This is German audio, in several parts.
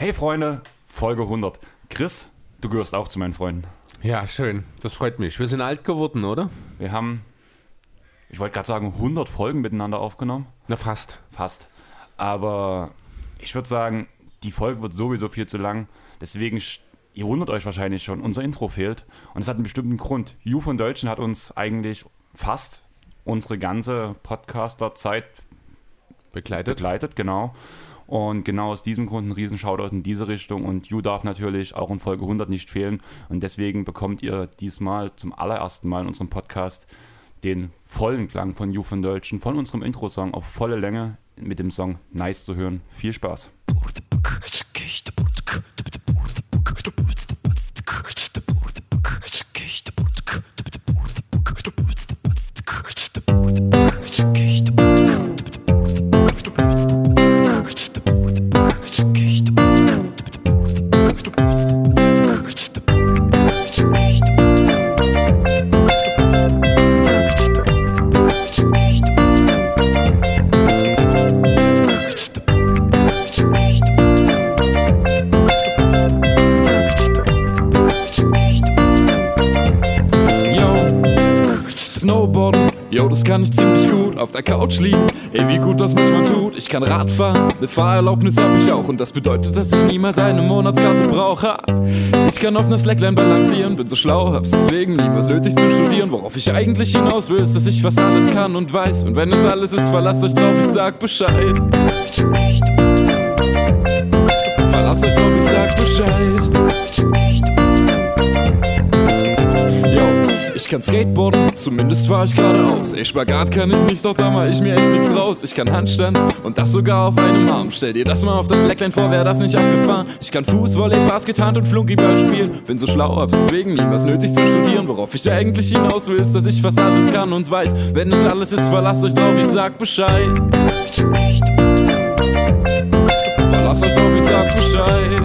Hey Freunde, Folge 100. Chris, du gehörst auch zu meinen Freunden. Ja, schön. Das freut mich. Wir sind alt geworden, oder? Wir haben, ich wollte gerade sagen, 100 Folgen miteinander aufgenommen. Na, fast. Fast. Aber ich würde sagen, die Folge wird sowieso viel zu lang. Deswegen, ihr wundert euch wahrscheinlich schon, unser Intro fehlt. Und es hat einen bestimmten Grund. Ju von Deutschen hat uns eigentlich fast unsere ganze Podcaster-Zeit Begleitet. begleitet, genau. Und genau aus diesem Grund ein riesen Shoutout in diese Richtung. Und You darf natürlich auch in Folge 100 nicht fehlen. Und deswegen bekommt ihr diesmal zum allerersten Mal in unserem Podcast den vollen Klang von You von Deutschen, von unserem Intro-Song auf volle Länge mit dem Song Nice zu hören. Viel Spaß. Der Couch liegen, ey, wie gut das manchmal tut. Ich kann Radfahren, ne Fahrerlaubnis hab ich auch. Und das bedeutet, dass ich niemals eine Monatskarte brauche. Ich kann auf ner Slackline balancieren, bin so schlau, hab's deswegen niemals nötig zu studieren. Worauf ich eigentlich hinaus will, ist, dass ich fast alles kann und weiß. Und wenn es alles ist, verlasst euch drauf, ich sag Bescheid. Verlasst euch drauf, ich sag Bescheid. Kann Skateboarden, zumindest fahr ich geradeaus. Ey, Spagat kann ich nicht, doch da mach ich mir echt nichts draus. Ich kann Handstand und das sogar auf einem Arm. Stell dir das mal auf das Slackline vor, wär das nicht abgefahren. Ich kann Fußvolley, Basket, Hand und Flunkyball spielen. Bin so schlau, hab's deswegen niemals nötig zu studieren. Worauf ich eigentlich hinaus will, ist, dass ich fast alles kann und weiß. Wenn es alles ist, verlasst euch drauf, ich sag Bescheid. Verlasst euch drauf, ich sag Bescheid.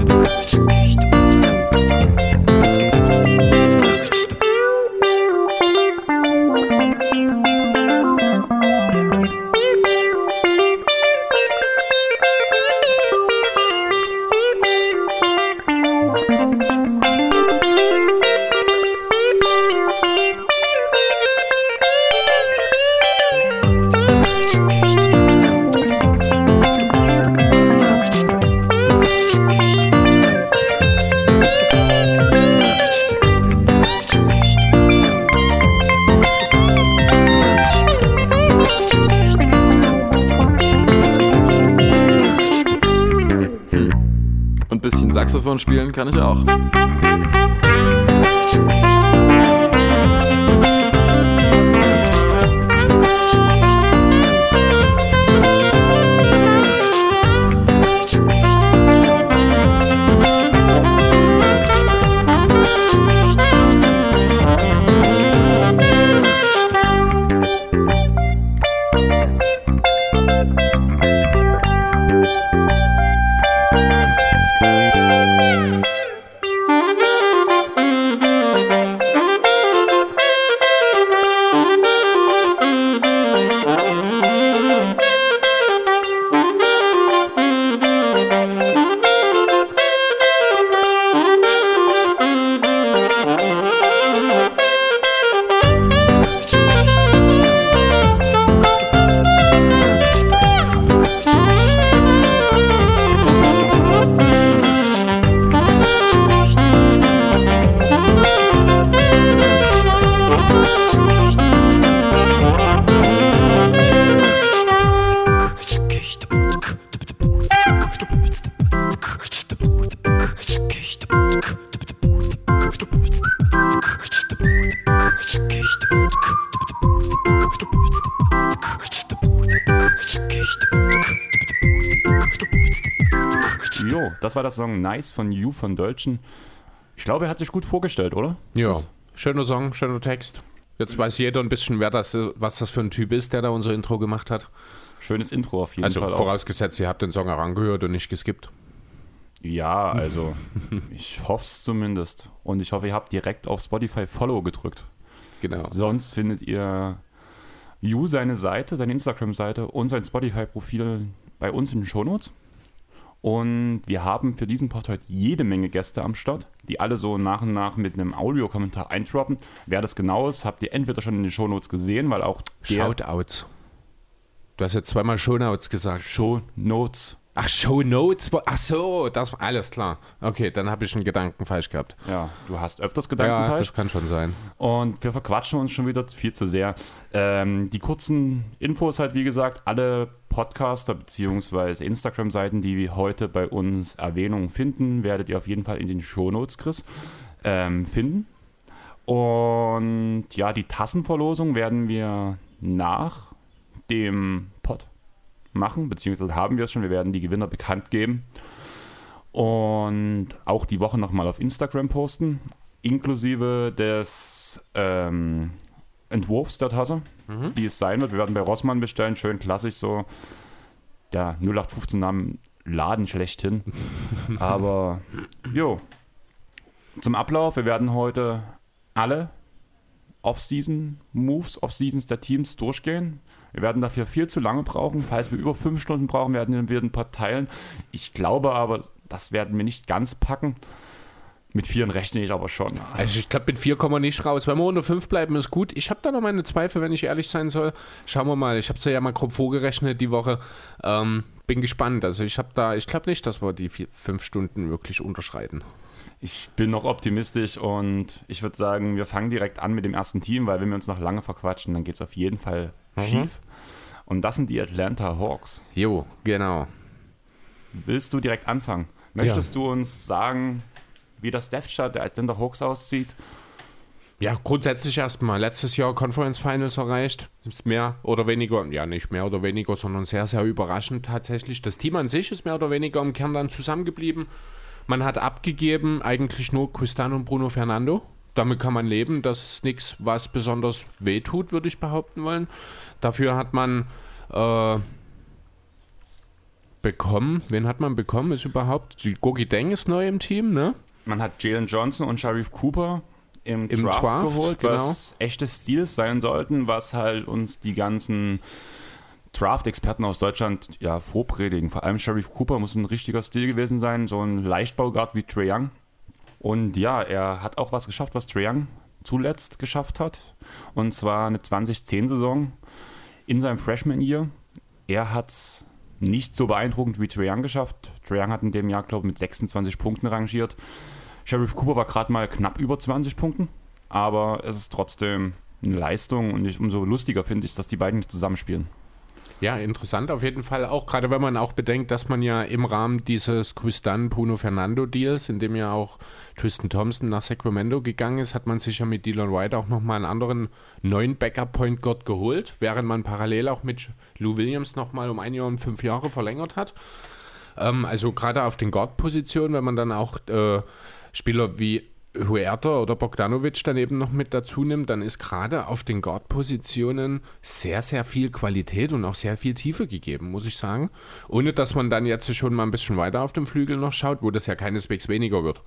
Saxophon spielen kann ich auch. Der Song Nice von You von Deutschen. Ich glaube, er hat sich gut vorgestellt, oder? Ja, schöner Song, schöner Text. Jetzt weiß jeder ein bisschen, wer das, was das für ein Typ ist, der da unser Intro gemacht hat. Schönes Intro auf jeden Also Fall. auch. vorausgesetzt, ihr habt den Song auch angehört und nicht geskippt. Ja, also ich hoffe es zumindest. Und ich hoffe, ihr habt direkt auf Spotify Follow gedrückt. Genau. Sonst findet ihr You seine Seite, seine Instagram-Seite und sein Spotify-Profil bei uns in den Shownotes. Und wir haben für diesen Post heute jede Menge Gäste am Start, die alle so nach und nach mit einem Audiokommentar eintroppen. Wer das genau ist, habt ihr entweder schon in den Shownotes gesehen, weil auch der Shoutouts. Du hast jetzt zweimal Shownouts gesagt. Shownotes Ach, Shownotes? Ach so, das alles klar. Okay, dann habe ich einen Gedanken falsch gehabt. Ja, du hast öfters Gedanken ja, falsch. das kann schon sein. Und wir verquatschen uns schon wieder viel zu sehr. Ähm, die kurzen Infos halt, wie gesagt, alle Podcaster bzw. Instagram-Seiten, die heute bei uns Erwähnung finden, werdet ihr auf jeden Fall in den Shownotes, Chris, ähm, finden. Und ja, die Tassenverlosung werden wir nach dem machen, beziehungsweise haben wir es schon. Wir werden die Gewinner bekannt geben. Und auch die Woche nochmal auf Instagram posten, inklusive des ähm, Entwurfs der Tasse, die es sein wird. Wir werden bei Rossmann bestellen, schön klassisch so. Der 0815 Namen Laden schlechthin. Aber jo. Zum Ablauf, wir werden heute alle Off-Season-Moves, Off-Seasons der Teams durchgehen. Wir werden dafür viel zu lange brauchen. Falls wir über fünf Stunden brauchen, werden wir ein paar teilen. Ich glaube aber, das werden wir nicht ganz packen. Mit vieren rechne ich aber schon. Also ich glaube, mit vier kommen wir nicht raus. Wenn wir unter fünf bleiben, ist gut. Ich habe da noch meine Zweifel, wenn ich ehrlich sein soll. Schauen wir mal. Ich habe es ja mal grob vorgerechnet die Woche. Ähm, bin gespannt. Also ich habe da, ich glaube nicht, dass wir die vier, fünf Stunden wirklich unterschreiten. Ich bin noch optimistisch und ich würde sagen, wir fangen direkt an mit dem ersten Team, weil wenn wir uns noch lange verquatschen, dann geht es auf jeden Fall schief. Und das sind die Atlanta Hawks. Jo, genau. Willst du direkt anfangen? Möchtest du uns sagen, wie das Death Chart der Atlanta Hawks aussieht? Ja, grundsätzlich erstmal. Letztes Jahr Conference Finals erreicht. Ist mehr oder weniger, ja nicht mehr oder weniger, sondern sehr, sehr überraschend tatsächlich. Das Team an sich ist mehr oder weniger im Kern dann zusammengeblieben. Man hat abgegeben eigentlich nur Cristiano und Bruno Fernando. Damit kann man leben. Das ist nichts, was besonders wehtut, würde ich behaupten wollen. Dafür hat man äh, bekommen. Wen hat man bekommen? Ist überhaupt. Die Gogi Deng ist neu im Team, ne? Man hat Jalen Johnson und Sharif Cooper im, Im Draft, Draft, geholt, genau. was echte Steals sein sollten, was halt uns die ganzen Draft-Experten aus Deutschland ja vorpredigen. Vor allem Sharif Cooper muss ein richtiger Stil gewesen sein, so ein Leichtbauguard wie Trae Young. Und ja, er hat auch was geschafft, was Trae Young zuletzt geschafft hat. Und zwar eine 2010-Saison in seinem Freshman-Year. Er hat es nicht so beeindruckend wie Trae Young geschafft. Trae Young hat in dem Jahr, glaube ich, mit 26 Punkten rangiert. Sheriff Cooper war gerade mal knapp über 20 Punkten, aber es ist trotzdem eine Leistung und ich, umso lustiger finde ich, dass die beiden nicht zusammenspielen. Ja, interessant auf jeden Fall auch, gerade wenn man auch bedenkt, dass man ja im Rahmen dieses Quistan Bruno Fernando Deals, in dem ja auch Tristan Thompson nach Sacramento gegangen ist, hat man sich ja mit Dylan White auch nochmal einen anderen neuen Backup Point Guard geholt, während man parallel auch mit Lou Williams nochmal um ein Jahr und fünf Jahre verlängert hat. Ähm, also gerade auf den Guard-Positionen, wenn man dann auch äh, Spieler wie Huerta oder Bogdanovic dann eben noch mit dazu nimmt, dann ist gerade auf den Guard-Positionen sehr, sehr viel Qualität und auch sehr viel Tiefe gegeben, muss ich sagen. Ohne dass man dann jetzt schon mal ein bisschen weiter auf dem Flügel noch schaut, wo das ja keineswegs weniger wird.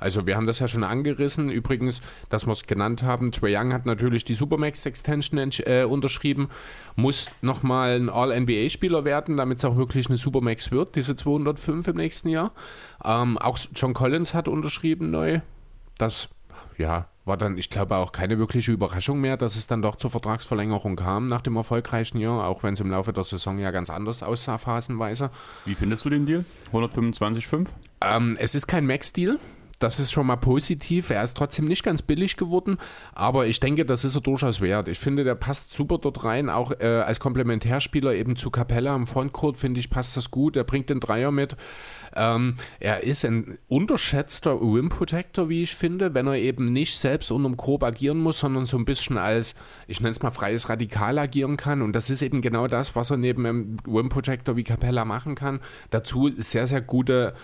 Also wir haben das ja schon angerissen. Übrigens, dass wir es genannt haben, Trae Young hat natürlich die Supermax Extension entsch- äh, unterschrieben, muss nochmal ein All-NBA-Spieler werden, damit es auch wirklich eine Supermax wird, diese 205 im nächsten Jahr. Ähm, auch John Collins hat unterschrieben neu. Das, ja, war dann, ich glaube, auch keine wirkliche Überraschung mehr, dass es dann doch zur Vertragsverlängerung kam nach dem erfolgreichen Jahr, auch wenn es im Laufe der Saison ja ganz anders aussah, phasenweise. Wie findest du den Deal? 125,5? Ähm, es ist kein Max-Deal. Das ist schon mal positiv. Er ist trotzdem nicht ganz billig geworden, aber ich denke, das ist er durchaus wert. Ich finde, der passt super dort rein. Auch äh, als Komplementärspieler eben zu Capella im Frontcourt, finde ich, passt das gut. Er bringt den Dreier mit. Ähm, er ist ein unterschätzter Rim Protector, wie ich finde, wenn er eben nicht selbst unterm Korb agieren muss, sondern so ein bisschen als, ich nenne es mal freies Radikal agieren kann. Und das ist eben genau das, was er neben einem Rim Protector wie Capella machen kann. Dazu sehr, sehr gute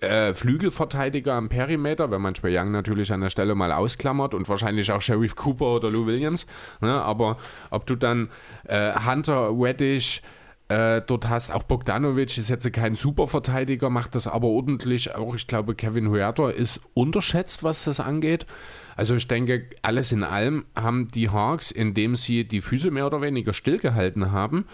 äh, Flügelverteidiger am Perimeter, wenn man Trae Young natürlich an der Stelle mal ausklammert und wahrscheinlich auch Sheriff Cooper oder Lou Williams. Ne? Aber ob du dann äh, Hunter, Reddish, äh, dort hast auch Bogdanovic, ist jetzt kein Superverteidiger, macht das aber ordentlich. Auch ich glaube, Kevin Huerta ist unterschätzt, was das angeht. Also ich denke, alles in allem haben die Hawks, indem sie die Füße mehr oder weniger stillgehalten haben,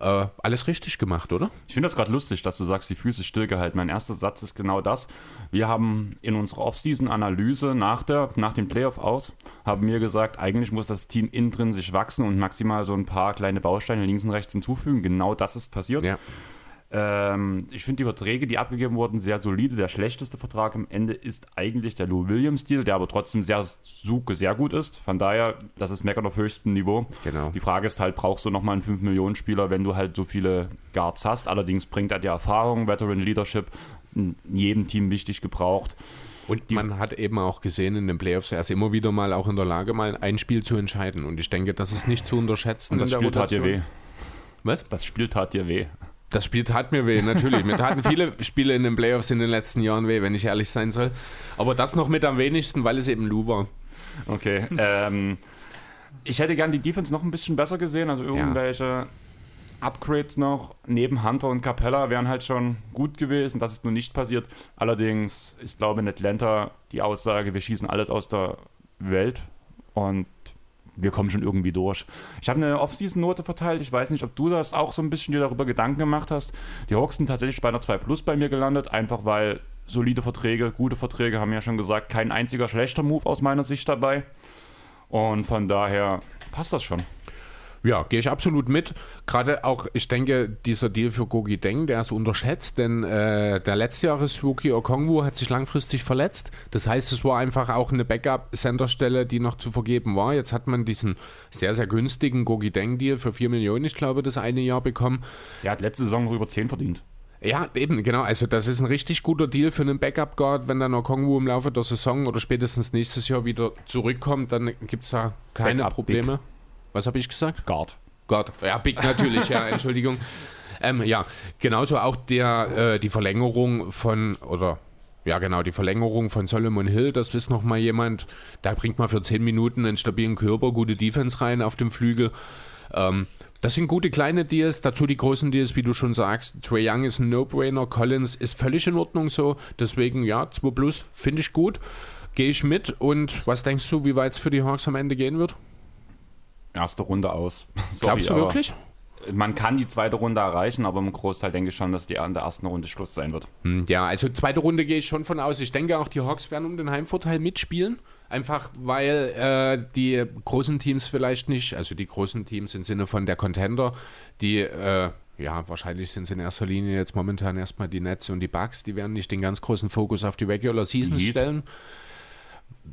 äh, alles richtig gemacht, oder? Ich finde das gerade lustig, dass du sagst, die Füße stillgehalten. Mein erster Satz ist genau das. Wir haben in unserer Offseason-Analyse nach, nach dem Playoff aus, haben wir gesagt, eigentlich muss das Team innen drin sich wachsen und maximal so ein paar kleine Bausteine links und rechts hinzufügen. Genau das ist passiert. Ja. Ähm, ich finde die Verträge, die abgegeben wurden, sehr solide. Der schlechteste Vertrag am Ende ist eigentlich der Lou Williams-Deal, der aber trotzdem sehr, sehr gut ist. Von daher, das ist Meckern auf höchstem Niveau. Genau. Die Frage ist halt, brauchst du nochmal einen 5-Millionen-Spieler, wenn du halt so viele Guards hast? Allerdings bringt er die Erfahrung, Veteran Leadership in jedem Team wichtig gebraucht. Und man hat eben auch gesehen in den Playoffs, er ist immer wieder mal auch in der Lage, mal ein Spiel zu entscheiden. Und ich denke, das ist nicht zu unterschätzen. Und das Spiel tat dir weh. Was? Das Spiel tat dir weh. Das Spiel tat mir weh, natürlich. Mir taten viele Spiele in den Playoffs in den letzten Jahren weh, wenn ich ehrlich sein soll. Aber das noch mit am wenigsten, weil es eben Lou war. Okay. ähm, ich hätte gern die Defense noch ein bisschen besser gesehen. Also irgendwelche ja. Upgrades noch neben Hunter und Capella wären halt schon gut gewesen. Das ist nur nicht passiert. Allerdings ist, glaube ich, in Atlanta die Aussage, wir schießen alles aus der Welt. Und wir kommen schon irgendwie durch. Ich habe eine Off-Season-Note verteilt. Ich weiß nicht, ob du das auch so ein bisschen dir darüber Gedanken gemacht hast. Die Hawks sind tatsächlich bei einer 2 Plus bei mir gelandet, einfach weil solide Verträge, gute Verträge, haben ja schon gesagt, kein einziger schlechter Move aus meiner Sicht dabei. Und von daher passt das schon. Ja, gehe ich absolut mit. Gerade auch, ich denke, dieser Deal für Gogi Deng, der ist unterschätzt, denn äh, der Letztjahres-Rookie Okongwu hat sich langfristig verletzt. Das heißt, es war einfach auch eine Backup-Centerstelle, die noch zu vergeben war. Jetzt hat man diesen sehr, sehr günstigen Gogi Deng-Deal für 4 Millionen, ich glaube, das eine Jahr bekommen. Der hat letzte Saison noch über 10 verdient. Ja, eben, genau. Also, das ist ein richtig guter Deal für einen Backup-Guard. Wenn dann Okongwu im Laufe der Saison oder spätestens nächstes Jahr wieder zurückkommt, dann gibt es da keine Backup Probleme. Big. Was habe ich gesagt? Guard. Guard. Ja, Big natürlich, ja, Entschuldigung. Ähm, ja, genauso auch der, äh, die Verlängerung von, oder ja genau, die Verlängerung von Solomon Hill, das ist nochmal jemand, da bringt man für 10 Minuten einen stabilen Körper, gute Defense rein auf dem Flügel. Ähm, das sind gute kleine Deals, dazu die großen Deals, wie du schon sagst. Trey Young ist ein No-Brainer, Collins ist völlig in Ordnung so, deswegen ja, 2 Plus finde ich gut, gehe ich mit und was denkst du, wie weit es für die Hawks am Ende gehen wird? Erste Runde aus. Sorry, Glaubst du wirklich? Man kann die zweite Runde erreichen, aber im Großteil denke ich schon, dass die an der ersten Runde Schluss sein wird. Hm, ja, also zweite Runde gehe ich schon von aus. Ich denke auch, die Hawks werden um den Heimvorteil mitspielen. Einfach weil äh, die großen Teams vielleicht nicht, also die großen Teams im Sinne von der Contender, die äh, ja, wahrscheinlich sind es in erster Linie jetzt momentan erstmal die Nets und die Bucks, die werden nicht den ganz großen Fokus auf die Regular Season stellen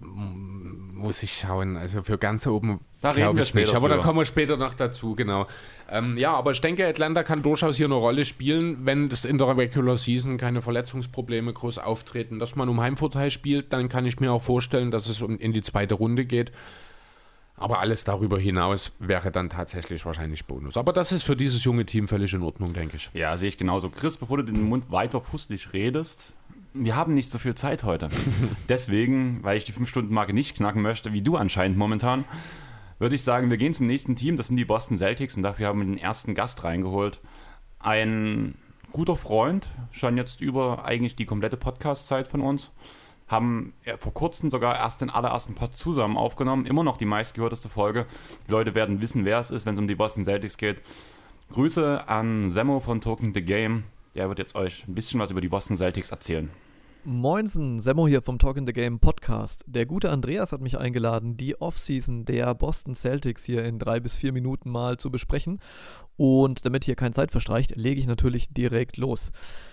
muss ich schauen. Also für ganz oben glaube ich nicht. Aber da kommen wir später noch dazu, genau. Ähm, ja, aber ich denke, Atlanta kann durchaus hier eine Rolle spielen, wenn das in der Regular Season keine Verletzungsprobleme groß auftreten. Dass man um Heimvorteil spielt, dann kann ich mir auch vorstellen, dass es in die zweite Runde geht. Aber alles darüber hinaus wäre dann tatsächlich wahrscheinlich Bonus. Aber das ist für dieses junge Team völlig in Ordnung, denke ich. Ja, sehe ich genauso. Chris, bevor du den Mund weiter fußlich redest, wir haben nicht so viel Zeit heute. Deswegen, weil ich die 5-Stunden-Marke nicht knacken möchte, wie du anscheinend momentan, würde ich sagen, wir gehen zum nächsten Team. Das sind die Boston Celtics und dafür haben wir den ersten Gast reingeholt. Ein guter Freund, schon jetzt über eigentlich die komplette Podcast-Zeit von uns. Haben vor kurzem sogar erst den allerersten Pod zusammen aufgenommen. Immer noch die meistgehörteste Folge. Die Leute werden wissen, wer es ist, wenn es um die Boston Celtics geht. Grüße an Semmo von Talking the Game. Der wird jetzt euch ein bisschen was über die Boston Celtics erzählen. Moinsen, Semmo hier vom Talk in the Game Podcast. Der gute Andreas hat mich eingeladen, die Offseason der Boston Celtics hier in drei bis vier Minuten mal zu besprechen. Und damit hier keine Zeit verstreicht, lege ich natürlich direkt los.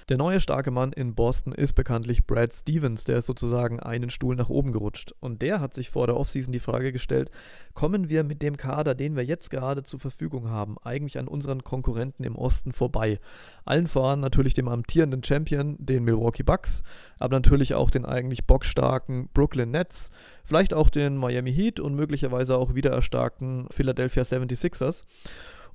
Der neue starke Mann in Boston ist bekanntlich Brad Stevens, der ist sozusagen einen Stuhl nach oben gerutscht. Und der hat sich vor der Offseason die Frage gestellt, kommen wir mit dem Kader, den wir jetzt gerade zur Verfügung haben, eigentlich an unseren Konkurrenten im Osten vorbei? Allen voran natürlich dem amtierenden Champion, den Milwaukee Bucks, aber natürlich auch den eigentlich bockstarken Brooklyn Nets, vielleicht auch den Miami Heat und möglicherweise auch wieder erstarkten Philadelphia 76ers.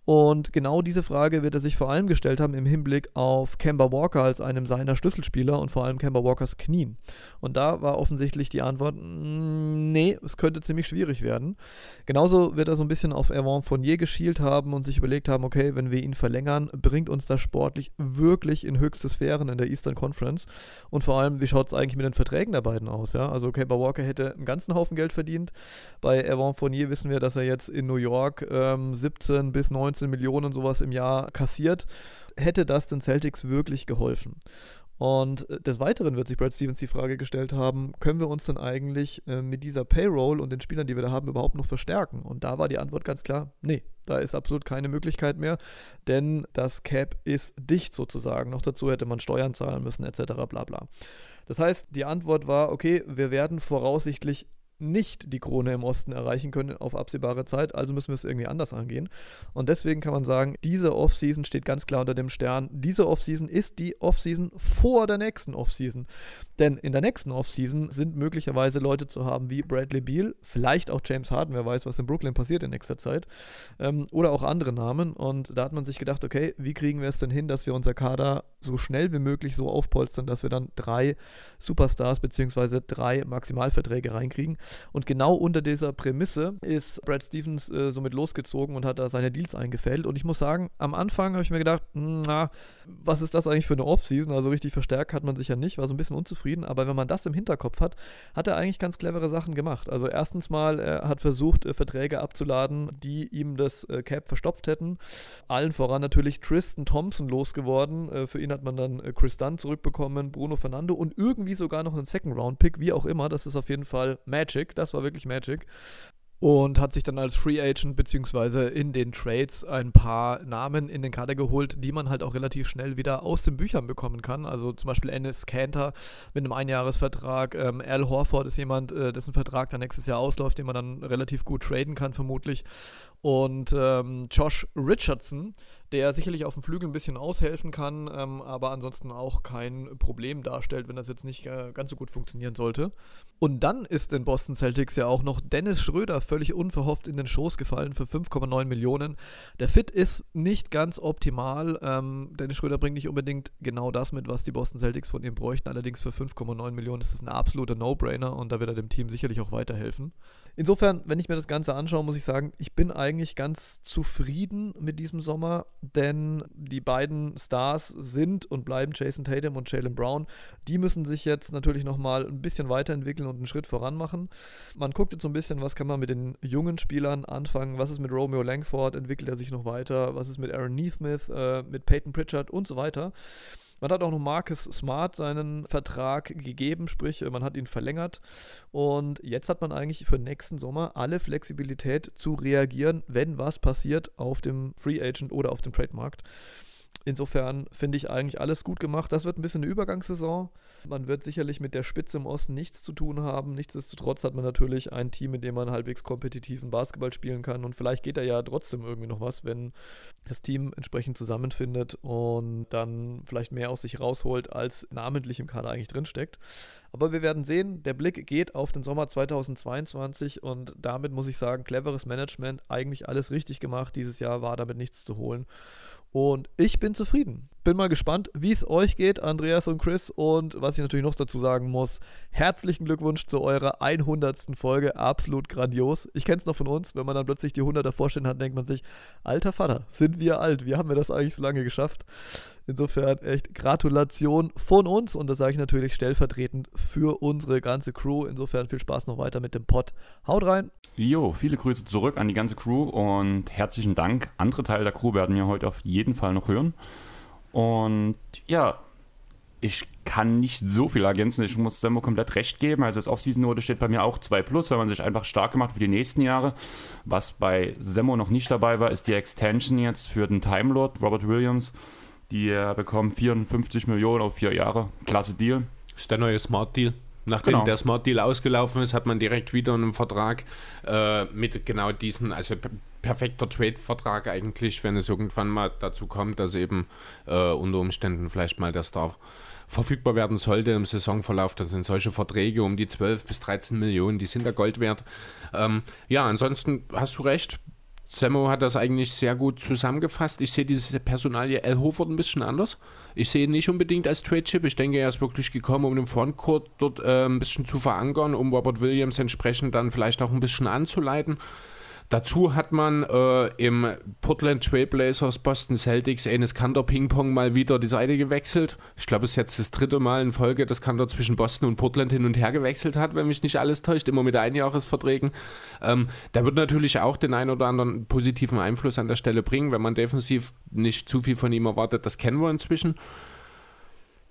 Und genau diese Frage wird er sich vor allem gestellt haben im Hinblick auf Kemba Walker als einem seiner Schlüsselspieler und vor allem Kemba Walkers Knien. Und da war offensichtlich die Antwort, mm, nee, es könnte ziemlich schwierig werden. Genauso wird er so ein bisschen auf Erwan Fournier geschielt haben und sich überlegt haben, okay, wenn wir ihn verlängern, bringt uns das sportlich wirklich in höchste Sphären in der Eastern Conference. Und vor allem, wie schaut es eigentlich mit den Verträgen der beiden aus? Ja? Also Kemba Walker hätte einen ganzen Haufen Geld verdient. Bei Erwan Fournier wissen wir, dass er jetzt in New York ähm, 17 bis 19 19 Millionen sowas im Jahr kassiert. Hätte das den Celtics wirklich geholfen? Und äh, des Weiteren wird sich Brad Stevens die Frage gestellt haben, können wir uns denn eigentlich äh, mit dieser Payroll und den Spielern, die wir da haben, überhaupt noch verstärken? Und da war die Antwort ganz klar, nee, da ist absolut keine Möglichkeit mehr, denn das Cap ist dicht sozusagen. Noch dazu hätte man Steuern zahlen müssen etc. bla bla. Das heißt, die Antwort war, okay, wir werden voraussichtlich nicht die Krone im Osten erreichen können auf absehbare Zeit, also müssen wir es irgendwie anders angehen. Und deswegen kann man sagen, diese Offseason steht ganz klar unter dem Stern. Diese Offseason ist die Offseason vor der nächsten Offseason. Denn in der nächsten Offseason sind möglicherweise Leute zu haben wie Bradley Beal, vielleicht auch James Harden, wer weiß, was in Brooklyn passiert in nächster Zeit, ähm, oder auch andere Namen. Und da hat man sich gedacht, okay, wie kriegen wir es denn hin, dass wir unser Kader so schnell wie möglich so aufpolstern, dass wir dann drei Superstars bzw. drei Maximalverträge reinkriegen. Und genau unter dieser Prämisse ist Brad Stevens äh, somit losgezogen und hat da seine Deals eingefällt. Und ich muss sagen, am Anfang habe ich mir gedacht, na, was ist das eigentlich für eine Offseason? Also richtig verstärkt hat man sich ja nicht, war so ein bisschen unzufrieden. Aber wenn man das im Hinterkopf hat, hat er eigentlich ganz clevere Sachen gemacht. Also erstens mal, er hat versucht, äh, Verträge abzuladen, die ihm das äh, Cap verstopft hätten. Allen voran natürlich Tristan Thompson losgeworden. Äh, für ihn hat man dann äh, Chris Dunn zurückbekommen, Bruno Fernando und irgendwie sogar noch einen Second-Round-Pick, wie auch immer. Das ist auf jeden Fall Magic. Magic, das war wirklich Magic. Und hat sich dann als Free Agent beziehungsweise in den Trades ein paar Namen in den Kader geholt, die man halt auch relativ schnell wieder aus den Büchern bekommen kann. Also zum Beispiel Ennis Cantor mit einem Einjahresvertrag. Ähm, Al Horford ist jemand, äh, dessen Vertrag dann nächstes Jahr ausläuft, den man dann relativ gut traden kann, vermutlich. Und ähm, Josh Richardson, der sicherlich auf dem Flügel ein bisschen aushelfen kann, ähm, aber ansonsten auch kein Problem darstellt, wenn das jetzt nicht äh, ganz so gut funktionieren sollte. Und dann ist den Boston Celtics ja auch noch Dennis Schröder völlig unverhofft in den Schoß gefallen für 5,9 Millionen. Der Fit ist nicht ganz optimal. Ähm, Dennis Schröder bringt nicht unbedingt genau das mit, was die Boston Celtics von ihm bräuchten. Allerdings für 5,9 Millionen ist es ein absoluter No-Brainer und da wird er dem Team sicherlich auch weiterhelfen. Insofern, wenn ich mir das Ganze anschaue, muss ich sagen, ich bin eigentlich ganz zufrieden mit diesem Sommer, denn die beiden Stars sind und bleiben Jason Tatum und Jalen Brown. Die müssen sich jetzt natürlich nochmal ein bisschen weiterentwickeln und einen Schritt voran machen. Man guckt jetzt so ein bisschen, was kann man mit den jungen Spielern anfangen, was ist mit Romeo Langford, entwickelt er sich noch weiter, was ist mit Aaron Neesmith, äh, mit Peyton Pritchard und so weiter. Man hat auch noch Marcus Smart seinen Vertrag gegeben, sprich, man hat ihn verlängert. Und jetzt hat man eigentlich für nächsten Sommer alle Flexibilität zu reagieren, wenn was passiert auf dem Free Agent oder auf dem Trademarkt. Insofern finde ich eigentlich alles gut gemacht. Das wird ein bisschen eine Übergangssaison. Man wird sicherlich mit der Spitze im Osten nichts zu tun haben. Nichtsdestotrotz hat man natürlich ein Team, in dem man halbwegs kompetitiven Basketball spielen kann. Und vielleicht geht da ja trotzdem irgendwie noch was, wenn das Team entsprechend zusammenfindet und dann vielleicht mehr aus sich rausholt, als namentlich im Kader eigentlich drinsteckt. Aber wir werden sehen, der Blick geht auf den Sommer 2022 und damit muss ich sagen, cleveres Management, eigentlich alles richtig gemacht. Dieses Jahr war damit nichts zu holen. Und ich bin zufrieden. Bin mal gespannt, wie es euch geht, Andreas und Chris. Und was ich natürlich noch dazu sagen muss, herzlichen Glückwunsch zu eurer 100. Folge. Absolut grandios. Ich kenne es noch von uns. Wenn man dann plötzlich die 100 davor stehen hat, denkt man sich, alter Vater, sind wir alt. Wie haben wir das eigentlich so lange geschafft? Insofern echt Gratulation von uns. Und das sage ich natürlich stellvertretend für unsere ganze Crew. Insofern viel Spaß noch weiter mit dem Pod. Haut rein. Jo, viele Grüße zurück an die ganze Crew und herzlichen Dank. Andere Teile der Crew werden wir heute auf jeden Fall noch hören. Und ja, ich kann nicht so viel ergänzen. Ich muss Semmo komplett recht geben. Also das Off-Season-Note steht bei mir auch 2 plus, weil man sich einfach stark gemacht für die nächsten Jahre. Was bei Semmo noch nicht dabei war, ist die Extension jetzt für den Time Lord, Robert Williams. Die äh, bekommen 54 Millionen auf vier Jahre. Klasse Deal. Ist der neue Smart Deal. Nachdem genau. der Smart Deal ausgelaufen ist, hat man direkt wieder einen Vertrag äh, mit genau diesen, also perfekter Trade-Vertrag eigentlich, wenn es irgendwann mal dazu kommt, dass eben äh, unter Umständen vielleicht mal der Star verfügbar werden sollte im Saisonverlauf. Das sind solche Verträge um die 12 bis 13 Millionen, die sind da Gold wert. Ähm, ja, ansonsten hast du recht. Sammo hat das eigentlich sehr gut zusammengefasst. Ich sehe diese Personalie L. Hofert ein bisschen anders. Ich sehe ihn nicht unbedingt als Trade-Chip. Ich denke, er ist wirklich gekommen, um den Frontcourt dort äh, ein bisschen zu verankern, um Robert Williams entsprechend dann vielleicht auch ein bisschen anzuleiten. Dazu hat man äh, im Portland Trailblazers Boston Celtics Enes Kanter Ping-Pong mal wieder die Seite gewechselt. Ich glaube, es ist jetzt das dritte Mal in Folge, dass Kanter zwischen Boston und Portland hin und her gewechselt hat, wenn mich nicht alles täuscht, immer mit Einjahresverträgen. Ähm, der wird natürlich auch den einen oder anderen positiven Einfluss an der Stelle bringen, wenn man defensiv nicht zu viel von ihm erwartet. Das kennen wir inzwischen.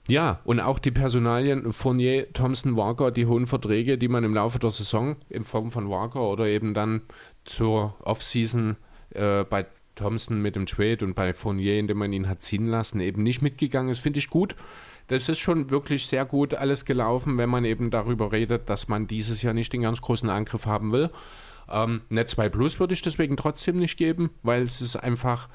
Ja, und auch die Personalien Fournier, Thompson, Walker, die hohen Verträge, die man im Laufe der Saison in Form von Walker oder eben dann zur Offseason äh, bei Thompson mit dem Trade und bei Fournier, indem man ihn hat ziehen lassen, eben nicht mitgegangen ist, finde ich gut. Das ist schon wirklich sehr gut alles gelaufen, wenn man eben darüber redet, dass man dieses Jahr nicht den ganz großen Angriff haben will. Ähm, Net 2 Plus würde ich deswegen trotzdem nicht geben, weil es ist einfach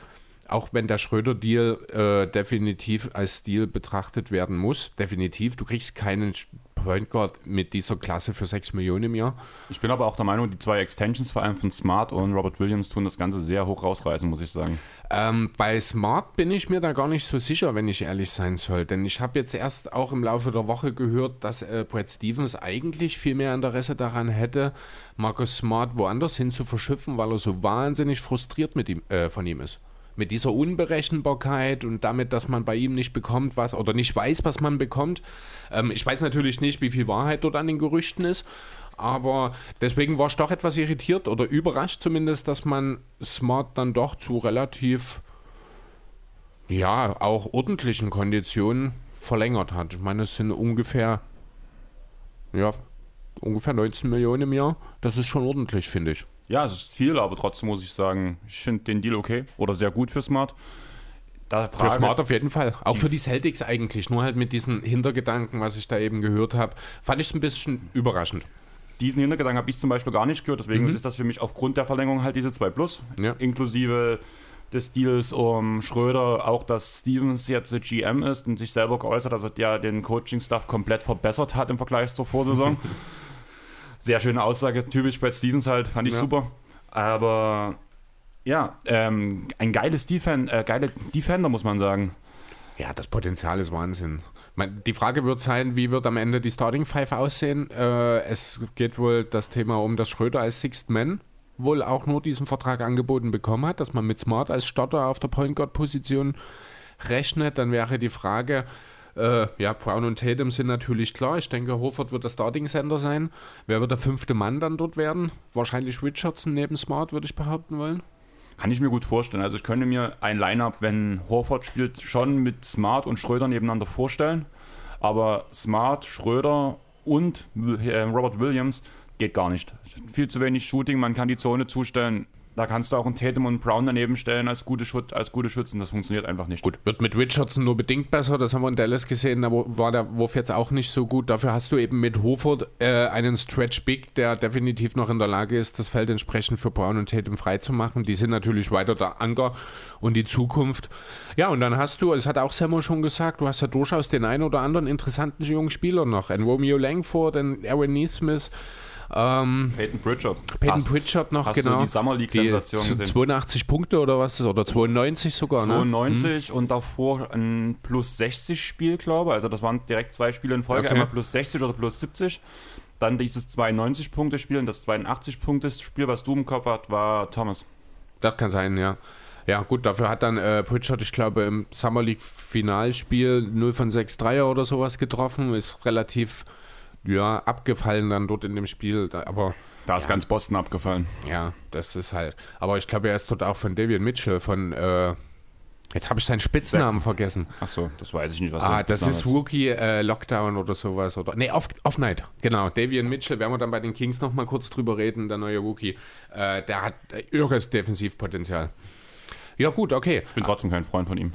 auch wenn der Schröder-Deal äh, definitiv als Deal betrachtet werden muss, definitiv, du kriegst keinen Point Guard mit dieser Klasse für 6 Millionen im Jahr. Ich bin aber auch der Meinung, die zwei Extensions, vor allem von Smart und Robert Williams, tun das Ganze sehr hoch rausreißen, muss ich sagen. Ähm, bei Smart bin ich mir da gar nicht so sicher, wenn ich ehrlich sein soll. Denn ich habe jetzt erst auch im Laufe der Woche gehört, dass äh, Brad Stevens eigentlich viel mehr Interesse daran hätte, Marcus Smart woanders hin zu verschiffen, weil er so wahnsinnig frustriert mit ihm, äh, von ihm ist mit dieser Unberechenbarkeit und damit, dass man bei ihm nicht bekommt, was oder nicht weiß, was man bekommt. Ähm, ich weiß natürlich nicht, wie viel Wahrheit dort an den Gerüchten ist, aber deswegen war ich doch etwas irritiert oder überrascht zumindest, dass man Smart dann doch zu relativ, ja, auch ordentlichen Konditionen verlängert hat. Ich meine, es sind ungefähr, ja, ungefähr 19 Millionen im Jahr. Das ist schon ordentlich, finde ich. Ja, es ist viel, aber trotzdem muss ich sagen, ich finde den Deal okay oder sehr gut für Smart. Da für Smart auf jeden Fall. Auch für die Celtics eigentlich. Nur halt mit diesen Hintergedanken, was ich da eben gehört habe, fand ich es ein bisschen überraschend. Diesen Hintergedanken habe ich zum Beispiel gar nicht gehört, deswegen mhm. ist das für mich aufgrund der Verlängerung halt diese 2 Plus, ja. inklusive des Deals um Schröder, auch dass Stevens jetzt GM ist und sich selber geäußert, dass er den Coaching-Staff komplett verbessert hat im Vergleich zur Vorsaison. Sehr schöne Aussage, typisch Brad Stevens halt, fand ich ja. super. Aber ja, ähm, ein geiles Defend, äh, geile Defender, muss man sagen. Ja, das Potenzial ist Wahnsinn. Die Frage wird sein, wie wird am Ende die Starting Five aussehen? Äh, es geht wohl das Thema um, dass Schröder als Sixth Man wohl auch nur diesen Vertrag angeboten bekommen hat, dass man mit Smart als Starter auf der Point Guard Position rechnet. Dann wäre die Frage, äh, ja, Brown und Tatum sind natürlich klar. Ich denke, Horford wird der Starting Center sein. Wer wird der fünfte Mann dann dort werden? Wahrscheinlich Richardson neben Smart, würde ich behaupten wollen. Kann ich mir gut vorstellen. Also ich könnte mir ein Lineup, wenn Horford spielt, schon mit Smart und Schröder nebeneinander vorstellen. Aber Smart, Schröder und äh, Robert Williams geht gar nicht. Viel zu wenig Shooting, man kann die Zone zustellen. Da kannst du auch einen Tatum und Brown daneben stellen als gute, Schut als gute Schützen. Das funktioniert einfach nicht. Gut, wird mit Richardson nur bedingt besser. Das haben wir in Dallas gesehen. Da war der Wurf jetzt auch nicht so gut. Dafür hast du eben mit Hofert äh, einen Stretch Big, der definitiv noch in der Lage ist, das Feld entsprechend für Brown und Tatum freizumachen. Die sind natürlich weiter der Anker und die Zukunft. Ja, und dann hast du, es hat auch Sammo schon gesagt, du hast ja durchaus den einen oder anderen interessanten jungen Spieler noch. Ein Romeo Langford, ein Aaron Neesmith. Ähm, Peyton Pritchard. Peyton hast, Pritchard noch, hast genau. Du die Summer League-Sensation gesehen. 82 Punkte oder was ist Oder 92 sogar, 92 ne? hm. und davor ein plus 60 Spiel, glaube ich. Also das waren direkt zwei Spiele in Folge. Okay. Einmal plus 60 oder plus 70. Dann dieses 92-Punkte-Spiel und das 82-Punkte-Spiel, was du im Kopf hast, war Thomas. Das kann sein, ja. Ja, gut, dafür hat dann äh, Pritchard, ich glaube, im Summer League Finalspiel 0 von 6 Dreier oder sowas getroffen. Ist relativ ja, abgefallen dann dort in dem Spiel. Aber da ist ja, ganz Boston abgefallen. Ja, das ist halt. Aber ich glaube, er ist dort auch von Davian Mitchell, von. Äh, jetzt habe ich seinen Spitznamen vergessen. Ach so, das weiß ich nicht, was Ah, das ist Rookie äh, Lockdown oder sowas. Oder, nee, Off, Off Night. Genau, Davian Mitchell, werden wir dann bei den Kings nochmal kurz drüber reden, der neue Rookie. Äh, der hat irres Defensivpotenzial. Ja, gut, okay. Ich bin trotzdem kein Freund von ihm.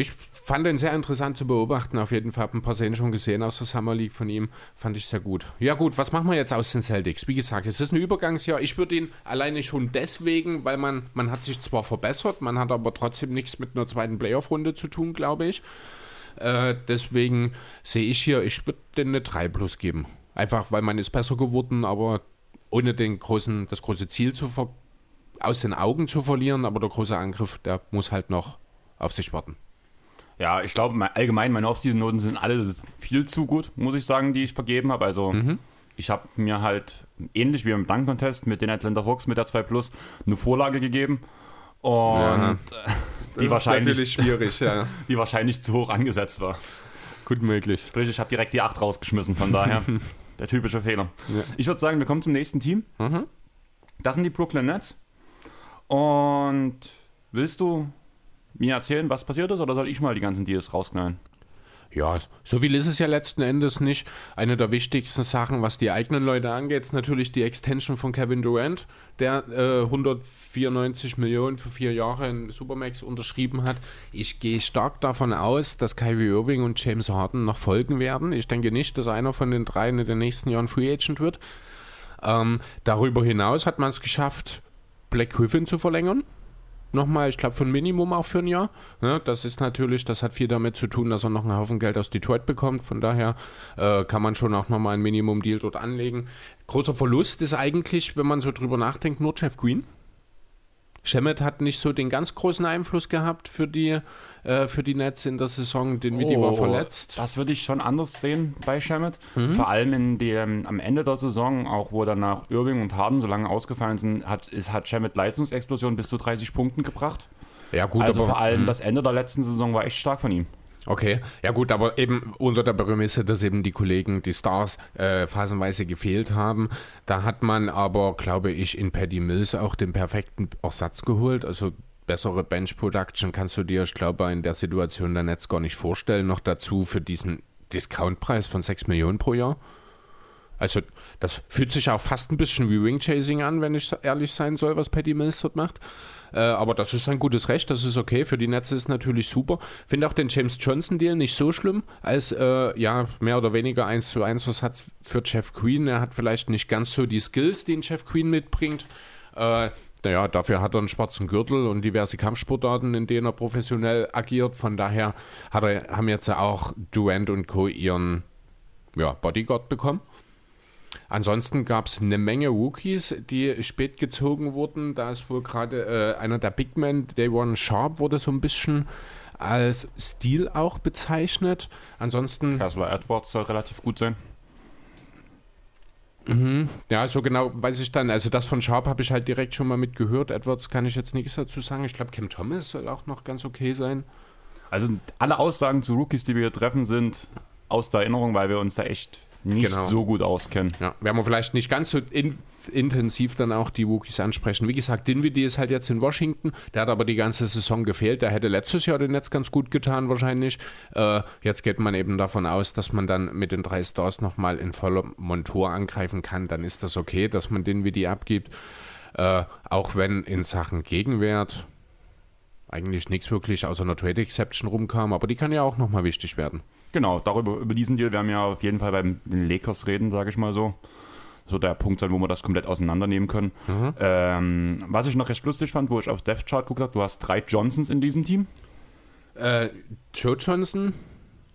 Ich fand ihn sehr interessant zu beobachten. Auf jeden Fall habe ein paar Szenen schon gesehen aus der Summer League von ihm. Fand ich sehr gut. Ja, gut, was machen wir jetzt aus den Celtics? Wie gesagt, es ist ein Übergangsjahr. Ich würde ihn alleine schon deswegen, weil man, man hat sich zwar verbessert, man hat aber trotzdem nichts mit einer zweiten Playoff-Runde zu tun, glaube ich. Äh, deswegen sehe ich hier, ich würde den eine 3 plus geben. Einfach, weil man ist besser geworden, aber ohne den großen, das große Ziel zu aus den Augen zu verlieren. Aber der große Angriff, der muss halt noch auf sich warten. Ja, ich glaube, allgemein meine Off-Season-Noten sind alle viel zu gut, muss ich sagen, die ich vergeben habe. Also mhm. ich habe mir halt ähnlich wie im Dunk Contest mit den Atlanta Hawks mit der 2 Plus eine Vorlage gegeben und Ja. äh, Das die, ist wahrscheinlich, schwierig, ja. die wahrscheinlich zu hoch angesetzt war. Gut möglich. Sprich, ich habe direkt die 8 rausgeschmissen, von daher der typische Fehler. Ja. Ich würde sagen, wir kommen zum nächsten Team. Mhm. Das sind die Brooklyn Nets. Und willst du mir erzählen, was passiert ist, oder soll ich mal die ganzen Deals rausknallen? Ja, so viel ist es ja letzten Endes nicht. Eine der wichtigsten Sachen, was die eigenen Leute angeht, ist natürlich die Extension von Kevin Durant, der äh, 194 Millionen für vier Jahre in Supermax unterschrieben hat. Ich gehe stark davon aus, dass Kyrie Irving und James Harden noch folgen werden. Ich denke nicht, dass einer von den drei in den nächsten Jahren Free Agent wird. Ähm, darüber hinaus hat man es geschafft, Black Griffin zu verlängern nochmal, ich glaube, von Minimum auch für ein Jahr. Ne, das ist natürlich, das hat viel damit zu tun, dass er noch einen Haufen Geld aus Detroit bekommt. Von daher äh, kann man schon auch nochmal ein Minimum-Deal dort anlegen. Großer Verlust ist eigentlich, wenn man so drüber nachdenkt, nur Jeff Green. Shemet hat nicht so den ganz großen Einfluss gehabt für die, äh, für die Nets in der Saison. Den Witty war verletzt. Das würde ich schon anders sehen bei Shamet. Mhm. Vor allem in dem, am Ende der Saison, auch wo danach Irving und Harden so lange ausgefallen sind, hat, ist, hat Shamet Leistungsexplosion bis zu 30 Punkten gebracht. Ja, gut, also aber, vor allem das Ende der letzten Saison war echt stark von ihm. Okay, ja gut, aber eben unter der Prämisse, dass eben die Kollegen, die Stars, äh, phasenweise gefehlt haben. Da hat man aber, glaube ich, in Paddy Mills auch den perfekten Ersatz geholt. Also bessere Bench Production kannst du dir, ich glaube, in der Situation der Netz gar nicht vorstellen. Noch dazu für diesen Discountpreis von 6 Millionen pro Jahr. Also das fühlt sich auch fast ein bisschen wie Wing Chasing an, wenn ich ehrlich sein soll, was Paddy Mills dort macht. Äh, aber das ist ein gutes Recht, das ist okay. Für die Netze ist natürlich super. Finde auch den James Johnson Deal nicht so schlimm, als äh, ja mehr oder weniger 1 zu 1 Ersatz für Jeff Queen. Er hat vielleicht nicht ganz so die Skills, die ein Jeff Queen mitbringt. Äh, naja, dafür hat er einen schwarzen Gürtel und diverse Kampfsportarten, in denen er professionell agiert. Von daher hat er, haben jetzt auch Durant und Co. ihren ja, Bodyguard bekommen. Ansonsten gab es eine Menge Rookies, die spät gezogen wurden. Da ist wohl gerade äh, einer der Big Men, Dayron Sharp, wurde so ein bisschen als Stil auch bezeichnet. Ansonsten, Kessler Edwards soll relativ gut sein. ja, so genau weiß ich dann. Also das von Sharp habe ich halt direkt schon mal mitgehört. Edwards kann ich jetzt nichts dazu sagen. Ich glaube, Cam Thomas soll auch noch ganz okay sein. Also alle Aussagen zu Rookies, die wir hier treffen, sind aus der Erinnerung, weil wir uns da echt nicht Genau. so gut auskennen. Ja, werden wir vielleicht nicht ganz so in, intensiv dann auch die Wookies ansprechen. Wie gesagt, Dinwiddie ist halt jetzt in Washington, der hat aber die ganze Saison gefehlt. Der hätte letztes Jahr den Netz ganz gut getan wahrscheinlich. Äh, jetzt geht man eben davon aus, dass man dann mit den drei Stars nochmal in voller Montur angreifen kann. Dann ist das okay, dass man Dinwiddie abgibt. Äh, auch wenn in Sachen Gegenwert eigentlich nichts wirklich außer einer Trade Exception rumkam, aber die kann ja auch nochmal wichtig werden. Genau, darüber, über diesen Deal werden wir auf jeden Fall bei den Lakers reden, sage ich mal so. So der Punkt sein, wo wir das komplett auseinandernehmen können. Ähm, was ich noch recht lustig fand, wo ich auf Death Chart geguckt habe, du hast drei Johnsons in diesem Team. Äh, Joe Johnson,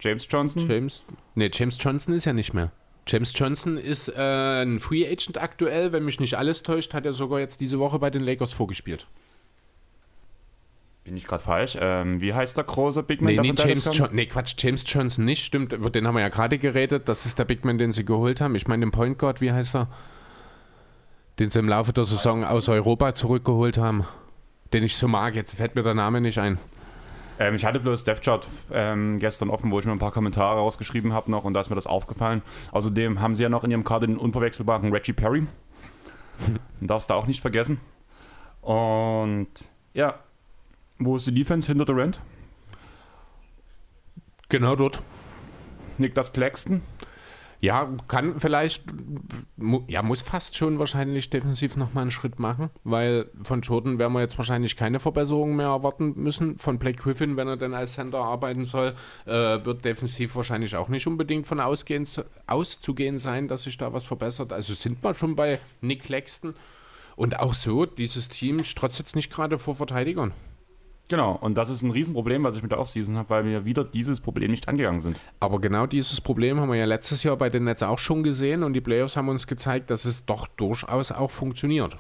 James Johnson. James. Nee, James Johnson ist ja nicht mehr. James Johnson ist äh, ein Free Agent aktuell, wenn mich nicht alles täuscht, hat er sogar jetzt diese Woche bei den Lakers vorgespielt. Bin ich gerade falsch? Ähm, wie heißt der große Big Man? Nee, nee, James? John nee, Quatsch, James Johnson nicht, stimmt, über den haben wir ja gerade geredet. Das ist der Big Man, den sie geholt haben. Ich meine den Point Guard, wie heißt er? Den sie im Laufe der Saison aus Europa zurückgeholt haben. Den ich so mag, jetzt fällt mir der Name nicht ein. Ähm, ich hatte bloß Death Chart ähm, gestern offen, wo ich mir ein paar Kommentare rausgeschrieben habe noch und da ist mir das aufgefallen. Außerdem haben sie ja noch in ihrem Kader den unverwechselbaren Reggie Perry. Darfst du auch nicht vergessen. Und ja, wo ist die Defense hinter Durant? Genau dort. Niklas Claxton. Ja, kann vielleicht, ja, muss fast schon wahrscheinlich defensiv nochmal einen Schritt machen, weil von Jordan werden wir jetzt wahrscheinlich keine Verbesserungen mehr erwarten müssen. Von Blake Griffin, wenn er denn als Center arbeiten soll, äh, wird defensiv wahrscheinlich auch nicht unbedingt von ausgehen, auszugehen sein, dass sich da was verbessert. Also sind wir schon bei Nick Claxton. Und auch so, dieses Team strotzt jetzt nicht gerade vor Verteidigern. Genau, und das ist ein Riesenproblem, was ich mit der Offseason habe, weil wir wieder dieses Problem nicht angegangen sind. Aber genau dieses Problem haben wir ja letztes Jahr bei den Nets auch schon gesehen und die Playoffs haben uns gezeigt, dass es doch durchaus auch funktioniert.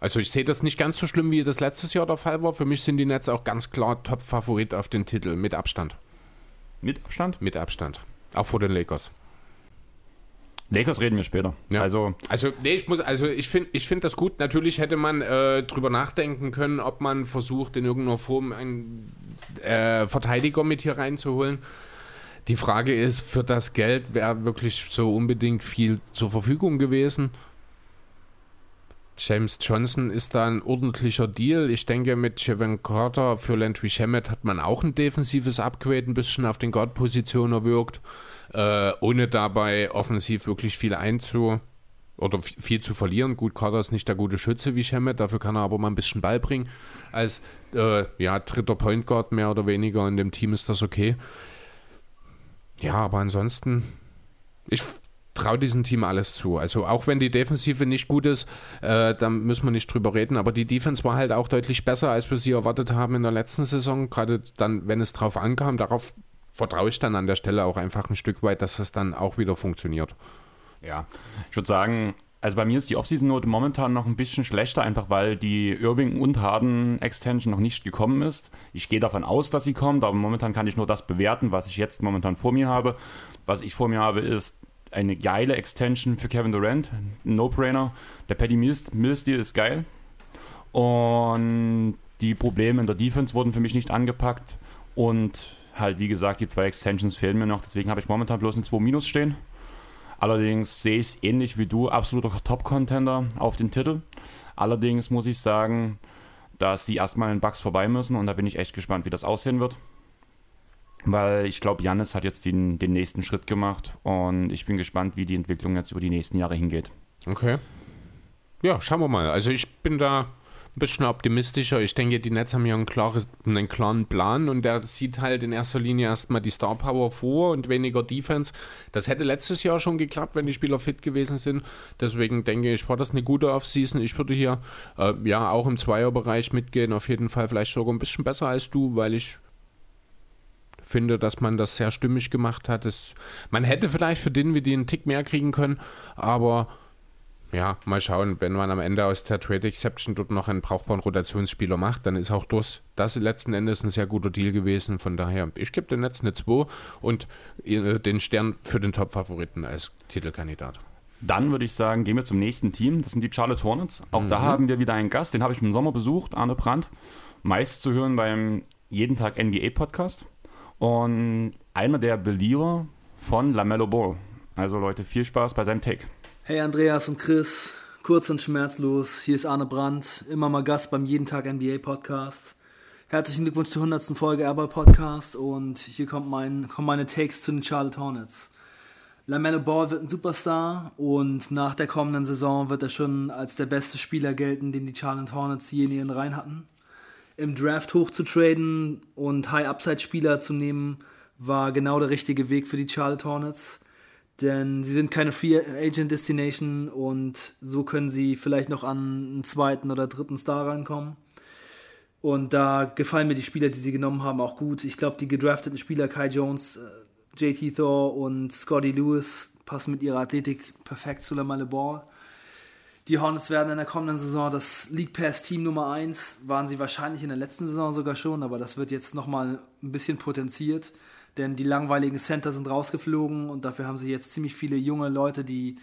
Also ich sehe das nicht ganz so schlimm, wie das letztes Jahr der Fall war. Für mich sind die Nets auch ganz klar Top-Favorit auf den Titel, mit Abstand. Mit Abstand? Mit Abstand. Auch vor den Lakers. Lakers reden wir später. Ja. Also, Also, nee, ich muss, also ich finde ich find das gut. Natürlich hätte man äh, drüber nachdenken können, ob man versucht, in irgendeiner Form einen äh, Verteidiger mit hier reinzuholen. Die Frage ist, für das Geld wäre wirklich so unbedingt viel zur Verfügung gewesen. James Johnson ist da ein ordentlicher Deal. Ich denke, mit Jevon Carter für Landry Shamet hat man auch ein defensives Upgrade ein bisschen auf den Guard-Positionen erwirkt, äh, ohne dabei offensiv wirklich viel einzu oder viel zu verlieren. Gut, Carter ist nicht der gute Schütze wie Shamet, dafür kann er aber mal ein bisschen Ball bringen. Als äh, ja, dritter Point Guard mehr oder weniger in dem Team ist das okay. Ja, aber ansonsten, ich traue diesem Team alles zu. Also auch wenn die Defensive nicht gut ist, äh, da müssen wir nicht drüber reden. Aber die Defense war halt auch deutlich besser, als wir sie erwartet haben in der letzten Saison. Gerade dann, wenn es drauf ankam, darauf vertraue ich dann an der Stelle auch einfach ein Stück weit, dass das dann auch wieder funktioniert. ja, ich würde sagen, also bei mir ist die Offseason-Note momentan noch ein bisschen schlechter, einfach weil die Irving und Harden Extension noch nicht gekommen ist. Ich gehe davon aus, dass sie kommt, aber momentan kann ich nur das bewerten, was ich jetzt momentan vor mir habe. Was ich vor mir habe, ist eine geile Extension für Kevin Durant, No-Brainer. Der Patty Mills Mills Deal ist geil. Und die Probleme in der Defense wurden für mich nicht angepackt. Und halt, wie gesagt, die zwei Extensions fehlen mir noch. Deswegen habe ich momentan bloß eine 2 Minus stehen. Allerdings sehe ich es ähnlich wie du, absoluter Top-Contender auf den Titel. Allerdings muss ich sagen, dass sie erstmal in Bugs vorbei müssen und da bin ich echt gespannt, wie das aussehen wird. Weil ich glaube, Jannis hat jetzt den, den nächsten Schritt gemacht und ich bin gespannt, wie die Entwicklung jetzt über die nächsten Jahre hingeht. Okay. Ja, schauen wir mal. Also ich bin da ein bisschen optimistischer. Ich denke, die Nets haben ja einen, klares, einen klaren Plan und der sieht halt in erster Linie erstmal die Star Power vor und weniger Defense. Das hätte letztes Jahr schon geklappt, wenn die Spieler fit gewesen sind. Deswegen denke ich, war das eine gute Offseason. Ich würde hier äh, ja auch im Zweierbereich mitgehen. Auf jeden Fall vielleicht sogar ein bisschen besser als du, weil ich finde, dass man das sehr stimmig gemacht hat. Es, man hätte vielleicht für Dinwiddie einen Tick mehr kriegen können, aber ja, mal schauen, wenn man am Ende aus der Trade Exception dort noch einen brauchbaren Rotationsspieler macht, dann ist auch das, das letzten Endes ein sehr guter Deal gewesen. Von daher, ich gebe dem Netz eine 2 und äh, den Stern für den Top-Favoriten als Titelkandidat. Dann würde ich sagen, gehen wir zum nächsten Team. Das sind die Charlotte Hornets. Auch da haben wir wieder einen Gast, den habe ich im Sommer besucht, Arne Brandt. Meist zu hören beim Jeden Tag NBA Podcast. Und einer der Believer von LaMelo Ball. Also Leute, viel Spaß bei seinem Take. Hey Andreas und Chris, kurz und schmerzlos, hier ist Arne Brandt, immer mal Gast beim Jeden Tag NBA Podcast. Herzlichen Glückwunsch zur 100. Folge Airball Podcast und hier kommt mein, kommen meine Takes zu den Charlotte Hornets. LaMelo Ball wird ein Superstar und nach der kommenden Saison wird er schon als der beste Spieler gelten, den die Charlotte Hornets je in ihren Reihen hatten. Im Draft hoch zu traden und High-Upside-Spieler zu nehmen, war genau der richtige Weg für die Charlotte Hornets denn sie sind keine Free Agent Destination und so können sie vielleicht noch an einen zweiten oder dritten Star rankommen. Und da gefallen mir die Spieler, die sie genommen haben, auch gut. Ich glaube, die gedrafteten Spieler Kai Jones, äh, JT Thor und Scotty Lewis passen mit ihrer Athletik perfekt zu Lamelle Ball. Die Hornets werden in der kommenden Saison das League Pass Team Nummer 1, waren sie wahrscheinlich in der letzten Saison sogar schon, aber das wird jetzt nochmal ein bisschen potenziert denn die langweiligen Center sind rausgeflogen und dafür haben sie jetzt ziemlich viele junge Leute, die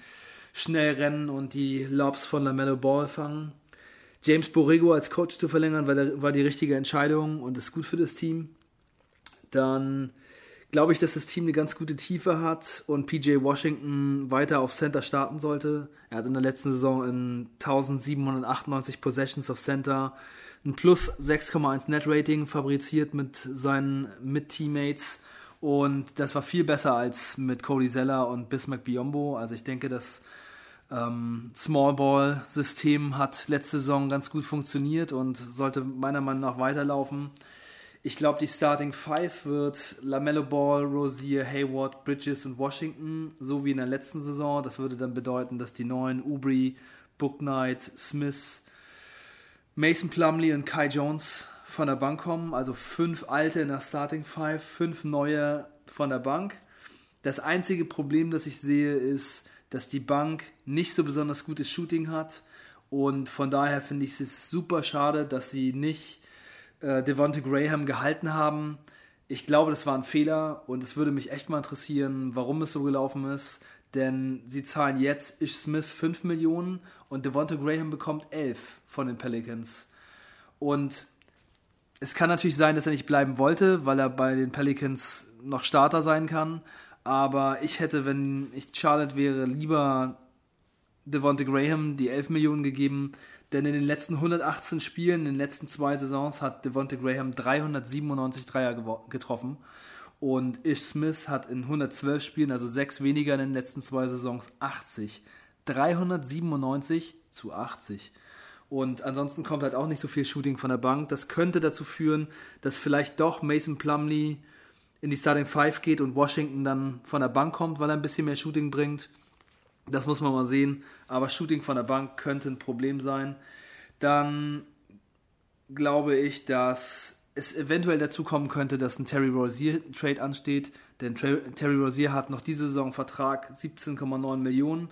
schnell rennen und die Lobs von LaMelo Ball fangen. James Borrego als Coach zu verlängern war, der, war die richtige Entscheidung und ist gut für das Team. Dann glaube ich, dass das Team eine ganz gute Tiefe hat und PJ Washington weiter auf Center starten sollte. Er hat in der letzten Saison in 1798 Possessions auf Center ein Plus 6,1 Net Rating fabriziert mit seinen Mit-Teammates und das war viel besser als mit Cody Zeller und Bismack Biombo. Also ich denke, das ähm, Small Ball System hat letzte Saison ganz gut funktioniert und sollte meiner Meinung nach weiterlaufen. Ich glaube, die Starting Five wird LaMelo Ball, Rosier, Hayward, Bridges und Washington, so wie in der letzten Saison. Das würde dann bedeuten, dass die neuen Ubri, Book Knight, Smith, Mason Plumley und Kai Jones von der Bank kommen. Also fünf alte in der Starting Five, fünf neue von der Bank. Das einzige Problem, das ich sehe, ist, dass die Bank nicht so besonders gutes Shooting hat. Und von daher finde ich es super schade, dass sie nicht äh, Devonte Graham gehalten haben. Ich glaube, das war ein Fehler und es würde mich echt mal interessieren, warum es so gelaufen ist. denn sie zahlen jetzt Ish Smith 5 Millionen und Devonta Graham bekommt 11 von den Pelicans. Und es kann natürlich sein, dass er nicht bleiben wollte, weil er bei den Pelicans noch Starter sein kann. Aber ich hätte, wenn ich Charlotte wäre, lieber Devonta Graham die 11 Millionen gegeben. Denn in den letzten 118 Spielen, in den letzten zwei Saisons, hat Devonta Graham 397 Dreier getroffen. Und Ish Smith hat in 112 Spielen, also sechs weniger in den letzten zwei Saisons, 80. 397 zu 80. Und ansonsten kommt halt auch nicht so viel Shooting von der Bank. Das könnte dazu führen, dass vielleicht doch Mason Plumley in die Starting 5 geht und Washington dann von der Bank kommt, weil er ein bisschen mehr Shooting bringt. Das muss man mal sehen. Aber Shooting von der Bank könnte ein Problem sein. Dann glaube ich, dass es eventuell dazu kommen könnte, dass ein Terry Rozier-Trade ansteht. Denn Terry Rozier hat noch diese Saison Vertrag 17,9 Millionen.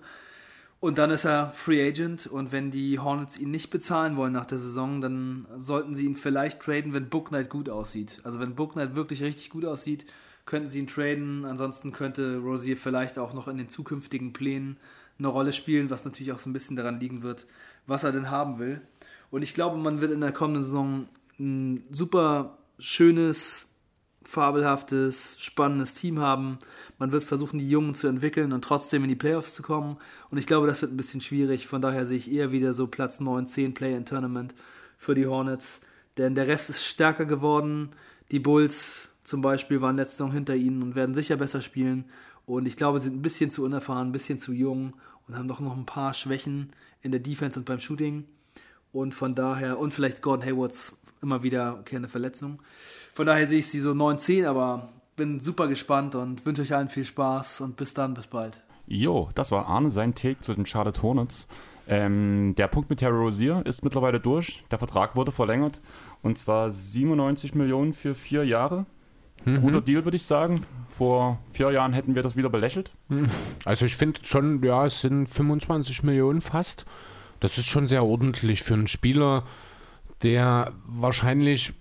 Und dann ist er Free Agent und wenn die Hornets ihn nicht bezahlen wollen nach der Saison, dann sollten sie ihn vielleicht traden, wenn Book Knight gut aussieht. Also wenn Book Knight wirklich richtig gut aussieht, könnten sie ihn traden. Ansonsten könnte Rosier vielleicht auch noch in den zukünftigen Plänen eine Rolle spielen, was natürlich auch so ein bisschen daran liegen wird, was er denn haben will. Und ich glaube, man wird in der kommenden Saison ein super schönes, fabelhaftes, spannendes Team haben. Man wird versuchen, die Jungen zu entwickeln und trotzdem in die Playoffs zu kommen. Und ich glaube, das wird ein bisschen schwierig. Von daher sehe ich eher wieder so Platz 9, 10 Play-in-Tournament für die Hornets. Denn der Rest ist stärker geworden. Die Bulls zum Beispiel waren letzte Saison hinter ihnen und werden sicher besser spielen. Und ich glaube, sind ein bisschen zu unerfahren, ein bisschen zu jung und haben doch noch ein paar Schwächen in der Defense und beim Shooting. Und von daher, und vielleicht Gordon Haywards immer wieder keine Verletzung. Von daher sehe ich sie so 9-10, aber bin super gespannt und wünsche euch allen viel Spaß und bis dann, bis bald. Jo, das war Arne sein Take zu den Charlotte Hornets. Ähm, der Punkt mit Terry Rozier ist mittlerweile durch. Der Vertrag wurde verlängert und zwar 97 Millionen für vier Jahre. Mhm. Guter Deal, würde ich sagen. Vor vier Jahren hätten wir das wieder belächelt. Mhm. Also ich finde schon, ja, es sind 25 Millionen fast. Das ist schon sehr ordentlich für einen Spieler, der wahrscheinlich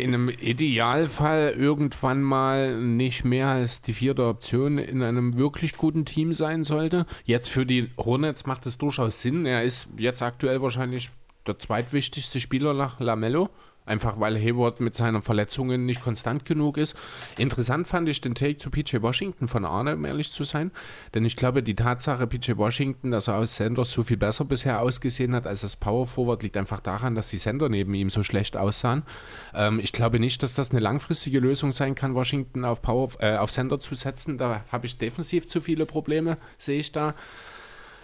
in einem Idealfall irgendwann mal nicht mehr als die vierte Option in einem wirklich guten Team sein sollte. Jetzt für die Hornets macht es durchaus Sinn. Er ist jetzt aktuell wahrscheinlich der zweitwichtigste Spieler nach Lamello. Einfach weil Hayward mit seinen Verletzungen nicht konstant genug ist. Interessant fand ich den Take zu PJ Washington von Arne, um ehrlich zu sein. Denn ich glaube, die Tatsache, PJ Washington, dass er aus Sanders so viel besser bisher ausgesehen hat als das Power Forward, liegt einfach daran, dass die Sender neben ihm so schlecht aussahen. Ähm, ich glaube nicht, dass das eine langfristige Lösung sein kann, Washington auf, Power, äh, auf Sender zu setzen. Da habe ich defensiv zu viele Probleme, sehe ich da.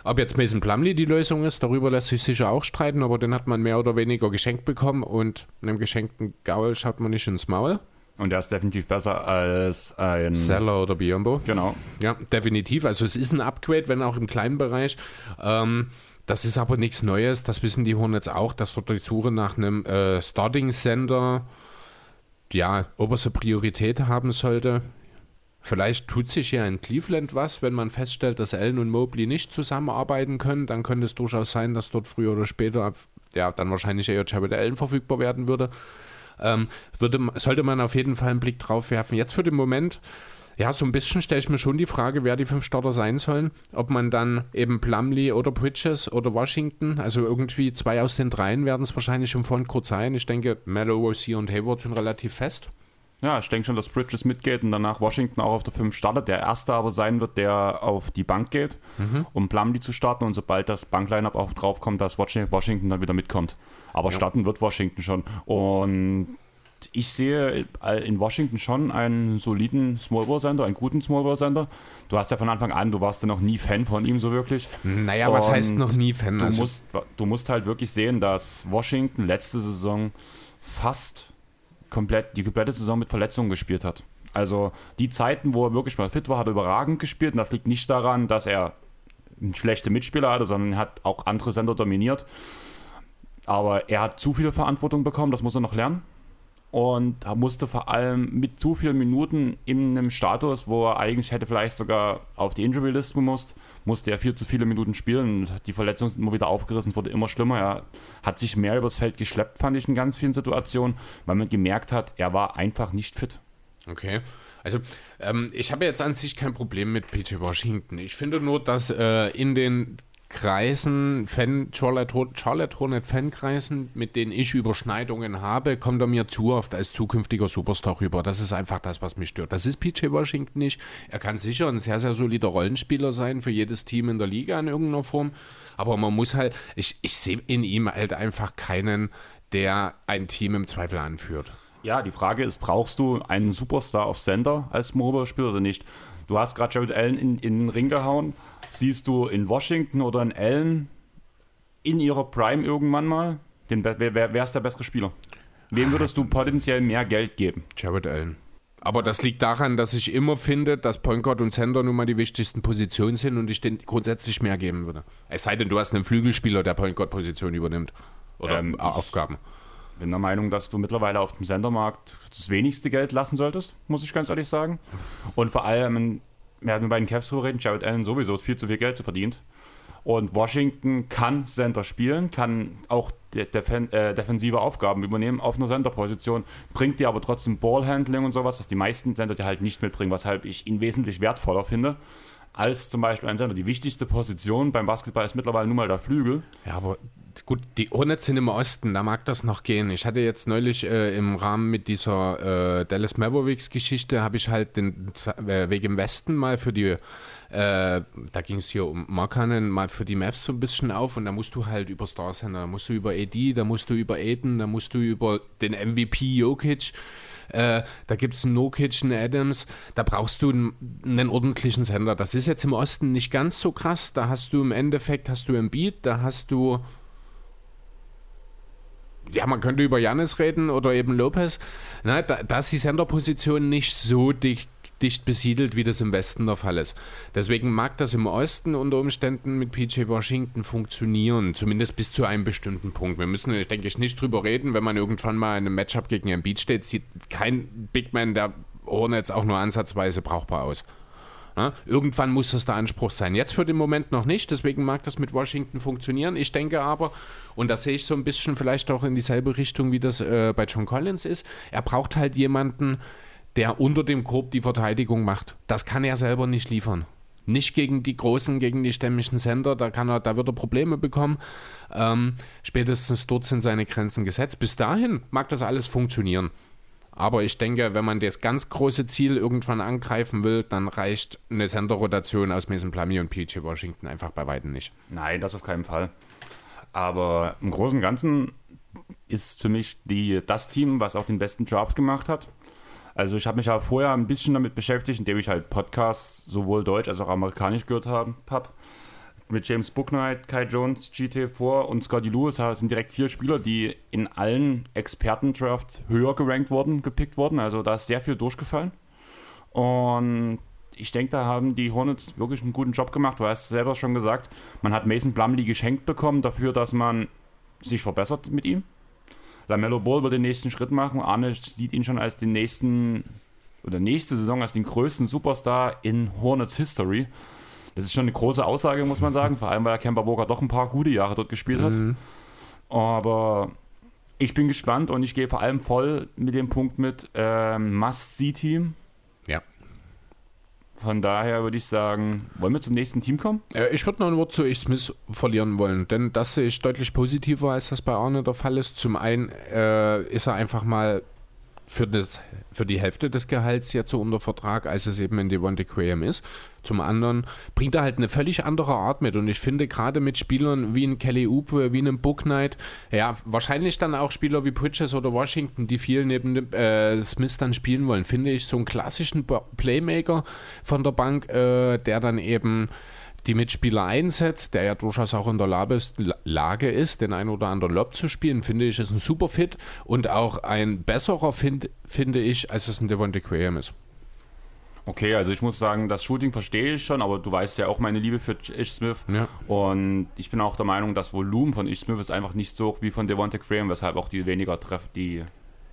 Ob jetzt Mason Plumley die Lösung ist, darüber lässt sich sicher auch streiten, aber den hat man mehr oder weniger geschenkt bekommen und einem geschenkten Gaul schaut man nicht ins Maul. Und der ist definitiv besser als ein Seller oder Biombo. Genau. Ja, definitiv. Also es ist ein Upgrade, wenn auch im kleinen Bereich. Ähm, das ist aber nichts Neues. Das wissen die Hornets auch, dass dort die Suche nach einem äh, Starting-Sender ja, oberste Priorität haben sollte. Vielleicht tut sich ja in Cleveland was, wenn man feststellt, dass Allen und Mobley nicht zusammenarbeiten können, dann könnte es durchaus sein, dass dort früher oder später ja dann wahrscheinlich eher Jared Allen verfügbar werden würde. Ähm, würde. Sollte man auf jeden Fall einen Blick drauf werfen. Jetzt für den Moment, ja, so ein bisschen stelle ich mir schon die Frage, wer die fünf Starter sein sollen. Ob man dann eben Plumlee oder Bridges oder Washington, also irgendwie zwei aus den dreien werden es wahrscheinlich im Frontcourt sein. Ich denke, Mellow, Rozier und Hayward sind relativ fest. Ja, ich denke schon, dass Bridges mitgeht und danach Washington auch auf der 5 startet. Der erste aber sein wird, der auf die Bank geht, mhm. um Plumlee zu starten. Und sobald das Bankline-Up auch draufkommt, dass Washington dann wieder mitkommt. Aber ja. starten wird Washington schon. Und ich sehe in Washington schon einen soliden Smallball-Sender, einen guten Smallball-Sender. Du hast ja von Anfang an, du warst ja noch nie Fan von ihm so wirklich. Naja, was heißt noch nie Fan? Du, also musst, du musst halt wirklich sehen, dass Washington letzte Saison fast komplett, die komplette Saison mit Verletzungen gespielt hat. Also die Zeiten, wo er wirklich mal fit war, hat er überragend gespielt. Und das liegt nicht daran, dass er schlechte Mitspieler hatte, sondern er hat auch andere Sender dominiert. Aber er hat zu viel Verantwortung bekommen, das muss er noch lernen und musste vor allem mit zu vielen Minuten in einem Status, wo er eigentlich hätte vielleicht sogar auf die Injury List gemusst, musste er viel zu viele Minuten spielen und die Verletzungen sind immer wieder aufgerissen, wurde immer schlimmer. Er hat sich mehr übers Feld geschleppt, fand ich in ganz vielen Situationen, weil man gemerkt hat, er war einfach nicht fit. Okay. Also, ähm, ich habe jetzt an sich kein Problem mit PJ Washington. Ich finde nur, dass äh, in den Kreisen, Fan, Charlotte, Charlotte Hornet Fankreisen, mit denen ich Überschneidungen habe, kommt er mir zu oft als zukünftiger Superstar rüber. Das ist einfach das, was mich stört. Das ist PJ Washington nicht. Er kann sicher ein sehr, sehr solider Rollenspieler sein für jedes Team in der Liga in irgendeiner Form. Aber man muss halt, ich, ich sehe in ihm halt einfach keinen, der ein Team im Zweifel anführt. Ja, die Frage ist, brauchst du einen Superstar auf Sender als Mobile-Spieler oder nicht? Du hast gerade Jared Allen in, in den Ring gehauen. Siehst du in Washington oder in Allen in ihrer Prime irgendwann mal? Den, wer, wer, wer ist der bessere Spieler? Wem würdest du potenziell mehr Geld geben? Jared Allen. Aber das liegt daran, dass ich immer finde, dass Point Guard und Center nun mal die wichtigsten Positionen sind und ich den grundsätzlich mehr geben würde. Es sei denn, du hast einen Flügelspieler, der Point Guard Position übernimmt. Oder Ähm, Aufgaben. bin der Meinung, dass du mittlerweile auf dem Sendermarkt das wenigste Geld lassen solltest, muss ich ganz ehrlich sagen. Und vor allem, wir hatten bei den Cavs drüber reden, Jared Allen sowieso viel zu viel Geld verdient. Und Washington kann Center spielen, kann auch de defen äh, defensive Aufgaben übernehmen auf einer Center-Position, bringt dir aber trotzdem Ballhandling und sowas, was die meisten Center dir halt nicht mitbringen, weshalb ich ihn wesentlich wertvoller finde als zum Beispiel ein Center. Die wichtigste Position beim Basketball ist mittlerweile nun mal der Flügel. Ja, aber gut, die Hornets sind im Osten, da mag das noch gehen. Ich hatte jetzt neulich äh, im Rahmen mit dieser äh, Dallas Mavericks Geschichte, habe ich halt den äh, Weg im Westen mal für die, äh, da ging es hier um Markanen, mal für die Mavs so ein bisschen auf und da musst du halt über Star Center, da musst du über AD, da musst du über Aiden, da musst du über den MVP Jokic, äh, da gibt es einen Nokic, einen Adams, da brauchst du einen, einen ordentlichen Sender. Das ist jetzt im Osten nicht ganz so krass, da hast du im Endeffekt, hast du Embiid, da hast du ja, man könnte über Janis reden oder eben Lopez. Na, da, da ist die Senderposition nicht so dicht, dicht besiedelt, wie das im Westen der Fall ist. Deswegen mag das im Osten unter Umständen mit PJ Washington funktionieren, zumindest bis zu einem bestimmten Punkt. Wir müssen, ich denke ich, nicht drüber reden, wenn man irgendwann mal in einem Matchup gegen Embiid steht, sieht kein Big Man der Hornets auch nur ansatzweise brauchbar aus. Ja, irgendwann muss das der Anspruch sein. Jetzt für den Moment noch nicht, deswegen mag das mit Washington funktionieren. Ich denke aber, und da sehe ich so ein bisschen vielleicht auch in dieselbe Richtung, wie das äh, bei John Collins ist, er braucht halt jemanden, der unter dem Korb die Verteidigung macht. Das kann er selber nicht liefern. Nicht gegen die großen, gegen die stämmigen Sender, da, kann er, da wird er Probleme bekommen. Ähm, spätestens dort sind seine Grenzen gesetzt. Bis dahin mag das alles funktionieren. Aber ich denke, wenn man das ganz große Ziel irgendwann angreifen will, dann reicht eine Senderrotation aus Mason Plumlee und PJ Washington einfach bei weitem nicht. Nein, das auf keinen Fall. Aber im Großen und Ganzen ist für mich die, das Team, was auch den besten Draft gemacht hat. Also ich habe mich ja vorher ein bisschen damit beschäftigt, indem ich halt Podcasts sowohl deutsch als auch amerikanisch gehört habe. Hab. Mit James Booknight, Kai Jones, GT4 und Scotty Lewis sind direkt vier Spieler, die in allen Experten-Drafts höher gerankt wurden, gepickt wurden. Also da ist sehr viel durchgefallen. Und ich denke, da haben die Hornets wirklich einen guten Job gemacht. Du hast selber schon gesagt, man hat Mason Plumlee geschenkt bekommen dafür, dass man sich verbessert mit ihm. Lamello Ball wird den nächsten Schritt machen. Arne sieht ihn schon als den nächsten oder nächste Saison als den größten Superstar in Hornets History. Das ist schon eine große Aussage, muss man sagen. Vor allem, weil Kemba Walker doch ein paar gute Jahre dort gespielt hat. Aber ich bin gespannt und ich gehe vor allem voll mit dem Punkt mit ähm, Must-See-Team. Ja. Von daher würde ich sagen, wollen wir zum nächsten Team kommen? Äh, Ich würde noch ein Wort zu Ich Smith verlieren wollen, denn das sehe ich deutlich positiver, als das bei Arne der Fall ist. Zum einen äh, ist er einfach mal für, das, für die Hälfte des Gehalts jetzt so unter Vertrag, als es eben in Devontae Graham ist. Zum anderen bringt er halt eine völlig andere Art mit und ich finde gerade mit Spielern wie ein Kelly Oubre, wie einem Book Knight, ja, wahrscheinlich dann auch Spieler wie Bridges oder Washington, die viel neben äh, Smith dann spielen wollen, finde ich so einen klassischen Playmaker von der Bank, äh, der dann eben die Mitspieler einsetzt, der ja durchaus auch in der Lage ist, Lage ist den ein oder anderen Lob zu spielen, finde ich, ist ein super Fit und auch ein besserer, find, finde ich, als es ein Devontae Graham ist. Okay, also ich muss sagen, das Shooting verstehe ich schon, aber du weißt ja auch meine Liebe für Ish Smith. Ja. Und ich bin auch der Meinung, das Volumen von Ish Smith ist einfach nicht so hoch wie von Devontae Graham, weshalb auch die weniger Treff, die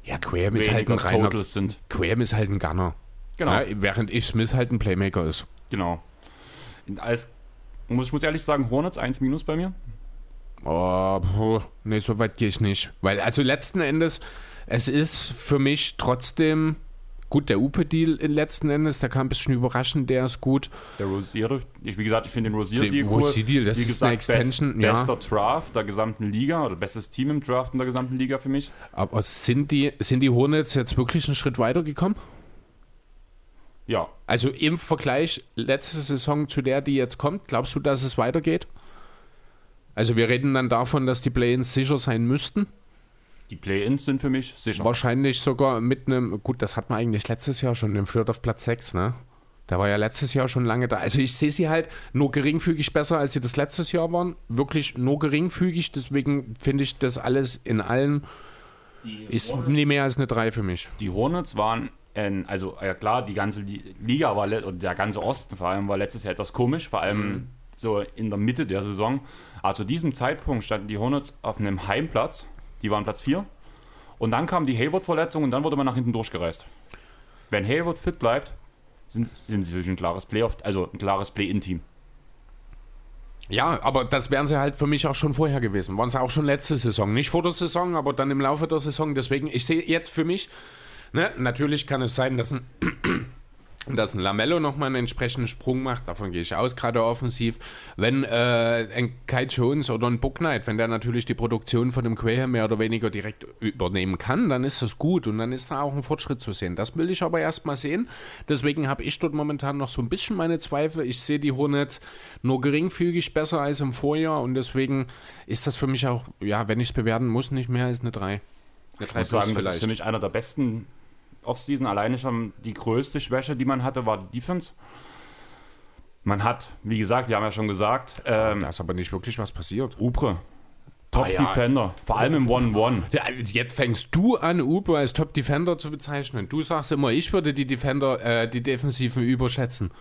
Ja, Graham ist halt ein reiner, Totals sind. Graham ist halt ein Gunner. Genau, Ja, während ich Smith halt ein Playmaker ist. genau. Und Als, muss, ich muss ehrlich sagen, Hornets 1 minus bei mir. Oh, puh, nee, so weit gehe ich nicht. Weil, also letzten Endes, es ist für mich trotzdem Gut, der Upe-Deal letzten Endes, der kam ein bisschen überraschend, der ist gut. Der Rosier, ich, wie gesagt, ich finde den Rosier-Deal Der cool. Rosier-Deal, das wie ist gesagt, eine Extension, best, ja. Bester Draft der gesamten Liga oder bestes Team im Draft in der gesamten Liga für mich. Aber sind die, sind die Hornets jetzt wirklich einen Schritt weitergekommen? Ja, Also im Vergleich letzte Saison zu der, die jetzt kommt, glaubst du, dass es weitergeht? Also wir reden dann davon, dass die Play-ins sicher sein müssten. die Play-Ins sind für mich sicher. Wahrscheinlich sogar mit einem, gut, das hat man eigentlich letztes Jahr schon, den Flirt auf Platz 6, ne? Der war ja letztes Jahr schon lange da. Also ich sehe sie halt nur geringfügig besser, als sie das letztes Jahr waren. Wirklich nur geringfügig. Deswegen finde ich das alles in allem ist nie mehr als eine 3 für mich. Die Hornets waren, also ja klar, die ganze Li- Liga war, und der ganze Osten vor allem war letztes Jahr etwas komisch, vor allem so in der Mitte der Saison. Aber zu diesem Zeitpunkt standen die Hornets auf einem Heimplatz, die waren Platz 4. Und dann kam die Hayward-Verletzung und dann wurde man nach hinten durchgereist. Wenn Hayward fit bleibt, sind, sind sie natürlich ein klares Playoff, also ein klares Play-In-Team. Ja, aber das wären sie halt für mich auch schon vorher gewesen. Waren sie auch schon letzte Saison. Nicht vor der Saison, aber dann im Laufe der Saison. Deswegen, ich sehe jetzt für mich, ne, natürlich kann es sein, dass ein, dass ein Lamello nochmal einen entsprechenden Sprung macht. Davon gehe ich aus, gerade offensiv. Wenn äh, ein Kai Jones oder ein Book Knight, wenn der natürlich die Produktion von dem Quayer mehr oder weniger direkt übernehmen kann, dann ist das gut und dann ist da auch ein Fortschritt zu sehen. Das will ich aber erstmal sehen. Deswegen habe ich dort momentan noch so ein bisschen meine Zweifel. Ich sehe die Hornets nur geringfügig besser als im Vorjahr und deswegen ist das für mich auch, ja, wenn ich es bewerten muss, nicht mehr als eine 3. Eine Ich muss sagen, das ist für mich einer der besten Offseason. Alleine schon die größte Schwäche, die man hatte, war die Defense. Man hat, wie gesagt, wir haben ja schon gesagt, ähm, Da ist aber nicht wirklich was passiert. Ubre, Top Ah ja. Defender, vor allem im One-One. Ja, jetzt fängst du an, Uber als Top Defender zu bezeichnen. Du sagst immer, ich würde die Defender, äh, die Defensiven überschätzen.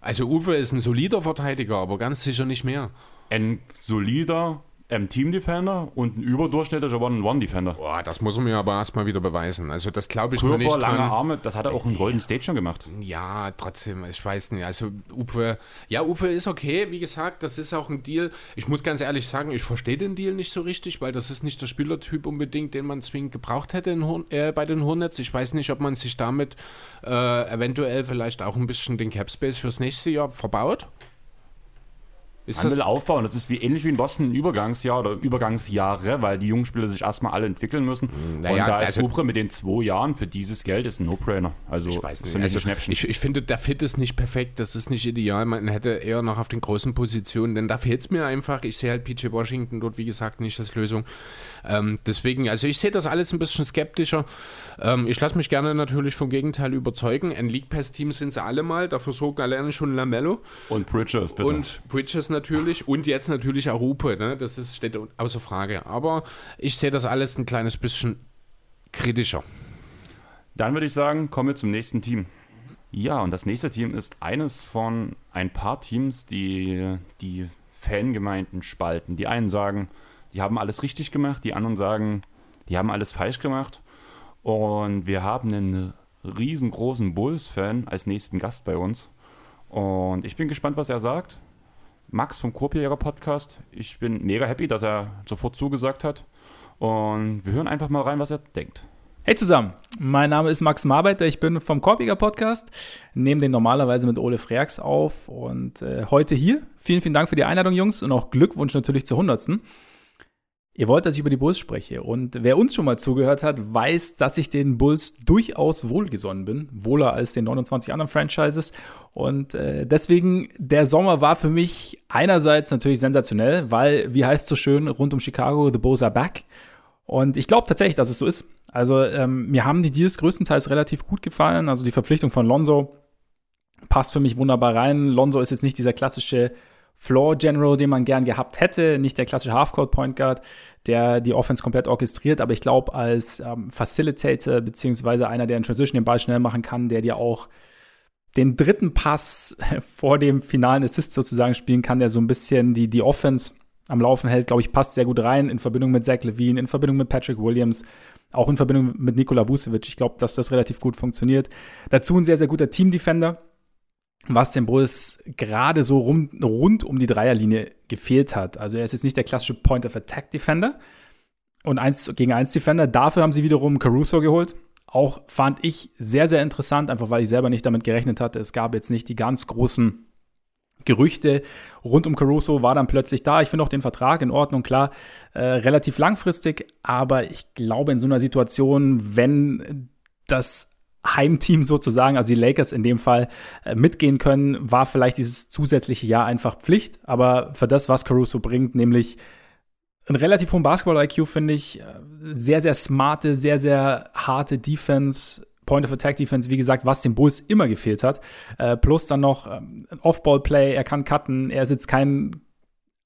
Also Uwe ist ein solider Verteidiger, aber ganz sicher nicht mehr. Ein solider ähm, Team-Defender und ein überdurchschnittlicher One-One-Defender. Boah, das muss man mir aber erstmal wieder beweisen. Also das glaube ich mir Körper, nicht lange dran. Arme, das hat er auch in Golden State schon gemacht. Ja, trotzdem, ich weiß nicht. Also Uwe, ja, Uwe ist okay, wie gesagt, das ist auch ein Deal. Ich muss ganz ehrlich sagen, ich verstehe den Deal nicht so richtig, weil das ist nicht der Spielertyp unbedingt, den man zwingend gebraucht hätte Horn- äh, bei den Hornets. Ich weiß nicht, ob man sich damit äh, eventuell vielleicht auch ein bisschen den Cap Space fürs nächste Jahr verbaut. Ist Man das, will aufbauen. Das ist wie ähnlich wie in Boston ein Übergangsjahr oder Übergangsjahre, weil die jungen Spieler sich erstmal alle entwickeln müssen. naja, und da ist also- Ubre mit den zwei Jahren für dieses Geld ist ein No-Brainer. Also Ich weiß nicht. Also, Schnäppchen. ich, ich finde, der Fit ist nicht perfekt. Das ist nicht ideal. Man hätte eher noch auf den großen Positionen, denn da fehlt es mir einfach. Ich sehe halt PJ Washington dort, wie gesagt, nicht als Lösung. Ähm, deswegen, also ich sehe das alles ein bisschen skeptischer. Ähm, ich lasse mich gerne natürlich vom Gegenteil überzeugen. Ein League Pass-Team sind sie alle mal. Dafür sorgt alleine schon Lamello. und Bridges, bitte. Und Bridges natürlich und jetzt natürlich auch Rupe, ne? Das ist, steht außer Frage. Aber ich sehe das alles ein kleines bisschen kritischer. Dann würde ich sagen, kommen wir zum nächsten Team. Ja, und das nächste Team ist eines von ein paar Teams, die die Fangemeinden spalten. Die einen sagen, die haben alles richtig gemacht, die anderen sagen, die haben alles falsch gemacht. Und wir haben einen riesengroßen Bulls-Fan als nächsten Gast bei uns. Und ich bin gespannt, was er sagt. Max vom Korbjäger Podcast. Ich bin mega happy, dass er sofort zugesagt hat. Und wir hören einfach mal rein, was er denkt. Hey zusammen, mein Name ist Max Marbeiter, ich bin vom Korbiger Podcast, nehme den normalerweise mit Ole Freaks auf und äh, heute hier. Vielen, vielen Dank für die Einladung, Jungs, und auch Glückwunsch natürlich zur 100. Ihr wollt, dass ich über die Bulls spreche und wer uns schon mal zugehört hat, weiß, dass ich den Bulls durchaus wohlgesonnen bin, wohler als den 29 anderen Franchises und äh, deswegen, der Sommer war für mich einerseits natürlich sensationell, weil, wie heißt es so schön, rund um Chicago, the Bulls are back und ich glaube tatsächlich, dass es so ist. Also ähm, mir haben die Deals größtenteils relativ gut gefallen. Also die Verpflichtung von Lonzo passt für mich wunderbar rein. Lonzo ist jetzt nicht dieser klassische Floor General, den man gern gehabt hätte, nicht der klassische Halfcourt Point Guard, der die Offense komplett orchestriert, aber ich glaube als ähm, Facilitator beziehungsweise einer, der in Transition den Ball schnell machen kann, der dir auch den dritten Pass vor dem finalen Assist sozusagen spielen kann, der so ein bisschen die, die Offense am Laufen hält, glaube ich, passt sehr gut rein in Verbindung mit Zach Levine, in Verbindung mit Patrick Williams, auch in Verbindung mit Nikola Vucevic. Ich glaube, dass das relativ gut funktioniert. Dazu ein sehr, sehr guter Team-Defender, was dem Bulls gerade so rum, rund um die Dreierlinie gefehlt hat. Also er ist jetzt nicht der klassische Point-of-Attack-Defender und 1 gegen 1 Defender. Dafür haben sie wiederum Caruso geholt Auch fand ich sehr, sehr interessant, einfach weil ich selber nicht damit gerechnet hatte. Es gab jetzt nicht die ganz großen Gerüchte rund um Caruso war dann plötzlich da. Ich finde auch den Vertrag in Ordnung, klar, äh, relativ langfristig, aber ich glaube in so einer Situation, wenn das Heimteam sozusagen, also die Lakers in dem Fall, äh, mitgehen können, war vielleicht dieses zusätzliche Jahr einfach Pflicht. Aber für das, was Caruso bringt, nämlich einen relativ hohen Basketball-IQ, finde ich, äh, sehr, sehr smarte, sehr, sehr harte Defense, Point-of-Attack-Defense, wie gesagt, was dem Bulls immer gefehlt hat. Äh, plus dann noch ähm, Off-Ball-Play, er kann cutten, er ist jetzt kein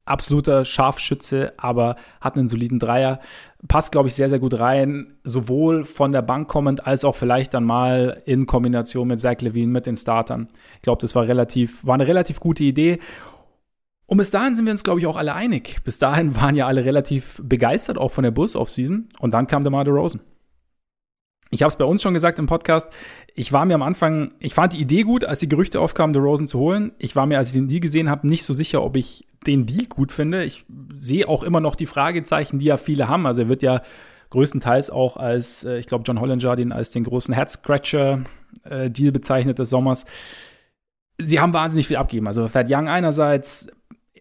absoluter Scharfschütze, aber hat einen soliden Dreier. Passt, glaube ich, sehr, sehr gut rein, sowohl von der Bank kommend als auch vielleicht dann mal in Kombination mit Zach Levine, mit den Startern. Ich glaube, das war relativ, war eine relativ gute Idee. Und bis dahin sind wir uns, glaube ich, auch alle einig. Bis dahin waren ja alle relativ begeistert, auch von der Bulls-Offseason. Und dann kam der DeMar Rosen. Ich habe es bei uns schon gesagt im Podcast. Ich war mir am Anfang, ich fand die Idee gut, als die Gerüchte aufkamen, The Rosen zu holen. Ich war mir, als ich den Deal gesehen habe, nicht so sicher, ob ich den Deal gut finde. Ich sehe auch immer noch die Fragezeichen, die ja viele haben. Also er wird ja größtenteils auch als, äh, ich glaube, John Hollinger den als den großen Head-Scratcher-Deal äh, bezeichnet des Sommers. Sie haben wahnsinnig viel abgegeben. Also Thad Young einerseits,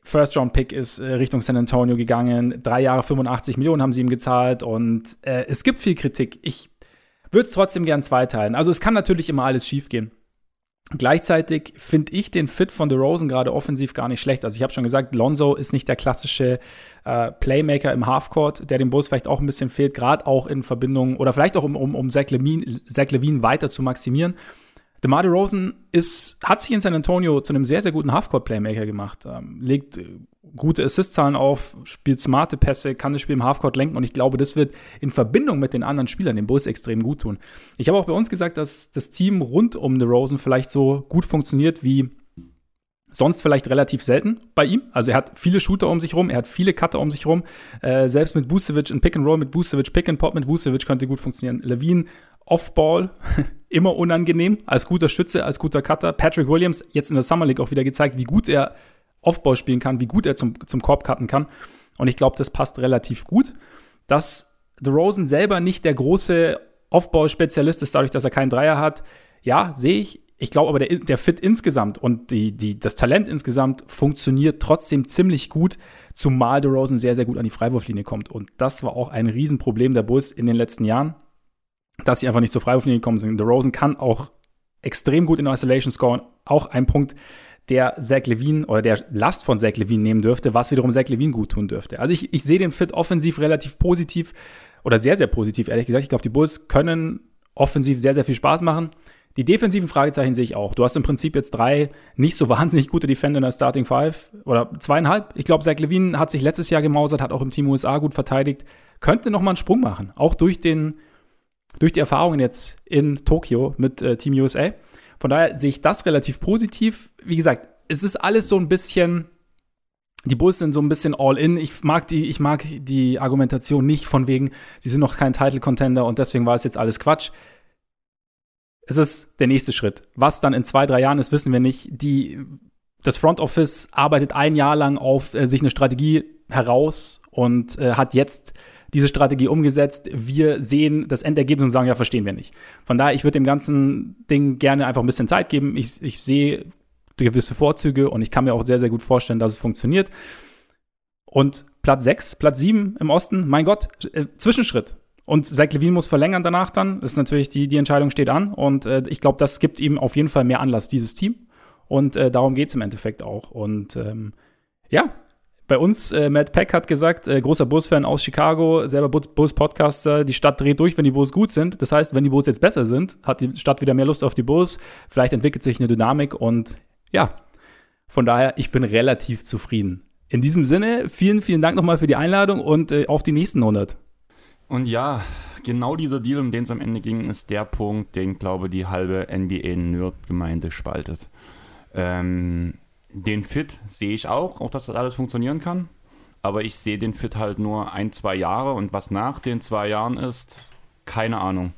First-Round-Pick ist äh, Richtung San Antonio gegangen. Drei Jahre 85 Millionen haben sie ihm gezahlt und äh, es gibt viel Kritik. Ich würde es trotzdem gern zweiteilen. Also es kann natürlich immer alles schiefgehen. Gleichzeitig finde ich den Fit von DeRozan gerade offensiv gar nicht schlecht. Also ich habe schon gesagt, Lonzo ist nicht der klassische äh, Playmaker im Halfcourt, der dem Bulls vielleicht auch ein bisschen fehlt, gerade auch in Verbindung oder vielleicht auch um, um, um Zach, Levine, Zach Levine weiter zu maximieren. DeMar DeRozan ist, hat sich in San Antonio zu einem sehr, sehr guten Halfcourt-Playmaker gemacht. Ähm, legt gute Assist-Zahlen auf, spielt smarte Pässe, kann das Spiel im Halfcourt lenken und ich glaube, das wird in Verbindung mit den anderen Spielern den Bulls extrem gut tun. Ich habe auch bei uns gesagt, dass das Team rund um DeRozan vielleicht so gut funktioniert wie sonst vielleicht relativ selten bei ihm. Also er hat viele Shooter um sich rum, er hat viele Cutter um sich rum. Äh, selbst mit Vucevic in Pick and Roll, mit Vucevic Pick and Pop mit Vucevic könnte gut funktionieren. Levine Off-Ball, immer unangenehm, als guter Schütze, als guter Cutter. Patrick Williams, jetzt in der Summer League auch wieder gezeigt, wie gut er Off-Ball spielen kann, wie gut er zum, zum Korb cutten kann. Und ich glaube, das passt relativ gut. Dass The Rosen selber nicht der große Off-Ball-Spezialist ist, dadurch, dass er keinen Dreier hat, ja, sehe ich. Ich glaube aber, der, der Fit insgesamt und die, die, das Talent insgesamt funktioniert trotzdem ziemlich gut, zumal The Rosen sehr, sehr gut an die Freiwurflinie kommt. Und das war auch ein Riesenproblem der Bulls in den letzten Jahren dass sie einfach nicht zur Freiwurflinie gekommen sind. DeRozan kann auch extrem gut in Isolation scoren. Auch ein Punkt, der Zach Levine oder der Last von Zach Levine nehmen dürfte, was wiederum Zach Levine gut tun dürfte. Also ich, ich sehe den Fit offensiv relativ positiv oder sehr, sehr positiv, ehrlich gesagt. Ich glaube, die Bulls können offensiv sehr, sehr viel Spaß machen. Die defensiven Fragezeichen sehe ich auch. Du hast im Prinzip jetzt drei nicht so wahnsinnig gute Defender in der Starting Five oder zweieinhalb. Ich glaube, Zach Levine hat sich letztes Jahr gemausert, hat auch im Team USA gut verteidigt, könnte noch mal einen Sprung machen. Auch durch den durch die Erfahrungen jetzt in Tokio mit äh, Team USA. Von daher sehe ich das relativ positiv. Wie gesagt, es ist alles so ein bisschen, die Bulls sind so ein bisschen all in. Ich mag die, ich mag die Argumentation nicht von wegen, sie sind noch kein Title Contender und deswegen war es jetzt alles Quatsch. Es ist der nächste Schritt. Was dann in zwei, drei Jahren ist, wissen wir nicht. Die, das Front Office arbeitet ein Jahr lang auf äh, sich eine Strategie heraus und äh, hat jetzt diese Strategie umgesetzt. Wir sehen das Endergebnis und sagen, ja, verstehen wir nicht. Von daher, ich würde dem ganzen Ding gerne einfach ein bisschen Zeit geben. Ich, ich sehe gewisse Vorzüge und ich kann mir auch sehr, sehr gut vorstellen, dass es funktioniert. Und Platz 6, Platz 7 im Osten, mein Gott, äh, Zwischenschritt. Und Zach Levine muss verlängern danach dann. Das ist natürlich, die, die Entscheidung steht an. Und äh, ich glaube, das gibt ihm auf jeden Fall mehr Anlass, dieses Team. Und äh, darum geht es im Endeffekt auch. Und ähm, ja, bei uns, äh, Matt Peck hat gesagt, äh, großer Bulls-Fan aus Chicago, selber Bulls-Podcaster, die Stadt dreht durch, wenn die Bulls gut sind. Das heißt, wenn die Bulls jetzt besser sind, hat die Stadt wieder mehr Lust auf die Bulls. Vielleicht entwickelt sich eine Dynamik und ja, von daher, ich bin relativ zufrieden. In diesem Sinne, vielen, vielen Dank nochmal für die Einladung und äh, auf die nächsten 100. Und ja, genau dieser Deal, um den es am Ende ging, ist der Punkt, den, glaube die halbe NBA-Nerd-Gemeinde spaltet. Ähm, den Fit sehe ich auch, auch dass das alles funktionieren kann. Aber ich sehe den Fit halt nur ein, zwei Jahre und was nach den zwei Jahren ist, keine Ahnung.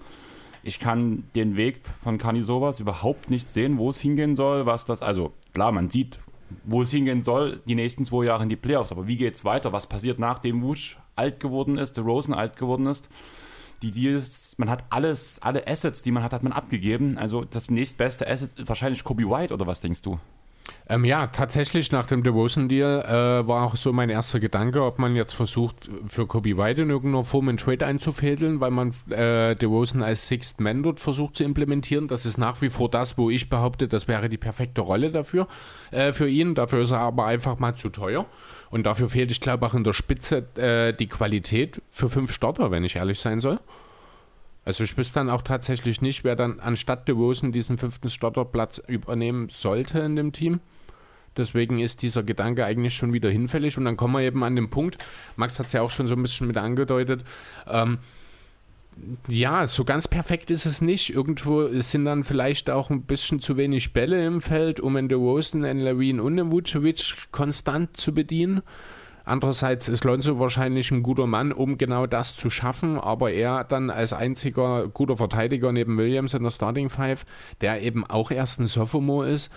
Ich kann den Weg von Kanisovas überhaupt nicht sehen, wo es hingehen soll, was das, also klar, man sieht, wo es hingehen soll, die nächsten zwei Jahre in die Playoffs. Aber wie geht es weiter? Was passiert nachdem Wusch alt geworden ist, der Rosen alt geworden ist? die Deals, man hat alles, alle Assets, die man hat, hat man abgegeben. Also das nächstbeste Asset wahrscheinlich Kobe White oder was denkst du? Ähm, ja, tatsächlich nach dem DeRozan-Deal äh, war auch so mein erster Gedanke, ob man jetzt versucht, für Kobe White in irgendeiner Form einen Trade einzufädeln, weil man äh, DeRozan als Sixth Man dort versucht zu implementieren. Das ist nach wie vor das, wo ich behaupte, das wäre die perfekte Rolle dafür, äh, für ihn. Dafür ist er aber einfach mal zu teuer. Und dafür fehlt, ich glaube, auch in der Spitze äh, die Qualität für fünf Starter, wenn ich ehrlich sein soll. Also ich wüsste dann auch tatsächlich nicht, wer dann anstatt DeRozan diesen fünften Starterplatz übernehmen sollte in dem Team. Deswegen ist dieser Gedanke eigentlich schon wieder hinfällig. Und dann kommen wir eben an den Punkt, Max hat es ja auch schon so ein bisschen mit angedeutet, ähm, ja, so ganz perfekt ist es nicht. Irgendwo sind dann vielleicht auch ein bisschen zu wenig Bälle im Feld, um in DeRozan, in Levine und in Vucevic konstant zu bedienen. Andererseits ist Lonzo wahrscheinlich ein guter Mann, um genau das zu schaffen, aber er dann als einziger guter Verteidiger neben Williams in der Starting Five, der eben auch erst ein Sophomore ist,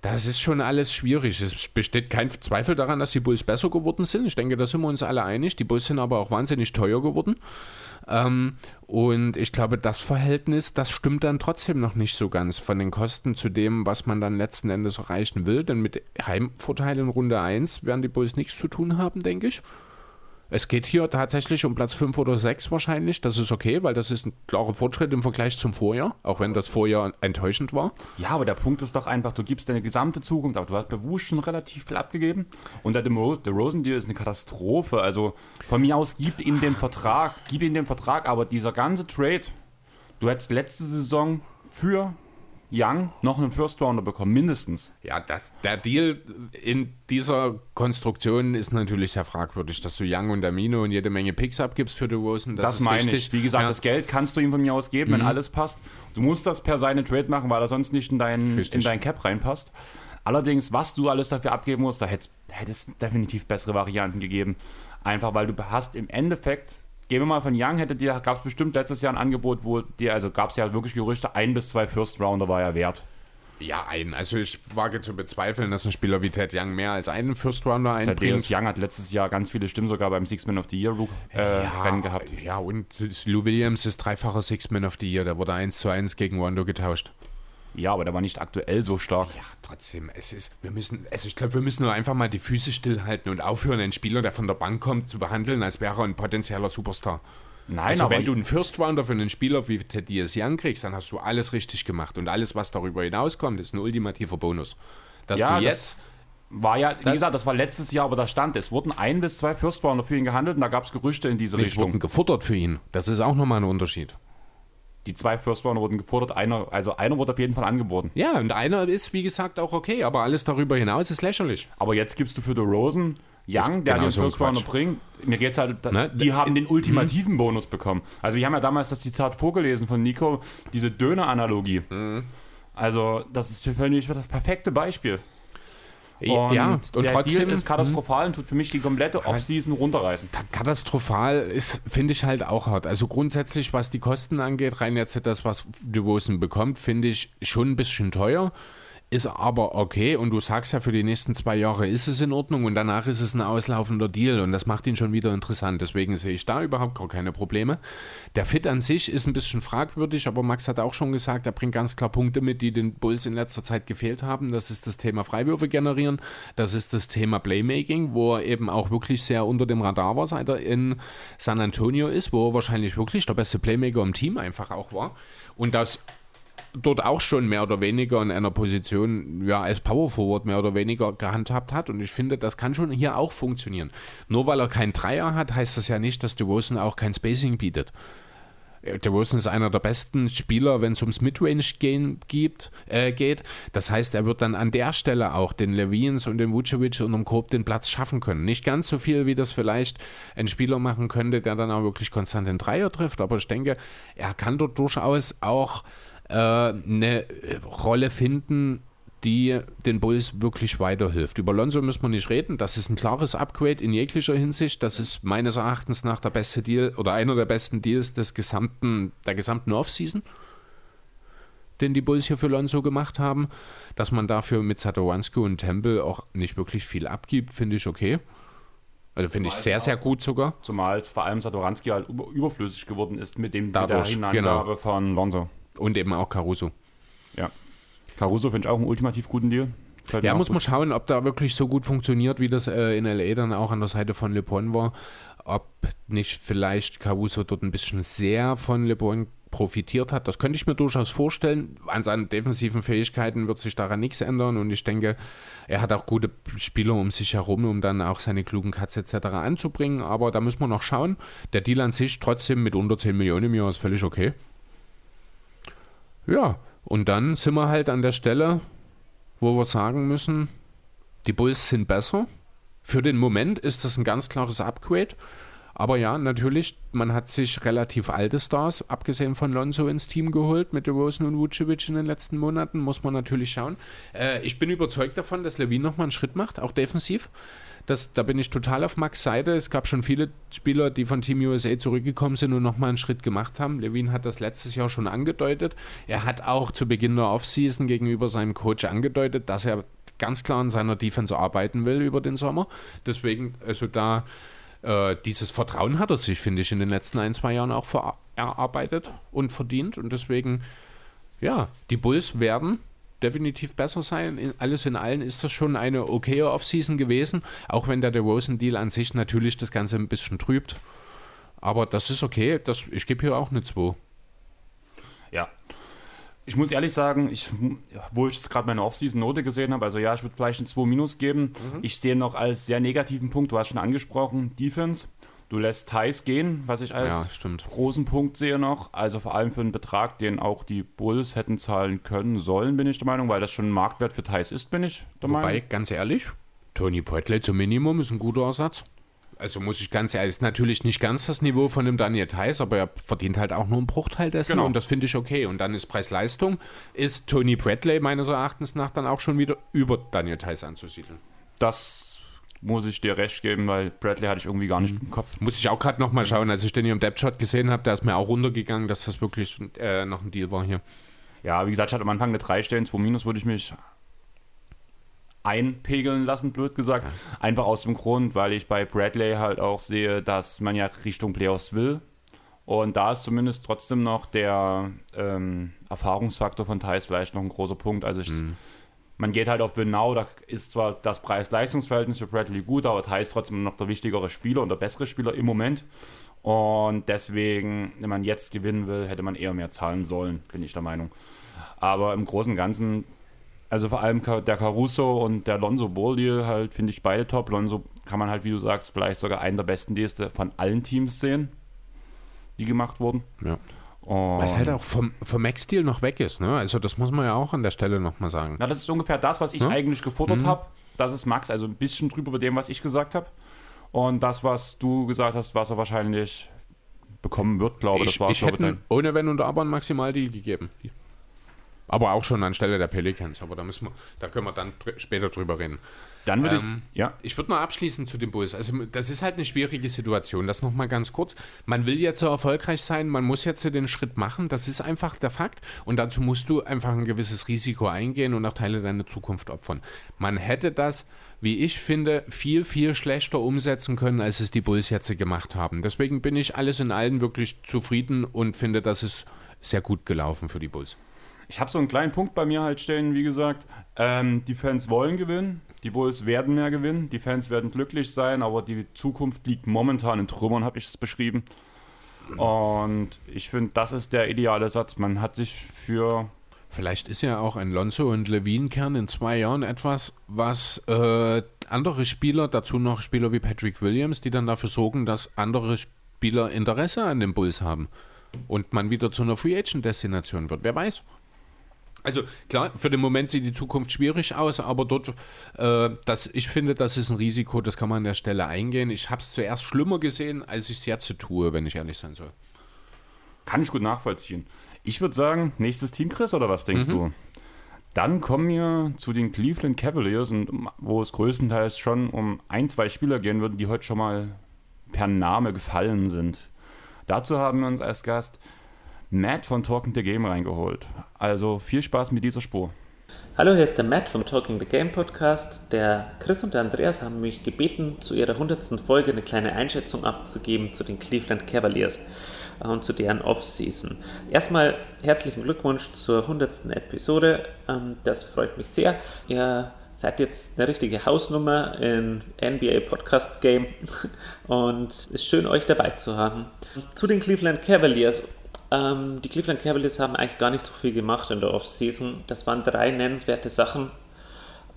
das ist schon alles schwierig. Es besteht kein Zweifel daran, dass die Bulls besser geworden sind. Ich denke, da sind wir uns alle einig. Die Bulls sind aber auch wahnsinnig teuer geworden. Ähm, und ich glaube, das Verhältnis, das stimmt dann trotzdem noch nicht so ganz von den Kosten zu dem, was man dann letzten Endes erreichen will. Denn mit Heimvorteil in Runde 1 werden die Bulls nichts zu tun haben, denke ich. Es geht hier tatsächlich um Platz 5 oder 6 wahrscheinlich. Das ist okay, weil das ist ein klarer Fortschritt im Vergleich zum Vorjahr, auch wenn das Vorjahr enttäuschend war. Ja, aber der Punkt ist doch einfach, du gibst deine gesamte Zukunft ab. Du hast bei Wusch schon relativ viel abgegeben und der, der Rosen-Deal ist eine Katastrophe. Also von mir aus, gib ihm den Vertrag, gib ihm den Vertrag, aber dieser ganze Trade, du hättest letzte Saison für Young noch einen First Rounder bekommen, mindestens. Ja, das, der Deal in dieser Konstruktion ist natürlich sehr fragwürdig, dass du Young und Amino und jede Menge Picks abgibst für DeRozan. Das, das meine richtig. ich. Wie gesagt, ja. das Geld kannst du ihm von mir aus geben, mhm. wenn alles passt. Du musst das per seine Trade machen, weil er sonst nicht in dein, in dein Cap reinpasst. Allerdings, was du alles dafür abgeben musst, da hätte es definitiv bessere Varianten gegeben. Einfach weil du hast im Endeffekt gehen wir mal von Young, hätte dir, gab es bestimmt letztes Jahr ein Angebot, wo dir, also gab es ja wirklich Gerüchte, ein bis zwei First Rounder war ja wert. Ja, ein. Also ich wage zu bezweifeln, dass ein Spieler wie Ted Young mehr als einen First Rounder einbringt. Thaddeus Young hat letztes Jahr ganz viele Stimmen sogar beim Six Man of the Year äh, ja, Rennen gehabt. Ja, und Lou Williams ist dreifacher Six Man of the Year. Der wurde 1 zu 1 gegen Wando getauscht. Ja, aber der war nicht aktuell so stark. Ja, trotzdem, es ist, wir müssen, also ich glaube, wir müssen nur einfach mal die Füße stillhalten und aufhören, einen Spieler, der von der Bank kommt, zu behandeln, als wäre er ein potenzieller Superstar. Nein, also aber wenn du einen First Rounder für einen Spieler wie Thaddeus Young kriegst, dann hast du alles richtig gemacht und alles, was darüber hinauskommt, ist ein ultimativer Bonus. Dass ja, du jetzt war ja, wie gesagt, das war letztes Jahr, aber da stand, es wurden ein bis zwei First Rounder für ihn gehandelt und da gab es Gerüchte in diese Richtung. Es wurden gefuttert für ihn. Das ist auch nochmal ein Unterschied. Die zwei First Rounder wurden gefordert, einer, also einer wurde auf jeden Fall angeboten. Ja, und einer ist, wie gesagt, auch okay, aber alles darüber hinaus ist lächerlich. Aber jetzt gibst du für The Rosen Young, der genau den First Rounder bringt. Mir geht's halt, ne? die haben den ultimativen mhm. Bonus bekommen. Also wir haben ja damals das Zitat vorgelesen von Nico, diese Döner-Analogie. Mhm. Also das ist für mich das perfekte Beispiel. Und ja, und der trotzdem Deal ist katastrophal und tut für mich die komplette Offseason runterreißen. Katastrophal ist, finde ich halt auch hart. Also grundsätzlich, was die Kosten angeht, rein jetzt das, was Devosen bekommt, finde ich schon ein bisschen teuer ist aber okay und du sagst ja, für die nächsten zwei Jahre ist es in Ordnung und danach ist es ein auslaufender Deal und das macht ihn schon wieder interessant. Deswegen sehe ich da überhaupt gar keine Probleme. Der Fit an sich ist ein bisschen fragwürdig, aber Max hat auch schon gesagt, er bringt ganz klar Punkte mit, die den Bulls in letzter Zeit gefehlt haben. Das ist das Thema Freiwürfe generieren, das ist das Thema Playmaking, wo er eben auch wirklich sehr unter dem Radar war, seit er in San Antonio ist, wo er wahrscheinlich wirklich der beste Playmaker im Team einfach auch war. Und das dort auch schon mehr oder weniger in einer Position, ja, als Power Forward mehr oder weniger gehandhabt hat. Und ich finde, das kann schon hier auch funktionieren. Nur weil er keinen Dreier hat, heißt das ja nicht, dass DeRozan auch kein Spacing bietet. Äh, DeRozan ist einer der besten Spieler, wenn es ums Midrange-Game äh, geht. Das heißt, er wird dann an der Stelle auch den Levins und den Vucevic und dem Korb den Platz schaffen können. Nicht ganz so viel, wie das vielleicht ein Spieler machen könnte, der dann auch wirklich konstant den Dreier trifft. Aber ich denke, er kann dort durchaus auch äh, eine Rolle finden, die den Bulls wirklich weiterhilft. Über Lonzo müssen wir nicht reden. Das ist ein klares Upgrade in jeglicher Hinsicht. Das ist meines Erachtens nach der beste Deal oder einer der besten Deals des gesamten, der gesamten Offseason, den die Bulls hier für Lonzo gemacht haben. Dass man dafür mit Satoranski und Temple auch nicht wirklich viel abgibt, finde ich okay. Also finde ich sehr, sehr gut sogar. Zumal es vor allem Satoranski halt über, überflüssig geworden ist mit dem Dadurch, Hineingabe genau. von Lonzo. Und eben auch Caruso. Ja. Caruso finde ich auch einen ultimativ guten Deal. Ja, muss gut. man schauen, ob da wirklich so gut funktioniert, wie das äh, in LA dann auch an der Seite von LeBron war. Ob nicht vielleicht Caruso dort ein bisschen sehr von LeBron profitiert hat. Das könnte ich mir durchaus vorstellen. An seinen defensiven Fähigkeiten wird sich daran nichts ändern und ich denke, er hat auch gute Spieler um sich herum, um dann auch seine klugen Cuts etc. anzubringen. Aber da müssen wir noch schauen. Der Deal an sich trotzdem mit unter 10 Millionen im Jahr ist völlig okay. Ja, und dann sind wir halt an der Stelle, wo wir sagen müssen, die Bulls sind besser. Für den Moment ist das ein ganz klares Upgrade. Aber ja, natürlich, man hat sich relativ alte Stars, abgesehen von Lonzo, ins Team geholt mit DeRozan und Vucevic in den letzten Monaten. Muss man natürlich schauen. Äh, ich bin überzeugt davon, dass Levine nochmal einen Schritt macht, auch defensiv. Das, da bin ich total auf Max Seite. Es gab schon viele Spieler, die von Team USA zurückgekommen sind und nochmal einen Schritt gemacht haben. Levine hat das letztes Jahr schon angedeutet. Er hat auch zu Beginn der Offseason gegenüber seinem Coach angedeutet, dass er ganz klar an seiner Defense arbeiten will über den Sommer. Deswegen, also da äh, dieses Vertrauen hat er sich, finde ich, in den letzten ein, zwei Jahren auch erarbeitet und verdient. Und deswegen, ja, die Bulls werden definitiv besser sein. In, alles in allem ist das schon eine okaye Offseason gewesen, auch wenn der DeRozan-Deal an sich natürlich das Ganze ein bisschen trübt. Aber das ist okay. Das, ich gebe hier auch eine 2. Ja. Ich muss ehrlich sagen, ich, wo ich jetzt gerade meine Off-Season-Note gesehen habe, also ja, ich würde vielleicht ein 2 minus geben. Ich sehe noch als sehr negativen Punkt, du hast schon angesprochen, Defense. Du lässt Thais gehen, was ich als Ja, großen Punkt sehe noch. Also vor allem für einen Betrag, den auch die Bulls hätten zahlen können sollen, bin ich der Meinung, weil das schon ein Marktwert für Thais ist, bin ich der Wobei, Meinung. ganz ehrlich, Tony Bradley zum Minimum ist ein guter Ersatz. Also muss ich ganz ehrlich, ist natürlich nicht ganz das Niveau von dem Daniel Theiss, aber er verdient halt auch nur einen Bruchteil dessen Genau. und das finde ich okay. Und dann ist Preis-Leistung, ist Tony Bradley meines Erachtens nach dann auch schon wieder über Daniel Theiss anzusiedeln. Das muss ich dir recht geben, weil Bradley hatte ich irgendwie gar nicht im Kopf. Muss ich auch gerade nochmal schauen, als ich den hier im Depth-Shot gesehen habe, da ist mir auch runtergegangen, dass das wirklich äh, noch ein Deal war hier. Ja, wie gesagt, ich hatte am Anfang eine 3 stellen, 2 minus würde ich mich einpegeln lassen, blöd gesagt. Einfach aus dem Grund, weil ich bei Bradley halt auch sehe, dass man ja Richtung Playoffs will. Und da ist zumindest trotzdem noch der ähm, Erfahrungsfaktor von Thais vielleicht noch ein großer Punkt. Also ich, man geht halt auf Winnow, da ist zwar das Preis-Leistungs-Verhältnis für Bradley gut, aber Thais trotzdem noch der wichtigere Spieler und der bessere Spieler im Moment. Und deswegen, wenn man jetzt gewinnen will, hätte man eher mehr zahlen sollen, bin ich der Meinung. Aber im Großen und Ganzen, also vor allem der Caruso und der Lonzo Ball halt, finde ich beide top. Lonzo kann man halt, wie du sagst, vielleicht sogar einen der besten Deals von allen Teams sehen, die gemacht wurden. Ja. Und Was halt auch vom, vom Max-Deal noch weg ist, ne? Also das muss man ja auch an der Stelle nochmal sagen. Na, das ist ungefähr das, was ich Ja? eigentlich gefordert habe. Das ist Max, also ein bisschen drüber bei dem, was ich gesagt habe. Und das, was du gesagt hast, was er wahrscheinlich bekommen wird, glaube ich das war ich glaube hätte ohne Wenn und Aber einen Maximaldeal gegeben. Aber auch schon anstelle der Pelicans. Aber da müssen wir, da können wir dann dr später drüber reden. Dann würde Ähm, ich, ja, Ich würde noch abschließen zu den Bulls. Also das ist halt eine schwierige Situation. Das nochmal ganz kurz. Man will jetzt so erfolgreich sein, man muss jetzt so den Schritt machen. Das ist einfach der Fakt. Und dazu musst du einfach ein gewisses Risiko eingehen und auch Teile deiner Zukunft opfern. Man hätte das, wie ich finde, viel, viel schlechter umsetzen können, als es die Bulls jetzt gemacht haben. Deswegen bin ich alles in allem wirklich zufrieden und finde, das ist sehr gut gelaufen für die Bulls. Ich habe so einen kleinen Punkt bei mir halt stehen, wie gesagt. Ähm, die Fans wollen gewinnen, die Bulls werden mehr gewinnen, die Fans werden glücklich sein, aber die Zukunft liegt momentan in Trümmern, habe ich es beschrieben. Und ich finde, das ist der ideale Satz. Man hat sich für Vielleicht ist ja auch ein Lonzo und Levine-Kern in zwei Jahren etwas, was äh, andere Spieler, dazu noch Spieler wie Patrick Williams, die dann dafür sorgen, dass andere Spieler Interesse an den Bulls haben und man wieder zu einer Free Agent-Destination wird. Wer weiß? Also klar, für den Moment sieht die Zukunft schwierig aus, aber dort, äh, das, ich finde, das ist ein Risiko, das kann man an der Stelle eingehen. Ich habe es zuerst schlimmer gesehen, als ich es jetzt tue, wenn ich ehrlich sein soll. Kann ich gut nachvollziehen. Ich würde sagen, nächstes Team, Chris, oder was denkst du? Dann kommen wir zu den Cleveland Cavaliers, und wo es größtenteils schon um ein, zwei Spieler gehen würden, die heute schon mal per Name gefallen sind. Dazu haben wir uns als Gast Matt von Talking the Game reingeholt. Also viel Spaß mit dieser Spur. Hallo, hier ist der Matt vom Talking the Game Podcast. Der Chris und der Andreas haben mich gebeten, zu ihrer 100. Folge eine kleine Einschätzung abzugeben zu den Cleveland Cavaliers äh, und zu deren Offseason. Erstmal herzlichen Glückwunsch zur 100. Episode. Ähm, das freut mich sehr. Ihr seid jetzt eine richtige Hausnummer im NBA Podcast Game und es ist schön, euch dabei zu haben. Zu den Cleveland Cavaliers. Ähm, die Cleveland Cavaliers haben eigentlich gar nicht so viel gemacht in der Offseason. Das waren drei nennenswerte Sachen.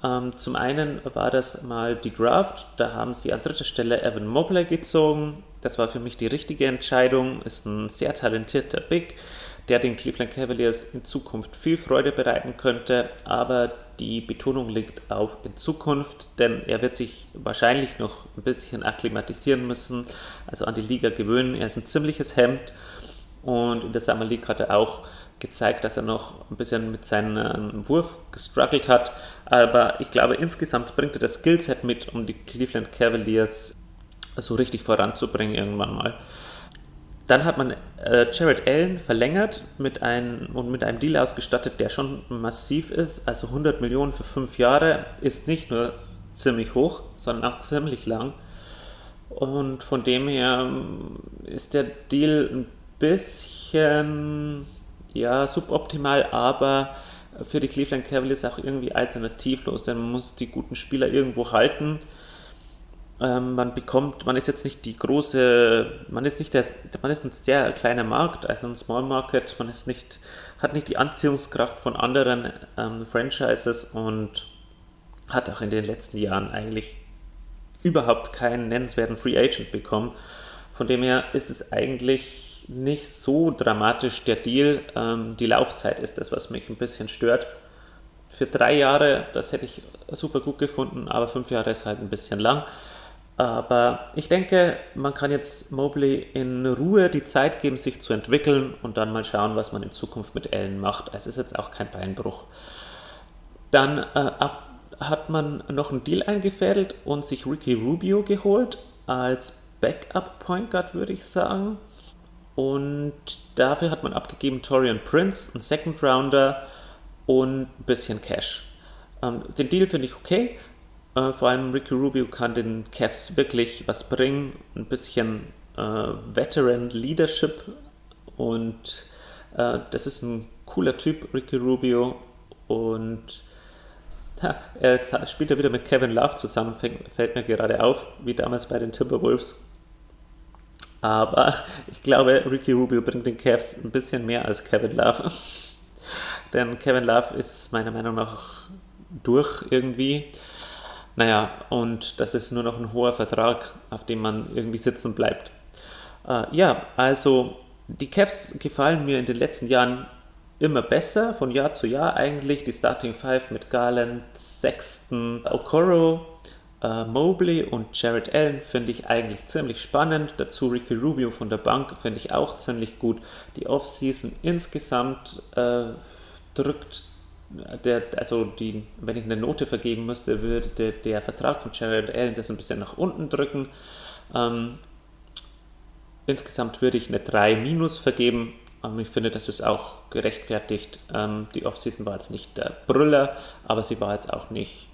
Ähm, zum einen war das mal die Draft. Da haben sie an dritter Stelle Evan Mobley gezogen. Das war für mich die richtige Entscheidung. Ist ein sehr talentierter Big, der den Cleveland Cavaliers in Zukunft viel Freude bereiten könnte. Aber die Betonung liegt auf in Zukunft, denn er wird sich wahrscheinlich noch ein bisschen akklimatisieren müssen, also an die Liga gewöhnen. Er ist ein ziemliches Hemd und in der Summer League hat er auch gezeigt, dass er noch ein bisschen mit seinem Wurf gestruggelt hat. Aber ich glaube, insgesamt bringt er das Skillset mit, um die Cleveland Cavaliers so richtig voranzubringen irgendwann mal. Dann hat man äh, Jared Allen verlängert mit einem, und mit einem Deal ausgestattet, der schon massiv ist. Also 100 Millionen für fünf Jahre ist nicht nur ziemlich hoch, sondern auch ziemlich lang. Und von dem her ist der Deal ein bisschen ja, suboptimal, aber für die Cleveland Cavaliers auch irgendwie alternativlos, denn man muss die guten Spieler irgendwo halten. Ähm, man bekommt, man ist jetzt nicht die große, man ist nicht der, man ist ein sehr kleiner Markt, also ein Small Market, man ist nicht, hat nicht die Anziehungskraft von anderen ähm, Franchises und hat auch in den letzten Jahren eigentlich überhaupt keinen nennenswerten Free Agent bekommen. Von dem her ist es eigentlich nicht so dramatisch der Deal. Ähm, die Laufzeit ist das, was mich ein bisschen stört. Für drei Jahre, das hätte ich super gut gefunden, aber fünf Jahre ist halt ein bisschen lang. Aber ich denke, man kann jetzt Mobley in Ruhe die Zeit geben, sich zu entwickeln und dann mal schauen, was man in Zukunft mit Allen macht. Es ist jetzt auch kein Beinbruch. Dann äh, hat man noch einen Deal eingefädelt und sich Ricky Rubio geholt als Backup Point Guard, würde ich sagen. Und dafür hat man abgegeben Torian Prince, einen Second Rounder und ein bisschen Cash. Ähm, den Deal finde ich okay. Äh, vor allem Ricky Rubio kann den Cavs wirklich was bringen. Ein bisschen äh, Veteran Leadership und äh, das ist ein cooler Typ, Ricky Rubio. Und ha, er spielt ja wieder mit Kevin Love zusammen, fällt mir gerade auf, wie damals bei den Timberwolves. Aber ich glaube, Ricky Rubio bringt den Cavs ein bisschen mehr als Kevin Love. Denn Kevin Love ist meiner Meinung nach durch irgendwie. Naja, und das ist nur noch ein hoher Vertrag, auf dem man irgendwie sitzen bleibt. Äh, ja, also die Cavs gefallen mir in den letzten Jahren immer besser, von Jahr zu Jahr eigentlich. Die Starting Five mit Garland, Sexton, Okoro, äh, Mobley und Jared Allen finde ich eigentlich ziemlich spannend. Dazu Ricky Rubio von der Bank finde ich auch ziemlich gut. Die Offseason insgesamt äh, drückt der, also die, wenn ich eine Note vergeben müsste, würde der, der Vertrag von Jared Allen das ein bisschen nach unten drücken. Ähm, insgesamt würde ich eine 3 minus vergeben. Ähm, ich finde, das ist auch gerechtfertigt. Ähm, die Offseason war jetzt nicht der Brüller, aber sie war jetzt auch nicht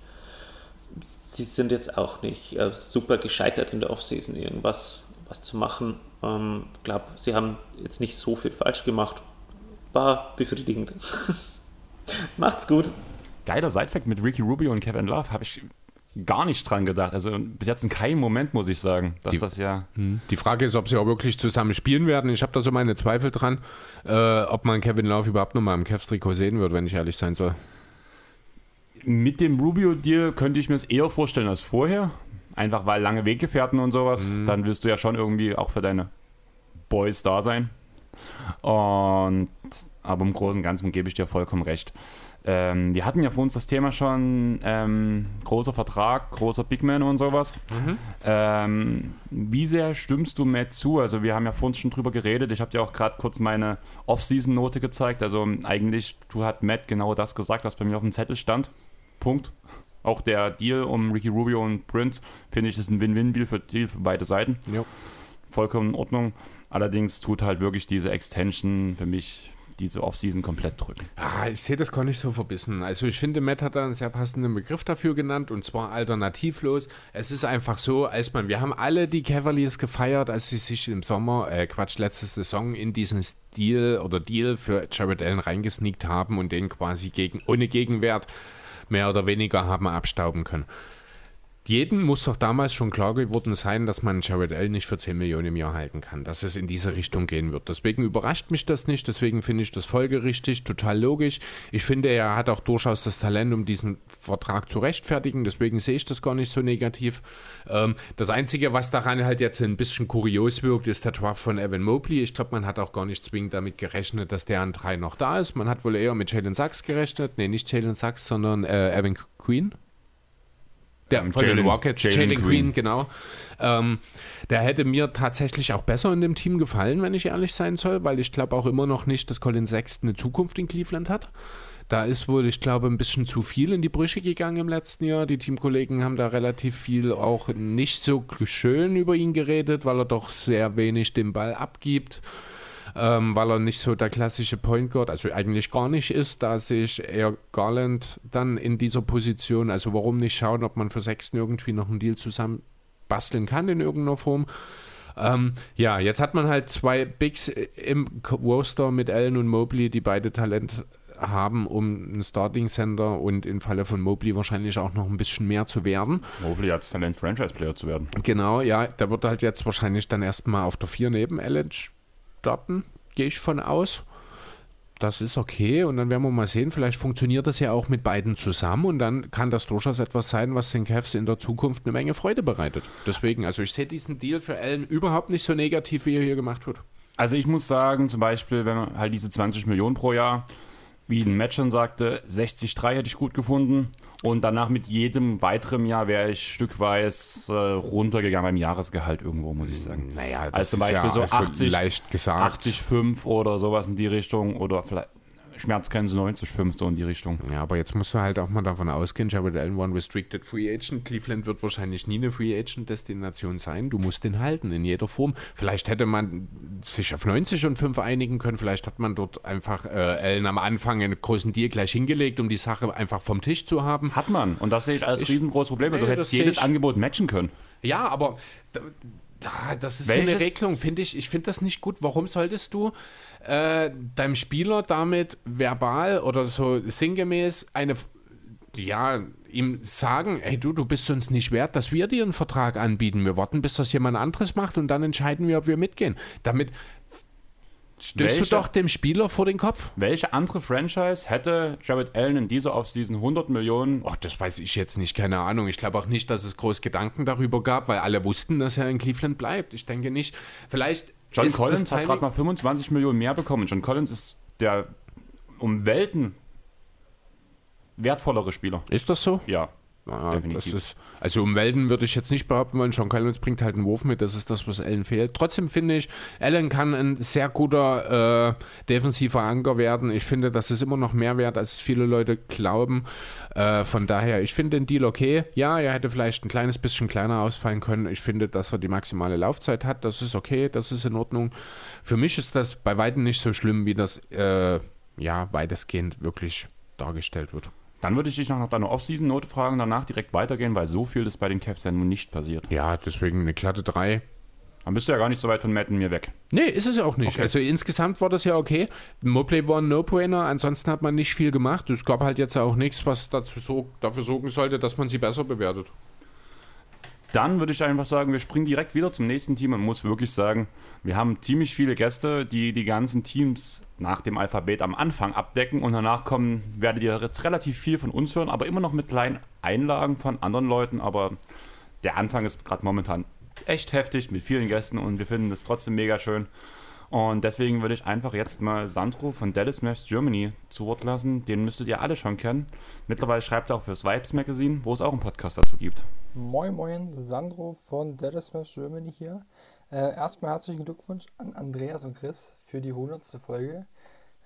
sie sind jetzt auch nicht äh, super gescheitert in der Offseason, irgendwas was zu machen. Ich ähm, glaube, sie haben jetzt nicht so viel falsch gemacht. War befriedigend. Macht's gut. Geiler Sidefact mit Ricky Rubio und Kevin Love habe ich gar nicht dran gedacht. Also bis jetzt in keinem Moment, muss ich sagen, dass die, das ja. Hm. Die Frage ist, ob sie auch wirklich zusammen spielen werden. Ich habe da so meine Zweifel dran, äh, ob man Kevin Love überhaupt noch mal im Cavs-Trikot sehen wird, wenn ich ehrlich sein soll mit dem Rubio-Deal könnte ich mir es eher vorstellen als vorher. Einfach weil lange Weggefährten und sowas. Mhm. Dann willst du ja schon irgendwie auch für deine Boys da sein. Und aber im Großen und Ganzen gebe ich dir vollkommen recht. Ähm, wir hatten ja vor uns das Thema schon ähm, großer Vertrag, großer Big Man und sowas. Mhm. Ähm, wie sehr stimmst du Matt zu? Also wir haben ja vor uns schon drüber geredet. Ich habe dir auch gerade kurz meine Off-Season-Note gezeigt. Also eigentlich, du hat Matt genau das gesagt, was bei mir auf dem Zettel stand. Punkt. Auch der Deal um Ricky Rubio und Prince finde ich ist ein Win-Win-Deal für, für beide Seiten. Ja. Vollkommen in Ordnung. Allerdings tut halt wirklich diese Extension für mich diese Offseason komplett drücken. Ah, ich sehe das gar nicht so verbissen. Also ich finde, Matt hat da einen sehr passenden Begriff dafür genannt und zwar alternativlos. Es ist einfach so, als man, wir haben alle die Cavaliers gefeiert, als sie sich im Sommer, äh, Quatsch, letzte Saison in diesen Deal oder Deal für Jared Allen reingesneakt haben und den quasi gegen, ohne Gegenwert mehr oder weniger haben abstauben können. Jeden muss doch damals schon klar geworden sein, dass man Jared Allen nicht für 10 Millionen im Jahr halten kann, dass es in diese Richtung gehen wird. Deswegen überrascht mich das nicht, deswegen finde ich das folgerichtig, total logisch. Ich finde, er hat auch durchaus das Talent, um diesen Vertrag zu rechtfertigen, deswegen sehe ich das gar nicht so negativ. Ähm, das Einzige, was daran halt jetzt ein bisschen kurios wirkt, ist der Draft von Evan Mobley. Ich glaube, man hat auch gar nicht zwingend damit gerechnet, dass der an drei noch da ist. Man hat wohl eher mit Jalen Sachs gerechnet. Nee, nicht Jalen Sachs, sondern äh, Evan Queen. Der von den Rockets, Jalen Queen, Queen, genau. Ähm, der hätte mir tatsächlich auch besser in dem Team gefallen, wenn ich ehrlich sein soll, weil ich glaube auch immer noch nicht, dass Colin Sexton eine Zukunft in Cleveland hat. Da ist wohl, ich glaube, ein bisschen zu viel in die Brüche gegangen im letzten Jahr. Die Teamkollegen haben da relativ viel auch nicht so schön über ihn geredet, weil er doch sehr wenig den Ball abgibt ähm, weil er nicht so der klassische Point Guard, also eigentlich gar nicht ist. Da sehe ich eher Garland dann in dieser Position. Also warum nicht schauen, ob man für Sechsten irgendwie noch einen Deal zusammen basteln kann in irgendeiner Form. Ähm, ja, jetzt hat man halt zwei Bigs im Roster mit Allen und Mobley, die beide Talent haben, um ein Starting Center und im Falle von Mobley wahrscheinlich auch noch ein bisschen mehr zu werden. Mobley hat Talent, Franchise-Player zu werden. Genau, ja, der wird halt jetzt wahrscheinlich dann erstmal auf der 4 neben Allen starten, gehe ich von aus. Das ist okay und dann werden wir mal sehen, vielleicht funktioniert das ja auch mit beiden zusammen und dann kann das durchaus etwas sein, was den Cavs in der Zukunft eine Menge Freude bereitet. Deswegen, also ich sehe diesen Deal für Allen überhaupt nicht so negativ, wie er hier gemacht wird. Also ich muss sagen, zum Beispiel, wenn man halt diese 20 Millionen pro Jahr, wie ein Matt schon sagte, 60-3 hätte ich gut gefunden. Und danach mit jedem weiteren Jahr wäre ich stückweise äh, runtergegangen beim Jahresgehalt irgendwo, muss ich sagen. Naja, das also zum Beispiel ja so 80, leicht gesagt. 80, 5 oder sowas in die Richtung oder vielleicht Schmerzgrenze 90,5 so in die Richtung. Ja, aber jetzt musst du halt auch mal davon ausgehen, Jared Allen war ein Restricted Free Agent. Cleveland wird wahrscheinlich nie eine Free Agent Destination sein. Du musst den halten in jeder Form. Vielleicht hätte man sich auf 90 und 5 einigen können. Vielleicht hat man dort einfach äh, Allen am Anfang einen großen Deal gleich hingelegt, um die Sache einfach vom Tisch zu haben. Hat man. Und das sehe ich als ich, riesengroßes Problem. Nee, du hättest jedes Angebot matchen können. Ja, aber das ist Welches? so eine Regelung, finde ich. Ich finde das nicht gut. Warum solltest du äh, deinem Spieler damit verbal oder so sinngemäß eine, ja, ihm sagen, hey du, du bist uns nicht wert, dass wir dir einen Vertrag anbieten. Wir warten, bis das jemand anderes macht und dann entscheiden wir, ob wir mitgehen. Damit stößt welche, du doch dem Spieler vor den Kopf. Welche andere Franchise hätte Jared Allen in dieser auf diesen 100 Millionen? Ach, das weiß ich jetzt nicht, keine Ahnung. Ich glaube auch nicht, dass es groß Gedanken darüber gab, weil alle wussten, dass er in Cleveland bleibt. Ich denke nicht. Vielleicht John Collins hat gerade mal 25 Millionen mehr bekommen. John Collins ist der um Welten wertvollere Spieler. Ist das so? Ja. Ja, Definitiv. Ist, also um Welden würde ich jetzt nicht behaupten wollen. John Collins bringt halt einen Wurf mit, das ist das, was Allen fehlt. Trotzdem finde ich, Allen kann ein sehr guter äh, defensiver Anker werden. Ich finde, das ist immer noch mehr wert, als viele Leute glauben. Äh, von daher, ich finde den Deal okay. Ja, er hätte vielleicht ein kleines bisschen kleiner ausfallen können. Ich finde, dass er die maximale Laufzeit hat. Das ist okay, das ist in Ordnung. Für mich ist das bei weitem nicht so schlimm, wie das äh, ja weitestgehend wirklich dargestellt wird. Dann würde ich dich noch nach deiner Off-Season-Note fragen, danach direkt weitergehen, weil so viel ist bei den Cavs ja nun nicht passiert. Ja, deswegen eine glatte 3. Dann bist du ja gar nicht so weit von Matt und mir weg. Nee, ist es ja auch nicht. Okay. Also insgesamt war das ja okay. Moplay war ein No-Brainer, ansonsten hat man nicht viel gemacht. Es gab halt jetzt auch nichts, was dazu so, dafür sorgen sollte, dass man sie besser bewertet. Dann würde ich einfach sagen, wir springen direkt wieder zum nächsten Team und muss wirklich sagen, wir haben ziemlich viele Gäste, die die ganzen Teams nach dem Alphabet am Anfang abdecken und danach kommen, werdet ihr jetzt relativ viel von uns hören, aber immer noch mit kleinen Einlagen von anderen Leuten, aber der Anfang ist gerade momentan echt heftig mit vielen Gästen und wir finden das trotzdem mega schön. Und deswegen würde ich einfach jetzt mal Sandro von Dallas Maps Germany zu Wort lassen. Den müsstet ihr alle schon kennen. Mittlerweile schreibt er auch fürs Vibes Magazine, wo es auch einen Podcast dazu gibt. Moin Moin, Sandro von Dallas Maps Germany hier. Äh, erstmal herzlichen Glückwunsch an Andreas und Chris für die 100. Folge.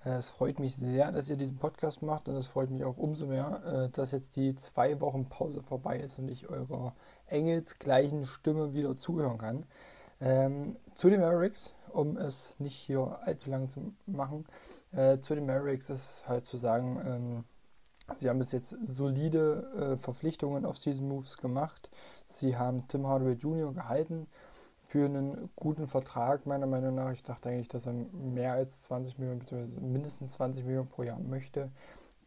Äh, es freut mich sehr, dass ihr diesen Podcast macht und es freut mich auch umso mehr, äh, dass jetzt die zwei Wochen Pause vorbei ist und ich eurer engelsgleichen Stimme wieder zuhören kann. Ähm, zu den Mavericks um es nicht hier allzu lang zu machen. Äh, zu den Mavericks ist halt zu sagen, ähm, sie haben bis jetzt solide äh, Verpflichtungen auf Season Moves gemacht. Sie haben Tim Hardaway Jr. gehalten für einen guten Vertrag, meiner Meinung nach. Ich dachte eigentlich, dass er mehr als 20 Millionen, bzw. mindestens 20 Millionen pro Jahr möchte.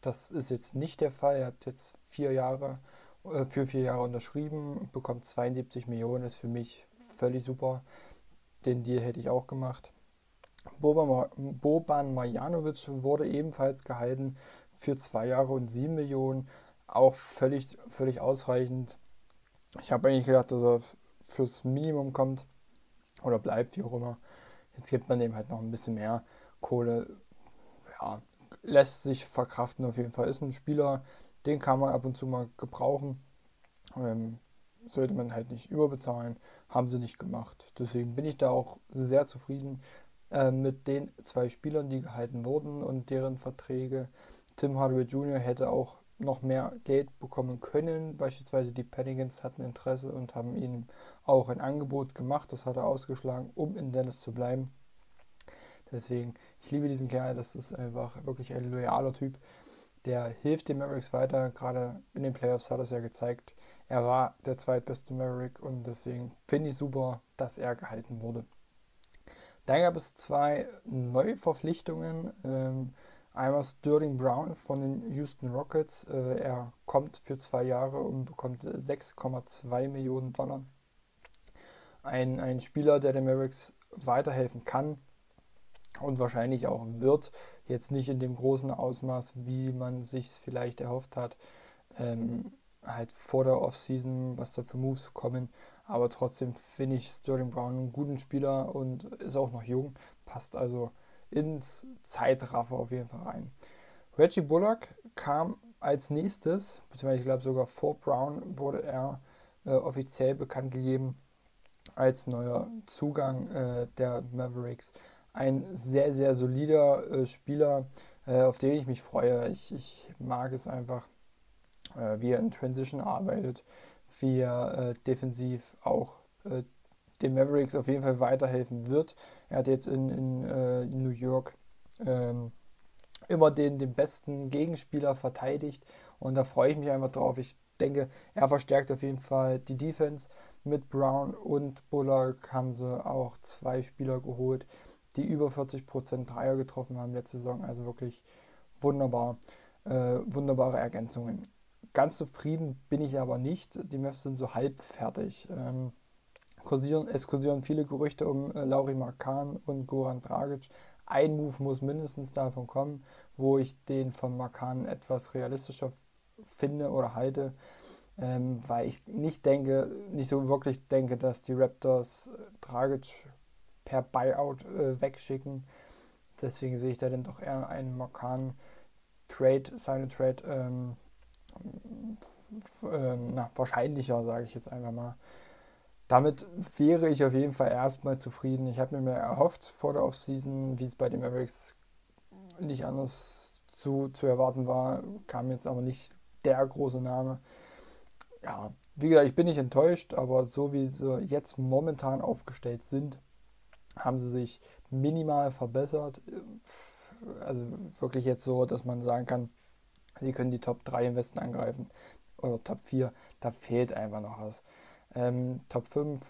Das ist jetzt nicht der Fall. Er hat jetzt vier Jahre, äh, für vier Jahre unterschrieben, bekommt 72 Millionen, ist für mich völlig super. Den Deal hätte ich auch gemacht. Boban Marjanovic wurde ebenfalls gehalten für zwei Jahre und sieben Millionen. Auch völlig, völlig ausreichend. Ich habe eigentlich gedacht, dass er fürs Minimum kommt oder bleibt, wie auch immer. Jetzt gibt man dem halt noch ein bisschen mehr Kohle. Ja, lässt sich verkraften auf jeden Fall. Ist ein Spieler, den kann man ab und zu mal gebrauchen. Ähm, sollte man halt nicht überbezahlen. Haben sie nicht gemacht. Deswegen bin ich da auch sehr zufrieden äh, mit den zwei Spielern, die gehalten wurden und deren Verträge. Tim Hardaway Jr. hätte auch noch mehr Geld bekommen können. Beispielsweise die Pennigans hatten Interesse und haben ihm auch ein Angebot gemacht. Das hat er ausgeschlagen, um in Dallas zu bleiben. Deswegen, ich liebe diesen Kerl. Das ist einfach wirklich ein loyaler Typ. Der hilft den Mavericks weiter. Gerade in den Playoffs hat er es ja gezeigt. Er war der zweitbeste Maverick und deswegen finde ich super, dass er gehalten wurde. Dann gab es zwei Neuverpflichtungen. Ähm, einmal Sterling Brown von den Houston Rockets. Äh, er kommt für zwei Jahre und bekommt 6,2 Millionen Dollar. Ein, ein Spieler, der den Mavericks weiterhelfen kann und wahrscheinlich auch wird. Jetzt nicht in dem großen Ausmaß, wie man sich vielleicht erhofft hat. Ähm, halt vor der Offseason, was da für Moves kommen. Aber trotzdem finde ich Sterling Brown einen guten Spieler und ist auch noch jung. Passt also ins Zeitraffer auf jeden Fall rein. Reggie Bullock kam als nächstes, beziehungsweise ich glaube sogar vor Brown wurde er äh, offiziell bekannt gegeben als neuer Zugang äh, der Mavericks. Ein sehr, sehr solider äh, Spieler, äh, auf den ich mich freue. Ich, ich mag es einfach, äh, wie er in Transition arbeitet wie er äh, defensiv auch äh, den Mavericks auf jeden Fall weiterhelfen wird. Er hat jetzt in, in, äh, in New York ähm, immer den, den besten Gegenspieler verteidigt und da freue ich mich einfach drauf. Ich denke, er verstärkt auf jeden Fall die Defense. Mit Brown und Bullock haben sie auch zwei Spieler geholt, die über 40% Dreier getroffen haben letzte Saison. Also wirklich wunderbar. Äh, wunderbare Ergänzungen. Ganz zufrieden bin ich aber nicht. Die Mavs sind so halb fertig. Ähm, kursieren, es kursieren viele Gerüchte um äh, Lauri Markan und Goran Dragic. Ein Move muss mindestens davon kommen, wo ich den von Markan etwas realistischer finde oder halte, ähm, weil ich nicht denke, nicht so wirklich denke, dass die Raptors äh, Dragic per Buyout äh, wegschicken. Deswegen sehe ich da dann doch eher einen Markan Trade, seine Trade ähm, ähm, na, wahrscheinlicher, sage ich jetzt einfach mal. Damit wäre ich auf jeden Fall erstmal zufrieden. Ich habe mir mehr erhofft vor der Offseason, wie es bei den Mavericks nicht anders zu, zu erwarten war, kam jetzt aber nicht der große Name. Ja, wie gesagt, ich bin nicht enttäuscht, aber so wie sie jetzt momentan aufgestellt sind, haben sie sich minimal verbessert. Also wirklich jetzt so, dass man sagen kann, Sie können die Top 3 im Westen angreifen oder Top 4. Da fehlt einfach noch was. Ähm, Top 5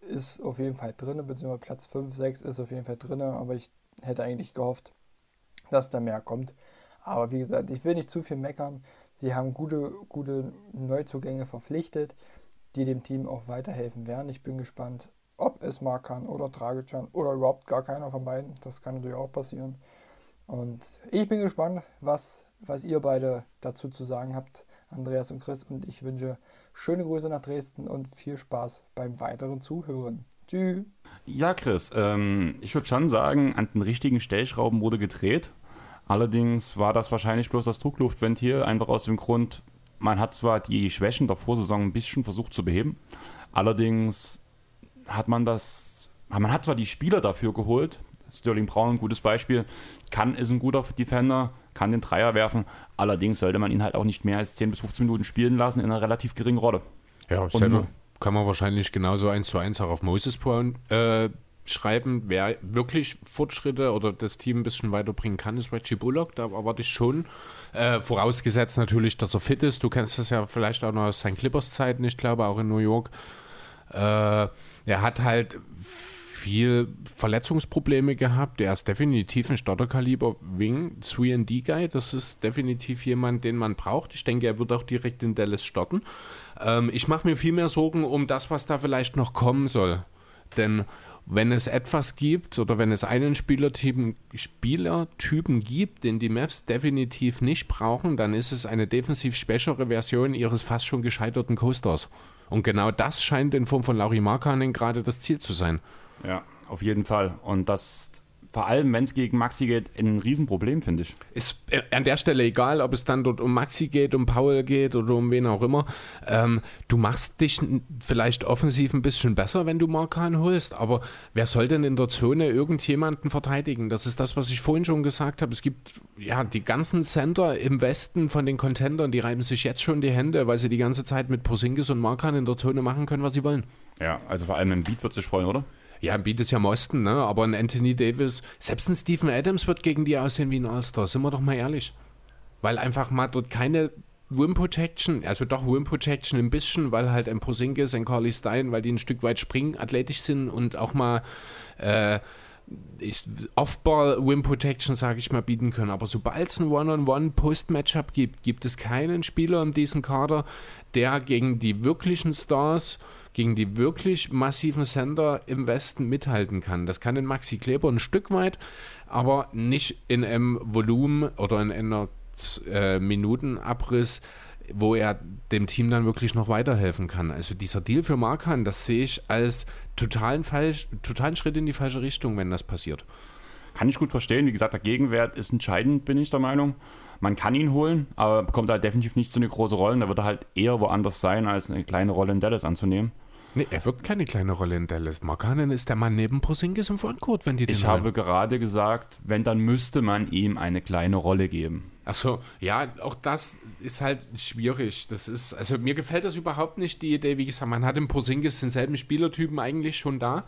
ist auf jeden Fall drin, beziehungsweise Platz 5, 6 ist auf jeden Fall drin, aber ich hätte eigentlich gehofft, dass da mehr kommt. Aber wie gesagt, ich will nicht zu viel meckern. Sie haben gute, gute Neuzugänge verpflichtet, die dem Team auch weiterhelfen werden. Ich bin gespannt, ob es Markan oder Dragican oder überhaupt gar keiner von beiden. Das kann natürlich auch passieren. Und ich bin gespannt, was was ihr beide dazu zu sagen habt, Andreas und Chris. Und ich wünsche schöne Grüße nach Dresden und viel Spaß beim weiteren Zuhören. Tschüss. Ja, Chris, ähm, ich würde schon sagen, an den richtigen Stellschrauben wurde gedreht. Allerdings war das wahrscheinlich bloß das Druckluftventil, einfach aus dem Grund, man hat zwar die Schwächen der Vorsaison ein bisschen versucht zu beheben, allerdings hat man das, man hat zwar die Spieler dafür geholt, Sterling Brown, ein gutes Beispiel, kann, ist ein guter Defender, kann den Dreier werfen. Allerdings sollte man ihn halt auch nicht mehr als 10 bis 15 Minuten spielen lassen in einer relativ geringen Rolle. Ja, selber kann man wahrscheinlich genauso eins zu eins auch auf Moses Brown äh, schreiben, wer wirklich Fortschritte oder das Team ein bisschen weiterbringen kann, ist Reggie Bullock. Da erwarte ich schon. Äh, vorausgesetzt natürlich, dass er fit ist. Du kennst das ja vielleicht auch noch aus seinen Clippers-Zeiten, ich glaube auch in New York. Äh, er hat halt viel Verletzungsprobleme gehabt. Er ist definitiv ein Starterkaliber Wing 3D-Guy. Das ist definitiv jemand, den man braucht. Ich denke, er wird auch direkt in Dallas starten. Ähm, ich mache mir viel mehr Sorgen um das, was da vielleicht noch kommen soll. Denn wenn es etwas gibt oder wenn es einen Spielertypen, Spielertypen gibt, den die Mavs definitiv nicht brauchen, dann ist es eine defensiv schwächere Version ihres fast schon gescheiterten Coasters. Und genau das scheint in Form von Lauri Markkanen gerade das Ziel zu sein. Ja, auf jeden Fall. Und das vor allem, wenn es gegen Maxi geht, ein Riesenproblem, finde ich. Ist äh, an der Stelle egal, ob es dann dort um Maxi geht, um Paul geht oder um wen auch immer. Ähm, du machst dich vielleicht offensiv ein bisschen besser, wenn du Markan holst, aber wer soll denn in der Zone irgendjemanden verteidigen? Das ist das, was ich vorhin schon gesagt habe. Es gibt ja die ganzen Center im Westen von den Contendern, die reiben sich jetzt schon die Hände, weil sie die ganze Zeit mit Porzingis und Markan in der Zone machen können, was sie wollen. Ja, also vor allem im Beat wird sich freuen, oder? Ja, Embiid ist ja am Osten, ne? aber ein Anthony Davis, selbst ein Stephen Adams wird gegen die aussehen wie ein All-Star, sind wir doch mal ehrlich. Weil einfach mal dort keine Rim Protection, also doch Rim Protection ein bisschen, weil halt ein Posingis, ein Carly Stein, weil die ein Stück weit springen, athletisch sind und auch mal äh, Off-Ball Rim Protection, sage ich mal, bieten können. Aber sobald es ein One-on-One-Post-Matchup gibt, gibt es keinen Spieler in diesem Kader, der gegen die wirklichen Stars gegen die wirklich massiven Sender im Westen mithalten kann. Das kann in Maxi Kleber ein Stück weit, aber nicht in einem Volumen oder in einer äh, Minutenabriss, wo er dem Team dann wirklich noch weiterhelfen kann. Also dieser Deal für Markan, das sehe ich als totalen, falsch, totalen Schritt in die falsche Richtung, wenn das passiert. Kann ich gut verstehen. Wie gesagt, der Gegenwert ist entscheidend, bin ich der Meinung. Man kann ihn holen, aber bekommt halt definitiv nicht so eine große Rolle. Da wird er halt eher woanders sein, als eine kleine Rolle in Dallas anzunehmen. Nee, er wird keine kleine Rolle in Dallas. Markanen ist der Mann neben Porzingis im Frontcourt, wenn die den Ich habe gerade gesagt, wenn, dann müsste man ihm eine kleine Rolle geben. Achso, ja, auch das ist halt schwierig. Das ist, also mir gefällt das überhaupt nicht, die Idee. Wie gesagt, man hat im Porzingis denselben Spielertypen eigentlich schon da,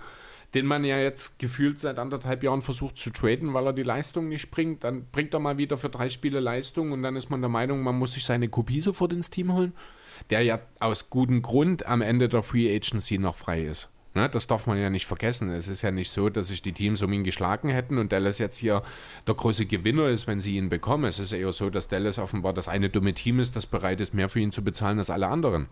den man ja jetzt gefühlt seit anderthalb Jahren versucht zu traden, weil er die Leistung nicht bringt. Dann bringt er mal wieder für drei Spiele Leistung und dann ist man der Meinung, man muss sich seine Kopie sofort ins Team holen der ja aus gutem Grund am Ende der Free Agency noch frei ist. Ne, das darf man ja nicht vergessen. Es ist ja nicht so, dass sich die Teams um ihn geschlagen hätten und Dallas jetzt hier der große Gewinner ist, wenn sie ihn bekommen. Es ist eher so, dass Dallas offenbar das eine dumme Team ist, das bereit ist, mehr für ihn zu bezahlen als alle anderen.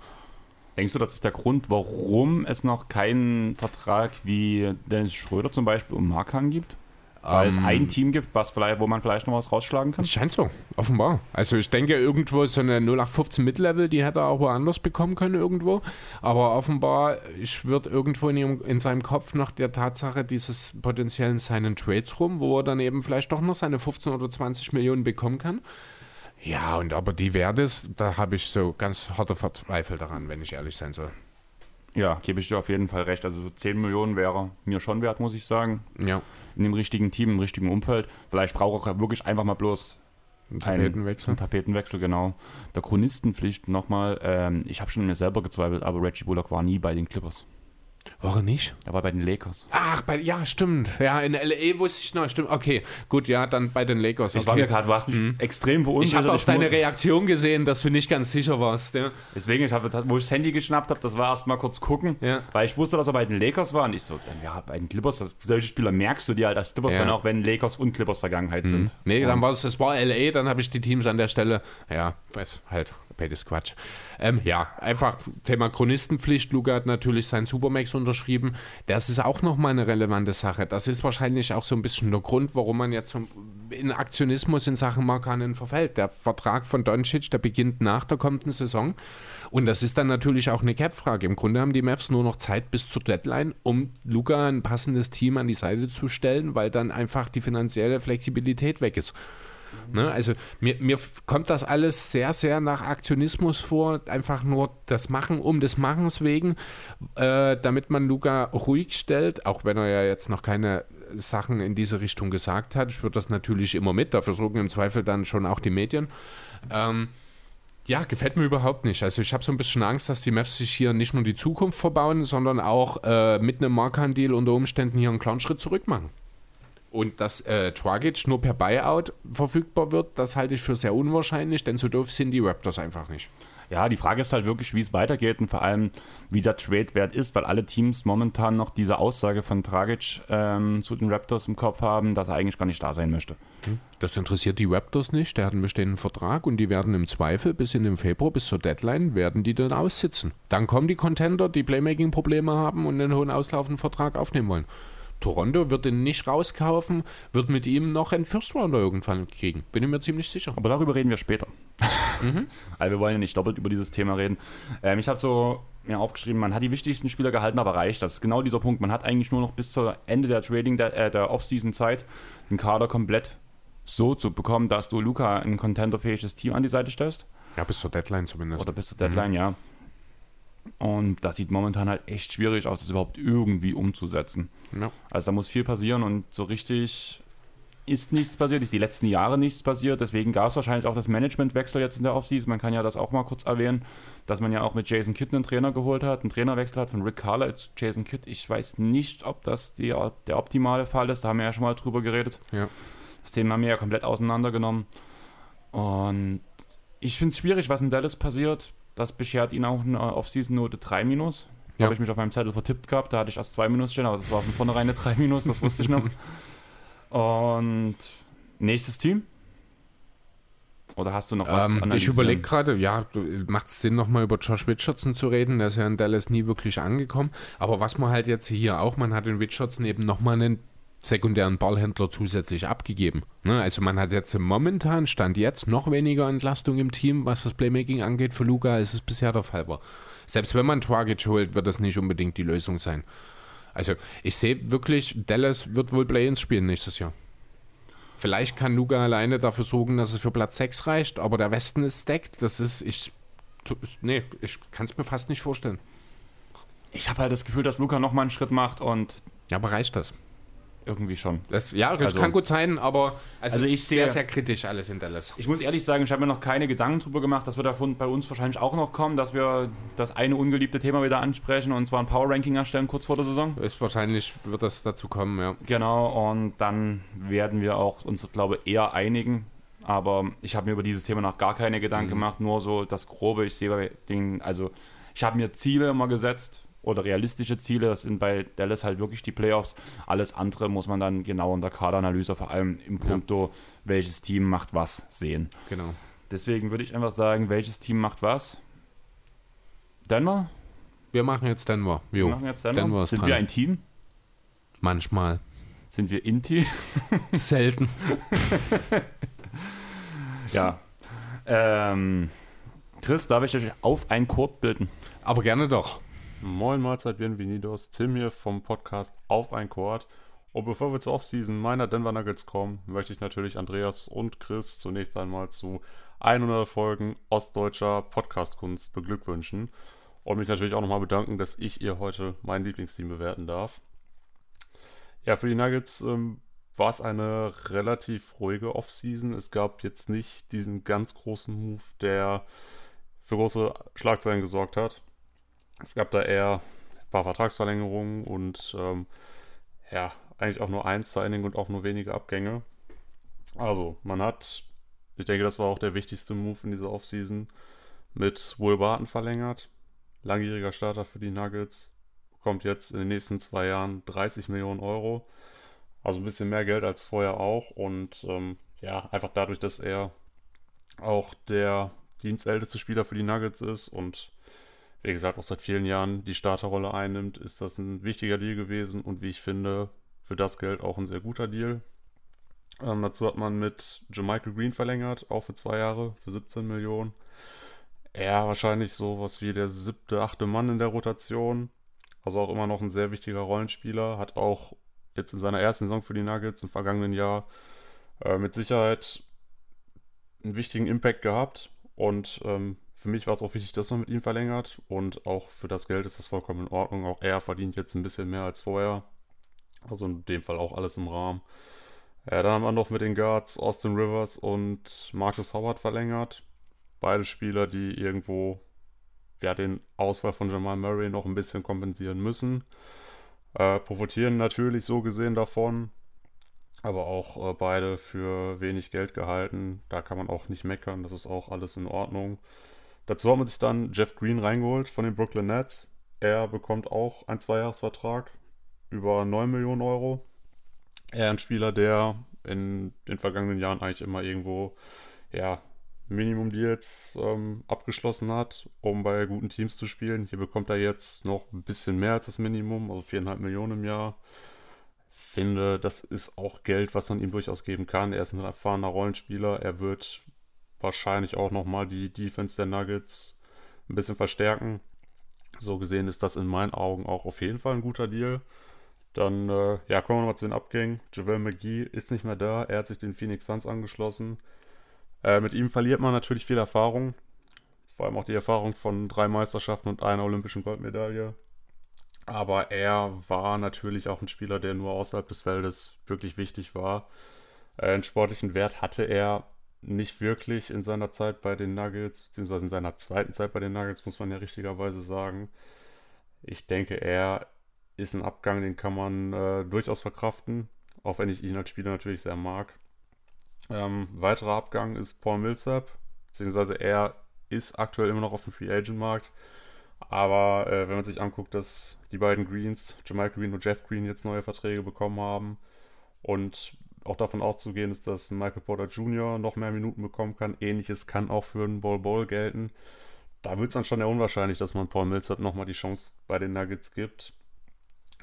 Denkst du, das ist der Grund, warum es noch keinen Vertrag wie Dennis Schröder zum Beispiel um Markan gibt? Weil es ein ähm, Team gibt, was vielleicht, wo man vielleicht noch was rausschlagen kann? Scheint so, offenbar. Also ich denke, irgendwo so eine 0815 Mid-Level, die hätte er auch woanders bekommen können irgendwo. Aber offenbar schwirrt irgendwo in, ihrem, in seinem Kopf noch der Tatsache dieses potenziellen Sign Trades rum, wo er dann eben vielleicht doch noch seine 15 oder 20 Millionen bekommen kann. Ja, und aber die Werte, da habe ich so ganz harte Verzweifel daran, wenn ich ehrlich sein soll. Ja, gebe ich dir auf jeden Fall recht. Also so 10 Millionen wäre mir schon wert, muss ich sagen. Ja. In dem richtigen Team, im richtigen Umfeld. Vielleicht brauche ich wirklich einfach mal bloß einen Tapetenwechsel. Einen Tapetenwechsel, genau. Der Chronistenpflicht nochmal. Ähm, ich habe schon an mir selber gezweifelt, aber Reggie Bullock war nie bei den Clippers. War er nicht? Er war bei den Lakers. Ach, bei, ja, stimmt. Ja, in LA wusste ich noch, stimmt. Okay, gut, ja, dann bei den Lakers. Das okay. war mir gerade, du hast mich mhm. extrem verunsichert. Ich habe auf deine Reaktion gesehen, dass du nicht ganz sicher warst. Ja. Deswegen, ich hab, wo ich das Handy geschnappt habe, das war erst mal kurz gucken, ja. weil ich wusste, dass er bei den Lakers war und ich so, dann, ja, bei den Clippers, solche Spieler merkst du dir halt als Clippers, ja. auch wenn Lakers und Clippers Vergangenheit mhm. sind. Nee, und dann war es, es war LA, dann habe ich die Teams an der Stelle, ja, weiß halt, beides Quatsch. Ähm, ja, einfach Thema Chronistenpflicht. Luca hat natürlich seinen Supermax unterschrieben. Das ist auch nochmal eine relevante Sache. Das ist wahrscheinlich auch so ein bisschen der Grund, warum man jetzt in Aktionismus in Sachen Markanen verfällt. Der Vertrag von Doncic, der beginnt nach der kommenden Saison. Und das ist dann natürlich auch eine Cap-Frage. Im Grunde haben die Mavs nur noch Zeit bis zur Deadline, um Luca ein passendes Team an die Seite zu stellen, weil dann einfach die finanzielle Flexibilität weg ist. Ne? Also mir, mir kommt das alles sehr, sehr nach Aktionismus vor, einfach nur das Machen um des Machens wegen, äh, damit man Luca ruhig stellt, auch wenn er ja jetzt noch keine Sachen in diese Richtung gesagt hat. Ich würde das natürlich immer mit, dafür sorgen im Zweifel dann schon auch die Medien. Ähm, Ja, gefällt mir überhaupt nicht. Also ich habe so ein bisschen Angst, dass die Mavs sich hier nicht nur die Zukunft verbauen, sondern auch äh, mit einem Markan-Deal unter Umständen hier einen kleinen Schritt zurück machen. Und dass äh, Dragic nur per Buyout verfügbar wird, das halte ich für sehr unwahrscheinlich, denn so doof sind die Raptors einfach nicht. Ja, die Frage ist halt wirklich, wie es weitergeht und vor allem, wie der Trade-Wert ist, weil alle Teams momentan noch diese Aussage von Dragic ähm, zu den Raptors im Kopf haben, dass er eigentlich gar nicht da sein möchte. Das interessiert die Raptors nicht, der hat einen bestehenden Vertrag und die werden im Zweifel bis in den Februar, bis zur Deadline, werden die dann aussitzen. Dann kommen die Contender, die Playmaking-Probleme haben und einen hohen auslaufenden Vertrag aufnehmen wollen. Toronto wird ihn nicht rauskaufen, wird mit ihm noch einen First Rounder irgendwann kriegen. Bin ich mir ziemlich sicher. Aber darüber reden wir später. Mhm. Weil wir wollen ja nicht doppelt über dieses Thema reden. Ähm, ich habe so mir aufgeschrieben, man hat die wichtigsten Spieler gehalten, aber reicht. Das ist genau dieser Punkt. Man hat eigentlich nur noch bis zur Ende der Trading, der, äh, der Off-Season-Zeit, den Kader komplett so zu bekommen, dass du Luca ein contenderfähiges Team an die Seite stellst. Ja, bis zur Deadline zumindest. Oder bis zur Deadline, ja. Und das sieht momentan halt echt schwierig aus, das überhaupt irgendwie umzusetzen. Ja. Also da muss viel passieren und so richtig ist nichts passiert, ist die letzten Jahre nichts passiert. Deswegen gab es wahrscheinlich auch das Managementwechsel jetzt in der Offseason. Man kann ja das auch mal kurz erwähnen, dass man ja auch mit Jason Kidd einen Trainer geholt hat, einen Trainerwechsel hat von Rick Carlisle zu Jason Kidd. Ich weiß nicht, ob das die, der optimale Fall ist. Da haben wir ja schon mal drüber geredet. Ja. Das Thema haben wir ja komplett auseinandergenommen. Und ich finde es schwierig, was in Dallas passiert. Das beschert ihn auch eine Off-Season-Note 3 minus. Da Ja. habe ich mich auf meinem Zettel vertippt gehabt. Da hatte ich erst 2 minus stehen, aber das war von vornherein eine 3 minus, das wusste ich noch. Und nächstes Team? Oder hast du noch was? Ähm, ich überlege gerade, ja, macht es Sinn, nochmal über Josh Richardson zu reden? Der ist ja in Dallas nie wirklich angekommen. Aber was man halt jetzt hier auch, man hat in Richardson eben nochmal einen sekundären Ballhändler zusätzlich abgegeben. Ne? Also man hat jetzt momentan, stand jetzt, noch weniger Entlastung im Team, was das Playmaking angeht für Luca, als es bisher der Fall war. Selbst wenn man Target holt, wird das nicht unbedingt die Lösung sein. Also ich sehe wirklich, Dallas wird wohl Play-ins spielen nächstes Jahr. Vielleicht kann Luga alleine dafür sorgen, dass es für Platz 6 reicht, aber der Westen ist stacked. Das ist, ich, nee, ich kann es mir fast nicht vorstellen. Ich habe halt das Gefühl, dass Luca nochmal einen Schritt macht und Ja, aber reicht das? Irgendwie schon. das ja, das Also- kann gut sein, aber also, Also es ich ist sehr, sehe- sehr kritisch alles in Dallas. Ich muss ehrlich sagen, ich habe mir noch keine Gedanken drüber gemacht. Das wird davon bei uns wahrscheinlich auch noch kommen, dass wir das eine ungeliebte Thema wieder ansprechen und zwar ein Power Ranking erstellen kurz vor der Saison. Ist wahrscheinlich wird das dazu kommen, ja. Genau, und dann werden wir auch uns, glaube ich, eher einigen. Aber ich habe mir über dieses Thema noch gar keine Gedanken gemacht, nur so das Grobe. Ich sehe bei den, also ich habe mir Ziele immer gesetzt oder realistische Ziele. Das sind bei Dallas halt wirklich die Playoffs. Alles andere muss man dann genau in der Kaderanalyse, vor allem im Punkto, welches Team macht was, sehen. Genau. Deswegen würde ich einfach sagen, welches Team macht was? Denver? Wir machen jetzt Denver. Wir Jo. machen jetzt Denver. Denver Sind dran. wir ein Team? Manchmal. Sind wir Inti? Selten. ja. Ähm, Chris, darf ich euch auf ein Court bilden? Aber gerne doch. Moin Mahlzeit, bienvenidos. Tim hier vom Podcast Auf ein Chord. Und bevor wir zur Offseason meiner Denver Nuggets kommen, möchte ich natürlich Andreas und Chris zunächst einmal zu 100 Folgen ostdeutscher Podcast-Kunst beglückwünschen. Und mich natürlich auch nochmal bedanken, dass ich ihr heute mein Lieblingsteam bewerten darf. Ja, für die Nuggets ähm, war es eine relativ ruhige Offseason. Es gab jetzt nicht diesen ganz großen Move, der für große Schlagzeilen gesorgt hat. Es gab da eher ein paar Vertragsverlängerungen und ähm, ja, eigentlich auch nur ein Signing und auch nur wenige Abgänge. Also, man hat, ich denke, das war auch der wichtigste Move in dieser Offseason, mit Will Barton verlängert. Langjähriger Starter für die Nuggets. Bekommt jetzt in den nächsten zwei Jahren 30 Millionen Euro. Also ein bisschen mehr Geld als vorher auch. Und ähm, ja, einfach dadurch, dass er auch der dienstälteste Spieler für die Nuggets ist und wie gesagt, auch seit vielen Jahren die Starterrolle einnimmt, ist das ein wichtiger Deal gewesen und wie ich finde, für das Geld auch ein sehr guter Deal. Ähm, dazu hat man mit Jermichael Green verlängert, auch für zwei Jahre, für 17 Millionen. Er wahrscheinlich so was wie der siebte, achte Mann in der Rotation. Also auch immer noch ein sehr wichtiger Rollenspieler. Hat auch jetzt in seiner ersten Saison für die Nuggets im vergangenen Jahr äh, mit Sicherheit einen wichtigen Impact gehabt. Und ähm, für mich war es auch wichtig, dass man mit ihm verlängert. Und auch für das Geld ist das vollkommen in Ordnung. Auch er verdient jetzt ein bisschen mehr als vorher. Also in dem Fall auch alles im Rahmen. Ja, dann haben wir noch mit den Guards Austin Rivers und Marcus Howard verlängert. Beide Spieler, die irgendwo ja, den Ausfall von Jamal Murray noch ein bisschen kompensieren müssen. Äh, profitieren natürlich so gesehen davon, aber auch äh, beide für wenig Geld gehalten. Da kann man auch nicht meckern, das ist auch alles in Ordnung. Dazu hat man sich dann Jeff Green reingeholt von den Brooklyn Nets. Er bekommt auch einen Zweijahresvertrag über 9 Millionen Euro. Er ein Spieler, der in den vergangenen Jahren eigentlich immer irgendwo ja, Minimum-Deals ähm, abgeschlossen hat, um bei guten Teams zu spielen. Hier bekommt er jetzt noch ein bisschen mehr als das Minimum, also 4,5 Millionen im Jahr. Finde, das ist auch Geld, was man ihm durchaus geben kann. Er ist ein erfahrener Rollenspieler. Er wird wahrscheinlich auch nochmal die Defense der Nuggets ein bisschen verstärken. So gesehen ist das in meinen Augen auch auf jeden Fall ein guter Deal. Dann, äh, ja, kommen wir nochmal zu den Abgängen. Javel McGee ist nicht mehr da. Er hat sich den Phoenix Suns angeschlossen. Äh, mit ihm verliert man natürlich viel Erfahrung. Vor allem auch die Erfahrung von drei Meisterschaften und einer olympischen Goldmedaille. Aber er war natürlich auch ein Spieler, der nur außerhalb des Feldes wirklich wichtig war. Äh, einen sportlichen Wert hatte er nicht wirklich in seiner Zeit bei den Nuggets, beziehungsweise in seiner zweiten Zeit bei den Nuggets, muss man ja richtigerweise sagen. Ich denke, er ist ein Abgang, den kann man äh, durchaus verkraften, auch wenn ich ihn als Spieler natürlich sehr mag. Ähm, weiterer Abgang ist Paul Millsap, beziehungsweise er ist aktuell immer noch auf dem Free Agent Markt. Aber äh, wenn man sich anguckt, dass die beiden Greens, Jamal Green und Jeff Green, jetzt neue Verträge bekommen haben und auch davon auszugehen ist, dass Michael Porter Jr. noch mehr Minuten bekommen kann. Ähnliches kann auch für einen Ball Ball gelten. Da wird es dann schon eher unwahrscheinlich, dass man Paul Millsap nochmal die Chance bei den Nuggets gibt.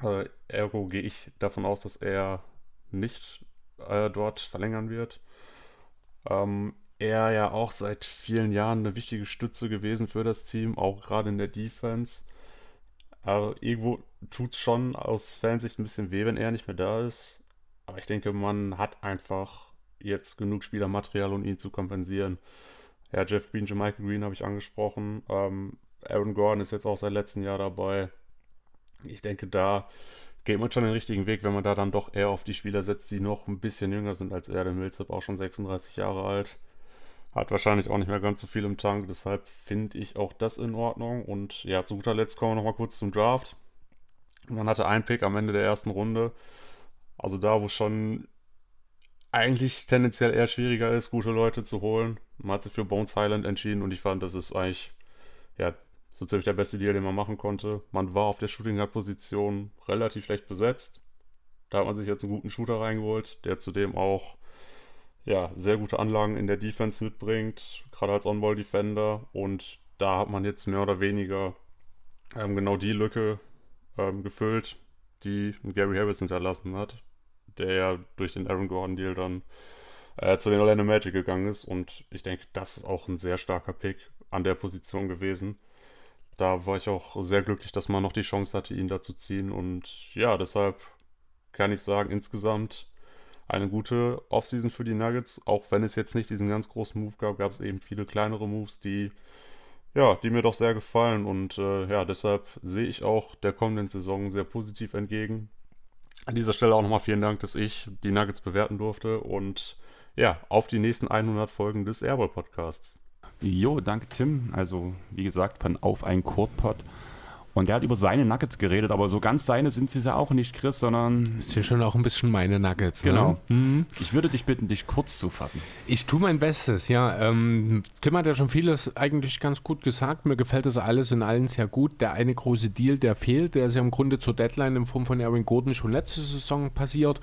Äh, ergo gehe ich davon aus, dass er nicht äh, dort verlängern wird. Ähm, er ja auch seit vielen Jahren eine wichtige Stütze gewesen für das Team, auch gerade in der Defense. Aber irgendwo tut es schon aus Fansicht ein bisschen weh, wenn er nicht mehr da ist. Aber ich denke, man hat einfach jetzt genug Spielermaterial, um ihn zu kompensieren. Ja, Jeff Green, Michael Green habe ich angesprochen. Ähm, Aaron Gordon ist jetzt auch seit letztem Jahr dabei. Ich denke, da geht man schon den richtigen Weg, wenn man da dann doch eher auf die Spieler setzt, die noch ein bisschen jünger sind als er. Der Millsap auch schon 36 Jahre alt. Hat wahrscheinlich auch nicht mehr ganz so viel im Tank, deshalb finde ich auch das in Ordnung. Und ja, zu guter Letzt kommen wir nochmal kurz zum Draft. Man hatte einen Pick am Ende der ersten Runde. Also da, wo schon eigentlich tendenziell eher schwieriger ist, gute Leute zu holen. Man hat sich für Bones Highland entschieden und ich fand, das ist eigentlich ja, so ziemlich der beste Deal, den man machen konnte. Man war auf der Shooting Guard Position relativ schlecht besetzt. Da hat man sich jetzt einen guten Shooter reingeholt, der zudem auch ja, sehr gute Anlagen in der Defense mitbringt, gerade als On-Ball Defender und da hat man jetzt mehr oder weniger ähm, genau die Lücke ähm, gefüllt, die Gary Harris hinterlassen hat der ja durch den Aaron Gordon-Deal dann äh, zu den Orlando Magic gegangen ist. Und ich denke, das ist auch ein sehr starker Pick an der Position gewesen. Da war ich auch sehr glücklich, dass man noch die Chance hatte, ihn da zu ziehen. Und ja, deshalb kann ich sagen, insgesamt eine gute Offseason für die Nuggets. Auch wenn es jetzt nicht diesen ganz großen Move gab, gab es eben viele kleinere Moves, die ja, die mir doch sehr gefallen. Und äh, ja, deshalb sehe ich auch der kommenden Saison sehr positiv entgegen. An dieser Stelle auch nochmal vielen Dank, dass ich die Nuggets bewerten durfte und ja, auf die nächsten 100 Folgen des Airball Podcasts. Jo, danke Tim. Also, wie gesagt, von Auf ein Kurtpot. Und der hat über seine Nuggets geredet, aber so ganz seine sind sie ja auch nicht, Chris, sondern. Ist ja schon auch ein bisschen meine Nuggets. Ne? Genau. Ne? Mhm. Ich würde dich bitten, dich kurz zu fassen. Ich tue mein Bestes, ja. Ähm, Tim hat ja schon vieles eigentlich ganz gut gesagt. Mir gefällt das alles in allen sehr gut. Der eine große Deal, der fehlt, der ist ja im Grunde zur Deadline in Form von Erwin Gordon schon letzte Saison passiert.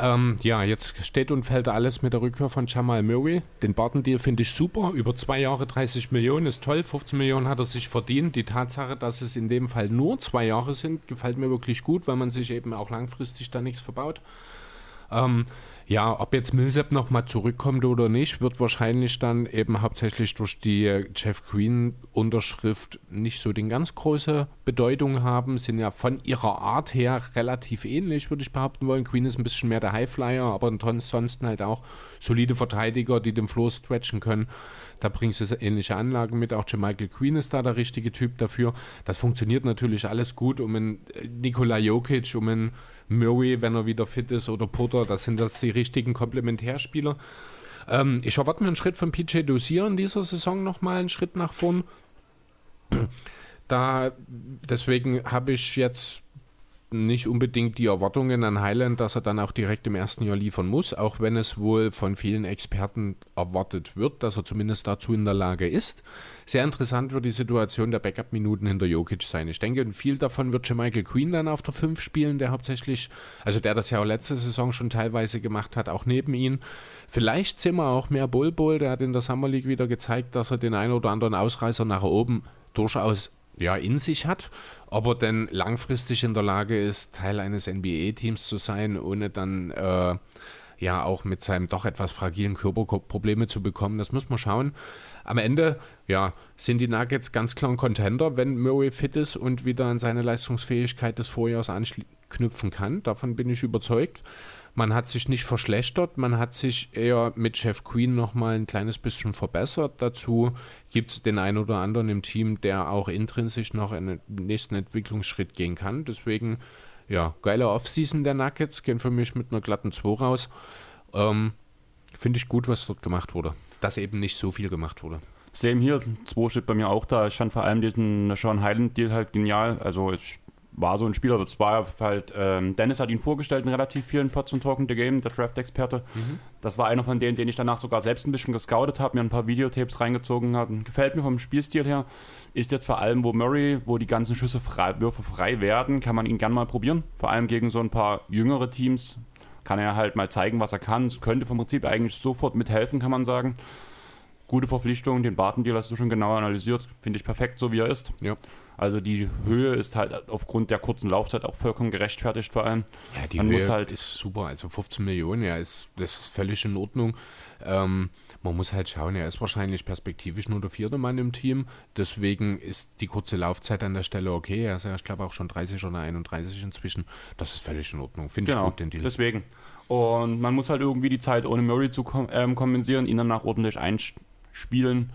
Ähm, ja, jetzt steht und fällt alles mit der Rückkehr von Jamal Murray. Den Barton-Deal finde ich super. Über zwei Jahre 30 Millionen ist toll. 15 Millionen hat er sich verdient. Die Tatsache, dass es in dem Fall nur zwei Jahre sind, gefällt mir wirklich gut, weil man sich eben auch langfristig da nichts verbaut. Ähm, ja, ob jetzt Millsap nochmal zurückkommt oder nicht, wird wahrscheinlich dann eben hauptsächlich durch die äh, Jeff Green-Unterschrift nicht so die ganz große Bedeutung haben. Sind ja von ihrer Art her relativ ähnlich, würde ich behaupten wollen. Queen ist ein bisschen mehr der Highflyer, aber ansonsten halt auch solide Verteidiger, die den Floor stretchen können. Da bringst du ähnliche Anlagen mit. Auch Michael Queen ist da der richtige Typ dafür. Das funktioniert natürlich alles gut um einen äh, Nikola Jokic, um einen Murray, wenn er wieder fit ist, oder Porter, das sind das die richtigen Komplementärspieler. Ähm, ich erwarte mir einen Schritt von PJ Dozier in dieser Saison nochmal, einen Schritt nach vorn. Da, deswegen habe ich jetzt nicht unbedingt die Erwartungen an Highland, dass er dann auch direkt im ersten Jahr liefern muss, auch wenn es wohl von vielen Experten erwartet wird, dass er zumindest dazu in der Lage ist. Sehr interessant wird die Situation der Backup-Minuten hinter Jokic sein. Ich denke, viel davon wird schon Michael Queen dann auf der 5 spielen, der hauptsächlich, also der das ja auch letzte Saison schon teilweise gemacht hat, auch neben ihn. Vielleicht sehen wir auch mehr Bull Bull, der hat in der Summer League wieder gezeigt, dass er den einen oder anderen Ausreißer nach oben durchaus ja, in sich hat, ob er denn langfristig in der Lage ist, Teil eines NBA-Teams zu sein, ohne dann äh, ja auch mit seinem doch etwas fragilen Körper Probleme zu bekommen, das muss man schauen. Am Ende, ja, sind die Nuggets ganz klar ein Contender, wenn Murray fit ist und wieder an seine Leistungsfähigkeit des Vorjahres anknüpfen kann. Davon bin ich überzeugt. Man hat sich nicht verschlechtert, man hat sich eher mit Jeff Queen nochmal ein kleines bisschen verbessert. Dazu gibt es den einen oder anderen im Team, der auch intrinsisch noch einen nächsten Entwicklungsschritt gehen kann. Deswegen, ja, geile Offseason der Nuggets, gehen für mich mit einer glatten 2 raus. Ähm, Finde ich gut, was dort gemacht wurde. Dass eben nicht so viel gemacht wurde. Same hier, 2 steht bei mir auch da. Ich fand vor allem diesen Sean Highland-Deal halt genial. Also ich war so ein Spieler, das war halt, ähm, Dennis hat ihn vorgestellt in relativ vielen Pots und Talking the Game, der Draft-Experte. Mhm. Das war einer von denen, den ich danach sogar selbst ein bisschen gescoutet habe, mir ein paar Videotapes reingezogen habe. Gefällt mir vom Spielstil her. Ist jetzt vor allem, wo Murray, wo die ganzen Schüsse frei, Würfe frei werden, kann man ihn gern mal probieren. Vor allem gegen so ein paar jüngere Teams kann er halt mal zeigen, was er kann. Könnte vom Prinzip eigentlich sofort mithelfen, kann man sagen. Gute Verpflichtung, den Barton-Deal hast du schon genau analysiert. Finde ich perfekt, so wie er ist. Ja. Also die Höhe ist halt aufgrund der kurzen Laufzeit auch vollkommen gerechtfertigt vor allem. Ja, die man Höhe muss halt ist super. Also 15 Millionen, ja, ist, das ist völlig in Ordnung. Ähm, man muss halt schauen, er ist wahrscheinlich perspektivisch nur der vierte Mann im Team. Deswegen ist die kurze Laufzeit an der Stelle okay. Er ist ja, ich glaube, auch schon 30 oder 31 inzwischen. Das ist völlig in Ordnung. Finde genau, ich gut, den Deal. Deswegen. Und man muss halt irgendwie die Zeit ohne Murray zu ähm, kompensieren, ihn danach ordentlich einspielen.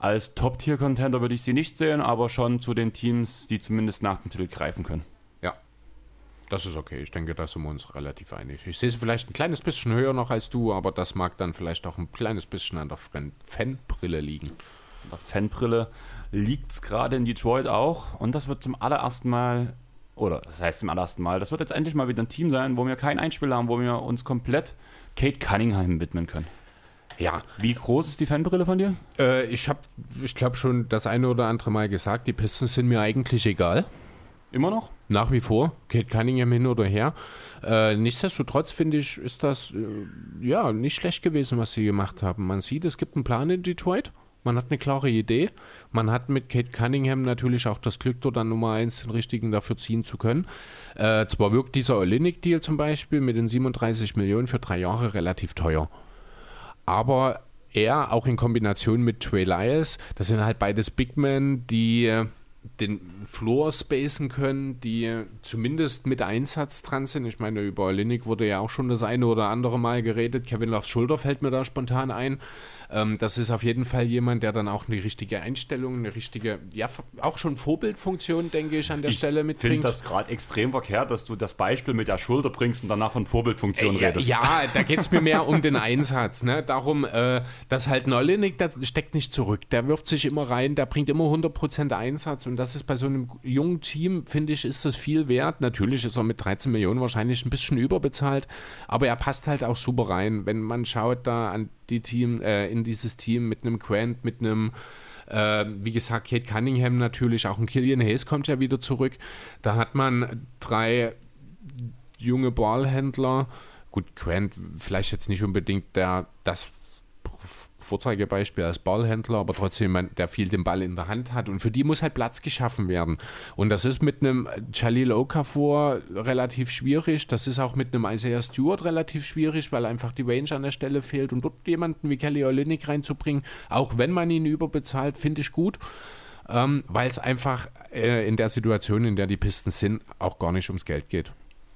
Als Top-Tier-Contender würde ich sie nicht sehen, aber schon zu den Teams, die zumindest nach dem Titel greifen können. Ja, das ist okay. Ich denke, da sind wir uns relativ einig. Ich sehe sie vielleicht ein kleines bisschen höher noch als du, aber das mag dann vielleicht auch ein kleines bisschen an der Fanbrille liegen. An der Fanbrille liegt es gerade in Detroit auch und das wird zum allerersten Mal oder das heißt zum allerersten Mal, das wird jetzt endlich mal wieder ein Team sein, wo wir keinen Einspieler haben, wo wir uns komplett Kate Cunningham widmen können. Ja. Wie groß ist die Fanbrille von dir? Äh, ich habe, ich glaube schon das eine oder andere Mal gesagt, die Pistons sind mir eigentlich egal. Immer noch? Nach wie vor. Kate Cunningham hin oder her. Äh, nichtsdestotrotz finde ich, ist das äh, ja nicht schlecht gewesen, was sie gemacht haben. Man sieht, es gibt einen Plan in Detroit. Man hat eine klare Idee. Man hat mit Kate Cunningham natürlich auch das Glück, dort an Nummer 1 den richtigen dafür ziehen zu können. Äh, zwar wirkt dieser Olinik-Deal zum Beispiel mit den 37 Millionen für drei Jahre relativ teuer aber er auch in Kombination mit Trey Lyles, das sind halt beides Big Men, die äh, den Floor spacen können, die zumindest mit Einsatz dran sind. Ich meine, über Linnick wurde ja auch schon das eine oder andere Mal geredet. Kevin Loves Schulter fällt mir da spontan ein. Ähm, das ist auf jeden Fall jemand, der dann auch eine richtige Einstellung, eine richtige, ja, auch schon Vorbildfunktion, denke ich, an der ich Stelle mitbringt. Ich finde das gerade extrem verkehrt, dass du das Beispiel mit der Schulter bringst und danach von Vorbildfunktion äh, redest. Ja, da geht es mir mehr um den Einsatz. Ne? Darum, äh, dass halt Neulinig, der steckt nicht zurück. Der wirft sich immer rein, der bringt immer 100% Einsatz und das ist bei so einem jungen Team, finde ich, ist das viel wert. Natürlich ist er mit 13 Millionen wahrscheinlich ein bisschen überbezahlt, aber er passt halt auch super rein. Wenn man schaut da an die Team, äh, in dieses Team mit einem Grant, mit einem äh, wie gesagt, Kate Cunningham natürlich, auch ein Killian Hayes kommt ja wieder zurück. Da hat man drei junge Ballhändler. Gut, Grant vielleicht jetzt nicht unbedingt der, das Vorzeigebeispiel als Ballhändler, aber trotzdem jemand, der viel den Ball in der Hand hat. Und für die muss halt Platz geschaffen werden. Und das ist mit einem Jalil Okafor relativ schwierig. Das ist auch mit einem Isaiah Stewart relativ schwierig, weil einfach die Range an der Stelle fehlt. Und dort jemanden wie Kelly Olynyk reinzubringen, auch wenn man ihn überbezahlt, finde ich gut. Ähm, weil es einfach äh, in der Situation, in der die Pisten sind, auch gar nicht ums Geld geht.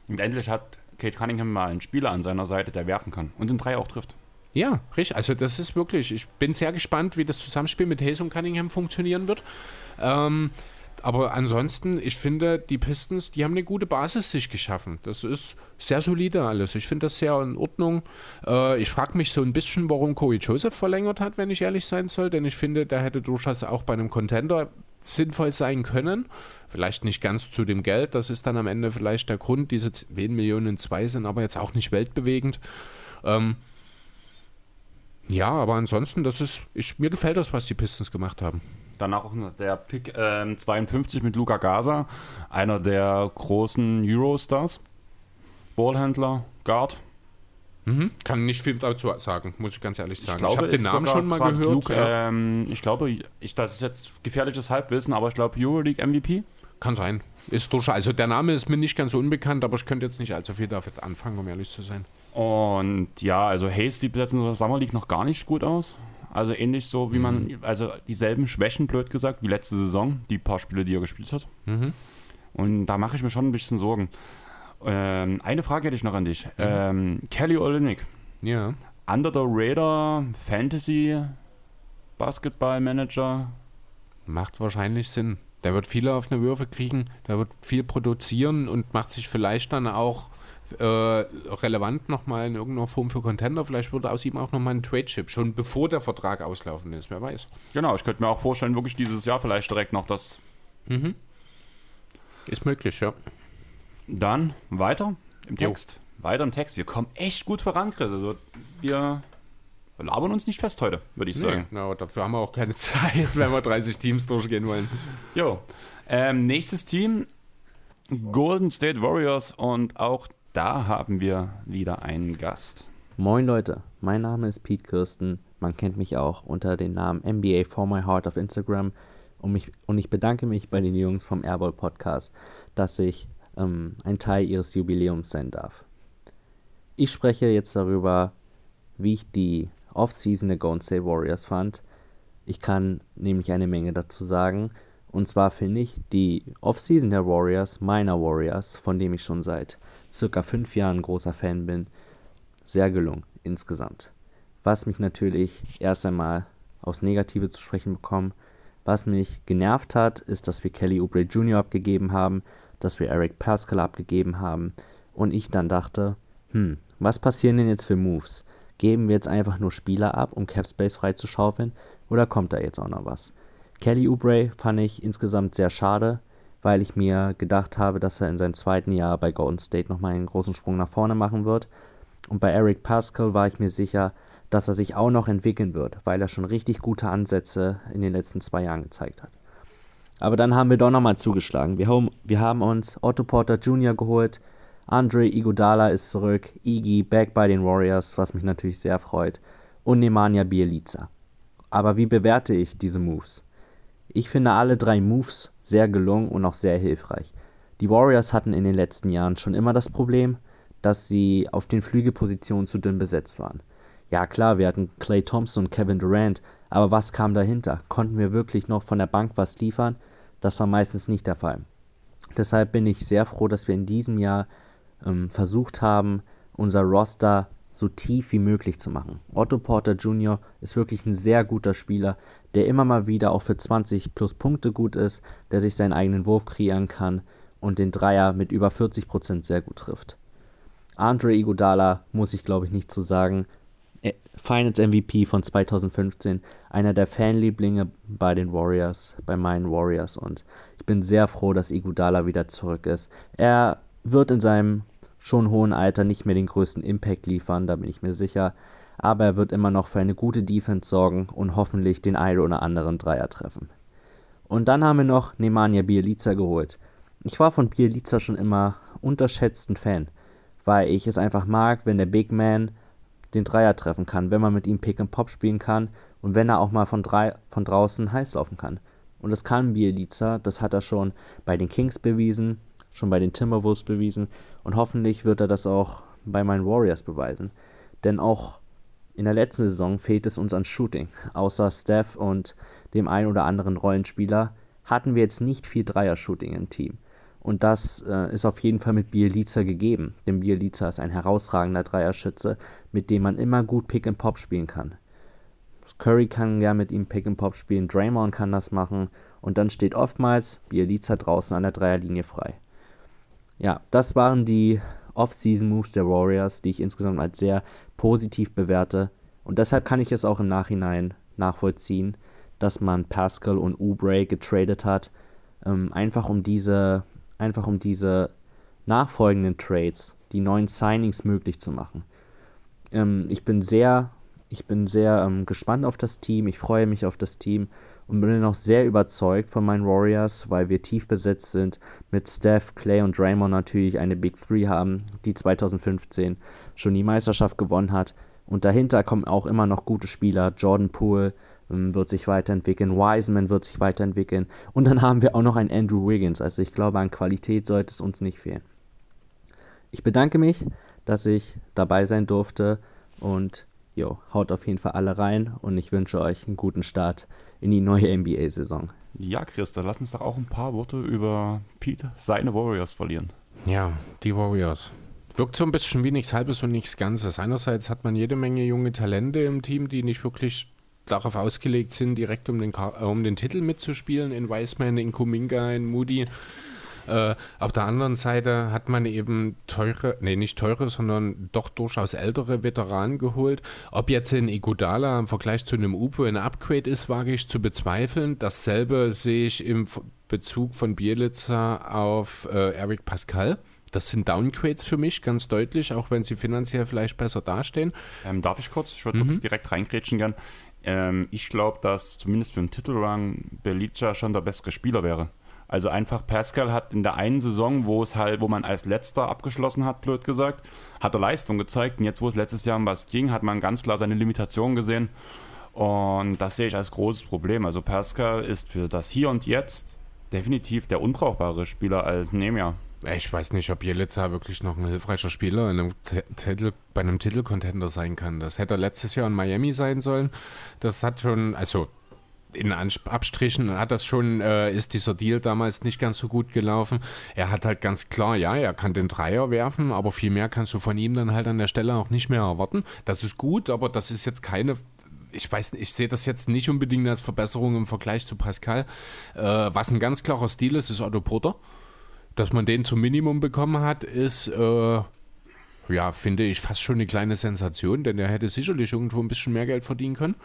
Und endlich hat Kate Cunningham mal einen Spieler an seiner Seite, der werfen kann und den drei auch trifft. Ja, richtig. Also das ist wirklich, ich bin sehr gespannt, wie das Zusammenspiel mit Hayes und Cunningham funktionieren wird. Ähm, aber ansonsten, ich finde, die Pistons, die haben eine gute Basis sich geschaffen. Das ist sehr solide alles. Ich finde das sehr in Ordnung. Äh, ich frage mich so ein bisschen, warum Corey Joseph verlängert hat, wenn ich ehrlich sein soll, denn ich finde, der hätte durchaus auch bei einem Contender sinnvoll sein können. Vielleicht nicht ganz zu dem Geld, das ist dann am Ende vielleicht der Grund. Diese 10 Millionen zwei sind aber jetzt auch nicht weltbewegend. Ähm, ja, aber ansonsten, das ist, ich, mir gefällt das, was die Pistons gemacht haben. Danach auch der Pick äh, 52 mit Luca Gaza, einer der großen Eurostars. Ballhändler, Guard. Mhm. Kann nicht viel dazu sagen, muss ich ganz ehrlich sagen. Ich, ich habe den Namen schon mal gehört. Luke, ja. ähm, ich glaube, ich, das ist jetzt gefährliches Halbwissen, aber ich glaube Euroleague MVP. Kann sein. Ist durch, also der Name ist mir nicht ganz so unbekannt, aber ich könnte jetzt nicht allzu viel damit anfangen, um ehrlich zu sein. Und ja, also Hayes sieht jetzt in der Summer League noch gar nicht gut aus. Also ähnlich so, wie man, Mhm. also dieselben Schwächen, blöd gesagt, wie letzte Saison, die paar Spiele, die er gespielt hat. Mhm. Und da mache ich mir schon ein bisschen Sorgen. Ähm, eine Frage hätte ich noch an Mhm. dich. Ähm, Kelly Olynyk, Ja. Under the Radar Fantasy Basketball Manager. Macht wahrscheinlich Sinn. Der wird viele auf eine Würfe kriegen, der wird viel produzieren und macht sich vielleicht dann auch äh, relevant nochmal in irgendeiner Form für Contender. Vielleicht wird aus ihm auch nochmal ein Trade-Chip, schon bevor der Vertrag auslaufen ist, wer weiß. Genau, ich könnte mir auch vorstellen, wirklich dieses Jahr vielleicht direkt noch das. Mhm. Ist möglich, ja. Dann weiter im Jo. Text. Weiter im Text. Wir kommen echt gut voran, Chris. Also wir labern uns nicht fest heute, würde ich sagen. Nee, na, dafür haben wir auch keine Zeit, wenn wir 30 Teams durchgehen wollen. Jo. Ähm, nächstes Team, Golden State Warriors und auch da haben wir wieder einen Gast. Moin Leute, mein Name ist Pete Kirsten. Man kennt mich auch unter dem Namen NBA for My Heart auf Instagram. Und, mich, und ich bedanke mich bei den Jungs vom Airball Podcast, dass ich ähm, ein Teil ihres Jubiläums sein darf. Ich spreche jetzt darüber, wie ich die Offseason der Golden State Warriors fand. Ich kann nämlich eine Menge dazu sagen. Und zwar finde ich die Offseason der Warriors, meiner Warriors, von dem ich schon seit circa fünf Jahren großer Fan bin, sehr gelungen insgesamt. Was mich natürlich erst einmal aufs Negative zu sprechen bekommen. Was mich genervt hat, ist, dass wir Kelly Oubre Jr. abgegeben haben, dass wir Eric Pascal abgegeben haben und ich dann dachte, hm, was passieren denn jetzt für Moves? Geben wir jetzt einfach nur Spieler ab, um Capspace freizuschaufeln oder kommt da jetzt auch noch was? Kelly Oubre fand ich insgesamt sehr schade, weil ich mir gedacht habe, dass er in seinem zweiten Jahr bei Golden State nochmal einen großen Sprung nach vorne machen wird. Und bei Eric Pascal war ich mir sicher, dass er sich auch noch entwickeln wird, weil er schon richtig gute Ansätze in den letzten zwei Jahren gezeigt hat. Aber dann haben wir doch nochmal zugeschlagen. Wir haben, wir haben uns Otto Porter Jr. geholt, Andre Iguodala ist zurück, Iggy back bei den Warriors, was mich natürlich sehr freut, und Nemanja Bielica. Aber wie bewerte ich diese Moves? Ich finde alle drei Moves sehr gelungen und auch sehr hilfreich. Die Warriors hatten in den letzten Jahren schon immer das Problem, dass sie auf den Flügelpositionen zu dünn besetzt waren. Ja klar, wir hatten Clay Thompson und Kevin Durant, aber was kam dahinter? Konnten wir wirklich noch von der Bank was liefern? Das war meistens nicht der Fall. Deshalb bin ich sehr froh, dass wir in diesem Jahr ähm, versucht haben, unser Roster so tief wie möglich zu machen. Otto Porter Jr. ist wirklich ein sehr guter Spieler, der immer mal wieder auch für 20 plus Punkte gut ist, der sich seinen eigenen Wurf kreieren kann und den Dreier mit über 40% sehr gut trifft. Andre Iguodala muss ich glaube ich nicht zu sagen. Äh, Finals MVP von 2015, einer der Fanlieblinge bei den Warriors, bei meinen Warriors und ich bin sehr froh, dass Iguodala wieder zurück ist. Er wird in seinem schon hohen Alter nicht mehr den größten Impact liefern, da bin ich mir sicher, aber er wird immer noch für eine gute Defense sorgen und hoffentlich den einen oder anderen Dreier treffen. Und dann haben wir noch Nemanja Bielica geholt. Ich war von Bielica schon immer unterschätzten Fan, weil ich es einfach mag, wenn der Big Man den Dreier treffen kann, wenn man mit ihm Pick and Pop spielen kann und wenn er auch mal von, drei, von draußen heiß laufen kann. Und das kann Bielica, das hat er schon bei den Kings bewiesen, schon bei den Timberwolves bewiesen und hoffentlich wird er das auch bei meinen Warriors beweisen. Denn auch in der letzten Saison fehlt es uns an Shooting. Außer Steph und dem einen oder anderen Rollenspieler hatten wir jetzt nicht viel Dreier-Shooting im Team. Und das äh, ist auf jeden Fall mit Bielica gegeben. Denn Bielica ist ein herausragender Dreierschütze, mit dem man immer gut Pick and Pop spielen kann. Curry kann ja mit ihm Pick and Pop spielen, Draymond kann das machen und dann steht oftmals Bielica draußen an der Dreierlinie frei. Ja, das waren die Off-Season-Moves der Warriors, die ich insgesamt als sehr positiv bewerte. Und deshalb kann ich es auch im Nachhinein nachvollziehen, dass man Pascal und Oubre getradet hat, ähm, einfach um diese, einfach um diese nachfolgenden Trades, die neuen Signings möglich zu machen. Ähm, ich bin sehr, ich bin sehr ähm, gespannt auf das Team. Ich freue mich auf das Team und bin noch sehr überzeugt von meinen Warriors, weil wir tief besetzt sind, mit Steph, Clay und Draymond natürlich eine Big Three haben, die 2015 schon die Meisterschaft gewonnen hat. Und dahinter kommen auch immer noch gute Spieler. Jordan Poole ähm, wird sich weiterentwickeln, Wiseman wird sich weiterentwickeln. Und dann haben wir auch noch einen Andrew Wiggins. Also ich glaube, an Qualität sollte es uns nicht fehlen. Ich bedanke mich, dass ich dabei sein durfte und jo, haut auf jeden Fall alle rein und ich wünsche euch einen guten Start in die neue NBA-Saison. Ja, Chris, dann lass uns doch auch ein paar Worte über Pete, seine Warriors verlieren. Ja, die Warriors. Wirkt so ein bisschen wie nichts Halbes und nichts Ganzes. Einerseits hat man jede Menge junge Talente im Team, die nicht wirklich darauf ausgelegt sind, direkt um den, äh, um den Titel mitzuspielen. In Wiseman, in Kuminga, in Moody. Äh, auf der anderen Seite hat man eben teure, nee, nicht teure, sondern doch durchaus ältere Veteranen geholt. Ob jetzt in Iguodala im Vergleich zu einem Upo ein Upgrade ist, wage ich zu bezweifeln. Dasselbe sehe ich im Bezug von Bielica auf äh, Eric Pascal. Das sind Downgrades für mich, ganz deutlich, auch wenn sie finanziell vielleicht besser dastehen. Ähm, darf ich kurz? Ich würde mhm. direkt reingrätschen gern. Ähm, ich glaube, dass zumindest für einen Titelrang Belica schon der bessere Spieler wäre. Also einfach Pascal hat in der einen Saison, wo es halt, wo man als letzter abgeschlossen hat, blöd gesagt, hat er Leistung gezeigt. Und jetzt, wo es letztes Jahr um was ging, hat man ganz klar seine Limitationen gesehen. Und das sehe ich als großes Problem. Also Pascal ist für das Hier und Jetzt definitiv der unbrauchbare Spieler als Nemia. Ich weiß nicht, ob Jelitza wirklich noch ein hilfreicher Spieler in einem Titel, bei einem Titelcontender sein kann. Das hätte er letztes Jahr in Miami sein sollen. Das hat schon, also in Abstrichen hat das schon, äh, ist dieser Deal damals nicht ganz so gut gelaufen. Er hat halt ganz klar, ja, er kann den Dreier werfen, aber viel mehr kannst du von ihm dann halt an der Stelle auch nicht mehr erwarten. Das ist gut, aber das ist jetzt keine ich weiß nicht, ich sehe das jetzt nicht unbedingt als Verbesserung im Vergleich zu Pascal. Äh, was ein ganz klarer Stil ist, ist Otto Porter. Dass man den zum Minimum bekommen hat, ist, äh, ja, finde ich fast schon eine kleine Sensation, denn er hätte sicherlich irgendwo ein bisschen mehr Geld verdienen können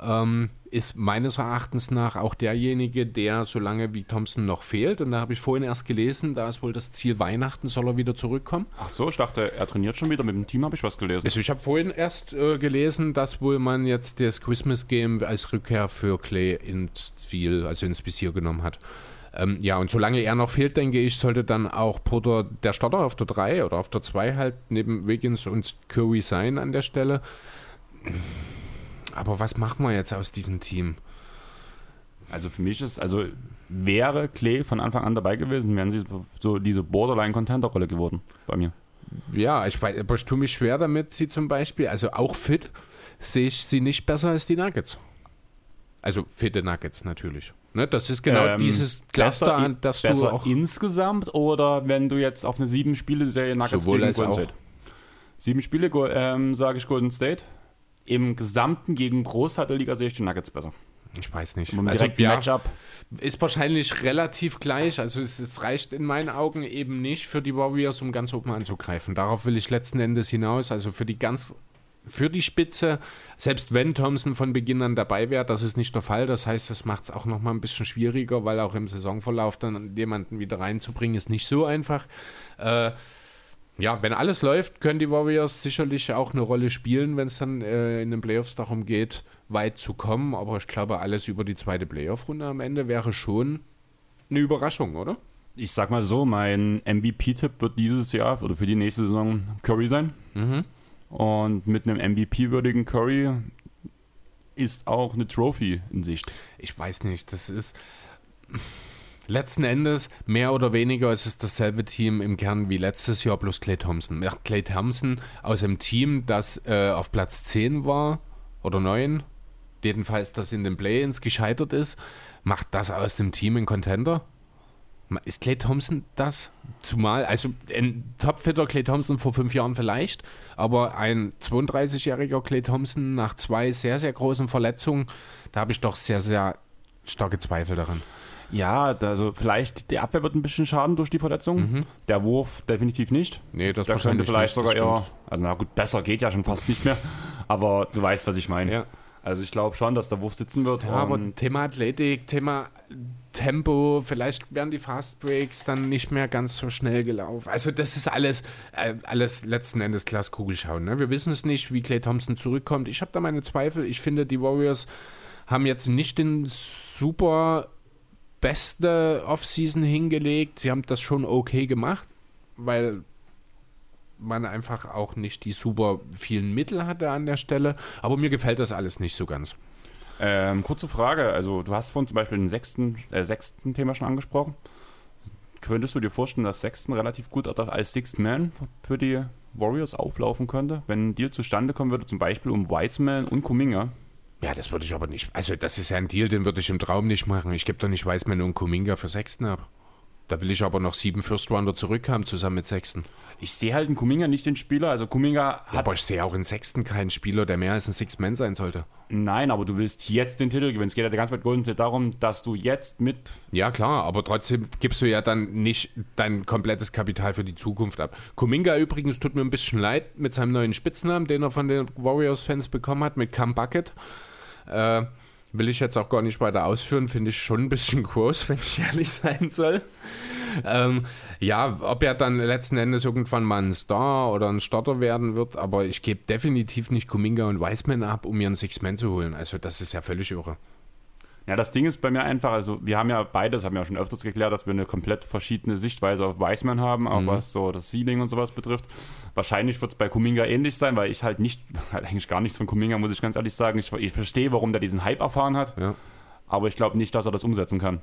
ähm, ist meines Erachtens nach auch derjenige, der solange wie Thompson noch fehlt. Und da habe ich vorhin erst gelesen, da ist wohl das Ziel Weihnachten, soll er wieder zurückkommen. Ach so, ich dachte, er trainiert schon wieder. Mit dem Team habe ich was gelesen. Also ich habe vorhin erst äh, gelesen, dass wohl man jetzt das Christmas Game als Rückkehr für Clay ins Ziel, also ins Visier genommen hat. Ähm, ja, und solange er noch fehlt, denke ich, sollte dann auch Porter der Starter auf der 3 oder auf der 2 halt neben Wiggins und Curry sein an der Stelle. Aber was machen wir jetzt aus diesem Team? Also für mich ist, also wäre Klee von Anfang an dabei gewesen, wären sie so, diese Borderline-Contender-Rolle geworden bei mir. Ja, ich, weiß, aber ich tue mich schwer damit, sie zum Beispiel, also auch fit, sehe ich sie nicht besser als die Nuggets. Also fitte Nuggets natürlich. Ne, das ist genau ähm, dieses Cluster, an das besser du auch insgesamt oder wenn du jetzt auf eine sieben Spiele Serie Nuggets gegen Golden State. Sieben Spiele, ähm, sage ich Golden State im Gesamten gegen Großteil der Liga sehe ich die Nuggets besser. Ich weiß nicht. Also, ja, Matchup. Ist wahrscheinlich relativ gleich. Also es, es, reicht in meinen Augen eben nicht für die Warriors, um ganz oben anzugreifen. Darauf will ich letzten Endes hinaus. Also für die ganz für die Spitze, selbst wenn Thompson von Beginn an dabei wäre, das ist nicht der Fall. Das heißt, das macht es auch nochmal ein bisschen schwieriger, weil auch im Saisonverlauf dann jemanden wieder reinzubringen, ist nicht so einfach. Äh, ja, wenn alles läuft, können die Warriors sicherlich auch eine Rolle spielen, wenn es dann äh, in den Playoffs darum geht, weit zu kommen. Aber ich glaube, alles über die zweite Playoff-Runde am Ende wäre schon eine Überraschung, oder? Ich sag mal so, mein MVP-Tipp wird dieses Jahr oder für die nächste Saison Curry sein. Mhm. Und mit einem MVP-würdigen Curry ist auch eine Trophy in Sicht. Ich weiß nicht, das ist letzten Endes, mehr oder weniger ist es dasselbe Team im Kern wie letztes Jahr, plus Clay Thompson. Ja, Clay Thompson aus dem Team, das äh, auf Platz 10 war oder 9, jedenfalls das in den Play-Ins gescheitert ist, macht das aus dem Team ein Contender? Ist Clay Thompson das? Zumal, also ein Topfitter Clay Thompson vor fünf Jahren vielleicht, aber ein 32-jähriger Clay Thompson nach zwei sehr, sehr großen Verletzungen, da habe ich doch sehr, sehr starke Zweifel daran. Ja, also vielleicht die Abwehr wird ein bisschen schaden durch die Verletzung. Mhm. Der Wurf definitiv nicht. Nee, das Da könnte vielleicht nicht, sogar eher, also na gut, besser geht ja schon fast nicht mehr, aber du weißt, was ich meine. Ja. Also ich glaube schon, dass der Wurf sitzen wird. Ja, aber Thema Athletik, Thema Tempo, vielleicht werden die Fast Breaks dann nicht mehr ganz so schnell gelaufen. Also das ist alles, äh, alles letzten Endes Glaskugelschauen. Ne? Wir wissen es nicht, wie Clay Thompson zurückkommt. Ich habe da meine Zweifel. Ich finde, die Warriors haben jetzt nicht den super beste Offseason hingelegt. Sie haben das schon okay gemacht, weil man einfach auch nicht die super vielen Mittel hatte an der Stelle. Aber mir gefällt das alles nicht so ganz. ähm, kurze Frage, also du hast vorhin zum Beispiel den sechsten, äh, sechsten Thema schon angesprochen. Könntest du dir vorstellen, dass Sexton relativ gut als Sixth Man für die Warriors auflaufen könnte, wenn ein Deal zustande kommen würde, zum Beispiel um Wiseman und Kuminga? Ja, das würde ich aber nicht. Also, das ist ja ein Deal, den würde ich im Traum nicht machen. Ich gebe doch nicht Weißmann und Kuminga für Sechsten ab. Da will ich aber noch sieben First Rounder zurückhaben, zusammen mit Sechsten. Ich sehe halt in Kuminga nicht den Spieler, also Kuminga Ja, hat aber ich sehe auch in Sechsten keinen Spieler, der mehr als ein Six-Man sein sollte. Nein, aber du willst jetzt den Titel gewinnen. Es geht ja die ganze Zeit Golden State darum, dass du jetzt mit. Ja, klar, aber trotzdem gibst du ja dann nicht dein komplettes Kapital für die Zukunft ab. Kuminga übrigens tut mir ein bisschen leid mit seinem neuen Spitznamen, den er von den Warriors-Fans bekommen hat, mit Cam Bucket. Äh, will ich jetzt auch gar nicht weiter ausführen, finde ich schon ein bisschen groß, wenn ich ehrlich sein soll. Ähm, ja, ob er dann letzten Endes irgendwann mal ein Star oder ein Starter werden wird, aber ich gebe definitiv nicht Kuminga und Wiseman ab, um mir einen Six-Man zu holen. Also das ist ja völlig irre. Ja, das Ding ist bei mir einfach, also wir haben ja beide, das haben wir ja schon öfters geklärt, dass wir eine komplett verschiedene Sichtweise auf Wiseman haben, auch Mhm. was so das Seeding und sowas betrifft. Wahrscheinlich wird es bei Kuminga ähnlich sein, weil ich halt nicht, halt eigentlich gar nichts von Kuminga, muss ich ganz ehrlich sagen. Ich, ich verstehe, warum der diesen Hype erfahren hat, Ja. aber ich glaube nicht, dass er das umsetzen kann.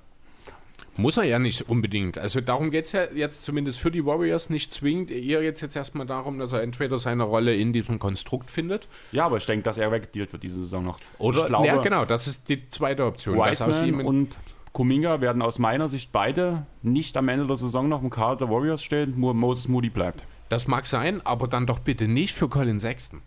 Muss er ja nicht unbedingt. Also darum geht es ja jetzt zumindest für die Warriors nicht zwingend. Eher jetzt, jetzt erstmal darum, dass er entweder seine Rolle in diesem Konstrukt findet. Ja, aber ich denke, dass er weggedealt wird diese Saison noch. Oder, ich glaube, ja, genau, das ist die zweite Option. Wiseman und Kuminga werden aus meiner Sicht beide nicht am Ende der Saison noch im Kader der Warriors stehen, nur Moses Moody bleibt. das mag sein, aber dann doch bitte nicht für Colin Sexton.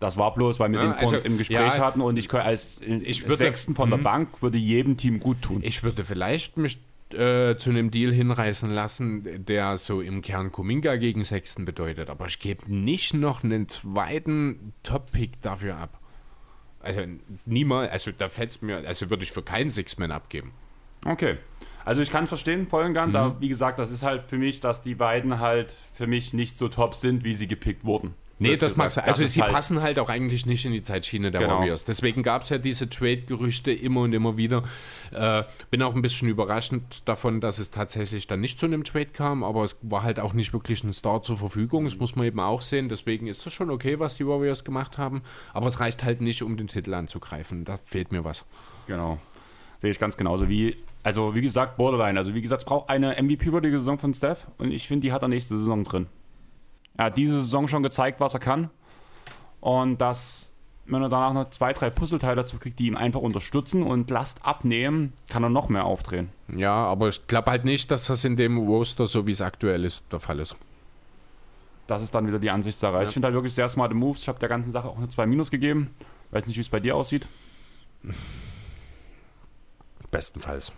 Das war bloß, weil wir Ja, den vor uns also, im Gespräch ja, hatten und ich als ich würde- Sechsten von der Mhm. Bank würde jedem Team gut tun. Ich würde vielleicht mich äh, zu einem Deal hinreißen lassen, der so im Kern Kuminga gegen Sexton bedeutet. Aber ich gebe nicht noch einen zweiten Top-Pick dafür ab. Also niemals, also da fällt mir, also würde ich für keinen Six-Man abgeben. Okay. Also ich kann verstehen, voll und ganz, Mhm. aber wie gesagt, das ist halt für mich, dass die beiden halt für mich nicht so top sind, wie sie gepickt wurden. Nee, das mag sein. Also sie halt, passen halt auch eigentlich nicht in die Zeitschiene der Genau. Warriors. Deswegen gab es ja diese Trade-Gerüchte immer und immer wieder. Äh, bin auch ein bisschen überraschend davon, dass es tatsächlich dann nicht zu einem Trade kam, aber es war halt auch nicht wirklich ein Star zur Verfügung. Das muss man eben auch sehen. Deswegen ist das schon okay, was die Warriors gemacht haben. Aber es reicht halt nicht, um den Titel anzugreifen. Da fehlt mir was. Genau. Sehe ich ganz genauso. Wie, also wie gesagt, Borderline. Also wie gesagt, es braucht eine MVP-würdige Saison von Steph und ich finde, die hat er nächste Saison drin. Er hat diese Saison schon gezeigt, was er kann. Und dass, wenn er danach noch zwei, drei Puzzleteile dazu kriegt, die ihm einfach unterstützen und Last abnehmen, kann er noch mehr aufdrehen. Ja, aber ich glaube halt nicht, dass das in dem Roster, so wie es aktuell ist, der Fall ist. Das ist dann wieder die Ansichtssache. Ich finde halt wirklich sehr smarte Moves. Ich habe der ganzen Sache auch eine 2 Minus gegeben. Weiß nicht, wie es bei dir aussieht. Bestenfalls.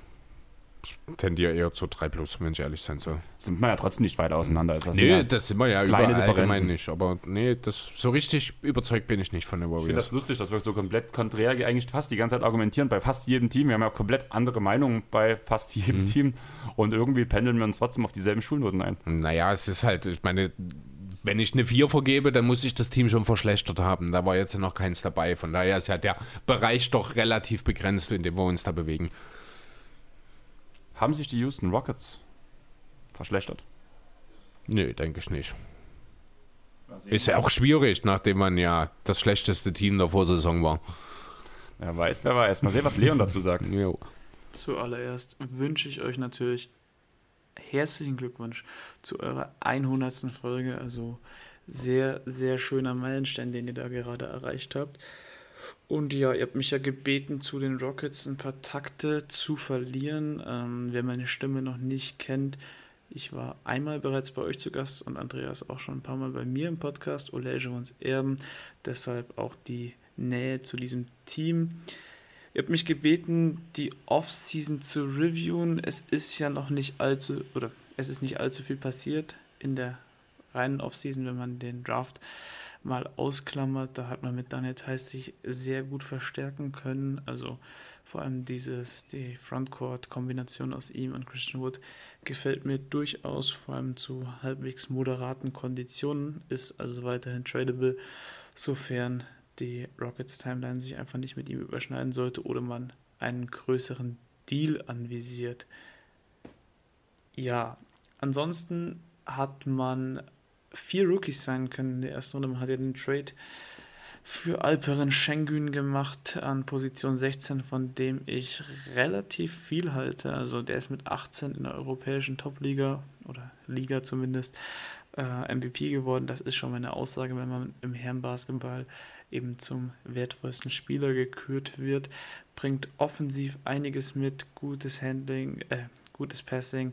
Tendiere eher zu 3 plus, wenn ich ehrlich sein soll. Sind wir ja trotzdem nicht weit auseinander. Ist das Nee, ja- das sind wir ja kleine überall Differenzen. allgemein nicht. Aber nee, das, so richtig überzeugt bin ich nicht von den Ich finde Warriors. das lustig, dass wir so komplett konträr eigentlich fast die ganze Zeit argumentieren bei fast jedem Team. Wir haben ja komplett andere Meinungen bei fast jedem Mhm. Team und irgendwie pendeln wir uns trotzdem auf dieselben Schulnoten ein. Naja, es ist halt, ich meine, wenn ich eine 4 vergebe, dann muss ich das Team schon verschlechtert haben. Da war jetzt ja noch keins dabei. Von daher ist ja der Bereich doch relativ begrenzt, in dem wir uns da bewegen. Haben sich die Houston Rockets verschlechtert? Nö, denke ich nicht. Ist ja auch schwierig, nachdem man ja das schlechteste Team der Vorsaison war. Wer weiß, wer weiß. Mal sehen, was Leon dazu sagt. Jo. Zuallererst wünsche ich euch natürlich herzlichen Glückwunsch zu eurer 100. Folge. Also sehr, sehr schöner Meilenstein, den ihr da gerade erreicht habt. Und ja, ihr habt mich ja gebeten, zu den Rockets ein paar Takte zu verlieren. Ähm, wer meine Stimme noch nicht kennt, ich war einmal bereits bei euch zu Gast und Andreas auch schon ein paar Mal bei mir im Podcast, Olege uns Erben. Deshalb auch die Nähe zu diesem Team. Ihr habt mich gebeten, die Offseason zu reviewen. Es ist ja noch nicht allzu, oder es ist nicht allzu viel passiert in der reinen Offseason, wenn man den Draft mal ausklammert. Da hat man mit Daniel Theiss sich sehr gut verstärken können. Also vor allem dieses, die Frontcourt-Kombination aus ihm und Christian Wood gefällt mir durchaus, vor allem zu halbwegs moderaten Konditionen, ist also weiterhin tradable, sofern die Rockets Timeline sich einfach nicht mit ihm überschneiden sollte oder man einen größeren Deal anvisiert. Ja, ansonsten hat man vier Rookies sein können in der ersten Runde. Man hat ja den Trade für Alperen Schengen gemacht an Position 16, von dem ich relativ viel halte. Also der ist mit 18 in der europäischen Top-Liga oder Liga zumindest äh, MVP geworden. Das ist schon mal eine Aussage, wenn man im Herrenbasketball eben zum wertvollsten Spieler gekürt wird. Bringt offensiv einiges mit, gutes Handling, äh, gutes Passing,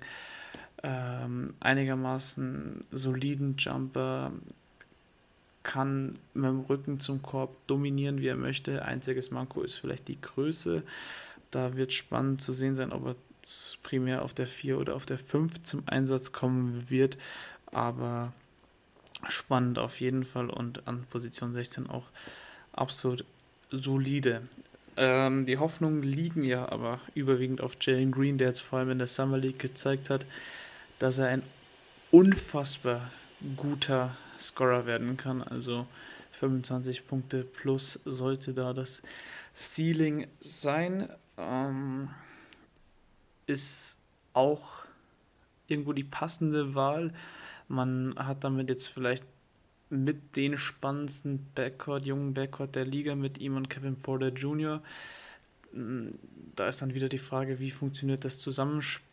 ähm, einigermaßen soliden Jumper, kann mit dem Rücken zum Korb dominieren, wie er möchte. Einziges Manko ist vielleicht die Größe. Da wird spannend zu sehen sein, ob er primär auf der 4 oder auf der 5 zum Einsatz kommen wird. Aber spannend auf jeden Fall und an Position 16 auch absolut solide. Ähm, die Hoffnungen liegen ja aber überwiegend auf Jalen Green, der jetzt vor allem in der Summer League gezeigt hat, dass er ein unfassbar guter Scorer werden kann. Also 25 Punkte plus sollte da das Ceiling sein. Ähm, ist auch irgendwo die passende Wahl. Man hat damit jetzt vielleicht mit den spannendsten Backcourt, jungen Backcourt der Liga mit ihm und Kevin Porter Jr. Da ist dann wieder die Frage, wie funktioniert das Zusammenspiel,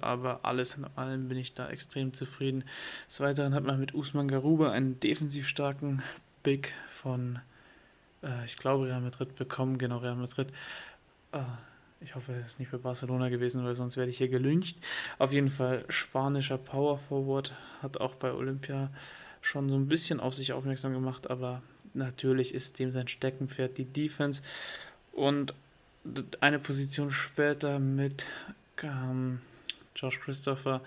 aber alles in allem bin ich da extrem zufrieden. Des Weiteren hat man mit Usman Garuba einen defensiv starken Big von, äh, ich glaube, Real Madrid bekommen, genau Real Madrid. Äh, ich hoffe, es ist nicht für Barcelona gewesen, weil sonst werde ich hier gelüncht. Auf jeden Fall spanischer Power Forward, hat auch bei Olympia schon so ein bisschen auf sich aufmerksam gemacht, aber natürlich ist dem sein Steckenpferd die Defense. Und eine Position später mit ähm, Josh Christopher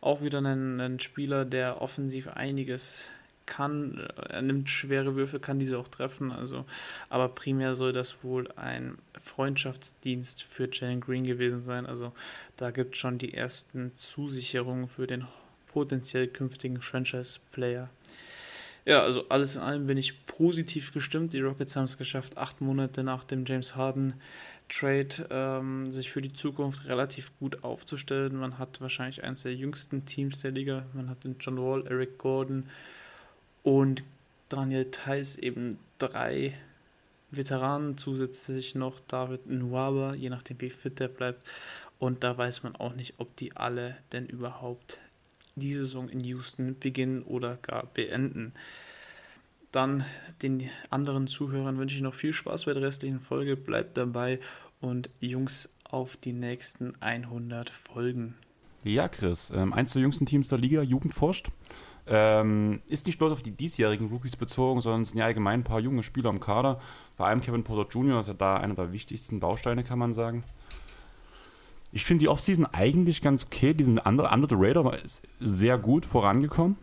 auch wieder ein, ein Spieler, der offensiv einiges kann. Er nimmt schwere Würfe, kann diese auch treffen. Also, aber primär soll das wohl ein Freundschaftsdienst für Jalen Green gewesen sein. Also da gibt es schon die ersten Zusicherungen für den potenziell künftigen Franchise-Player. Ja, also alles in allem bin ich positiv gestimmt. Die Rockets haben es geschafft, acht Monate nach dem James Harden Trade ähm, sich für die Zukunft relativ gut aufzustellen. Man hat wahrscheinlich eines der jüngsten Teams der Liga. Man hat den John Wall, Eric Gordon und Daniel Theiss eben drei Veteranen zusätzlich noch David Nwaba, je nachdem wie fit der bleibt. Und da weiß man auch nicht, ob die alle denn überhaupt die Saison in Houston beginnen oder gar beenden. Dann den anderen Zuhörern wünsche ich noch viel Spaß bei der restlichen Folge. Bleibt dabei und Jungs auf die nächsten 100 Folgen. Ja, Chris, ähm, eins der jüngsten Teams der Liga, Jugend forscht. Ähm, ist nicht bloß auf die diesjährigen Rookies bezogen, sondern es sind ja allgemein ein paar junge Spieler im Kader. Vor allem Kevin Porter Jr. ist ja da einer der wichtigsten Bausteine, kann man sagen. Ich finde die Offseason eigentlich ganz okay. Die sind under, under the radar sehr gut vorangekommen.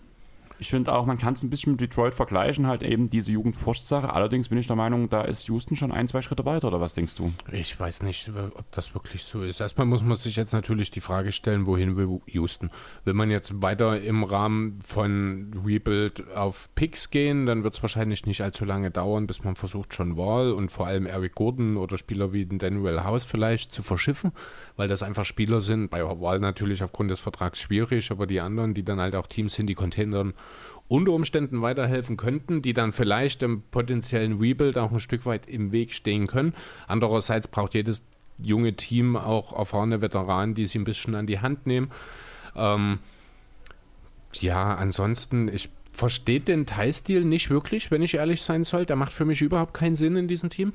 Ich finde auch, man kann es ein bisschen mit Detroit vergleichen, halt eben diese Jugendforschsache. Allerdings bin ich der Meinung, da ist Houston schon ein, zwei Schritte weiter, oder was denkst du? Ich weiß nicht, ob das wirklich so ist. Erstmal muss man sich jetzt natürlich die Frage stellen, wohin will Houston? Will man jetzt weiter im Rahmen von Rebuild auf Picks gehen, dann wird es wahrscheinlich nicht allzu lange dauern, bis man versucht, schon Wall und vor allem Eric Gordon oder Spieler wie den Daniel House vielleicht zu verschiffen, weil das einfach Spieler sind. Bei Wall natürlich aufgrund des Vertrags schwierig, aber die anderen, die dann halt auch Teams sind, die Containern unter Umständen weiterhelfen könnten, die dann vielleicht im potenziellen Rebuild auch ein Stück weit im Weg stehen können. Andererseits braucht jedes junge Team auch erfahrene Veteranen, die sie ein bisschen an die Hand nehmen. Ähm, ja, ansonsten, ich verstehe den Teilstil nicht wirklich, wenn ich ehrlich sein soll. Der macht für mich überhaupt keinen Sinn in diesem Team.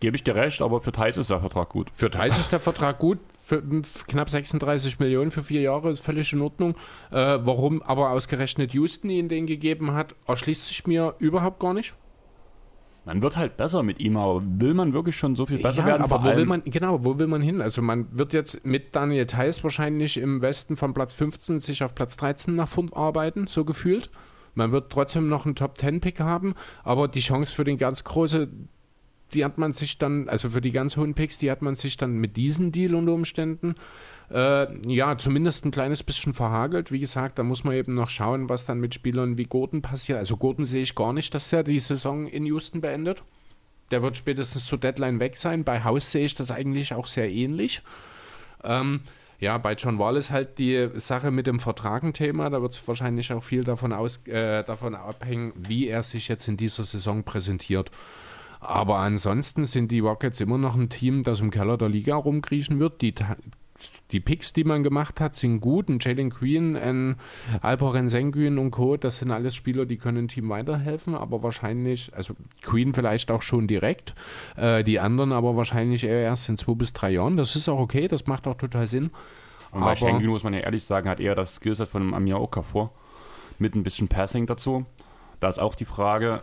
Gebe ich dir recht, aber für Thais ist der Vertrag gut. Für Thais ist der Vertrag gut. Für knapp 36 Millionen für vier Jahre ist völlig in Ordnung. Äh, warum aber ausgerechnet Houston ihn den gegeben hat, erschließt sich mir überhaupt gar nicht. man wird halt besser mit ihm, aber will man wirklich schon so viel besser ja, werden? aber wo will man, genau, wo will man hin? Also man wird jetzt mit Daniel Theiss wahrscheinlich im Westen von Platz 15 sich auf Platz 13 nach vorn arbeiten, so gefühlt. Man wird trotzdem noch einen Top-10-Pick haben, aber die Chance für den ganz große, die hat man sich dann, also für die ganz hohen Picks, die hat man sich dann mit diesem Deal unter Umständen, äh, ja, zumindest ein kleines bisschen verhagelt. Wie gesagt, da muss man eben noch schauen, was dann mit Spielern wie Gordon passiert. Also Gordon sehe ich gar nicht, dass er die Saison in Houston beendet. Der wird spätestens zur Deadline weg sein. Bei Haus sehe ich das eigentlich auch sehr ähnlich. Ähm, ja, bei John Wall ist halt die Sache mit dem Vertrag ein Thema. Da wird es wahrscheinlich auch viel davon, aus, äh, davon abhängen, wie er sich jetzt in dieser Saison präsentiert. Aber ansonsten sind die Rockets immer noch ein Team, das im Keller der Liga rumkriechen wird. Die, die Picks, die man gemacht hat, sind gut. Ein Jalen Green, ein Alperen Sengun und Co., das sind alles Spieler, die können dem Team weiterhelfen, aber wahrscheinlich, also Queen vielleicht auch schon direkt, äh, die anderen aber wahrscheinlich eher erst in zwei bis drei Jahren. Das ist auch okay, das macht auch total Sinn. Und bei Schengen muss man ja ehrlich sagen, hat eher das Skillset von einem Amir Okafor mit ein bisschen Passing dazu. Da ist auch die Frage,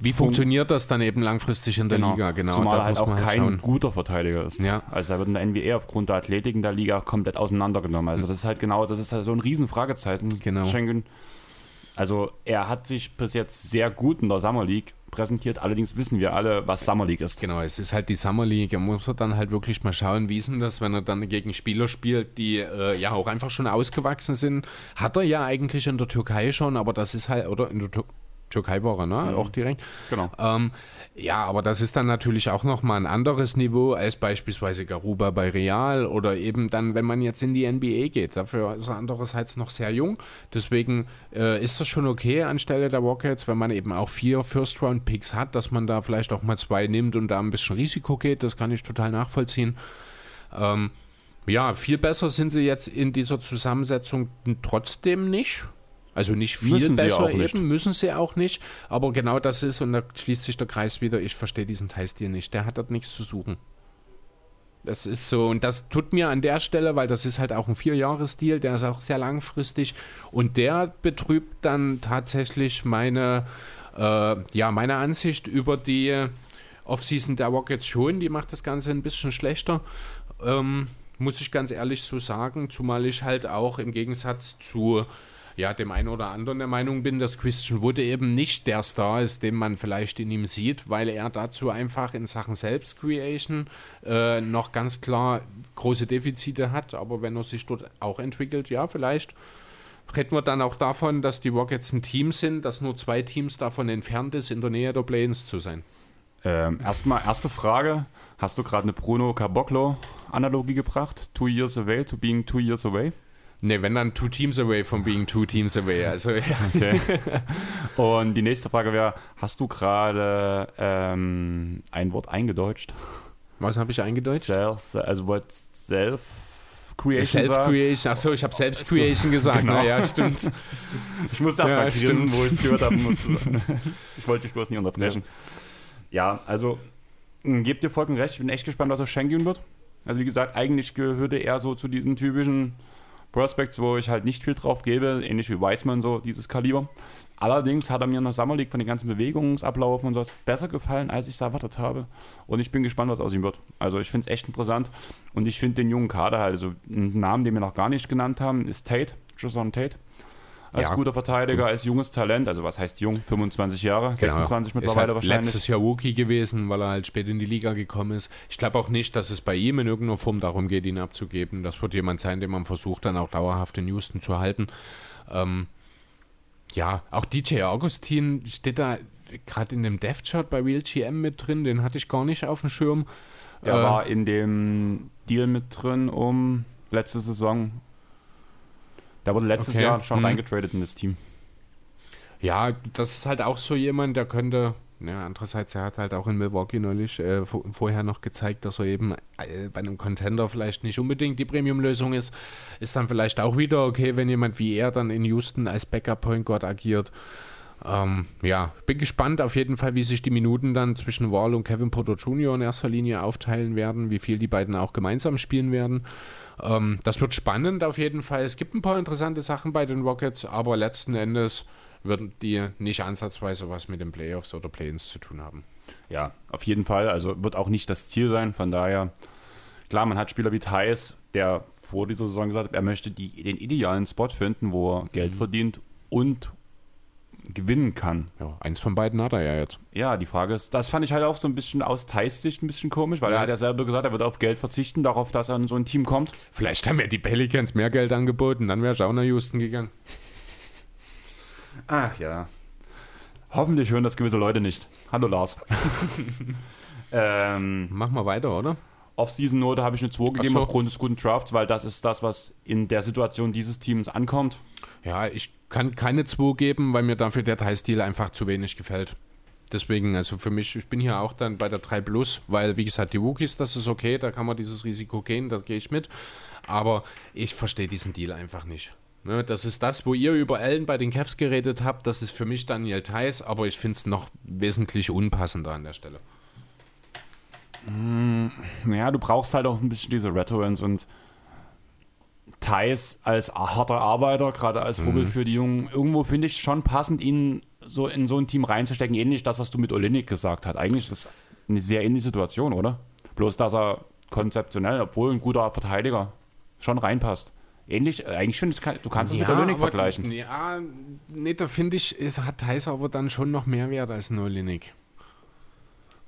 Wie funktioniert das dann eben langfristig in der Liga? Genau, Zumal da er halt muss auch man halt kein schauen. guter Verteidiger ist. Ja. Also da wird in der NBA aufgrund der Athletik in der Liga komplett auseinandergenommen. Also das ist halt genau, das ist halt so ein riesen Fragezeichen. Genau. Schengen. Also er hat sich bis jetzt sehr gut in der Summer League präsentiert. Allerdings wissen wir alle, was Summer League ist. Genau, es ist halt die Summer League. Da muss man dann halt wirklich mal schauen, wie ist denn das, wenn er dann gegen Spieler spielt, die äh, ja auch einfach schon ausgewachsen sind. Hat er ja eigentlich in der Türkei schon, aber das ist halt, oder in der Tür Türkei er, ne? Mhm. Auch direkt. Genau. Ähm, ja, aber das ist dann natürlich auch nochmal ein anderes Niveau als beispielsweise Garuba bei Real oder eben dann, wenn man jetzt in die NBA geht. Dafür ist er andererseits noch sehr jung. Deswegen äh, ist das schon okay anstelle der Rockets, wenn man eben auch vier First-Round-Picks hat, dass man da vielleicht auch mal zwei nimmt und da ein bisschen Risiko geht. Das kann ich total nachvollziehen. Ähm, ja, viel besser sind sie jetzt in dieser Zusammensetzung trotzdem nicht. Also nicht viel Müssen sie besser auch nicht. eben, müssen sie auch nicht. Aber genau das ist, und da schließt sich der Kreis wieder, ich verstehe diesen Teilstil nicht. Der hat dort nichts zu suchen. Das ist so, und das tut mir an der Stelle, weil das ist halt auch ein Vierjahresdeal, der ist auch sehr langfristig und der betrübt dann tatsächlich meine, äh, ja, meine Ansicht über die Offseason der Rockets schon. Die macht das Ganze ein bisschen schlechter. Ähm, muss ich ganz ehrlich so sagen, zumal ich halt auch im Gegensatz zu ja, dem einen oder anderen der Meinung bin, dass Christian Wood eben nicht der Star ist, den man vielleicht in ihm sieht, weil er dazu einfach in Sachen Selbstcreation äh, noch ganz klar große Defizite hat. Aber wenn er sich dort auch entwickelt, ja, vielleicht reden wir dann auch davon, dass die Rockets ein Team sind, dass nur zwei Teams davon entfernt ist, in der Nähe der Plains zu sein. Ähm, erstmal, erste Frage. Hast du gerade eine Bruno Caboclo-Analogie gebracht? Two years away to being two years away? Ne, wenn dann two teams away from being two teams away. Also, ja. Okay. Und die nächste Frage wäre: Hast du gerade ähm, ein Wort eingedeutscht? Was habe ich eingedeutscht? Self, also Wort Self. Creation Self-Creation, achso, ich habe Selbst-Creation gesagt, Genau. naja, stimmt. Ich musste erst Ja, mal grinsen, stimmt. wo ich es gehört habe. musste- Ich wollte dich bloß nicht unterbrechen. Ja, also mh, gebt dir vollkommen recht. Ich bin echt gespannt, was aus Schengen wird. Also wie gesagt, eigentlich gehörte er so zu diesen typischen Prospects, wo ich halt nicht viel drauf gebe, ähnlich wie Weissman, so dieses Kaliber. Allerdings hat er mir der Summer League von den ganzen Bewegungsabläufen und sowas besser gefallen, als ich es erwartet habe. Und ich bin gespannt, was aus ihm wird. Also ich finde es echt interessant. Und ich finde den jungen Kader halt, also einen Namen, den wir noch gar nicht genannt haben, ist Tate, Jason Tate. Als Ja. guter Verteidiger, als junges Talent, also was heißt jung? 25 Jahre, 26 Genau. mittlerweile halt wahrscheinlich. letztes Jahr Rookie gewesen, weil er halt spät in die Liga gekommen ist. Ich glaube auch nicht, dass es bei ihm in irgendeiner Form darum geht, ihn abzugeben. Das wird jemand sein, den man versucht, dann auch dauerhaft in Houston zu halten. Ähm, ja, auch DJ Augustin steht da gerade in dem Death Chart bei Real GM mit drin, den hatte ich gar nicht auf dem Schirm. Der Äh, war in dem Deal mit drin um letzte Saison. Der wurde letztes Okay. Jahr schon Hm. reingetradet in das Team. Ja, das ist halt auch so jemand, der könnte. Ja, andererseits, er hat halt auch in Milwaukee neulich äh, vo- vorher noch gezeigt, dass er eben äh, bei einem Contender vielleicht nicht unbedingt die Premium-Lösung ist. Ist dann vielleicht auch wieder okay, wenn jemand wie er dann in Houston als Backup-Point Guard agiert. Ähm, ja, bin gespannt auf jeden Fall, wie sich die Minuten dann zwischen Wall und Kevin Porter Jr. in erster Linie aufteilen werden, wie viel die beiden auch gemeinsam spielen werden. Ähm, das wird spannend auf jeden Fall. Es gibt ein paar interessante Sachen bei den Rockets, aber letzten Endes würden die nicht ansatzweise was mit den Playoffs oder Play-ins zu tun haben. Ja, auf jeden Fall. Also wird auch nicht das Ziel sein. Von daher, klar, man hat Spieler wie Thais, der vor dieser Saison gesagt hat, er möchte die, den idealen Spot finden, wo er Geld verdient und gewinnen kann. Ja, eins von beiden hat er ja jetzt. Ja, die Frage ist, das fand ich halt auch so ein bisschen aus Thais Sicht ein bisschen komisch, weil Ja. er hat ja selber gesagt, er wird auf Geld verzichten, darauf, dass er in so ein Team kommt. Vielleicht haben ja die Pelicans mehr Geld angeboten, dann wäre ich auch nach Houston gegangen. Ach ja. Hoffentlich hören das gewisse Leute nicht. Hallo Lars. ähm, Mach mal weiter, oder? Off-Season-Note habe ich eine 2 gegeben so. aufgrund des guten Drafts, weil das ist das, was in der Situation dieses Teams ankommt. Ja, ich kann keine 2 geben, weil mir dafür der Teilstil einfach zu wenig gefällt. Deswegen, also für mich, ich bin hier auch dann bei der 3 Plus, weil, wie gesagt, die Wookies, das ist okay, da kann man dieses Risiko gehen, da gehe ich mit. Aber ich verstehe diesen Deal einfach nicht. Ne, das ist das, wo ihr über Allen bei den Cavs geredet habt, das ist für mich Daniel Theiss, aber ich finde es noch wesentlich unpassender an der Stelle. Ja, du brauchst halt auch ein bisschen diese Veterans und Thais als harter Arbeiter, gerade als Vorbild für die Jungen, irgendwo finde ich schon passend, ihn so in so ein Team reinzustecken. Ähnlich das, was du mit Olinik gesagt hast. Eigentlich ist das eine sehr ähnliche Situation, oder? Bloß, dass er konzeptionell, obwohl ein guter Verteidiger, schon reinpasst. Ähnlich, äh, eigentlich finde ich, du kannst es mit Olinik vergleichen. Ja, nee, da finde ich, hat Thais aber dann schon noch mehr Wert als nur Olinik.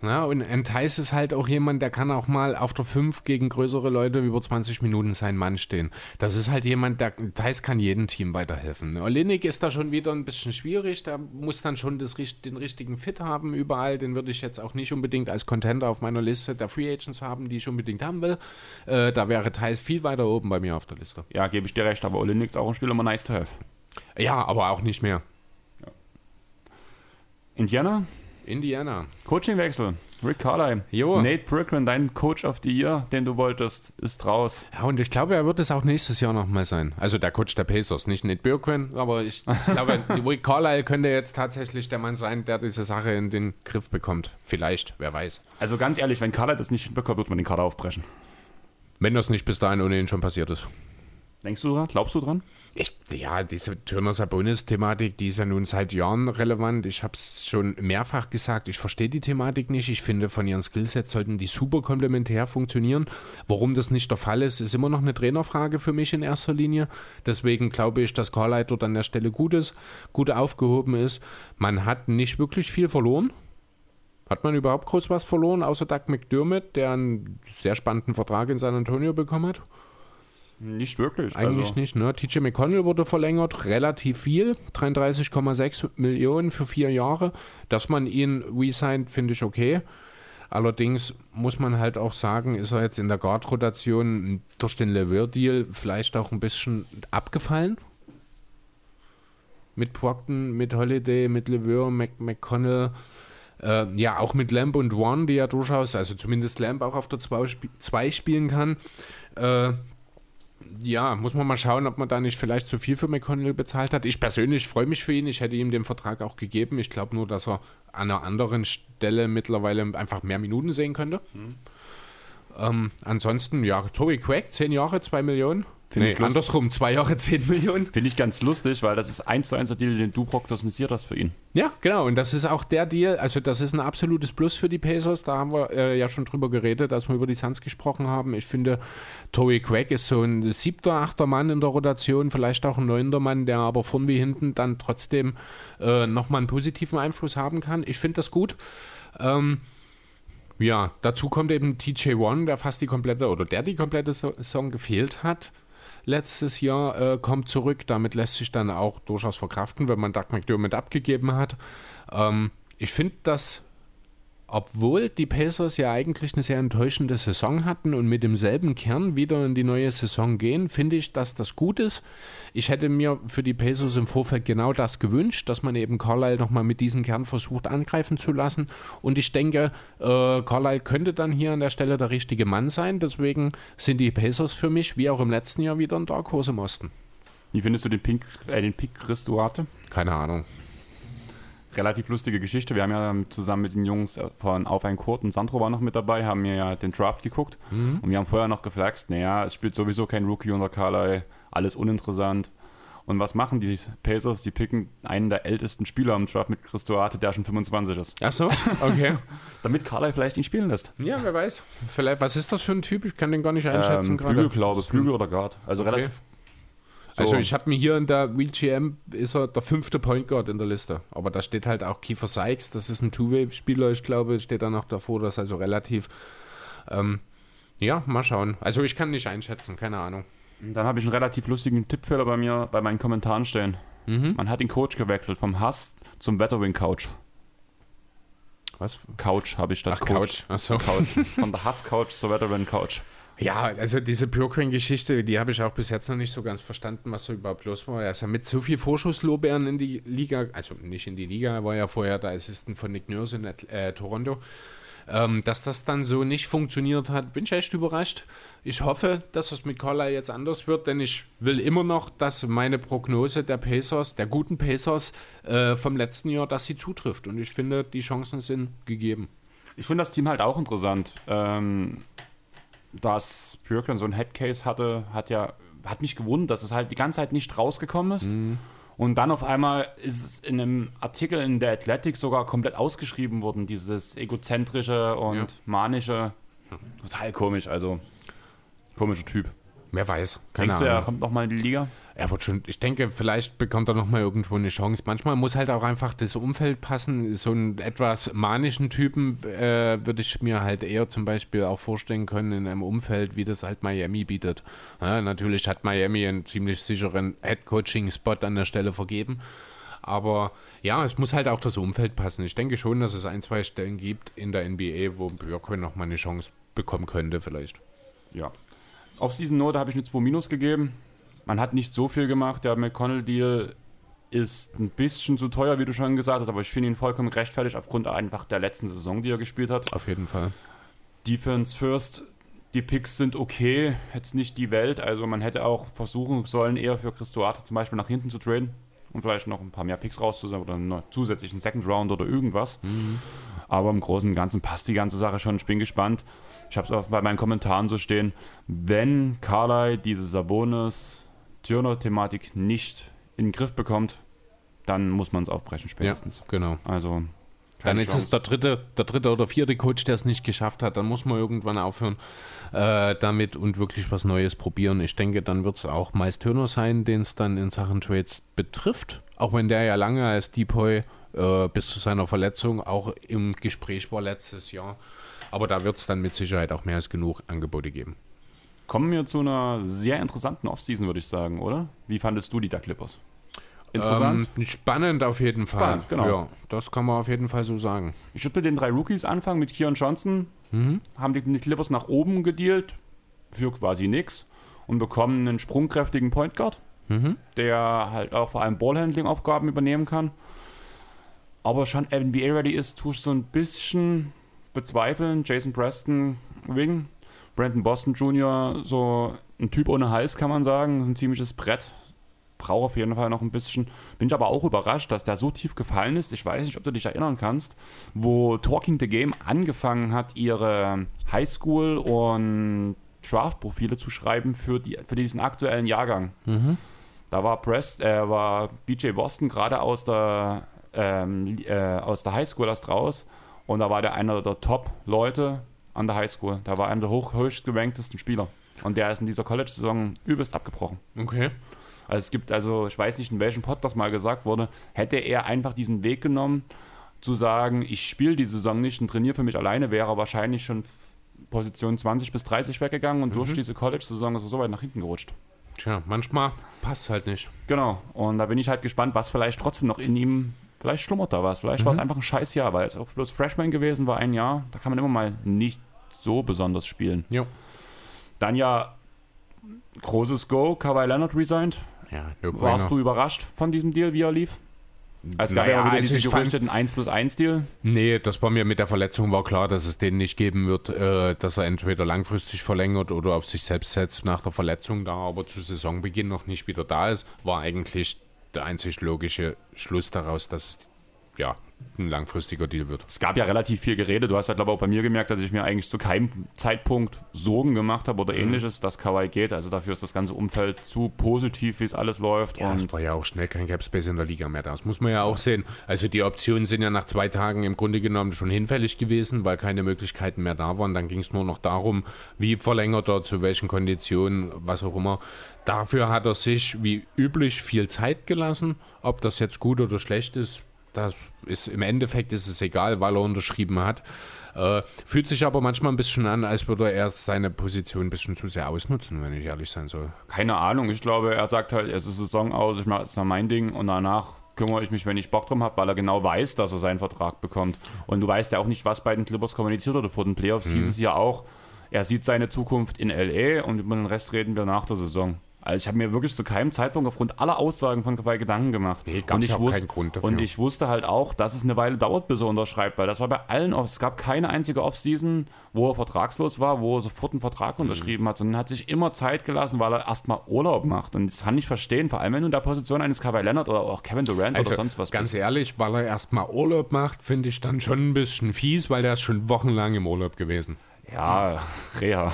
Ja, und Thais ist halt auch jemand, der kann auch mal auf der 5 gegen größere Leute über 20 Minuten sein Mann stehen. Das ist halt jemand, der Thais kann jedem Team weiterhelfen. Olinik ist da schon wieder ein bisschen schwierig, der muss dann schon das, den richtigen Fit haben überall. Den würde ich jetzt auch nicht unbedingt als Contender auf meiner Liste der Free Agents haben, die ich unbedingt haben will. Äh, da wäre Thais viel weiter oben bei mir auf der Liste. Ja, gebe ich dir recht, aber Olinik ist auch ein Spieler immer nice to have. Ja, aber auch nicht mehr. Indiana, Indiana. Coachingwechsel. Rick Carlisle. Jo. Nate Brickman, dein Coach of the Year, den du wolltest, ist raus. Ja, und ich glaube, er wird es auch nächstes Jahr nochmal sein. Also der Coach der Pacers, nicht Nate Birkman, aber ich glaube, Rick Carlisle könnte jetzt tatsächlich der Mann sein, der diese Sache in den Griff bekommt. Vielleicht, wer weiß. Also ganz ehrlich, wenn Carlisle das nicht hinbekommt, wird man den Kader aufbrechen. Wenn das nicht bis dahin ohnehin schon passiert ist. Denkst du dran? Glaubst du dran? Ich, ja, diese Turner-Sabonis-Thematik, die ist ja nun seit Jahren relevant. Ich habe es schon mehrfach gesagt, ich verstehe die Thematik nicht. Ich finde, von ihren Skillsets sollten die super komplementär funktionieren. Warum das nicht der Fall ist, ist immer noch eine Trainerfrage für mich in erster Linie. Deswegen glaube ich, dass Carlisle dort an der Stelle gut ist, gut aufgehoben ist. Man hat nicht wirklich viel verloren. Hat man überhaupt groß was verloren, außer Doug McDermott, der einen sehr spannenden Vertrag in San Antonio bekommen hat? Nicht wirklich. Eigentlich also, nicht, ne? TJ McConnell wurde verlängert, relativ viel, 33,6 Millionen für vier Jahre. Dass man ihn resigned, finde ich okay. Allerdings muss man halt auch sagen, ist er jetzt in der Guard-Rotation durch den Lever-Deal vielleicht auch ein bisschen abgefallen. Mit Procton, mit Holiday, mit Lever, Mc, McConnell, äh, ja auch mit Lamb und One, die ja durchaus, also zumindest Lamb auch auf der 2 spielen kann. Äh, ja, muss man mal schauen, ob man da nicht vielleicht zu viel für McConnell bezahlt hat. Ich persönlich freue mich für ihn. Ich hätte ihm den Vertrag auch gegeben. Ich glaube nur, dass er an einer anderen Stelle mittlerweile einfach mehr Minuten sehen könnte. Ähm, ansonsten, ja, Toby Quack, 10 Jahre, 2 Millionen. Finde Nee, ich andersrum, 2 Jahre, 10 Millionen. Finde ich ganz lustig, weil das ist eins zu eins der Deal, den du prognostiziert hast für ihn. Ja, genau. Und das ist auch der Deal. Also, das ist ein absolutes Plus für die Pacers. Da haben wir äh, ja schon drüber geredet, als wir über die Suns gesprochen haben. Ich finde, Toby Craig ist so ein siebter, achter Mann in der Rotation, vielleicht auch ein neunter Mann, der aber vorn wie hinten dann trotzdem äh, nochmal einen positiven Einfluss haben kann. Ich finde das gut. Ähm, ja, dazu kommt eben TJ One, der fast die komplette oder der die komplette Saison gefehlt hat letztes Jahr, äh, kommt zurück. Damit lässt sich dann auch durchaus verkraften, wenn man Doug McDermott abgegeben hat. Ähm, ich finde das, obwohl die Pacers ja eigentlich eine sehr enttäuschende Saison hatten und mit demselben Kern wieder in die neue Saison gehen, finde ich, dass das gut ist. Ich hätte mir für die Pacers im Vorfeld genau das gewünscht, dass man eben Carlisle nochmal mit diesem Kern versucht angreifen zu lassen. Und ich denke, äh, Carlisle könnte dann hier an der Stelle der richtige Mann sein. Deswegen sind die Pacers für mich, wie auch im letzten Jahr, wieder ein Dark Horse im Osten. Wie findest du den, Pink, äh, den Pick Chris Duarte? Keine Ahnung. Relativ lustige Geschichte. Wir haben ja zusammen mit den Jungs von Auf ein Kurt und Sandro war noch mit dabei, haben mir ja den Draft geguckt und wir haben vorher noch geflaxt, naja, es spielt sowieso kein Rookie unter Carlisle, alles uninteressant. Und was machen die Pacers? Die picken einen der ältesten Spieler am Draft mit Chris Duarte, der schon 25 ist. Ach so, okay. Damit Carly vielleicht ihn spielen lässt. ja, wer weiß. Vielleicht, was ist das für ein Typ? Ich kann den gar nicht einschätzen Ähm, gerade. Flügel, glaube Flügel oder Guard. Also Okay. relativ. So- Also ich habe mir hier in der Real GM ist er der fünfte Point Guard in der Liste. Aber da steht halt auch Kiefer Sykes, das ist ein Two-Way-Spieler, ich glaube, steht da noch davor, das ist also relativ. Ähm, ja, mal schauen. Also ich kann nicht einschätzen, keine Ahnung. Dann habe ich einen relativ lustigen Tippfehler bei mir bei meinen Kommentaren stehen. Mhm. Man hat den Coach gewechselt vom Hass zum Veteran Couch. Was? Couch habe ich statt Ach, Couch. Ach so. Couch. Von der Hass Couch zur Veteran Couch. Ja, also diese Purequeen-Geschichte, die habe ich auch bis jetzt noch nicht so ganz verstanden, was so überhaupt los war. Er ist ja mit so viel Vorschusslorbeeren in die Liga, also nicht in die Liga, er war ja vorher der Assistent von Nick Nurse in äh, Toronto. Ähm, dass das dann so nicht funktioniert hat, bin ich echt überrascht. Ich hoffe, dass es mit Carlisle jetzt anders wird, denn ich will immer noch, dass meine Prognose der Pacers, der guten Pacers äh, vom letzten Jahr, dass sie zutrifft. Und ich finde, die Chancen sind gegeben. Ich finde das Team halt auch interessant. Ähm, dass Björkland so ein Headcase hatte, hat ja, hat mich gewundert, dass es halt die ganze Zeit nicht rausgekommen ist. Und dann auf einmal ist es in einem Artikel in der Athletic sogar komplett ausgeschrieben worden, dieses egozentrische und Ja. manische. Total komisch, also komischer Typ. Wer weiß. Keine Denkst du, Ahnung. er kommt nochmal in die Liga? Er wird schon, ich denke, vielleicht bekommt er noch mal irgendwo eine Chance. Manchmal muss halt auch einfach das Umfeld passen. So einen etwas manischen Typen äh, würde ich mir halt eher zum Beispiel auch vorstellen können in einem Umfeld, wie das halt Miami bietet. Ja, natürlich hat Miami einen ziemlich sicheren Head-Coaching-Spot an der Stelle vergeben. Aber ja, es muss halt auch das Umfeld passen. Ich denke schon, dass es ein, zwei Stellen gibt in der NBA, wo Björkman noch mal eine Chance bekommen könnte vielleicht. Ja. Auf Season Note habe ich eine 2 Minus gegeben. Man hat nicht so viel gemacht. Der McConnell-Deal ist ein bisschen zu teuer, wie du schon gesagt hast, aber ich finde ihn vollkommen gerechtfertigt aufgrund einfach der letzten Saison, die er gespielt hat. Auf jeden Fall. Defense First, die Picks sind okay, jetzt nicht die Welt. Also man hätte auch versuchen sollen, eher für Chris Duarte zum Beispiel nach hinten zu traden und vielleicht noch ein paar mehr Picks rauszusammeln oder einen zusätzlichen Second Round oder irgendwas. Aber im Großen und Ganzen passt die ganze Sache schon. Ich bin gespannt. Ich habe es auch bei meinen Kommentaren so stehen. Wenn Carly diese Sabonis-Turner-Thematik nicht in den Griff bekommt, dann muss man es aufbrechen spätestens. Ja, genau. Also Dann ist es der dritte, der dritte oder vierte Coach, der es nicht geschafft hat. Dann muss man irgendwann aufhören äh, damit und wirklich was Neues probieren. Ich denke, dann wird es auch Miles Turner sein, den es dann in Sachen Trades betrifft. Auch wenn der ja lange als Depoy äh, bis zu seiner Verletzung auch im Gespräch war letztes Jahr. Aber da wird es dann mit Sicherheit auch mehr als genug Angebote geben. Kommen wir zu einer sehr interessanten Offseason, würde ich sagen, oder? Wie fandest du die da Clippers? Interessant. Ähm, spannend auf jeden Fall. Spannend, genau. Ja, das kann man auf jeden Fall so sagen. Ich würde mit den drei Rookies anfangen, mit Keon Johnson. Haben die Clippers nach oben gedealt für quasi nix und bekommen einen sprungkräftigen Point Guard, der halt auch vor allem Ballhandling-Aufgaben übernehmen kann. Aber schon NBA-ready ist, tue ich so ein bisschen bezweifeln. Jason Preston, Wing, Brandon Boston Jr., so ein Typ ohne Hals, kann man sagen. Das ist ein ziemliches Brett. Brauche auf jeden Fall noch ein bisschen. Bin ich aber auch überrascht, dass der so tief gefallen ist. Ich weiß nicht, ob du dich erinnern kannst, wo Talking the Game angefangen hat, ihre Highschool- und Draft-Profile zu schreiben für, die, für diesen aktuellen Jahrgang. Da war Prest, äh, war BJ Boston gerade aus der ähm, äh, aus der Highschool erst raus und da war der einer der Top-Leute an der Highschool. Da war einer der hoch, höchst geranktesten Spieler. Und der ist in dieser College-Saison übelst abgebrochen. Okay. Also es gibt also, ich weiß nicht, in welchem Pod das mal gesagt wurde, hätte er einfach diesen Weg genommen, zu sagen, ich spiele die Saison nicht und trainiere für mich alleine, wäre er wahrscheinlich schon Position 20 bis 30 weggegangen und durch diese College-Saison ist er so weit nach hinten gerutscht. Tja, manchmal passt halt nicht. Genau. Und da bin ich halt gespannt, was vielleicht trotzdem noch in ihm, vielleicht schlummert da was. Vielleicht war es einfach ein scheiß Jahr, weil es auch bloß Freshman gewesen war, ein Jahr. Da kann man immer mal nicht so besonders spielen. Ja. Dann ja, großes Go, Kawhi Leonard resigned. Ja, Warst du überrascht von diesem Deal, wie er lief? Es gab ja Naja, auch wieder diese ich fand- Gerüchte, den 1 plus 1 Deal. Nee, das war mir mit der Verletzung war klar, dass es den nicht geben wird, äh, dass er entweder langfristig verlängert oder auf sich selbst setzt nach der Verletzung da, aber zu Saisonbeginn noch nicht wieder da ist, war eigentlich der einzig logische Schluss daraus, dass ja, ein langfristiger Deal wird. Es gab ja relativ viel Gerede. Du hast ja, glaube ich, auch bei mir gemerkt, dass ich mir eigentlich zu keinem Zeitpunkt Sorgen gemacht habe oder ähnliches, dass Kawhi geht. Also dafür ist das ganze Umfeld zu positiv, wie es alles läuft. Ja, es und war ja auch schnell kein Capspace in der Liga mehr. Das muss man ja auch sehen. Also die Optionen sind ja nach zwei Tagen im Grunde genommen schon hinfällig gewesen, weil keine Möglichkeiten mehr da waren. Dann ging es nur noch darum, wie verlängert er, zu welchen Konditionen, was auch immer. Dafür hat er sich wie üblich viel Zeit gelassen. Ob das jetzt gut oder schlecht ist, das ist im Endeffekt ist es egal, weil er unterschrieben hat. Äh, fühlt sich aber manchmal ein bisschen an, als würde er seine Position ein bisschen zu sehr ausnutzen, wenn ich ehrlich sein soll. keine Ahnung. Ich glaube, er sagt halt, es ist Saison aus, ich mache jetzt noch mein Ding und danach kümmere ich mich, wenn ich Bock drum habe, weil er genau weiß, dass er seinen Vertrag bekommt. Und du weißt ja auch nicht, was bei den Clippers kommuniziert wurde. Vor den Playoffs hieß es ja auch, er sieht seine Zukunft in LA und über den Rest reden wir nach der Saison. Also ich habe mir wirklich zu keinem Zeitpunkt aufgrund aller Aussagen von Kawhi Gedanken gemacht. Nee, gab's und ich auch wusste, keinen Grund dafür. Und ich wusste halt auch, dass es eine Weile dauert, bis er unterschreibt, weil das war bei allen, Off- es gab keine einzige Offseason, wo er vertragslos war, wo er sofort einen Vertrag Mhm. unterschrieben hat, sondern hat sich immer Zeit gelassen, weil er erstmal Urlaub macht. Und das kann ich verstehen, vor allem wenn du in der Position eines Kawhi Leonard oder auch Kevin Durant Also oder sonst was ganz bist. ehrlich, weil er erstmal Urlaub macht, finde ich dann schon ein bisschen fies, weil der ist schon wochenlang im Urlaub gewesen. Ja, Reha.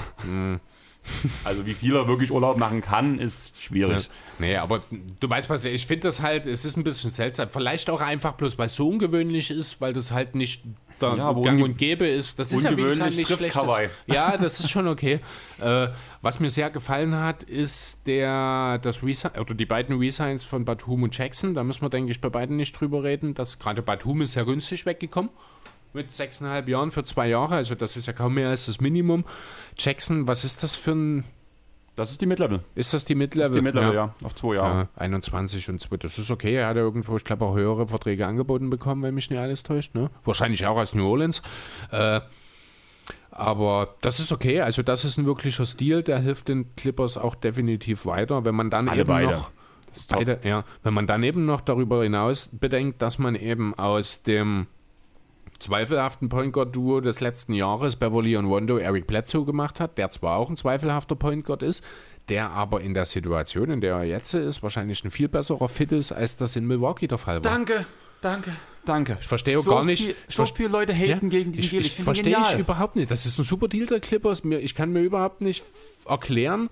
Also wie viel er wirklich Urlaub machen kann, ist schwierig. Nee, aber du weißt was, ich finde das halt, es ist ein bisschen seltsam. Vielleicht auch einfach bloß, weil es so ungewöhnlich ist, weil das halt nicht der Ja, Gang und Gäbe ist. Das ist ja ungewöhnlich nicht schlecht. Ja, das ist schon okay. äh, was mir sehr gefallen hat, ist der, das Resign, oder die beiden Resigns von Batum und Jackson. Da müssen wir, denke ich, bei beiden nicht drüber reden. Das gerade Batum ist sehr günstig weggekommen. Mit sechseinhalb Jahren für zwei Jahre, also das ist ja kaum mehr als das Minimum. Jackson, was ist das für ein. Das ist die Midlevel. Ist das die Das Midlevel? ist die Midlevel, ja. Auf zwei Jahre. Ja, 21 und 2. Das ist okay. Er hat ja irgendwo, ich glaube, auch höhere Verträge angeboten bekommen, wenn mich nicht alles täuscht. Ne? Wahrscheinlich auch aus New Orleans. Äh, aber das ist okay. Also, das ist ein wirklicher Stil. Der hilft den Clippers auch definitiv weiter. Wenn man dann Alle eben beide. noch. Das. Beide, ja. Wenn man dann eben noch darüber hinaus bedenkt, dass man eben aus dem zweifelhaften Point Guard Duo des letzten Jahres Beverly und Rondo Eric Bledsoe gemacht hat, der zwar auch ein zweifelhafter Point Guard ist, der aber in der Situation, in der er jetzt ist, wahrscheinlich ein viel besserer Fit ist, als das in Milwaukee der Fall war. Danke, danke, danke. Ich verstehe auch so gar nicht. Viel, ich so viele Leute haten Ja, gegen diesen ich, Deal. ich, ihn verstehe ich überhaupt nicht. Das ist ein super Deal der Clippers. Mir, ich kann mir überhaupt nicht erklären,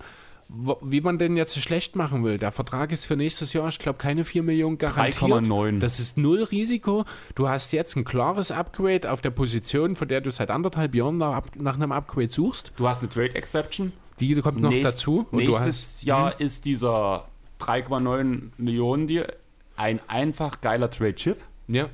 wie man den jetzt schlecht machen will. Der Vertrag ist für nächstes Jahr, ich glaube, keine 4 Millionen garantiert. 3,9. Das ist null Risiko. Du hast jetzt ein klares Upgrade auf der Position, von der du seit anderthalb Jahren nach, nach einem Upgrade suchst. Du hast eine Trade Exception. Die kommt noch Nächst- dazu. Und du nächstes hast. Jahr ist dieser 3,9 Millionen Deal ein einfach geiler Trade-Chip. ja,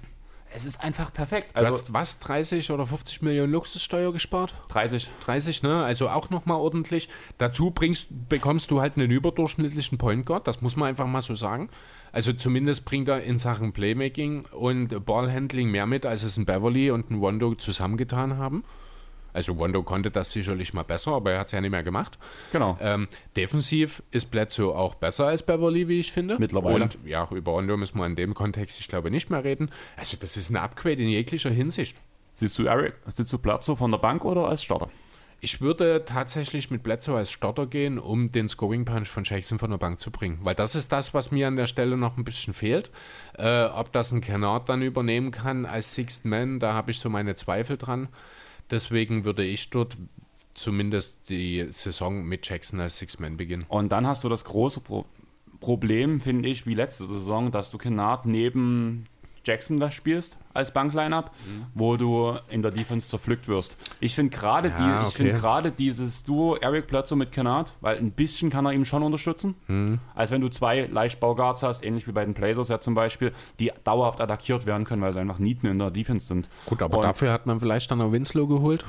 Es ist einfach perfekt. du Also hast was, 30 oder 50 Millionen Luxussteuer gespart? 30. 30, ne? Also auch nochmal ordentlich. Dazu bringst, bekommst du halt einen überdurchschnittlichen Point Guard, das muss man einfach mal so sagen. Also zumindest bringt er in Sachen Playmaking und Ballhandling mehr mit, als es ein Beverly und ein Wondo zusammengetan haben. Also Wondo konnte das sicherlich mal besser, aber er hat es ja nicht mehr gemacht. Genau. Ähm, defensiv ist Bledsoe auch besser als Beverly, wie ich finde. Mittlerweile. Und ja, über Wondo müssen wir in dem Kontext, ich glaube, nicht mehr reden. Also das ist ein Upgrade in jeglicher Hinsicht. Siehst du Eric, sitzt du Platzo von der Bank oder als Starter? Ich würde tatsächlich mit Bledsoe als Starter gehen, um den Scoring Punch von Jackson von der Bank zu bringen. Weil das ist das, was mir an der Stelle noch ein bisschen fehlt. Äh, ob das ein Kennard dann übernehmen kann als Sixth Man, da habe ich so meine Zweifel dran. Deswegen würde ich dort zumindest die Saison mit Jackson als Sixth Man beginnen. Und dann hast du das große Pro Problem, finde ich, wie letzte Saison, dass du Kennard neben Jackson da spielst als Bankline-Up, Mhm. wo du in der Defense zerpflückt wirst. Ich finde gerade Ja, die, ich okay. finde gerade dieses Duo Eric Plötzer mit Kennard, weil ein bisschen kann er ihm schon unterstützen. Mhm. Als wenn du zwei Leichtbauguards hast, ähnlich wie bei den Blazers ja zum Beispiel, die dauerhaft attackiert werden können, weil sie einfach Nieten in der Defense sind. Gut, aber Und- dafür hat man vielleicht dann auch Winslow geholt.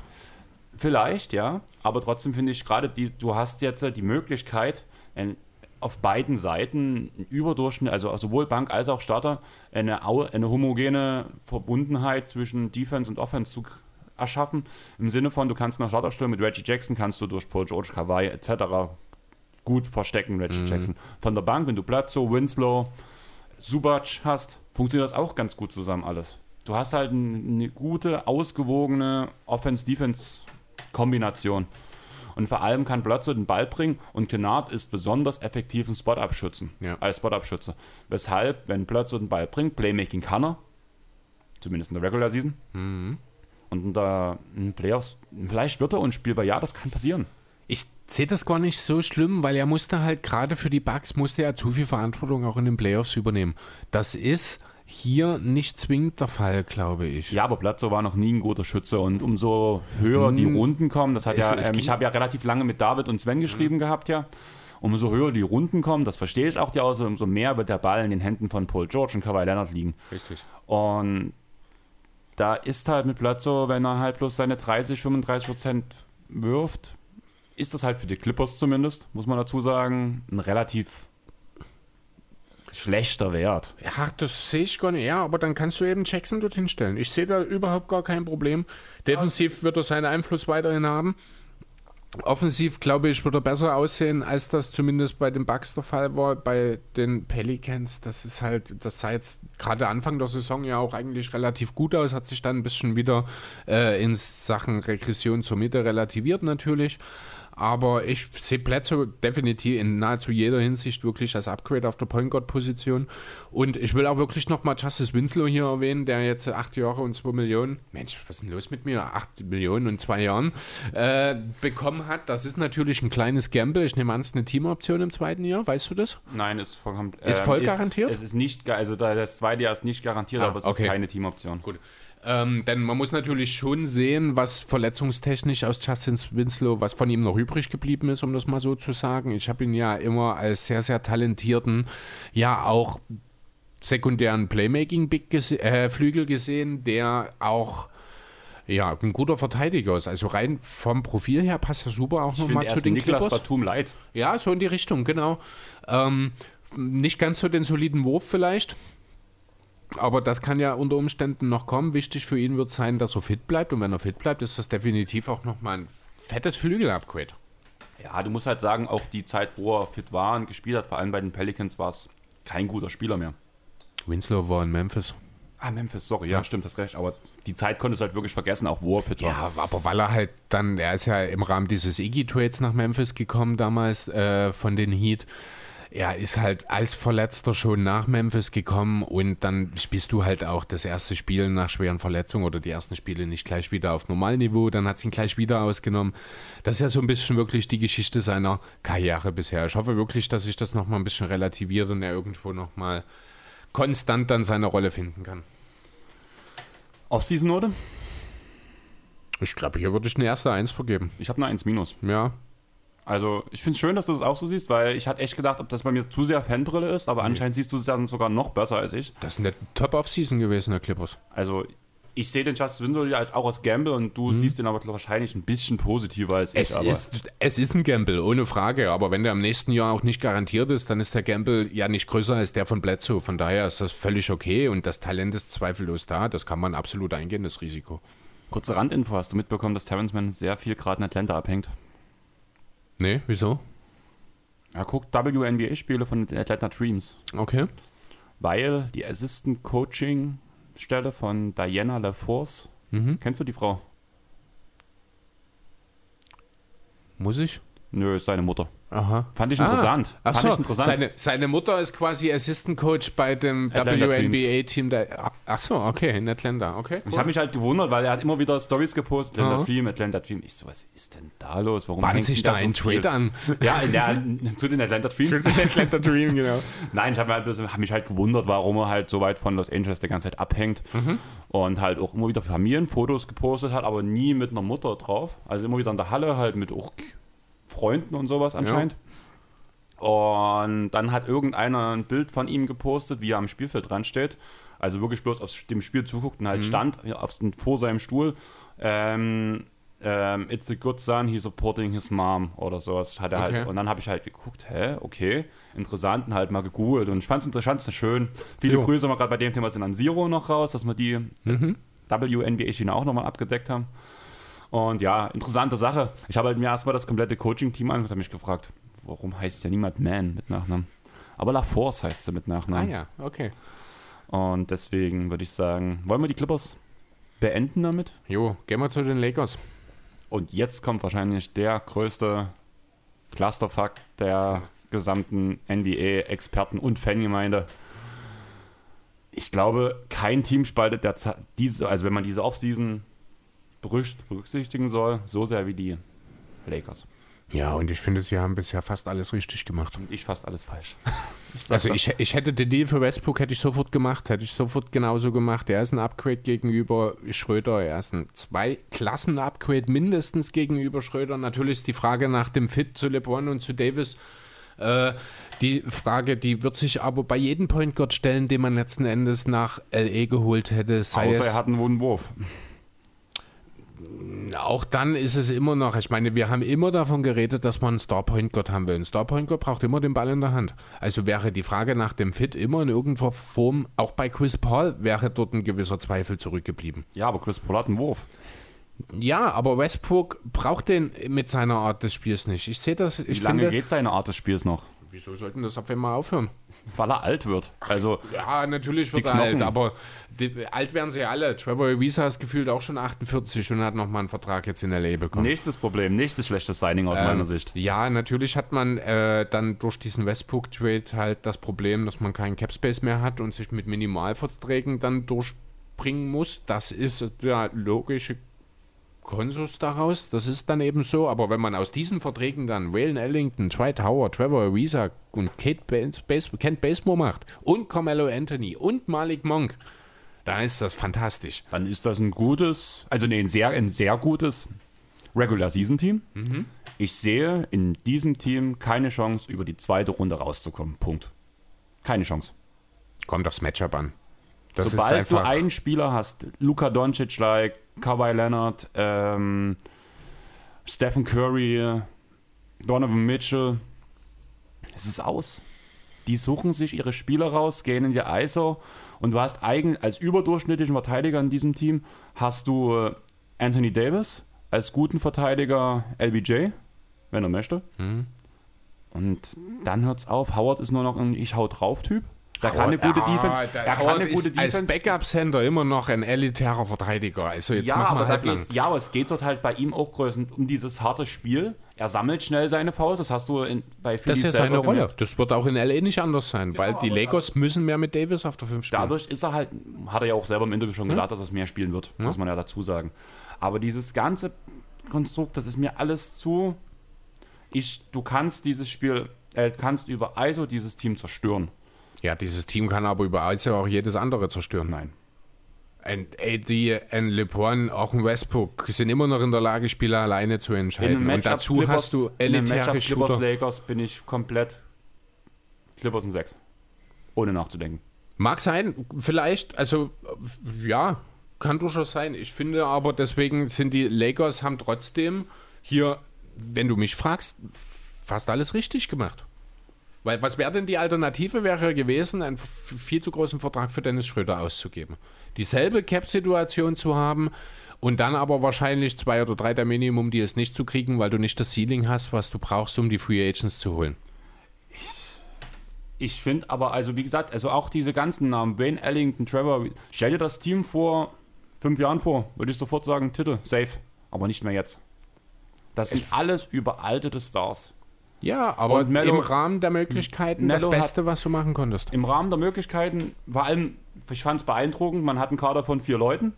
Vielleicht, ja. Aber trotzdem finde ich gerade, die, du hast jetzt die Möglichkeit, ein, auf beiden Seiten einen Überdurchschnitt, also sowohl Bank als auch Starter, eine, eine homogene Verbundenheit zwischen Defense und Offense zu erschaffen. Im Sinne von, du kannst nach Startaufstellung mit Reggie Jackson, kannst du durch Paul George, Kawhi etc. gut verstecken, Reggie Jackson. Von der Bank, wenn du Bledsoe, Winslow, Subac hast, funktioniert das auch ganz gut zusammen alles. Du hast halt ein- eine gute, ausgewogene Offense-Defense-Kombination. Und vor allem kann Bledsoe den Ball bringen und Kennard ist besonders effektiv im Spot-Up-Schützen, Ja. als Spot-Up-Schütze. Weshalb, wenn Bledsoe den Ball bringt, Playmaking kann er, Zumindest in der Regular Season. Mhm. Und in der in den Playoffs, vielleicht wird er unspielbar. Ja, das kann passieren. Ich sehe das gar nicht so schlimm, weil er musste halt gerade für die Bugs musste er zu viel Verantwortung auch in den Playoffs übernehmen. Das ist hier nicht zwingend der Fall, glaube ich. Ja, aber Bledsoe war noch nie ein guter Schütze und umso höher die Hm. Runden kommen, das hat Es- ja, es ähm, ich habe ja relativ lange mit David und Sven geschrieben gehabt, ja. Umso höher die Runden kommen, das verstehe ich auch die aus, umso mehr wird der Ball in den Händen von Paul George und Kawhi Leonard liegen. Richtig. Und da ist halt mit Bledsoe, wenn er halt bloß seine 30, 35 Prozent wirft, ist das halt für die Clippers zumindest, muss man dazu sagen, ein relativ schlechter Wert. Ja, das sehe ich gar nicht. Ja, aber dann kannst du eben Jackson dorthin stellen. Ich sehe da überhaupt gar kein Problem. Defensiv wird er seinen Einfluss weiterhin haben. Offensiv, glaube ich, wird er besser aussehen, als das zumindest bei den Bucks der Fall war. Bei den Pelicans, das ist halt, das sah jetzt gerade Anfang der Saison ja auch eigentlich relativ gut aus, hat sich dann ein bisschen wieder äh, in Sachen Regression zur Mitte relativiert natürlich. Aber ich sehe Plätze definitiv in nahezu jeder Hinsicht wirklich als Upgrade auf der Point Guard Position. Und ich will auch wirklich nochmal Justice Winslow hier erwähnen, der jetzt acht Jahre und zwei Millionen, Mensch, was ist denn los mit mir? Acht Millionen und zwei Jahren äh, bekommen hat. Das ist natürlich ein kleines Gamble. Ich nehme an, es ist eine Teamoption im zweiten Jahr. Weißt du das? Nein, ist vollkommen. Ist voll garantiert? Es ist nicht, also da- das zweite Jahr ist nicht garantiert, Ah, aber es okay. ist keine Teamoption. Gut. Ähm, denn man muss natürlich schon sehen, was verletzungstechnisch aus Justin Winslow, was von ihm noch übrig geblieben ist, um das mal so zu sagen. Ich habe ihn ja immer als sehr, sehr talentierten, ja auch sekundären Playmaking-Big gese äh, Flügel gesehen, der auch ja, ein guter Verteidiger ist. Also rein vom Profil her passt er super auch nochmal zu den Niklas Clippers. Batum leid. Ja, so in die Richtung, genau. Ähm, nicht ganz so den soliden Wurf vielleicht. Aber das kann ja unter Umständen noch kommen. Wichtig für ihn wird sein, dass er fit bleibt. Und wenn er fit bleibt, ist das definitiv auch nochmal ein fettes Flügel-Upgrade. Ja, du musst halt sagen, auch die Zeit, wo er fit war und gespielt hat, vor allem bei den Pelicans, war es kein guter Spieler mehr. Winslow war in Memphis. Ah, Memphis, sorry, ja, stimmt, hast recht. Aber die Zeit konntest du halt wirklich vergessen, auch wo er fit war. Ja, aber weil er halt dann, er ist ja im Rahmen dieses Iggy-Trades nach Memphis gekommen damals äh, von den Heat. Er ist halt als Verletzter schon nach Memphis gekommen und dann spielst du halt auch das erste Spiel nach schweren Verletzungen oder die ersten Spiele nicht gleich wieder auf Normalniveau, dann hat sie ihn gleich wieder ausgenommen. Das ist ja so ein bisschen wirklich die Geschichte seiner Karriere bisher. Ich hoffe wirklich, dass sich das nochmal ein bisschen relativiert und er irgendwo nochmal konstant dann seine Rolle finden kann. Off-Season-Note? Ich glaube, hier würde ich eine erste Eins vergeben. Ich habe eine 1 minus. Ja, Also, ich finde es schön, dass du das auch so siehst, weil ich hatte echt gedacht, ob das bei mir zu sehr Fanbrille ist, aber anscheinend siehst du es ja sogar noch besser als ich. das ist eine Top-Off-Season gewesen, der Clippers. Also, ich sehe den Justice Window ja auch als Gamble und du siehst den aber wahrscheinlich ein bisschen positiver als ich. Es aber ist, es ist ein Gamble, ohne Frage. Aber wenn der am nächsten Jahr auch nicht garantiert ist, dann ist der Gamble ja nicht größer als der von Bledsoe. Von daher ist das völlig okay und das Talent ist zweifellos da. Das kann man absolut eingehen, das Risiko. Kurze Randinfo, hast du mitbekommen, dass Terrence Mann sehr viel gerade in Atlanta abhängt? Nee, wieso? Er guckt WNBA-Spiele von den Atlanta Dreams, Okay. weil die Assistant Coaching Stelle von Diana LaForce, Mhm. kennst du die Frau? Muss ich? Nö, ist seine Mutter. Aha. Fand ich Ah, interessant. Ach Fand so, ich interessant. Seine, seine Mutter ist quasi Assistant Coach bei dem WNBA-Team. der- Ach so, okay, in Atlanta. Okay. Ich habe mich halt gewundert, weil er hat immer wieder Stories gepostet, Atlanta Aha. Dream, Atlanta Dream. Ich so, was ist denn da los? Warum Bahnt hängt sich da so ein? Trade an. Ja, in der, zu den Atlanta Dream. Atlanta Dream, genau. Nein, ich habe halt, hab mich halt gewundert, warum er halt so weit von Los Angeles die ganze Zeit abhängt Mhm. und halt auch immer wieder Familienfotos gepostet hat, aber nie mit einer Mutter drauf. Also immer wieder in der Halle halt mit auch Freunden und sowas anscheinend. Und dann hat irgendeiner ein Bild von ihm gepostet, wie er am Spielfeld dran steht. Also wirklich bloß aus dem Spiel zuguckt und halt Mhm. stand ja, auf, vor seinem Stuhl. Ähm, ähm, It's a good son, he's supporting his mom oder sowas hat er Okay. halt. Und dann habe ich halt geguckt, hä, okay, interessant und halt mal gegoogelt. Und ich fand es interessant, schön. Viele Jo. Grüße mal gerade bei dem Thema sind an Zero noch raus, dass wir die Mhm. WNBA-Schiene auch nochmal abgedeckt haben. Und ja, interessante Sache. Ich habe halt mir erstmal das komplette Coaching-Team angeguckt und habe mich gefragt, warum heißt ja niemand Man mit Nachnamen? Aber La Force heißt sie mit Ah Nachnamen. ja, okay. Und deswegen würde ich sagen, wollen wir die Clippers beenden damit? Jo, gehen wir zu den Lakers. Und jetzt kommt wahrscheinlich der größte Clusterfuck der gesamten NBA-Experten und Fangemeinde. Ich glaube, kein Team spaltet der Ze- diese, also wenn man diese Offseason berücksichtigen soll, so sehr wie die Lakers. Ja, und ich finde, sie haben bisher fast alles richtig gemacht. Und ich fast alles falsch. Ich Also das. ich, ich hätte den Deal für Westbrook hätte ich sofort gemacht, hätte ich sofort genauso gemacht. Er ist ein Upgrade gegenüber Schröder, er ist ein zwei Klassen Upgrade mindestens gegenüber Schröder. Natürlich ist die Frage nach dem Fit zu LeBron und zu Davis äh, die Frage, die wird sich aber bei jedem Point Guard stellen, den man letzten Endes nach LE geholt hätte, sei Außer es er hat einen Wurf. Auch dann ist es immer noch, ich meine, wir haben immer davon geredet, dass man einen Star Point Guard haben will. Ein Star Point Guard braucht immer den Ball in der Hand. Also wäre die Frage nach dem Fit immer in irgendeiner Form, auch bei Chris Paul wäre dort ein gewisser Zweifel zurückgeblieben. Ja, aber Chris Paul hat einen Wurf. Ja, aber Westbrook braucht den mit seiner Art des Spiels nicht. Ich sehe das, Wie ich lange finde, geht seine Art des Spiels noch? wieso sollten das auf einmal aufhören? Weil er alt wird. Also, Ja, natürlich wird er alt, aber die, alt werden sie alle. Trevor Ariza ist gefühlt auch schon 48 und hat nochmal einen Vertrag jetzt in LA bekommen. nächstes Problem, nächstes schlechtes Signing aus Ähm, meiner Sicht. Ja, natürlich hat man äh, dann durch diesen Westbrook-Trade halt das Problem, dass man keinen Capspace mehr hat und sich mit Minimalverträgen dann durchbringen muss. Das ist der logische Konsus daraus. Das ist dann eben so. Aber wenn man aus diesen Verträgen dann Waylon Ellington, Dwight Howard, Trevor Ariza und Kate Bas Bas Kent Bazemore macht und Carmelo Anthony und Malik Monk, dann ist das fantastisch. Dann ist das ein gutes, also nee, ein sehr, ein sehr gutes Regular Season Team. Mhm. Ich sehe in diesem Team keine Chance, über die zweite Runde rauszukommen. Punkt. Keine Chance. Kommt aufs Matchup an. Das Sobald du einen Spieler hast, Luka Doncic, like Kawhi Leonard, ähm, Stephen Curry, Donovan Mitchell, es ist aus. Die suchen sich ihre Spieler raus, gehen in die ISO und du hast eigen, als überdurchschnittlichen Verteidiger in diesem Team hast du äh, Anthony Davis, als guten Verteidiger LBJ, wenn er möchte. Mhm. Und dann hört's auf. Howard ist nur noch ein Ich hau drauf Typ. Der kann eine gute ah, Defense. der Er kann eine gute ist als Defense. Backup-Center immer noch ein elitärer Verteidiger. Also jetzt ja, mach aber mal da halblang. geht, ja, aber es geht dort halt bei ihm auch größten um dieses harte Spiel. Er sammelt schnell seine Faust. Das hast du in, bei Philly Das ist ja seine Rolle. gemerkt. Das wird auch in LA nicht anders sein, weil die Lakers müssen mehr mit Davis auf der 5 spielen. Dadurch ist er halt, hat er ja auch selber im Interview schon gesagt, dass er es mehr spielen wird, muss man ja dazu sagen. Aber dieses ganze Konstrukt, das ist mir alles zu. Ich, du kannst dieses Spiel, äh, kannst über ISO dieses Team zerstören. Ja, dieses Team kann aber über Eise auch jedes andere zerstören. Nein. Ein AD, ein LeBron, auch ein Westbrook sind immer noch in der Lage, Spieler alleine zu entscheiden. Und dazu hast du in einem elitäre Matchup Clippers Shooter. Lakers bin ich komplett Clippers in 6. Ohne nachzudenken. Mag sein, vielleicht, also ja, kann durchaus sein. Ich finde aber, deswegen sind die Lakers haben trotzdem hier, wenn du mich fragst, fast alles richtig gemacht. Weil was wäre denn die Alternative wäre gewesen, einen viel zu großen Vertrag für Dennis Schröder auszugeben. Dieselbe Cap-Situation zu haben und dann aber wahrscheinlich zwei oder drei der Minimum, die es nicht zu kriegen, weil du nicht das Ceiling hast, was du brauchst, um die Free Agents zu holen. Ich finde aber, also wie gesagt, also auch diese ganzen Namen, Wayne Ellington, Trevor, stell dir das Team vor fünf Jahren vor, würde ich sofort sagen, Titel, safe. Aber nicht mehr jetzt. Das sind alles überaltete Stars. Ja, aber Und Melo- im Rahmen der Möglichkeiten Melo das Beste, was du machen konntest. Im Rahmen der Möglichkeiten, vor allem, ich fand es beeindruckend, man hat einen Kader von vier Leuten,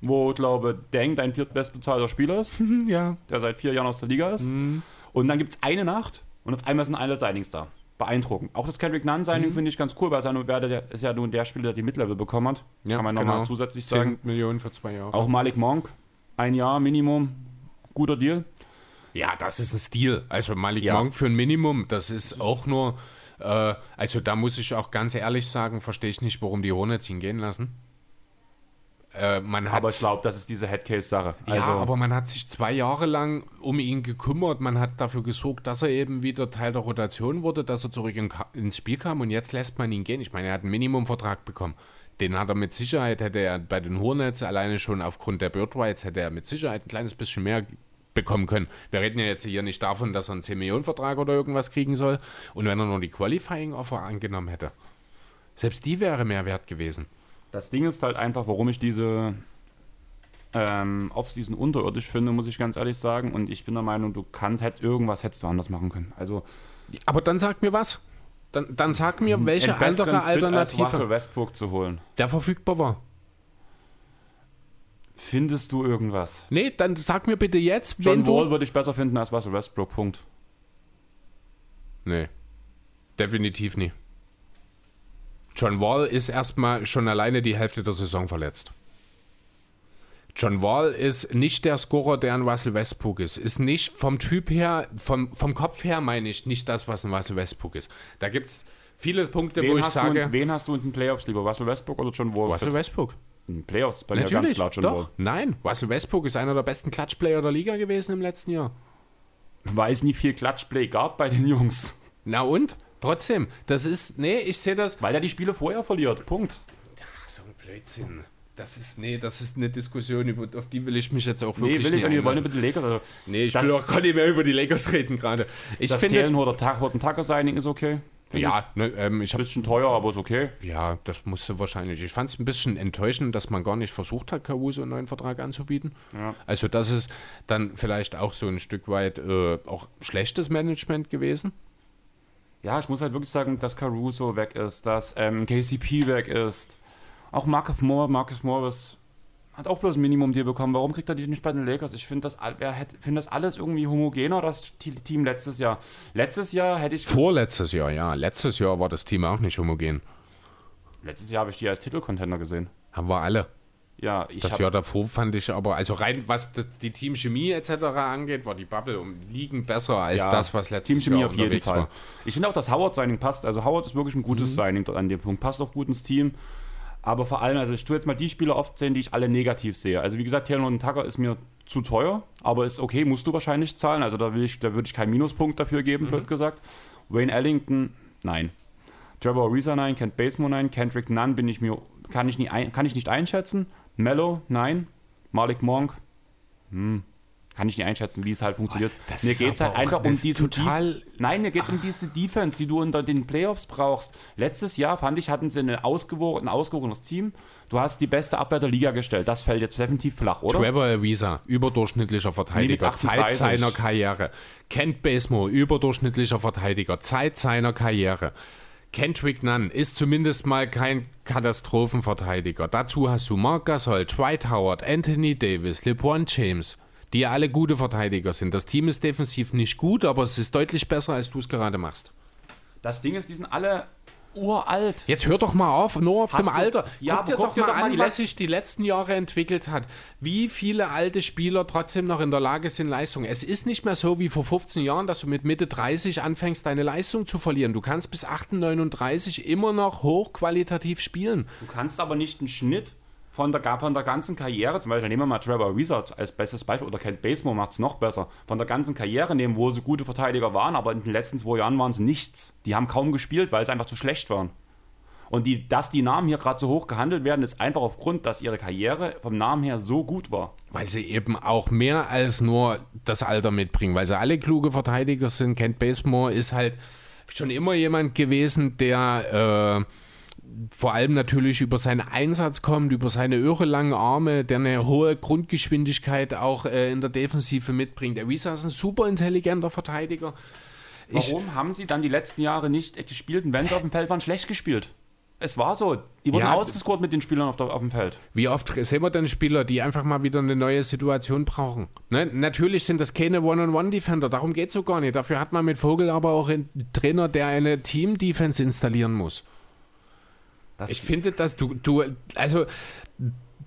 wo, glaube Deng dein viertbestbezahlter Spieler ist, Ja. der seit vier Jahren aus der Liga ist. Und dann gibt es eine Nacht und auf einmal sind alle Signings da. Beeindruckend. Auch das Kendrick Nunn Signing finde ich ganz cool, weil er ist ja nun der Spieler, der die Mid-Level bekommen hat. Ja, Kann man genau. nochmal zusätzlich sagen. 10 Millionen für zwei Jahre. Auch Malik Monk, ein Jahr Minimum, guter Deal. Ja, das ist ein Stil. Also Malik Ja. Monk für ein Minimum, das ist auch nur, äh, also da muss ich auch ganz ehrlich sagen, verstehe ich nicht, warum die Hornets ihn gehen lassen. Äh, hat, Aber ich glaube, das ist diese Headcase-Sache. ja, Also, aber man hat sich zwei Jahre lang um ihn gekümmert, man hat dafür gesorgt, dass er eben wieder Teil der Rotation wurde, dass er zurück in, ins Spiel kam und jetzt lässt man ihn gehen. Ich meine, er hat einen Minimumvertrag bekommen. Den hat er mit Sicherheit, hätte er bei den Hornets alleine schon aufgrund der Bird Rights, hätte er mit Sicherheit ein kleines bisschen mehr bekommen können. Wir reden ja jetzt hier nicht davon, dass er einen 10-Millionen-Vertrag oder irgendwas kriegen soll. Und wenn er nur die Qualifying-Offer angenommen hätte, selbst die wäre mehr wert gewesen. Das Ding ist halt einfach, warum ich diese ähm, Offseason unterirdisch finde, muss ich ganz ehrlich sagen. Und ich bin der Meinung, du kannst, hätt, irgendwas hättest du anders machen können. Also, Aber dann sag mir was. Dann, dann sag mir, welche andere Fit als Russell Alternative Westbrook zu holen. der verfügbar war. Findest du irgendwas? Nee, dann sag mir bitte jetzt, John wenn du... Wall würde ich besser finden als Russell Westbrook, Punkt. Nee, definitiv nie. John Wall ist erstmal schon alleine die Hälfte der Saison verletzt. John Wall ist nicht der Scorer, der ein Russell Westbrook ist. Ist nicht vom Typ her, vom, vom Kopf her meine ich, nicht das, was ein Russell Westbrook ist. Da gibt es viele Punkte, wo Wen ich hast, sage, du in, wen hast du in den Playoffs lieber, Russell Westbrook oder John Wall? Russell Westbrook. Playoffs bei mir ganz klar John doch. Wall. Nein, Russell Westbrook ist einer der besten Klatschplayer der Liga gewesen im letzten Jahr. Weil es nie viel Klatschplay gab bei den Jungs. Na und? Trotzdem, das ist, nee, ich sehe das, Weil er die Spiele vorher verliert, Punkt. Ach, so ein Blödsinn. Das ist, nee, das ist eine Diskussion, über, auf die will ich mich jetzt auch Nee, wirklich will ich nicht nicht, wir wollen einlassen. über die Lakers. Also Nee, ich das- will auch gar nicht mehr über die Lakers reden gerade. Ich das finde, Thelen oder Tucker Signing ist okay. Ja, ne, ähm, ich ich. habe Bisschen teuer, aber ist okay. ja, das musste wahrscheinlich. Ich fand es ein bisschen enttäuschend, dass man gar nicht versucht hat, Caruso einen neuen Vertrag anzubieten. Ja. Also das ist dann vielleicht auch so ein Stück weit äh, auch schlechtes Management gewesen. Ja, ich muss halt wirklich sagen, dass Caruso weg ist, dass ähm, KCP weg ist. Auch Marcus Moore, Marcus Morris hat auch bloß ein Minimum-Deal bekommen. Warum kriegt er die nicht bei den Lakers? Ich finde das, finde das alles irgendwie homogener, das Team letztes Jahr. Letztes Jahr hätte ich... Vorletztes Jahr, ja. Letztes Jahr war das Team auch nicht homogen. Letztes Jahr habe ich die als Titelcontender gesehen. Haben wir alle. Ja, ich Das Jahr davor fand ich aber, also rein was die Teamchemie etc. angeht, war die Bubble um Ligen besser als Ja, das, was letztes Teamchemie Jahr auf jeden Fall. war. Ich finde auch, dass Howard-Signing passt. Also Howard ist wirklich ein Mhm. gutes Signing dort an dem Punkt. Passt auch gut ins Team. Aber vor allem, also ich tue jetzt mal die Spieler oft sehen, die ich alle negativ sehe. Also wie gesagt, Taylor und Tucker ist mir zu teuer, aber ist okay, musst du wahrscheinlich zahlen. Also da, will ich, da würde ich keinen Minuspunkt dafür geben, Mhm. blöd gesagt. Wayne Ellington, nein. Trevor Ariza, nein. Kent Basemore, nein. Kendrick Nunn bin ich mir, kann ich, nie ein, kann ich nicht einschätzen. Mello, nein. Malik Monk, hm. Kann ich nicht einschätzen, wie es halt funktioniert. das mir geht es halt einfach um diese total- Nein, mir geht es um diese Defense, die du unter den Playoffs brauchst. Letztes Jahr, fand ich, hatten sie eine ausgewogen, ein ausgewogenes Team. Du hast die beste Abwehr der Liga gestellt. Das fällt jetzt definitiv flach, oder? Trevor Ariza, überdurchschnittlicher Verteidiger, Zeit 38. seiner Karriere. Kent Basemore, überdurchschnittlicher Verteidiger, Zeit seiner Karriere. Kendrick Nunn ist zumindest mal kein Katastrophenverteidiger. Dazu hast du Mark Gasol, Dwight Howard, Anthony Davis, LeBron James, die alle gute Verteidiger sind. Das Team ist defensiv nicht gut, aber es ist deutlich besser, als du es gerade machst. Das Ding ist, die sind alle uralt. Jetzt hör doch mal auf, nur auf Hast dem du- Alter. Ja, guck dir guck doch dir mal doch mal an, die was sich die letzten Jahre entwickelt hat. Wie viele alte Spieler trotzdem noch in der Lage sind, Leistung. Es ist nicht mehr so wie vor 15 Jahren, dass du mit Mitte 30 anfängst, deine Leistung zu verlieren. Du kannst bis 38, 39 immer noch hochqualitativ spielen. Du kannst aber nicht einen Schnitt von der, von der ganzen Karriere, zum Beispiel nehmen wir mal Trevor Ariza als bestes Beispiel, oder Kent Basemore macht es noch besser, von der ganzen Karriere nehmen, wo sie gute Verteidiger waren, aber in den letzten zwei Jahren waren es nichts. Die haben kaum gespielt, weil sie einfach zu schlecht waren. Und die, dass die Namen hier gerade so hoch gehandelt werden, ist einfach aufgrund, dass ihre Karriere vom Namen her so gut war. Weil sie eben auch mehr als nur das Alter mitbringen. Weil sie alle kluge Verteidiger sind. Kent Basemore ist halt schon immer jemand gewesen, der äh, vor allem natürlich über seinen Einsatz kommt, über seine irre langen Arme, der eine hohe Grundgeschwindigkeit auch äh, in der Defensive mitbringt. Ariza ist ein super intelligenter Verteidiger. Ich- Warum haben sie dann die letzten Jahre nicht gespielt und wenn sie auf dem Feld waren, schlecht gespielt? Es war so. Die wurden Ja, ausgescored mit den Spielern auf, der, auf dem Feld. Wie oft sehen wir denn Spieler, die einfach mal wieder eine neue Situation brauchen? Ne? Natürlich sind das keine One-on-One-Defender, darum geht es so gar nicht. Dafür hat man mit Vogel aber auch einen Trainer, der eine Team-Defense installieren muss. Das Ich finde, dass du, du, also,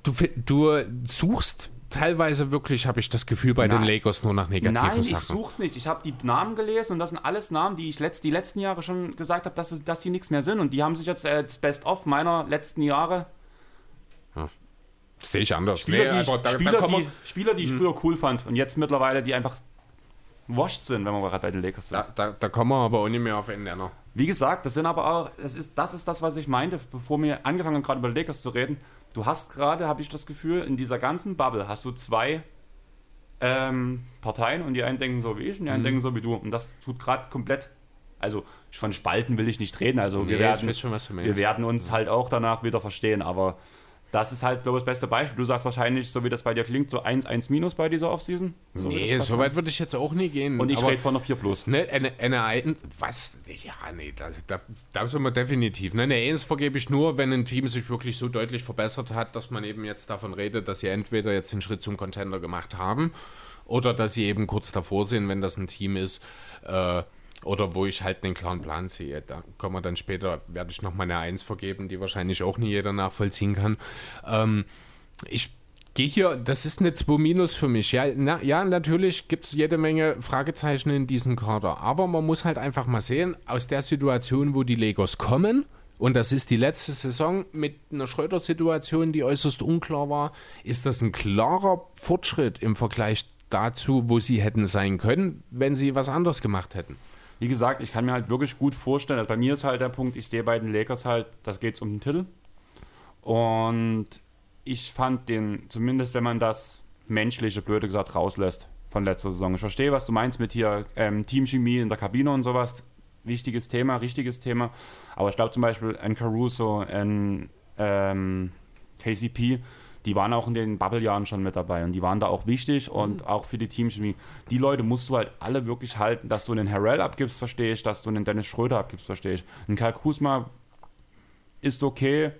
du, du suchst teilweise wirklich, habe ich das Gefühl, bei den Nein. Lakers nur nach negativen Nein, ich Sachen. such's nicht. Ich habe die Namen gelesen und das sind alles Namen, die ich letzt, die letzten Jahre schon gesagt habe, dass, dass die nichts mehr sind. Und die haben sich jetzt äh, das Best-of meiner letzten Jahre. Sehe ich anders. Spieler, Nee, die, ich, Spieler, die, Spieler, die ich früher cool fand und jetzt mittlerweile die einfach washed sind, wenn wir gerade bei den Lakers sind. da, da, da kommen wir aber auch nicht mehr auf einen Nenner. Wie gesagt, das sind aber auch, das ist, das ist das, was ich meinte, bevor wir angefangen haben, gerade über Lakers zu reden. Du hast gerade, habe ich das Gefühl, in dieser ganzen Bubble hast du zwei ähm, Parteien und die einen denken so wie ich und die einen Mhm. denken so wie du. Und das tut gerade komplett, also von Spalten will ich nicht reden. Also wir, Nee, ich werden, schon, wir werden uns halt auch danach wieder verstehen, aber Das ist halt, glaube ich, das beste Beispiel. Du sagst wahrscheinlich, so wie das bei dir klingt, so 1-1 minus bei dieser Offseason. So nee, so weit würde ich jetzt auch nie gehen. Und ich rede von einer 4 plus. Ne, eine, eine ein, was? Ja, nee, das, da, da sind wir definitiv. Ne, eine Eins vergebe ich nur, wenn ein Team sich wirklich so deutlich verbessert hat, dass man eben jetzt davon redet, dass sie entweder jetzt den Schritt zum Contender gemacht haben oder dass sie eben kurz davor sind, wenn das ein Team ist. Äh, oder wo ich halt einen klaren Plan sehe. Da kommen wir dann später, werde ich noch mal eine Eins vergeben, die wahrscheinlich auch nie jeder nachvollziehen kann. Ähm, ich gehe hier, das ist eine 2 Minus für mich. Ja, na, ja natürlich gibt es jede Menge Fragezeichen in diesem Kader. Aber man muss halt einfach mal sehen, aus der Situation, wo die Legos kommen, und das ist die letzte Saison mit einer Schröder-Situation, die äußerst unklar war, ist das ein klarer Fortschritt im Vergleich dazu, wo sie hätten sein können, wenn sie was anderes gemacht hätten. Wie gesagt, ich kann mir halt wirklich gut vorstellen, also bei mir ist halt der Punkt, ich sehe bei den Lakers halt, das geht um den Titel. Und ich fand den, zumindest wenn man das menschliche, blöde gesagt, rauslässt von letzter Saison. Ich verstehe, was du meinst mit hier ähm, Teamchemie in der Kabine und sowas. Wichtiges Thema, richtiges Thema. Aber ich glaube zum Beispiel ein Caruso, ein ähm, KCP, die waren auch in den Bubble-Jahren schon mit dabei und die waren da auch wichtig und auch für die Teamchemie. Die Leute musst du halt alle wirklich halten, dass du einen Harrell abgibst, verstehe ich, dass du einen Dennis Schröder abgibst, verstehe ich. Ein Karl Kuzma ist okay,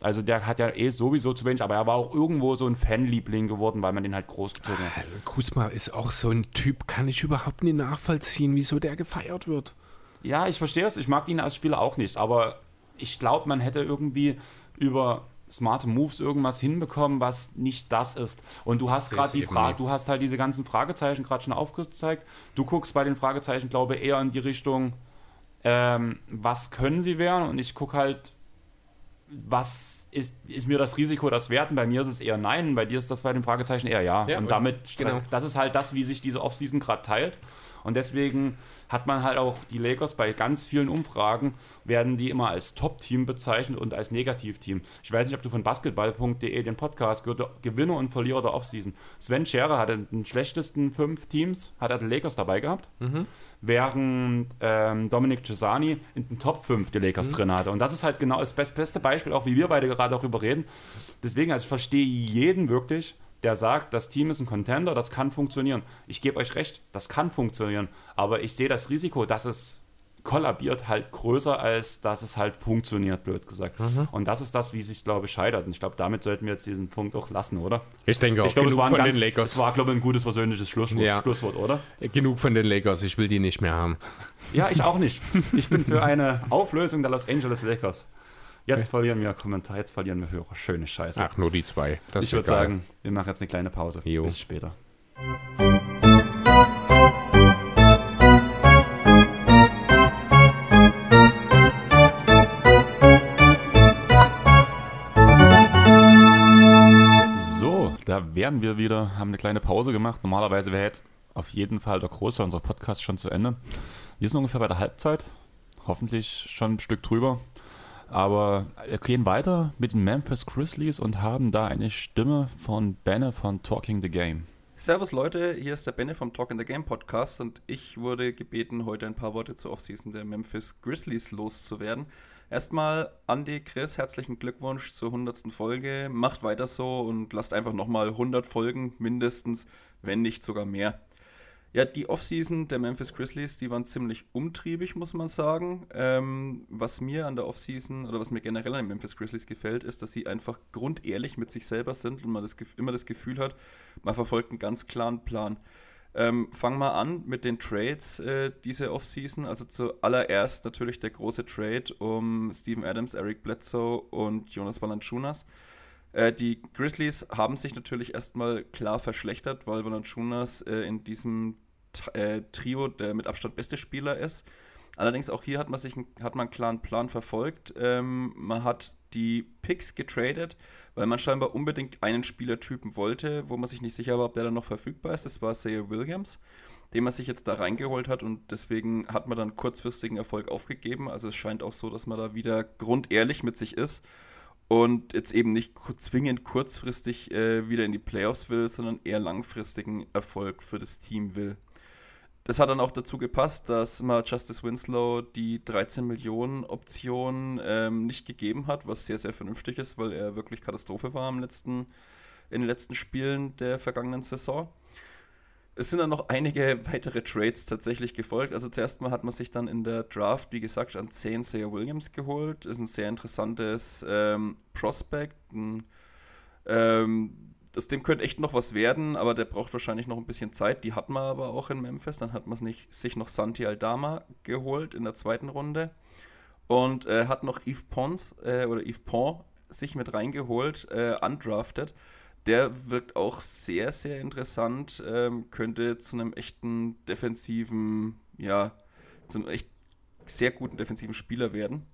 also der hat ja eh sowieso zu wenig, aber er war auch irgendwo so ein Fanliebling geworden, weil man den halt großgezogen hat. Kuzma ist auch so ein Typ, kann ich überhaupt nicht nachvollziehen, wieso der gefeiert wird. Ja, ich verstehe es. Ich mag ihn als Spieler auch nicht, aber ich glaube, man hätte irgendwie über smarte Moves irgendwas hinbekommen, was nicht das ist. Und du hast gerade die Frage, du hast halt diese ganzen Fragezeichen gerade schon aufgezeigt. Du guckst bei den Fragezeichen, glaube ich, eher in die Richtung, ähm, was können sie werden? Und ich gucke halt, was ist, ist mir das Risiko das wert? Und bei mir ist es eher nein, bei dir ist das bei den Fragezeichen eher ja. Ja, und und- damit, genau. das ist halt das, wie sich diese Offseason gerade teilt. Und deswegen hat man halt auch die Lakers bei ganz vielen Umfragen, werden die immer als Top-Team bezeichnet und als Negativteam. Ich weiß nicht, ob du von basketball.de den Podcast gehört, Gewinner und Verlierer der Offseason. Sven Scherer hatte den schlechtesten fünf Teams, hat er die Lakers dabei gehabt, während ähm, Dominik Cesani in den Top 5 die Lakers drin hatte. Und das ist halt genau das best- beste Beispiel, auch wie wir beide gerade darüber reden. Deswegen, also ich verstehe jeden wirklich, der sagt, das Team ist ein Contender, das kann funktionieren. Ich gebe euch recht, das kann funktionieren. Aber ich sehe das Risiko, dass es kollabiert, halt größer, als dass es halt funktioniert, blöd gesagt. Und das ist das, wie sich, glaube ich, scheitert. Und ich glaube, damit sollten wir jetzt diesen Punkt auch lassen, oder? Ich denke auch, Ich glaube, es genug war ein von ganz, den Lakers. es war, glaube ich, ein gutes versöhnliches Schlusswort, Ja. Schlusswort, oder? Genug von den Lakers, ich will die nicht mehr haben. Ja, ich auch nicht. Ich bin für eine Auflösung der Los Angeles Lakers. Jetzt verlieren wir Kommentar, jetzt verlieren wir Hörer. Schöne Scheiße. Ach, nur die zwei. Das ich würde sagen, wir machen jetzt eine kleine Pause. Jo. Bis später. So, da wären wir wieder, haben eine kleine Pause gemacht. Normalerweise wäre jetzt auf jeden Fall der große unser Podcast schon zu Ende. Wir sind ungefähr bei der Halbzeit, hoffentlich schon ein Stück drüber. Aber wir gehen weiter mit den Memphis Grizzlies und haben da eine Stimme von Benne von Talking the Game. Servus Leute, hier ist der Benne vom Talk in the Game Podcast und ich wurde gebeten, heute ein paar Worte zur Offseason der Memphis Grizzlies loszuwerden. Erstmal, Andy, Chris, herzlichen Glückwunsch zur 100. Folge. Macht weiter so und lasst einfach nochmal 100 Folgen mindestens, wenn nicht sogar mehr. Ja, die Offseason der Memphis Grizzlies, die waren ziemlich umtriebig, muss man sagen. Ähm, was mir an der Offseason oder was mir generell an den Memphis Grizzlies gefällt, ist, dass sie einfach grundehrlich mit sich selber sind und man das, immer das Gefühl hat, man verfolgt einen ganz klaren Plan. Ähm, fangen wir an mit den Trades äh, diese Offseason. Also zuallererst natürlich der große Trade um Steven Adams, Eric Bledsoe und Jonas Valanciunas. Äh, die Grizzlies haben sich natürlich erstmal klar verschlechtert, weil Valanciunas äh, in diesem äh, Trio der mit Abstand beste Spieler ist. Allerdings auch hier hat man sich einen, hat man einen klaren Plan verfolgt. Ähm, man hat die Picks getradet, weil man scheinbar unbedingt einen Spielertypen wollte, wo man sich nicht sicher war, ob der dann noch verfügbar ist. Das war Sale Williams, den man sich jetzt da reingeholt hat und deswegen hat man dann kurzfristigen Erfolg aufgegeben. Also es scheint auch so, dass man da wieder grundehrlich mit sich ist und jetzt eben nicht zwingend kurzfristig äh, wieder in die Playoffs will, sondern eher langfristigen Erfolg für das Team will. das hat dann auch dazu gepasst, dass man Justice Winslow die 13 Millionen Option ähm, nicht gegeben hat, was sehr, sehr vernünftig ist, weil er wirklich Katastrophe war im letzten, in den letzten Spielen der vergangenen Saison. Es sind dann noch einige weitere Trades tatsächlich gefolgt. Also zuerst mal hat man sich dann in der Draft, wie gesagt, an 10 Sayer Williams geholt. Ist ein sehr interessantes ähm, Prospect. Ein, ähm, aus dem könnte echt noch was werden, aber der braucht wahrscheinlich noch ein bisschen Zeit. Die hat man aber auch in Memphis. Dann hat man sich noch Santi Aldama geholt in der zweiten Runde. Und äh, hat noch Yves Pons äh, oder Yves Pont sich mit reingeholt, äh, undrafted. Der wirkt auch sehr, sehr interessant. Ähm, könnte zu einem echten defensiven, ja, zu einem echt sehr guten defensiven Spieler werden.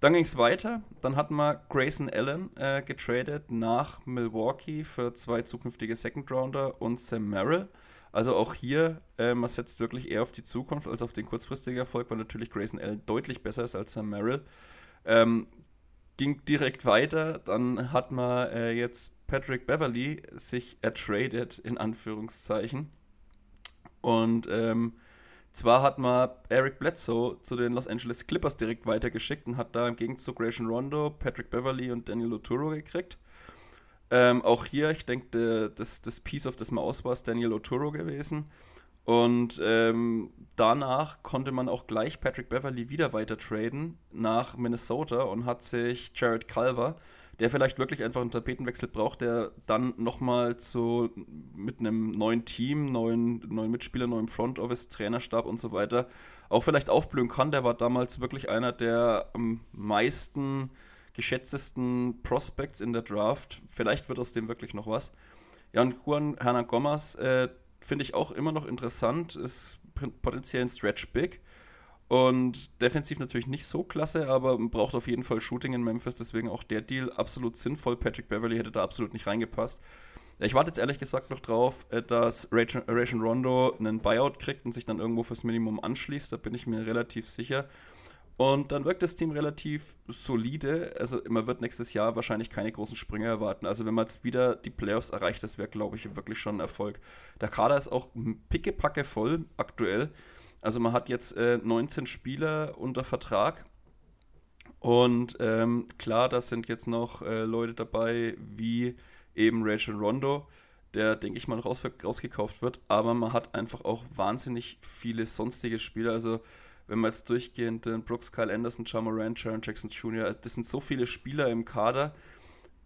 Dann ging es weiter. Dann hatten wir Grayson Allen äh, getradet nach Milwaukee für zwei zukünftige Second Rounder und Sam Merrill. Also auch hier, äh, man setzt wirklich eher auf die Zukunft als auf den kurzfristigen Erfolg, weil natürlich Grayson Allen deutlich besser ist als Sam Merrill. Ähm, ging direkt weiter. Dann hat man äh, jetzt Patrick Beverly sich ertradet, in Anführungszeichen. Und ähm, zwar hat man Eric Bledsoe zu den Los Angeles Clippers direkt weitergeschickt und hat da im Gegenzug Ration Rondo, Patrick Beverly und Daniel Oturo gekriegt. Ähm, auch hier, ich denke, das, das Piece of das Maus war es Daniel Oturo gewesen. Und ähm, danach konnte man auch gleich Patrick Beverly wieder weiter traden nach Minnesota und hat sich Jared Culver der vielleicht wirklich einfach einen Tapetenwechsel braucht, der dann nochmal zu mit einem neuen Team, neuen, neuen Mitspielern, neuem Front Office, Trainerstab und so weiter auch vielleicht aufblühen kann. Der war damals wirklich einer der am meisten geschätztesten Prospects in der Draft. Vielleicht wird aus dem wirklich noch was. Ja, und Juan Hernan Gomez äh, finde ich auch immer noch interessant, ist potenziell ein Stretch Big. Und defensiv natürlich nicht so klasse, aber braucht auf jeden Fall Shooting in Memphis, deswegen auch der Deal absolut sinnvoll. Patrick Beverly hätte da absolut nicht reingepasst. Ich warte jetzt ehrlich gesagt noch drauf, äh, dass Ration Rondo einen Buyout kriegt und sich dann irgendwo fürs Minimum anschließt. Da bin ich mir relativ sicher. Und dann wirkt das Team relativ solide. Also man wird nächstes Jahr wahrscheinlich keine großen Sprünge erwarten. Also wenn man jetzt wieder die Playoffs erreicht, das wäre, glaube ich, wirklich schon ein Erfolg. Der Kader ist auch pickepacke voll aktuell. Also man hat jetzt äh, 19 Spieler unter Vertrag. Und ähm, klar, da sind jetzt noch äh, Leute dabei, wie eben Rachel Rondo, der, denke ich mal, raus, rausgekauft wird. Aber man hat einfach auch wahnsinnig viele sonstige Spieler. Also wenn man jetzt durchgehend den Brooks, Kyle Anderson, John Moran, Sharon Jackson Jr., das sind so viele Spieler im Kader,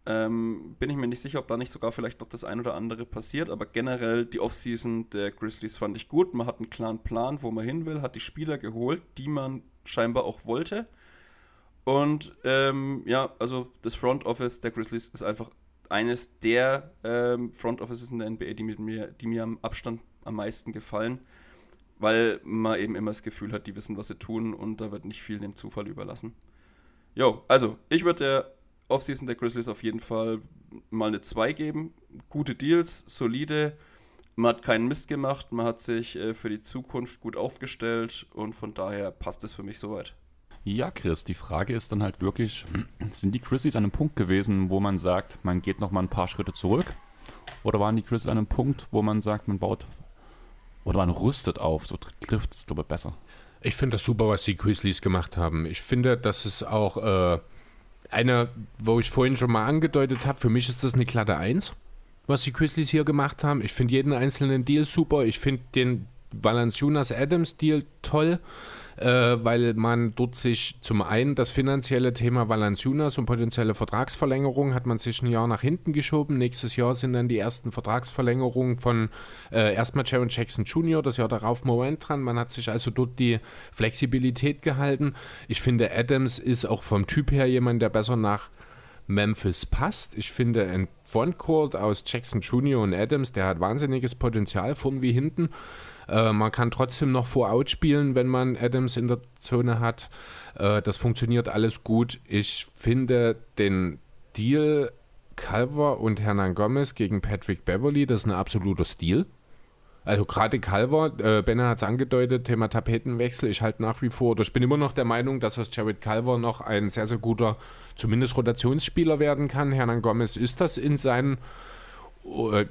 ähm, bin ich mir nicht sicher, ob da nicht sogar vielleicht noch das ein oder andere passiert, aber generell die Offseason der Grizzlies fand ich gut. Man hat einen klaren Plan, wo man hin will, hat die Spieler geholt, die man scheinbar auch wollte. Und ähm, ja, also das Front Office der Grizzlies ist einfach eines der ähm, Front Offices in der NBA, die, mit mir, die mir am Abstand am meisten gefallen, weil man eben immer das Gefühl hat, die wissen, was sie tun und da wird nicht viel dem Zufall überlassen. Jo, also ich würde der Offseason der Grizzlies auf jeden Fall mal eine 2 geben. Gute Deals, solide. Man hat keinen Mist gemacht, man hat sich äh, für die Zukunft gut aufgestellt und von daher passt es für mich soweit. Ja, Chris, die Frage ist dann halt wirklich, sind die Grizzlies an einem Punkt gewesen, wo man sagt, man geht noch mal ein paar Schritte zurück? Oder waren die Grizzlies an einem Punkt, wo man sagt, man baut oder man rüstet auf? So trifft es, glaube ich, besser. Ich finde das super, was die Grizzlies gemacht haben. Ich finde, dass es auch äh, einer, wo ich vorhin schon mal angedeutet habe, für mich ist das eine glatte Eins, was die Grizzlies hier gemacht haben. Ich finde jeden einzelnen Deal super. Ich finde den Valanciunas Adams Deal toll äh, weil man dort sich zum einen das finanzielle Thema Valanciunas und potenzielle Vertragsverlängerung hat man sich ein Jahr nach hinten geschoben. Nächstes Jahr sind dann die ersten Vertragsverlängerungen von äh, erstmal Jaron Jackson Jr., das Jahr darauf Moment dran. Man hat sich also dort die Flexibilität gehalten. Ich finde, Adams ist auch vom Typ her jemand, der besser nach Memphis passt. Ich finde ein Frontcourt aus Jackson Jr. und Adams, der hat wahnsinniges Potenzial vorn wie hinten. Äh, man kann trotzdem noch vor-out spielen, wenn man Adams in der Zone hat. Äh, das funktioniert alles gut. Ich finde den Deal Calver und Hernan Gomez gegen Patrick Beverly, das ist ein absoluter Stil. Also gerade Calver, äh, Benner hat es angedeutet, Thema Tapetenwechsel. Ich halte nach wie vor, oder ich bin immer noch der Meinung, dass aus Jared Calver noch ein sehr, sehr guter, zumindest Rotationsspieler werden kann. Hernan Gomez ist das in seinen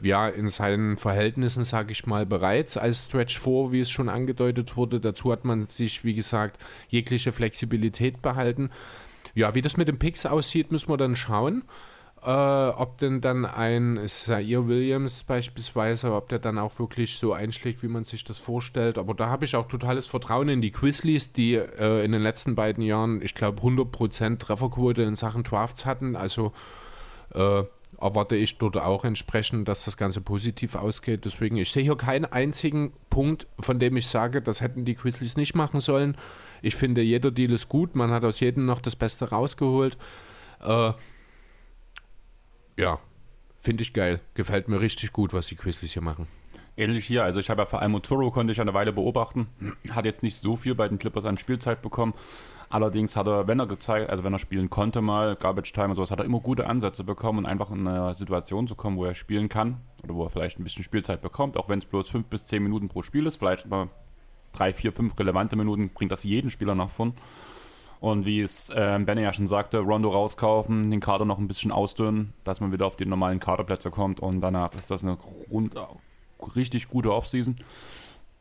ja, in seinen Verhältnissen, sage ich mal, bereits als Stretch 4, wie es schon angedeutet wurde. Dazu hat man sich, wie gesagt, jegliche Flexibilität behalten. Ja, wie das mit den Picks aussieht, müssen wir dann schauen. Äh, ob denn dann ein Zaire Williams beispielsweise, ob der dann auch wirklich so einschlägt, wie man sich das vorstellt. Aber da habe ich auch totales Vertrauen in die Quizleys, die äh, in den letzten beiden Jahren, ich glaube, 100% Trefferquote in Sachen Drafts hatten. Also äh, erwarte ich dort auch entsprechend, dass das Ganze positiv ausgeht. Deswegen, ich sehe hier keinen einzigen Punkt, von dem ich sage, das hätten die Quizleys nicht machen sollen. Ich finde, jeder Deal ist gut. Man hat aus jedem noch das Beste rausgeholt. Äh, ja, finde ich geil. Gefällt mir richtig gut, was die Quizleys hier machen. Ähnlich hier, also ich habe ja vor allem Oturo konnte ich eine Weile beobachten, hat jetzt nicht so viel bei den Clippers an Spielzeit bekommen. Allerdings hat er, wenn er gezeigt, also wenn er spielen konnte mal, Garbage Time und sowas, hat er immer gute Ansätze bekommen und einfach in eine Situation zu kommen, wo er spielen kann oder wo er vielleicht ein bisschen Spielzeit bekommt, auch wenn es bloß fünf bis zehn Minuten pro Spiel ist, vielleicht mal drei, vier, fünf relevante Minuten, bringt das jeden Spieler nach vorn. Und wie es äh, Benne ja schon sagte, Rondo rauskaufen, den Kader noch ein bisschen ausdünnen, dass man wieder auf die normalen Kaderplätze kommt und danach ist das eine rund, richtig gute Offseason.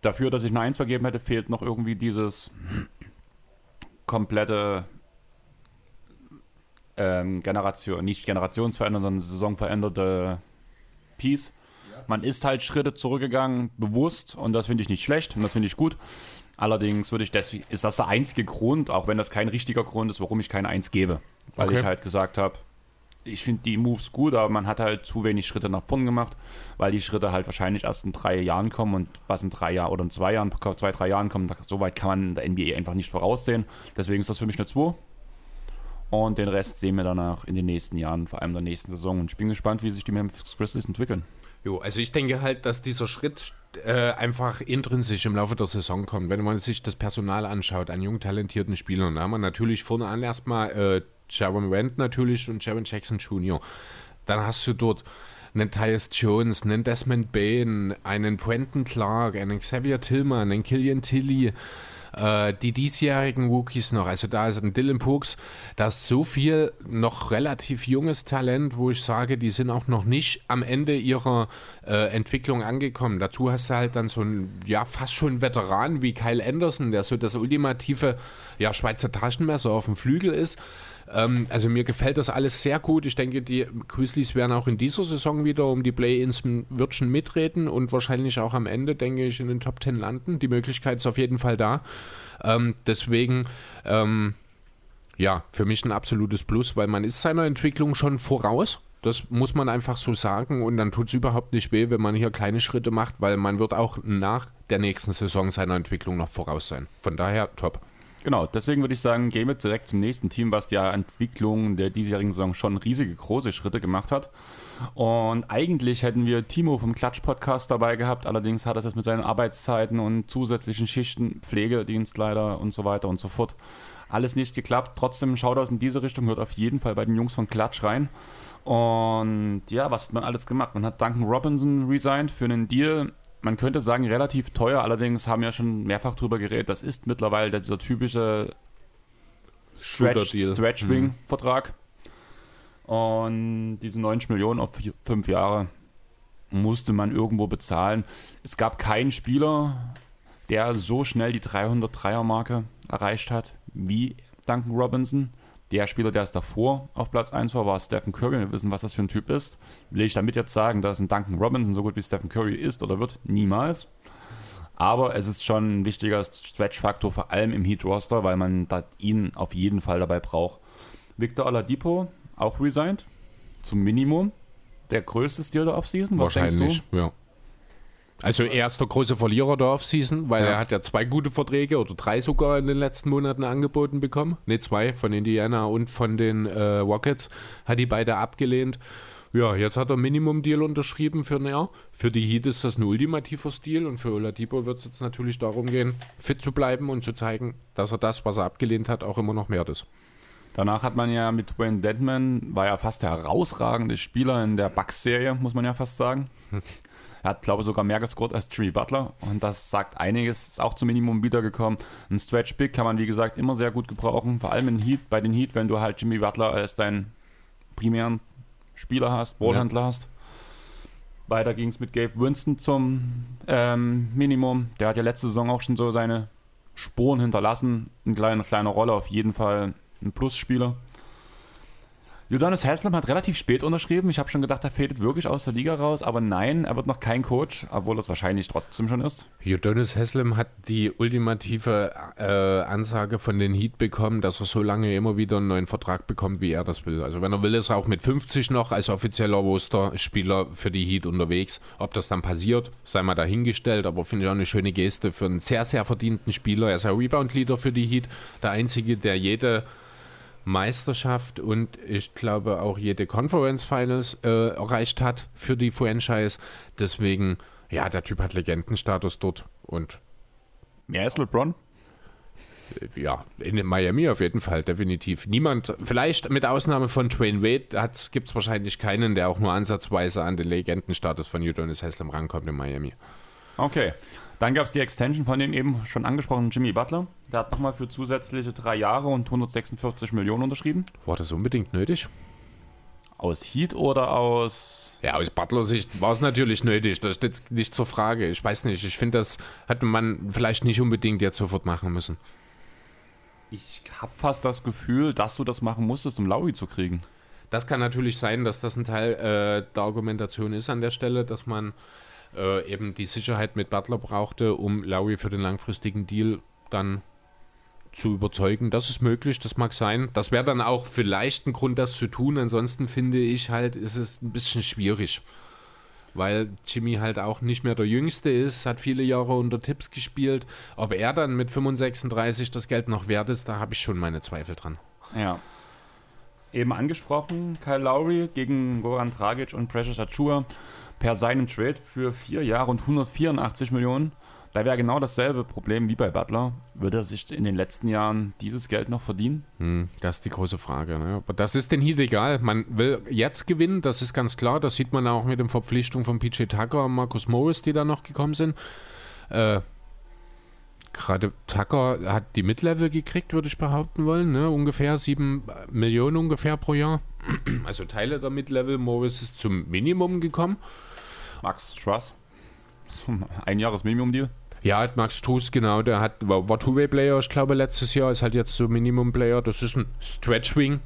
Dafür, dass ich eine Eins vergeben hätte, fehlt noch irgendwie dieses komplette ähm, Generation, nicht generationsverändernde, sondern saisonveränderte Piece. Man ist halt Schritte zurückgegangen, bewusst, und das finde ich nicht schlecht und das finde ich gut. Allerdings würde ich deswegen, ist das der einzige Grund, auch wenn das kein richtiger Grund ist, warum ich keine Eins gebe. Weil Okay. ich halt gesagt habe, ich finde die Moves gut, aber man hat halt zu wenig Schritte nach vorn gemacht, weil die Schritte halt wahrscheinlich erst in drei Jahren kommen und was in drei Jahren oder in zwei Jahren, zwei, drei Jahren kommen, da- so weit kann man in der NBA einfach nicht voraussehen. Deswegen ist das für mich eine 2. Und den Rest sehen wir danach in den nächsten Jahren, vor allem in der nächsten Saison. Und ich bin gespannt, wie sich die Memphis Grizzlies entwickeln. Jo, also ich denke halt, dass dieser Schritt äh, einfach intrinsisch im Laufe der Saison kommt. Wenn man sich das Personal anschaut, an jung talentierten Spielern, da haben wir natürlich vorne an erstmal äh, Jaron Wendt natürlich und Jaron Jackson Jr. Dann hast du dort einen Tyus Jones, einen Desmond Bain, einen Quentin Clark, einen Xavier Tillman, einen Killian Tilly, äh, die diesjährigen Rookies noch, also da ist ein Dylan Pooks, da ist so viel noch relativ junges Talent, wo ich sage, die sind auch noch nicht am Ende ihrer äh, Entwicklung angekommen. Dazu hast du halt dann so einen, ja, fast schon Veteran wie Kyle Anderson, der so das ultimative, ja, Schweizer Taschenmesser auf dem Flügel ist. Ähm, also mir gefällt das alles sehr gut. Ich denke, die Grizzlies werden auch in dieser Saison wieder um die Play-ins Würdchen mitreden und wahrscheinlich auch am Ende, denke ich, in den Top 10 landen. Die Möglichkeit ist auf jeden Fall da. Ähm, deswegen, ähm, ja, für mich ein absolutes Plus, weil man ist seiner Entwicklung schon voraus. Das muss man einfach so sagen und dann tut es überhaupt nicht weh, wenn man hier kleine Schritte macht, weil man wird auch nach der nächsten Saison seiner Entwicklung noch voraus sein. Von daher top. Genau, deswegen würde ich sagen, gehen wir direkt zum nächsten Team, was die Entwicklung der diesjährigen Saison schon riesige, große Schritte gemacht hat. Und eigentlich hätten wir Timo vom Klatsch-Podcast dabei gehabt, allerdings hat er es mit seinen Arbeitszeiten und zusätzlichen Schichten, Pflegedienst leider und so weiter und so fort alles nicht geklappt. Trotzdem Shoutouts in diese Richtung, hört auf jeden Fall bei den Jungs von Klatsch rein. Und ja, was hat man alles gemacht? Man hat Duncan Robinson resigned für einen Deal. Man könnte sagen, relativ teuer, allerdings haben wir ja schon mehrfach drüber geredet. Das ist mittlerweile dieser typische Stretch. Stretch-Wing-Vertrag. Und diese 90 Millionen auf vier, fünf Jahre musste man irgendwo bezahlen. Es gab keinen Spieler, der so schnell die 303er-Marke erreicht hat wie Duncan Robinson. Der Spieler, der es davor auf Platz 1 war, war Stephen Curry. Wir wissen, was das für ein Typ ist. Will ich damit jetzt sagen, dass ein Duncan Robinson so gut wie Stephen Curry ist oder wird? Niemals. Aber es ist schon ein wichtiger Stretch-Faktor, vor allem im Heat-Roster, weil man ihn auf jeden Fall dabei braucht. Victor Oladipo, auch resigned, zum Minimum. Der größte Stil der Offseason, was denkst du? Ja. Also er ist der große Verlierer der Offseason, weil Ja. er hat ja zwei gute Verträge oder drei sogar in den letzten Monaten angeboten bekommen. Ne, zwei von Indiana und von den äh, Rockets. Hat die beide abgelehnt. Ja, jetzt hat er Minimum-Deal unterschrieben für ein Jahr. Für die Heat ist das ein ultimativer Stil und für Oladipo wird es jetzt natürlich darum gehen, fit zu bleiben und zu zeigen, dass er das, was er abgelehnt hat, auch immer noch wert ist. Danach hat man ja mit Wayne Deadman, war ja fast der herausragende Spieler in der Bucks-Serie, muss man ja fast sagen. Er hat, glaube ich, sogar mehr gescored als Jimmy Butler und das sagt einiges, ist auch zum Minimum wiedergekommen. Ein Stretch-Big kann man, wie gesagt, immer sehr gut gebrauchen, vor allem in Heat, bei den Heat, wenn du halt Jimmy Butler als deinen primären Spieler hast, Ballhändler hast. Weiter ging es mit Gabe Winston zum ähm, Minimum. Der hat ja letzte Saison auch schon so seine Spuren hinterlassen. Eine kleine, kleine Rolle, auf jeden Fall ein Plusspieler. Johannes Haslam hat relativ spät unterschrieben. Ich habe schon gedacht, er fädet wirklich aus der Liga raus, aber nein, er wird noch kein Coach, obwohl es wahrscheinlich trotzdem schon ist. Jodonis Haslam hat die ultimative äh, Ansage von den Heat bekommen, dass er so lange immer wieder einen neuen Vertrag bekommt, wie er das will. Also wenn er will, ist er auch mit 50 noch als offizieller Roster-Spieler für die Heat unterwegs. Ob das dann passiert, sei mal dahingestellt, aber finde ich auch eine schöne Geste für einen sehr, sehr verdienten Spieler. Er ist ein Rebound-Leader für die Heat, der einzige, der jede Meisterschaft und ich glaube auch jede Conference Finals äh, erreicht hat für die Franchise. Deswegen, ja, der Typ hat Legendenstatus dort und Mehr ist LeBron? Äh, ja, in Miami auf jeden Fall, definitiv. Niemand, vielleicht mit Ausnahme von Dwayne Wade, gibt es wahrscheinlich keinen, der auch nur ansatzweise an den Legendenstatus von Udonis Haslam rankommt in Miami. Okay. Dann gab es die Extension von dem eben schon angesprochenen Jimmy Butler. Der hat nochmal für zusätzliche drei Jahre und 146 Millionen unterschrieben. War das unbedingt nötig? Aus Heat oder aus. Ja, aus Butler Sicht war es natürlich nötig. Das steht nicht zur Frage. Ich weiß nicht. Ich finde, das hätte man vielleicht nicht unbedingt jetzt sofort machen müssen. Ich habe fast das Gefühl, dass du das machen musstest, um Lowry zu kriegen. Das kann natürlich sein, dass das ein Teil äh, der Argumentation ist an der Stelle, dass man äh, eben die Sicherheit mit Butler brauchte, um Lowry für den langfristigen Deal dann zu überzeugen. Das ist möglich, das mag sein. Das wäre dann auch vielleicht ein Grund, das zu tun. Ansonsten finde ich halt, ist es ein bisschen schwierig. Weil Jimmy halt auch nicht mehr der Jüngste ist, hat viele Jahre unter Tipps gespielt. Ob er dann mit 35 das Geld noch wert ist, da habe ich schon meine Zweifel dran. Ja. Eben angesprochen, Kyle Lowry gegen Goran Dragic und Precious Achua per seinen Trade für vier Jahre und 184 Millionen. Da wäre genau dasselbe Problem wie bei Butler. Würde er sich in den letzten Jahren dieses Geld noch verdienen? Hm, das ist die große Frage. Ne? Aber das ist den Heat egal. Man will jetzt gewinnen, das ist ganz klar. Das sieht man auch mit den Verpflichtungen von PJ Tucker und Markus Morris, die da noch gekommen sind. Äh, Gerade Tucker hat die Mid-Level gekriegt, würde ich behaupten wollen. Ne? Ungefähr sieben Millionen ungefähr pro Jahr. Also Teile der Mid-Level. Morris ist zum Minimum gekommen. Max Struss. Ein Jahres Minimum-Deal. Ja, Max Struss, genau, der hat, war, Two-Way-Player, ich glaube, letztes Jahr, ist halt jetzt so Minimum-Player. Das ist ein Stretch-Wing.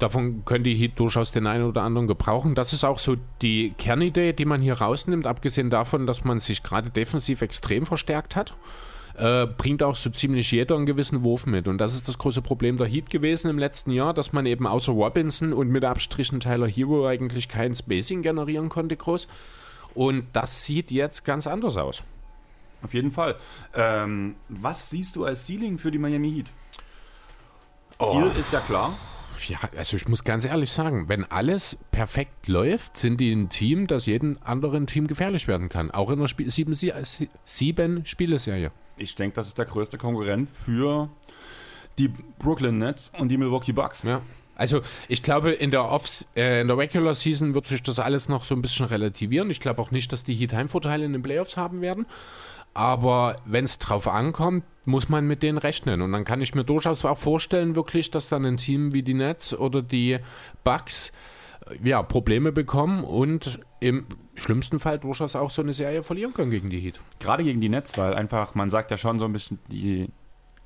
Davon können die Heat durchaus den einen oder anderen gebrauchen. Das ist auch so die Kernidee, die man hier rausnimmt, abgesehen davon, dass man sich gerade defensiv extrem verstärkt hat. Äh, bringt auch so ziemlich jeder einen gewissen Wurf mit. Und das ist das große Problem der Heat gewesen im letzten Jahr, dass man eben außer Robinson und mit Abstrichen Tyler Hero eigentlich kein Spacing generieren konnte groß. Und das sieht jetzt ganz anders aus. Auf jeden Fall. Ähm, was siehst du als Ceiling für die Miami Heat? Ziel Oh. ist ja klar. Ja, also ich muss ganz ehrlich sagen, wenn alles perfekt läuft, sind die ein Team, das jedem anderen Team gefährlich werden kann. Auch in der Spiel sieben, Sie- sieben Spieleserie. Ich denke, das ist der größte Konkurrent für die Brooklyn Nets und die Milwaukee Bucks. Ja. Also ich glaube, in der, Off äh, in der Regular Season wird sich das alles noch so ein bisschen relativieren. Ich glaube auch nicht, dass die Heat Heimvorteile in den Playoffs haben werden. Aber wenn es drauf ankommt, muss man mit denen rechnen. Und dann kann ich mir durchaus auch vorstellen, wirklich, dass dann ein Team wie die Nets oder die Bucks äh, ja, Probleme bekommen und im schlimmsten Fall durchaus auch so eine Serie verlieren können gegen die Heat. Gerade gegen die Nets, weil einfach, man sagt ja schon so ein bisschen die.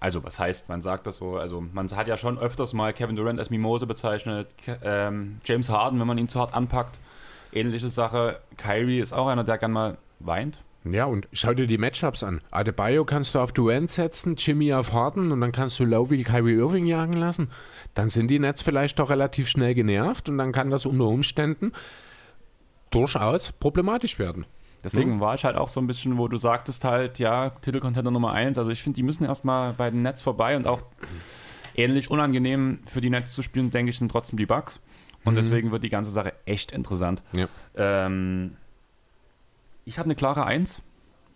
Also, was heißt, man sagt das so, also man hat ja schon öfters mal Kevin Durant als Mimose bezeichnet, ähm, James Harden, wenn man ihn zu hart anpackt. Ähnliche Sache. Kyrie ist auch einer, der gern mal weint. Ja, und schau dir die Matchups an. Adebayo kannst du auf Durant setzen, Jimmy auf Harden und dann kannst du Lowry Kyrie Irving jagen lassen. Dann sind die Nets vielleicht doch relativ schnell genervt und dann kann das unter Umständen durchaus problematisch werden. Deswegen war ich halt auch so ein bisschen, wo du sagtest halt, ja, Titelcontender Nummer 1. Also ich finde, die müssen erstmal bei den Nets vorbei und auch ähnlich unangenehm für die Nets zu spielen, denke ich, sind trotzdem die Bucks. Und Mhm. deswegen wird die ganze Sache echt interessant. Ja. Ähm, ich habe eine klare 1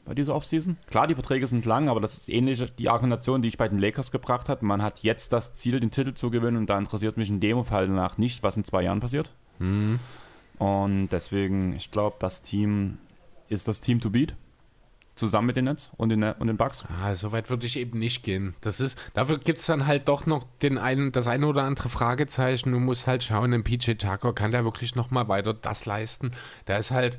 bei dieser Offseason. Klar, die Verträge sind lang, aber das ist ähnlich die Argumentation, die ich bei den Lakers gebracht habe. Man hat jetzt das Ziel, den Titel zu gewinnen und da interessiert mich in dem Fall nach nicht, was in zwei Jahren passiert. Mhm. Und deswegen, ich glaube, das Team ist das Team to beat. Zusammen mit den Nets und den, und den Bucks. Ah, so weit würde ich eben nicht gehen. Das ist, dafür gibt es dann halt doch noch den einen, das eine oder andere Fragezeichen. Du musst halt schauen, ein PJ Tucker kann der wirklich noch mal weiter das leisten. Der ist halt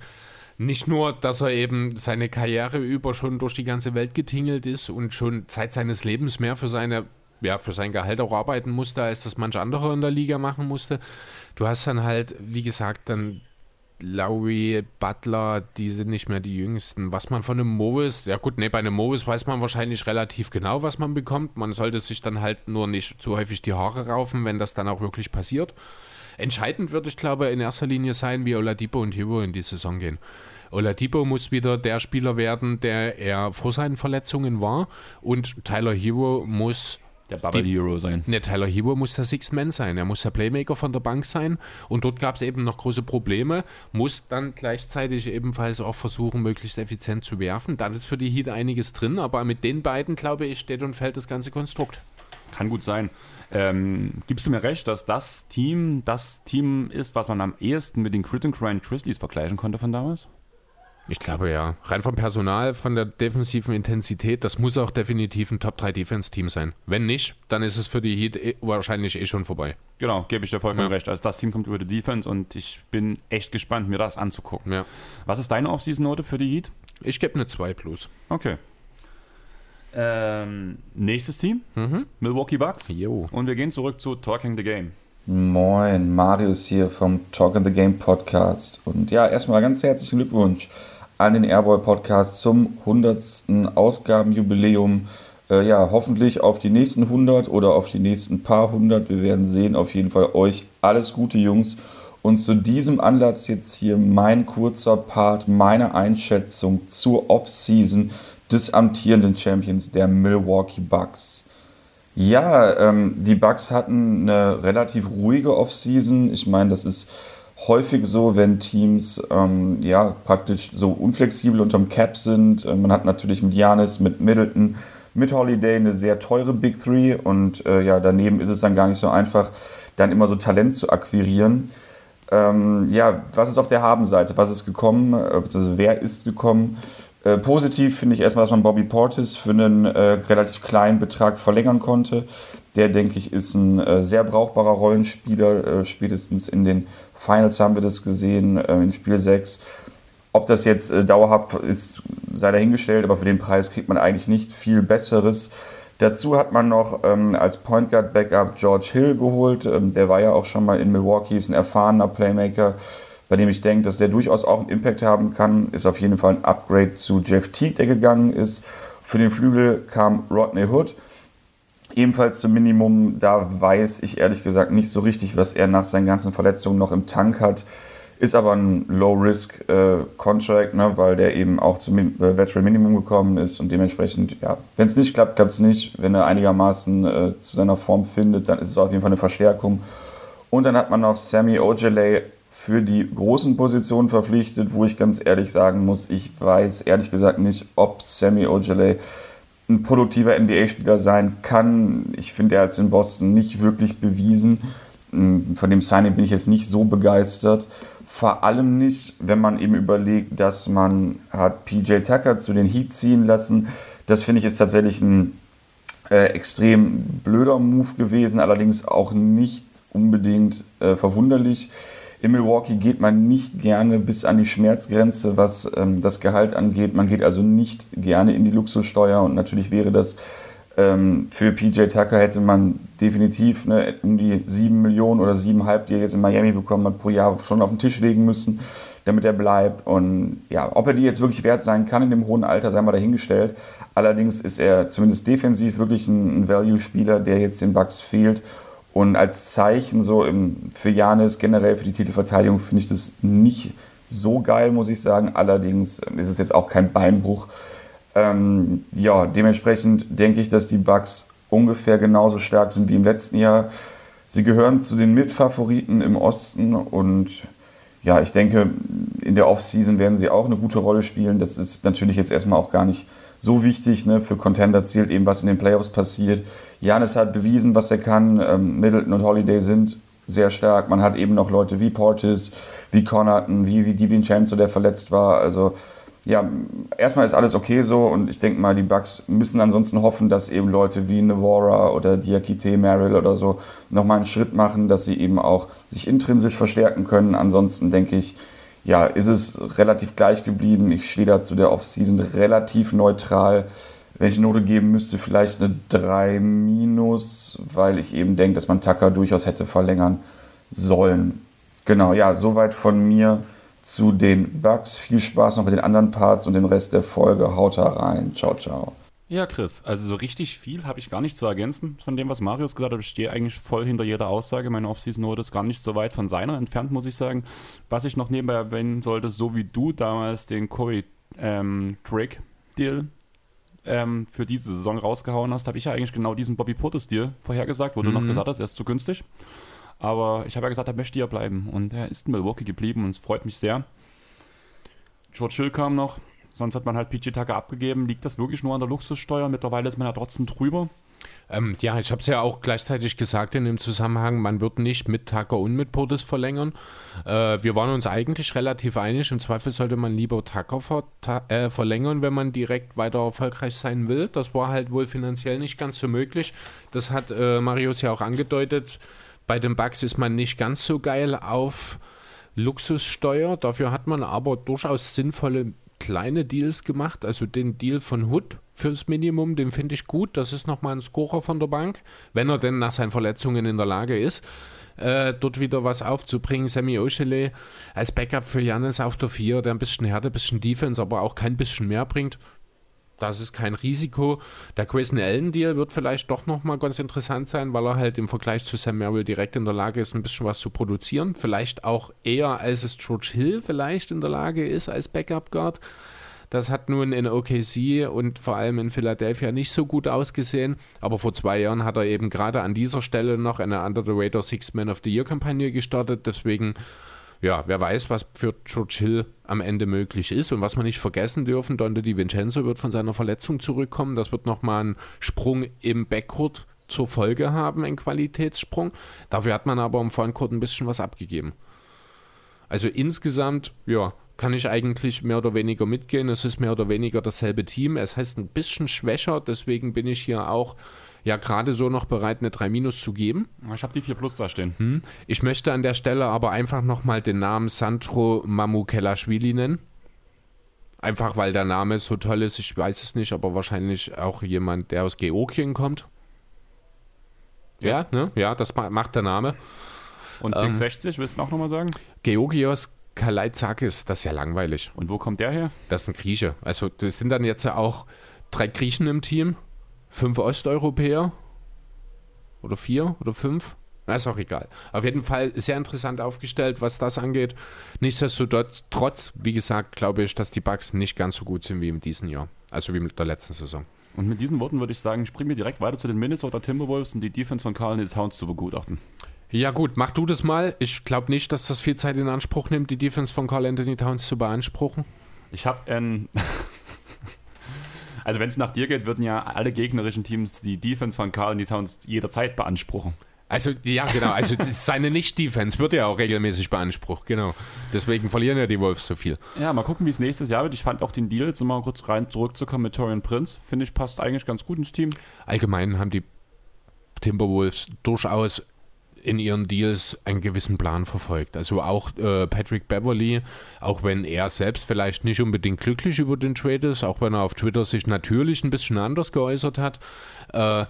Nicht nur, dass er eben seine Karriere über schon durch die ganze Welt getingelt ist und schon Zeit seines Lebens mehr für seine ja, für sein Gehalt auch arbeiten musste, als das manch andere in der Liga machen musste. Du hast dann halt, wie gesagt, dann Lowry, Butler, die sind nicht mehr die jüngsten. Was man von einem Morris, ja gut, nee, bei einem Morris weiß man wahrscheinlich relativ genau, was man bekommt. Man sollte sich dann halt nur nicht zu häufig die Haare raufen, wenn das dann auch wirklich passiert. Entscheidend wird, ich glaube, in erster Linie sein, wie Oladipo und Hero in die Saison gehen. Oladipo muss wieder der Spieler werden, der er vor seinen Verletzungen war und Tyler Hero muss der Bubble die, Hero sein. Ne, Tyler Hero muss der Sixth Man sein. Er muss der Playmaker von der Bank sein. Und dort gab es eben noch große Probleme. Muss dann gleichzeitig ebenfalls auch versuchen, möglichst effizient zu werfen. Dann ist für die Heat einiges drin. Aber mit den beiden, glaube ich, steht und fällt das ganze Konstrukt. Kann gut sein. Ähm, gibst du mir recht, dass das Team das Team ist, was man am ehesten mit den Crit and Grind Grizzlies vergleichen konnte von damals? Ich glaube ja. Rein vom Personal, von der defensiven Intensität, das muss auch definitiv ein Top-3-Defense-Team sein. Wenn nicht, dann ist es für die Heat eh, wahrscheinlich eh schon vorbei. Genau, gebe ich dir vollkommen ja. recht. Also das Team kommt über die Defense und ich bin echt gespannt, mir das anzugucken. Ja. Was ist deine Off-Season-Note für die Heat? Ich gebe eine 2 plus. Okay. Ähm, nächstes Team, mhm. Milwaukee Bucks. Jo. Und wir gehen zurück zu Talking the Game. Moin, Marius hier vom Talking the Game Podcast. Und ja, erstmal ganz herzlichen Glückwunsch an den Airboy Podcast zum 100. Ausgabenjubiläum. Äh, ja, hoffentlich auf die nächsten 100 oder auf die nächsten paar hundert. Wir werden sehen. Auf jeden Fall euch alles Gute, Jungs. Und zu diesem Anlass jetzt hier mein kurzer Part, meine Einschätzung zur Offseason des amtierenden Champions der Milwaukee Bucks. Ja, ähm, die Bucks hatten eine relativ ruhige Offseason. Ich meine, das ist häufig so, wenn Teams ähm, ja praktisch so unflexibel unterm Cap sind. Äh, man hat natürlich mit Janis, mit Middleton, mit Holiday eine sehr teure Big Three und äh, ja, daneben ist es dann gar nicht so einfach, dann immer so Talent zu akquirieren. Ähm, ja, was ist auf der Habenseite? Was ist gekommen? Also wer ist gekommen? Äh, positiv finde ich erstmal, dass man Bobby Portis für einen äh, relativ kleinen Betrag verlängern konnte. Der, denke ich, ist ein äh, sehr brauchbarer Rollenspieler. Äh, spätestens in den Finals haben wir das gesehen, äh, in Spiel 6. Ob das jetzt äh, dauerhaft ist, sei dahingestellt, aber für den Preis kriegt man eigentlich nicht viel Besseres. Dazu hat man noch ähm, als Point Guard Backup George Hill geholt. Ähm, der war ja auch schon mal in Milwaukee, ist ein erfahrener Playmaker bei dem ich denke, dass der durchaus auch einen Impact haben kann, ist auf jeden Fall ein Upgrade zu Jeff Teague, der gegangen ist. Für den Flügel kam Rodney Hood, ebenfalls zum Minimum. Da weiß ich ehrlich gesagt nicht so richtig, was er nach seinen ganzen Verletzungen noch im Tank hat. Ist aber ein Low-Risk-Contract, äh, ne, weil der eben auch zum äh, Veteran Minimum gekommen ist und dementsprechend, ja, wenn es nicht klappt, klappt es nicht. Wenn er einigermaßen äh, zu seiner Form findet, dann ist es auf jeden Fall eine Verstärkung. Und dann hat man noch Sammy Ojeley für die großen Positionen verpflichtet, wo ich ganz ehrlich sagen muss, ich weiß ehrlich gesagt nicht, ob Sammy Ojale ein produktiver NBA-Spieler sein kann. Ich finde, er hat es in Boston nicht wirklich bewiesen. Hm, von dem Signing bin ich jetzt nicht so begeistert. Vor allem nicht, wenn man eben überlegt, dass man hat PJ Tucker zu den Heat ziehen lassen. Das finde ich ist tatsächlich ein äh, extrem blöder Move gewesen, allerdings auch nicht unbedingt äh, verwunderlich. In Milwaukee geht man nicht gerne bis an die Schmerzgrenze, was ähm, das Gehalt angeht. Man geht also nicht gerne in die Luxussteuer und natürlich wäre das ähm, für PJ Tucker hätte man definitiv ne, um die 7 Millionen oder 7,5, die er jetzt in Miami bekommen hat, pro Jahr schon auf den Tisch legen müssen, damit er bleibt. Und ja, ob er die jetzt wirklich wert sein kann in dem hohen Alter, sei mal dahingestellt. Allerdings ist er zumindest defensiv wirklich ein, ein Value-Spieler, der jetzt den Bucks fehlt. Und als Zeichen so im, für Janis generell für die Titelverteidigung finde ich das nicht so geil, muss ich sagen. Allerdings ist es jetzt auch kein Beinbruch. Ähm, ja, dementsprechend denke ich, dass die Bucks ungefähr genauso stark sind wie im letzten Jahr. Sie gehören zu den Mitfavoriten im Osten und ja, ich denke, in der Offseason werden sie auch eine gute Rolle spielen. Das ist natürlich jetzt erstmal auch gar nicht so wichtig. Ne? Für Contender zählt eben, was in den Playoffs passiert. Janis hat bewiesen, was er kann. Ähm, Middleton und Holiday sind sehr stark. Man hat eben noch Leute wie Portis, wie Connaughton, wie, wie DiVincenzo, der verletzt war. Also ja, erstmal ist alles okay so und ich denke mal, die Bucks müssen ansonsten hoffen, dass eben Leute wie Navora oder Diakite, Merrill oder so nochmal einen Schritt machen, dass sie eben auch sich intrinsisch verstärken können. Ansonsten denke ich, ja, ist es relativ gleich geblieben. Ich stehe da zu der Offseason relativ neutral. Wenn ich eine Note geben müsste, vielleicht eine 3 minus, weil ich eben denke, dass man Tucker durchaus hätte verlängern sollen. Genau, ja, soweit von mir zu den Bugs. Viel Spaß noch mit den anderen Parts und dem Rest der Folge. Haut da rein. Ciao, ciao. Ja, Chris, also so richtig viel habe ich gar nicht zu ergänzen von dem, was Marius gesagt hat. Ich stehe eigentlich voll hinter jeder Aussage. Meine Off-Season-Note ist gar nicht so weit von seiner entfernt, muss ich sagen. Was ich noch nebenbei erwähnen sollte, so wie du damals den Corey ähm, Drake-Deal ähm, für diese Saison rausgehauen hast, habe ich ja eigentlich genau diesen Bobby Portis-Deal vorhergesagt, wo mhm. du noch mhm. gesagt hast, er ist zu günstig. Aber ich habe ja gesagt, er möchte ja bleiben. Und er ist in Milwaukee geblieben und es freut mich sehr. George Hill kam noch, Sonst hat man halt PG Tucker abgegeben. Liegt das wirklich nur an der Luxussteuer? Mittlerweile ist man ja trotzdem drüber. Ähm, ja, ich habe es ja auch gleichzeitig gesagt in dem Zusammenhang, man wird nicht mit Tucker und mit Portis verlängern. Äh, wir waren uns eigentlich relativ einig, im Zweifel sollte man lieber Tucker ver äh, verlängern, wenn man direkt weiter erfolgreich sein will. Das war halt wohl finanziell nicht ganz so möglich. Das hat äh, Marius ja auch angedeutet. Bei den Bugs ist man nicht ganz so geil auf Luxussteuer. Dafür hat man aber durchaus sinnvolle kleine Deals gemacht. Also den Deal von Hood fürs Minimum, den finde ich gut. Das ist nochmal ein Scorer von der Bank, wenn er denn nach seinen Verletzungen in der Lage ist. Äh, dort wieder was aufzubringen. Sammy Oshele als Backup für Janis auf der 4, der ein bisschen Härte, ein bisschen Defense, aber auch kein bisschen mehr bringt. Das ist kein Risiko. Der Grayson Allen Deal wird vielleicht doch nochmal ganz interessant sein, weil er halt im Vergleich zu Sam Merrill direkt in der Lage ist, ein bisschen was zu produzieren. Vielleicht auch eher, als es George Hill vielleicht in der Lage ist als Backup Guard. Das hat nun in OKC und vor allem in Philadelphia nicht so gut ausgesehen. Aber vor zwei Jahren hat er eben gerade an dieser Stelle noch eine Under the Radar Six Man of the Year Kampagne gestartet. Deswegen ja, wer weiß, was für George Hill am Ende möglich ist. Und was wir nicht vergessen dürfen, Dante Di Vincenzo wird von seiner Verletzung zurückkommen. Das wird nochmal einen Sprung im Backcourt zur Folge haben, einen Qualitätssprung. Dafür hat man aber im Frontcourt ein bisschen was abgegeben. Also insgesamt, ja, kann ich eigentlich mehr oder weniger mitgehen. Es ist mehr oder weniger dasselbe Team. Es heißt ein bisschen schwächer, deswegen bin ich hier auch ja gerade so noch bereit, eine 3 Minus zu geben. Ich habe die 4 Plus da stehen. Hm. Ich möchte an der Stelle aber einfach nochmal den Namen Sandro Mamukelashvili nennen. Einfach weil der Name so toll ist, ich weiß es nicht, aber wahrscheinlich auch jemand, der aus Georgien kommt. Yes. Ja, ne? Ja, das macht der Name. Und Pick ähm, 60, willst du auch nochmal sagen? Georgios Kalaitzakis, das ist ja langweilig. Und wo kommt der her? Das ist ein Grieche. Also das sind dann jetzt ja auch drei Griechen im Team fünf Osteuropäer oder vier oder fünf. Na, ist auch egal. Auf jeden Fall sehr interessant aufgestellt, was das angeht. Nichtsdestotrotz, trotz, wie gesagt, glaube ich, dass die Bugs nicht ganz so gut sind wie in diesem Jahr. Also wie mit der letzten Saison. Und mit diesen Worten würde ich sagen, springen wir direkt weiter zu den Minnesota Timberwolves und die Defense von Carl Towns zu begutachten. Ja gut, mach du das mal. Ich glaube nicht, dass das viel Zeit in Anspruch nimmt, die Defense von Carl Anthony Towns zu beanspruchen. Ich habe ein Also wenn es nach dir geht, würden ja alle gegnerischen Teams die Defense von Carl die Towns jederzeit beanspruchen. Also, ja, genau. Also, seine Nicht-Defense wird ja auch regelmäßig beansprucht, genau. Deswegen verlieren ja die Wolves so viel. Ja, mal gucken, wie es nächstes Jahr wird. Ich fand auch den Deal, jetzt mal kurz rein zurückzukommen mit Torian Prince, finde ich, passt eigentlich ganz gut ins Team. Allgemein haben die Timberwolves durchaus in ihren Deals einen gewissen Plan verfolgt. Also auch äh, Patrick Beverly, auch wenn er selbst vielleicht nicht unbedingt glücklich über den Trade ist, auch wenn er auf Twitter sich natürlich ein bisschen anders geäußert hat, äh,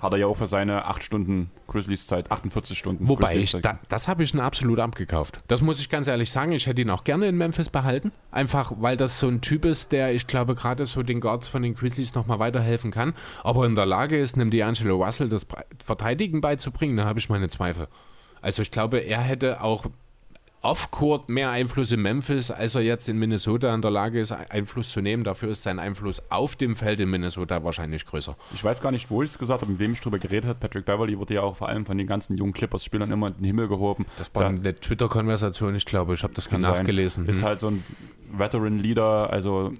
hat er ja auch für seine 8 Stunden Grizzlies Zeit, 48 Stunden. Wobei, ich, da, das habe ich ihn absolut abgekauft. Das muss ich ganz ehrlich sagen. Ich hätte ihn auch gerne in Memphis behalten. Einfach, weil das so ein Typ ist, der, ich glaube, gerade so den Guards von den Grizzlies nochmal weiterhelfen kann. Ob er in der Lage ist, einem D'Angelo Russell das Verteidigen beizubringen, da habe ich meine Zweifel. Also ich glaube, er hätte auch off-court mehr Einfluss in Memphis, als er jetzt in Minnesota in der Lage ist, Einfluss zu nehmen. Dafür ist sein Einfluss auf dem Feld in Minnesota wahrscheinlich größer. Ich weiß gar nicht, wo ich es gesagt habe, mit wem ich drüber geredet habe. Patrick Beverly wurde ja auch vor allem von den ganzen jungen Clippers-Spielern immer in den Himmel gehoben. Das war da, eine Twitter-Konversation, ich glaube, ich habe das nachgelesen. Sein. Ist hm. halt so ein Veteran-Leader, also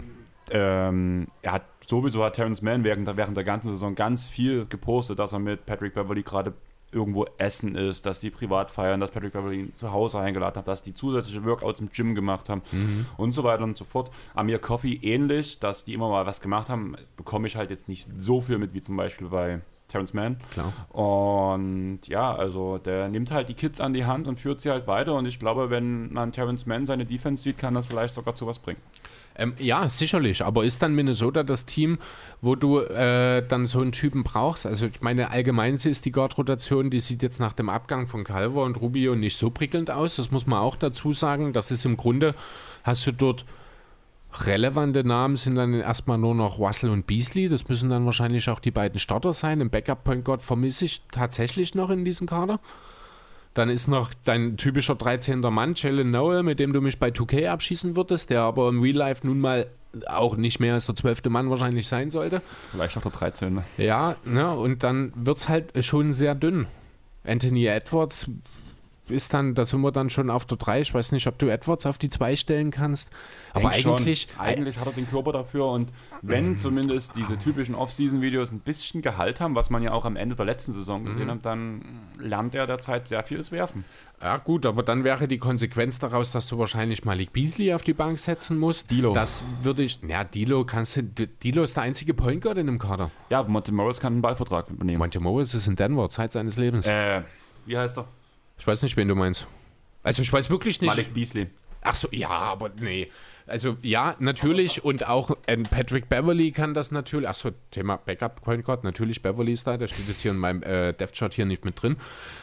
ähm, er hat sowieso hat Terrence Mann während, während der ganzen Saison ganz viel gepostet, dass er mit Patrick Beverly gerade irgendwo essen ist, dass die privat feiern, dass Patrick Beverly zu Hause eingeladen hat, dass die zusätzliche Workouts im Gym gemacht haben mhm. und so weiter und so fort. Amir Coffee ähnlich, dass die immer mal was gemacht haben, bekomme ich halt jetzt nicht so viel mit wie zum Beispiel bei Terrence Mann. Klar. Und ja, also der nimmt halt die Kids an die Hand und führt sie halt weiter. Und ich glaube, wenn man Terrence Mann seine Defense sieht, kann das vielleicht sogar zu was bringen. Ähm, ja, sicherlich. Aber ist dann Minnesota das Team, wo du äh, dann so einen Typen brauchst? Also ich meine, allgemein ist die Guard-Rotation, die sieht jetzt nach dem Abgang von Calvo und Rubio nicht so prickelnd aus. Das muss man auch dazu sagen. Das ist im Grunde, hast du dort relevante Namen sind dann erstmal nur noch Russell und Beasley. Das müssen dann wahrscheinlich auch die beiden Starter sein. Im Backup-Point Guard vermisse ich tatsächlich noch in diesem Kader. Dann ist noch dein typischer 13. Mann, Jalen Noel, mit dem du mich bei 2K abschießen würdest, der aber im Real Life nun mal auch nicht mehr als der 12. Mann wahrscheinlich sein sollte. Vielleicht auch der 13. Ja, ne, und dann wird es halt schon sehr dünn. Anthony Edwards ist dann, da sind wir dann schon auf der 3. Ich weiß nicht, ob du Edwards auf die 2 stellen kannst. Aber Denk eigentlich, schon. eigentlich hat er den Körper dafür und wenn zumindest diese typischen Off-Season-Videos ein bisschen Gehalt haben, was man ja auch am Ende der letzten Saison gesehen Mhm. hat, dann lernt er derzeit sehr vieles werfen. Ja, gut, aber dann wäre die Konsequenz daraus, dass du wahrscheinlich Malik Beasley auf die Bank setzen musst. Dilo. Das würde ich. Ja, Dilo kannst du. Dilo ist der einzige Point Guard in dem Kader. Ja, Monte Morris kann einen Ballvertrag übernehmen. Monte Morris ist in Denver, Zeit seines Lebens. Äh, wie heißt er? Ich weiß nicht, wen du meinst. Also ich weiß wirklich nicht. Malik Beasley. Ach so, ja, aber nee. Also ja, natürlich und auch ein Patrick Beverly kann das natürlich. Ach so, Thema Backup Point Guard, natürlich Beverly ist da, der steht jetzt hier in meinem äh, Depth Chart hier nicht mit drin.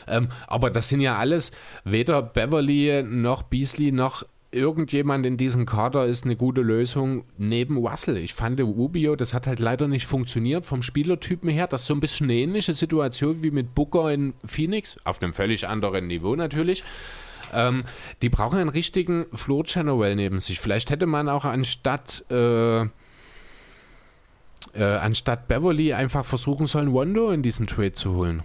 Ähm, aber das sind ja alles weder Beverly noch Beasley noch irgendjemand in diesem Kader ist eine gute Lösung neben Russell. Ich fand Rubio, das hat halt leider nicht funktioniert vom Spielertypen her. Das ist so ein bisschen eine ähnliche Situation wie mit Booker in Phoenix, auf einem völlig anderen Niveau natürlich. Ähm, die brauchen einen richtigen Floor General neben sich. Vielleicht hätte man auch anstatt äh, äh, anstatt Beverly einfach versuchen sollen, Wondo in diesen Trade zu holen.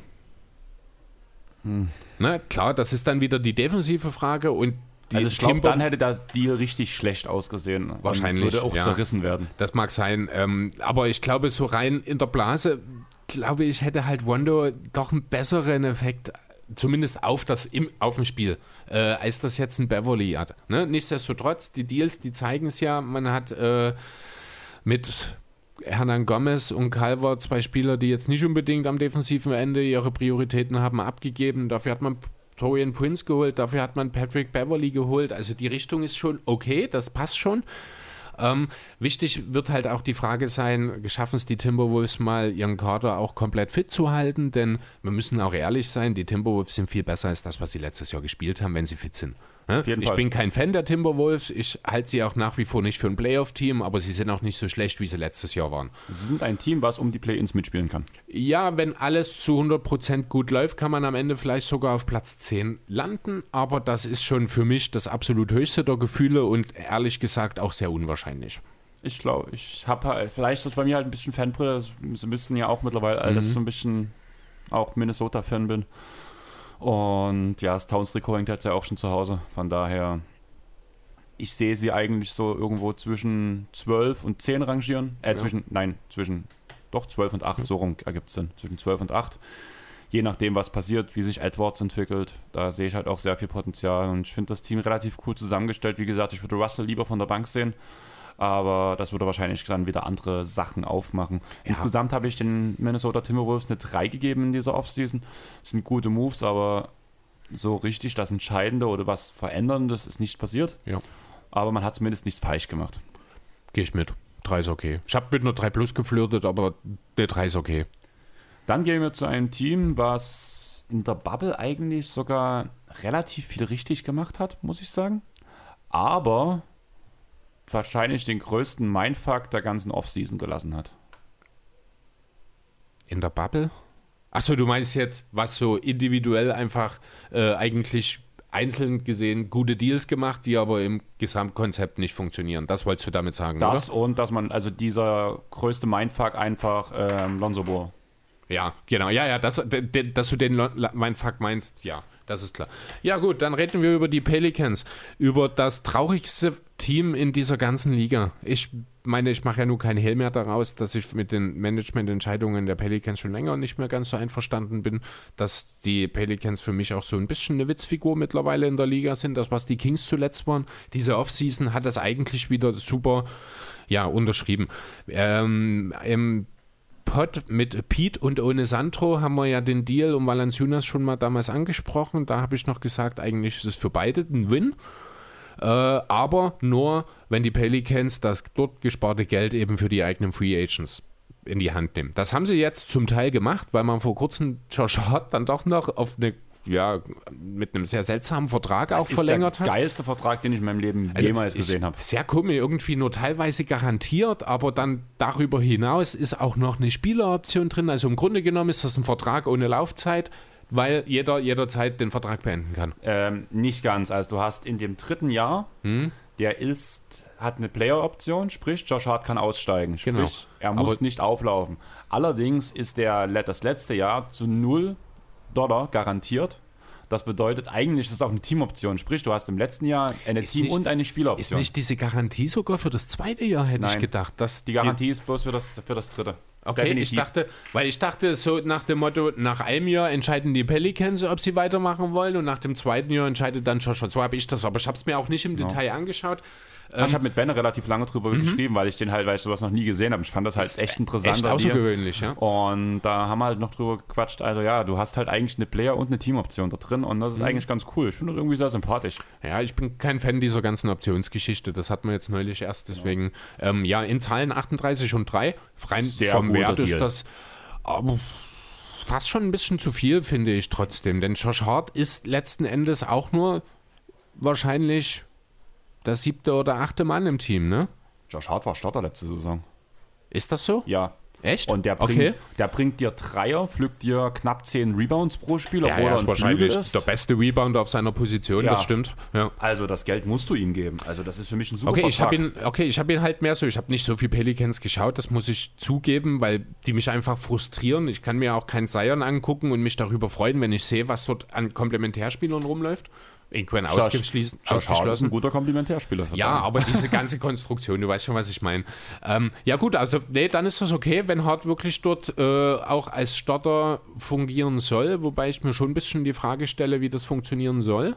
Hm. Na klar, das ist dann wieder die defensive Frage und die also ich glaube, dann hätte der Deal richtig schlecht ausgesehen. und Wahrscheinlich. Würde auch ja. zerrissen werden. Das mag sein. Ähm, aber ich glaube, so rein in der Blase, glaube ich, hätte halt Wondo doch einen besseren Effekt, zumindest auf, das, im, auf dem Spiel, äh, als das jetzt ein Beverly hat. Ne? Nichtsdestotrotz, die Deals, die zeigen es ja. Man hat äh, mit Hernan Gomez und Calvert zwei Spieler, die jetzt nicht unbedingt am defensiven Ende ihre Prioritäten haben, abgegeben. Dafür hat man Torian Prince geholt, dafür hat man Patrick Beverly geholt. Also die Richtung ist schon okay, das passt schon. Ähm, wichtig wird halt auch die Frage sein, geschaffen es die Timberwolves mal, ihren Kader auch komplett fit zu halten, denn wir müssen auch ehrlich sein, die Timberwolves sind viel besser als das, was sie letztes Jahr gespielt haben, wenn sie fit sind. Ne? Ich Fall. bin kein Fan der Timberwolves, ich halte sie auch nach wie vor nicht für ein Playoff-Team, aber sie sind auch nicht so schlecht, wie sie letztes Jahr waren. Sie sind ein Team, was um die Play-Ins mitspielen kann. Ja, wenn alles zu 100% gut läuft, kann man am Ende vielleicht sogar auf Platz 10 landen, aber das ist schon für mich das absolut höchste der Gefühle und ehrlich gesagt auch sehr unwahrscheinlich. Ich glaube, ich habe halt, vielleicht ist das bei mir halt ein bisschen Fanbrille, Sie wissen ja auch mittlerweile, äh, dass Mhm. ich so ein bisschen auch Minnesota-Fan bin. Und ja, das Towns-Trikot hängt jetzt ja auch schon zu Hause. Von daher, ich sehe sie eigentlich so irgendwo zwischen 12 und 10 rangieren. Äh, Ja. zwischen, nein, zwischen, doch 12 und 8, so rum ergibt es Sinn. Zwischen 12 und 8. Je nachdem, was passiert, wie sich Edwards entwickelt, da sehe ich halt auch sehr viel Potenzial. Und ich finde das Team relativ cool zusammengestellt. Wie gesagt, ich würde Russell lieber von der Bank sehen. Aber das würde wahrscheinlich dann wieder andere Sachen aufmachen. Insgesamt habe ich den Minnesota Timberwolves eine 3 gegeben in dieser Offseason. Das sind gute Moves, aber so richtig das Entscheidende oder was Veränderndes ist nicht passiert. Ja. Aber man hat zumindest nichts falsch gemacht. Gehe ich mit. 3 ist okay. Ich habe mit einer 3 Plus geflirtet, aber eine 3 ist okay. Dann gehen wir zu einem Team, was in der Bubble eigentlich sogar relativ viel richtig gemacht hat, muss ich sagen. Aber wahrscheinlich den größten Mindfuck der ganzen Offseason gelassen hat. In der Bubble? Achso, du meinst jetzt, was so individuell einfach äh, eigentlich einzeln gesehen gute Deals gemacht, die aber im Gesamtkonzept nicht funktionieren. Das wolltest du damit sagen, Das oder? und dass man, also dieser größte Mindfuck einfach ähm, Lonzo Ball. Ja, genau. Ja, ja, das, dass du den Mindfuck meinst, ja, das ist klar. Ja, gut, dann reden wir über die Pelicans, über das traurigste Team in dieser ganzen Liga. Ich meine, ich mache ja nur kein Hehl mehr daraus, dass ich mit den Managemententscheidungen der Pelicans schon länger nicht mehr ganz so einverstanden bin, dass die Pelicans für mich auch so ein bisschen eine Witzfigur mittlerweile in der Liga sind. Das, was die Kings zuletzt waren, diese Offseason hat das eigentlich wieder super, ja, unterschrieben. Ähm, im Pod mit Pete und ohne Sandro haben wir ja den Deal um Valanciunas schon mal damals angesprochen. Da habe ich noch gesagt, eigentlich ist es für beide ein Win. Äh, aber nur, wenn die Pelicans das dort gesparte Geld eben für die eigenen Free Agents in die Hand nehmen. Das haben sie jetzt zum Teil gemacht, weil man vor kurzem Josh Hart dann doch noch auf eine ja, mit einem sehr seltsamen Vertrag Das auch ist verlängert der hat. geilste Vertrag, den ich in meinem Leben Also, jemals ist gesehen habe. Sehr komisch, irgendwie nur teilweise garantiert, aber dann darüber hinaus ist auch noch eine Spieleroption drin. Also im Grunde genommen ist das ein Vertrag ohne Laufzeit, weil jeder jederzeit den Vertrag beenden kann. Ähm, nicht ganz. Also du hast in dem dritten Jahr, Hm? der ist, hat eine Player-Option, sprich Josh Hart kann aussteigen. Sprich, Genau. er muss Aber- nicht auflaufen. Allerdings ist der, das letzte Jahr zu 0 Dollar garantiert. Das bedeutet, eigentlich ist es auch eine Teamoption. Sprich, du hast im letzten Jahr eine Team- nicht- und eine Ist Spieleroption. nicht diese Garantie sogar für das zweite Jahr, hätte ich Nein. gedacht. Dass die Garantie ist bloß für das, für das dritte. Okay, Definitiv. ich dachte, weil ich dachte so nach dem Motto, nach einem Jahr entscheiden die Pelicans, ob sie weitermachen wollen und nach dem zweiten Jahr entscheidet dann Joshua. So habe ich das, aber ich habe es mir auch nicht im Ja. Detail angeschaut. Ja, ich habe mit Ben relativ lange drüber geschrieben, weil ich den halt, weil ich sowas noch nie gesehen habe. Ich fand das halt Ist echt interessant. echt außergewöhnlich, ja. Und da haben wir halt noch drüber gequatscht. Also ja, du hast halt eigentlich eine Player- und eine Teamoption da drin und das ist Mhm. eigentlich ganz cool. Ich finde das irgendwie sehr sympathisch. Ja, ich bin kein Fan dieser ganzen Optionsgeschichte. Das hat man jetzt neulich erst. Deswegen, ähm, ja, in Zahlen 38 und 3. Rein Sehr vom Wert ist das aber fast schon ein bisschen zu viel, finde ich trotzdem. Denn Josh Hart ist letzten Endes auch nur wahrscheinlich der siebte oder achte Mann im Team, ne? Josh Hart war Starter letzte Saison. Ist das so? Ja. Echt? Und der bringt, Okay. der bringt dir Dreier, pflückt dir knapp 10 Rebounds pro Spiel, Ja, obwohl er ist ein wahrscheinlich ist. der beste Rebounder auf seiner Position, Ja. das stimmt. Ja. Also das Geld musst du ihm geben. Also das ist für mich ein super Okay, ich habe ihn, okay, ich habe ihn halt mehr so, ich habe nicht so viel Pelicans geschaut, das muss ich zugeben, weil die mich einfach frustrieren. Ich kann mir auch kein Zion angucken und mich darüber freuen, wenn ich sehe, was dort an Komplementärspielern rumläuft. Josh- ausgeschlossen. Ausgeschlossen. ein guter Komplementärspieler. Ja, aber diese ganze Konstruktion, du weißt schon, was ich meine. Ähm, ja gut, also nee, dann ist das okay, wenn Hart wirklich dort äh, auch als Starter fungieren soll, wobei ich mir schon ein bisschen die Frage stelle, wie das funktionieren soll.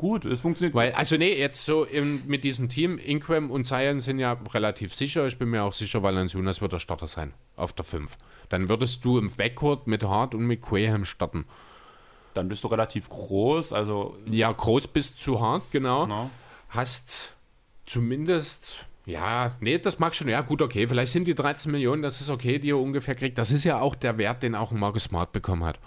Gut, es funktioniert. Weil, also nee, jetzt so im, mit diesem Team, Inquem und Zion sind ja relativ sicher. Ich bin mir auch sicher, Valanciunas wird der Starter sein auf der 5. Dann würdest du im Backcourt mit Hart und mit Quayham starten. Dann bist du relativ groß, also Ja, groß bis zu hart, genau. Na. Hast zumindest, ja, nee, das mag schon, ja gut, okay, vielleicht sind die 13 Millionen, das ist okay, die er ungefähr kriegt. Das ist ja auch der Wert, den auch Marcus Smart bekommen hat.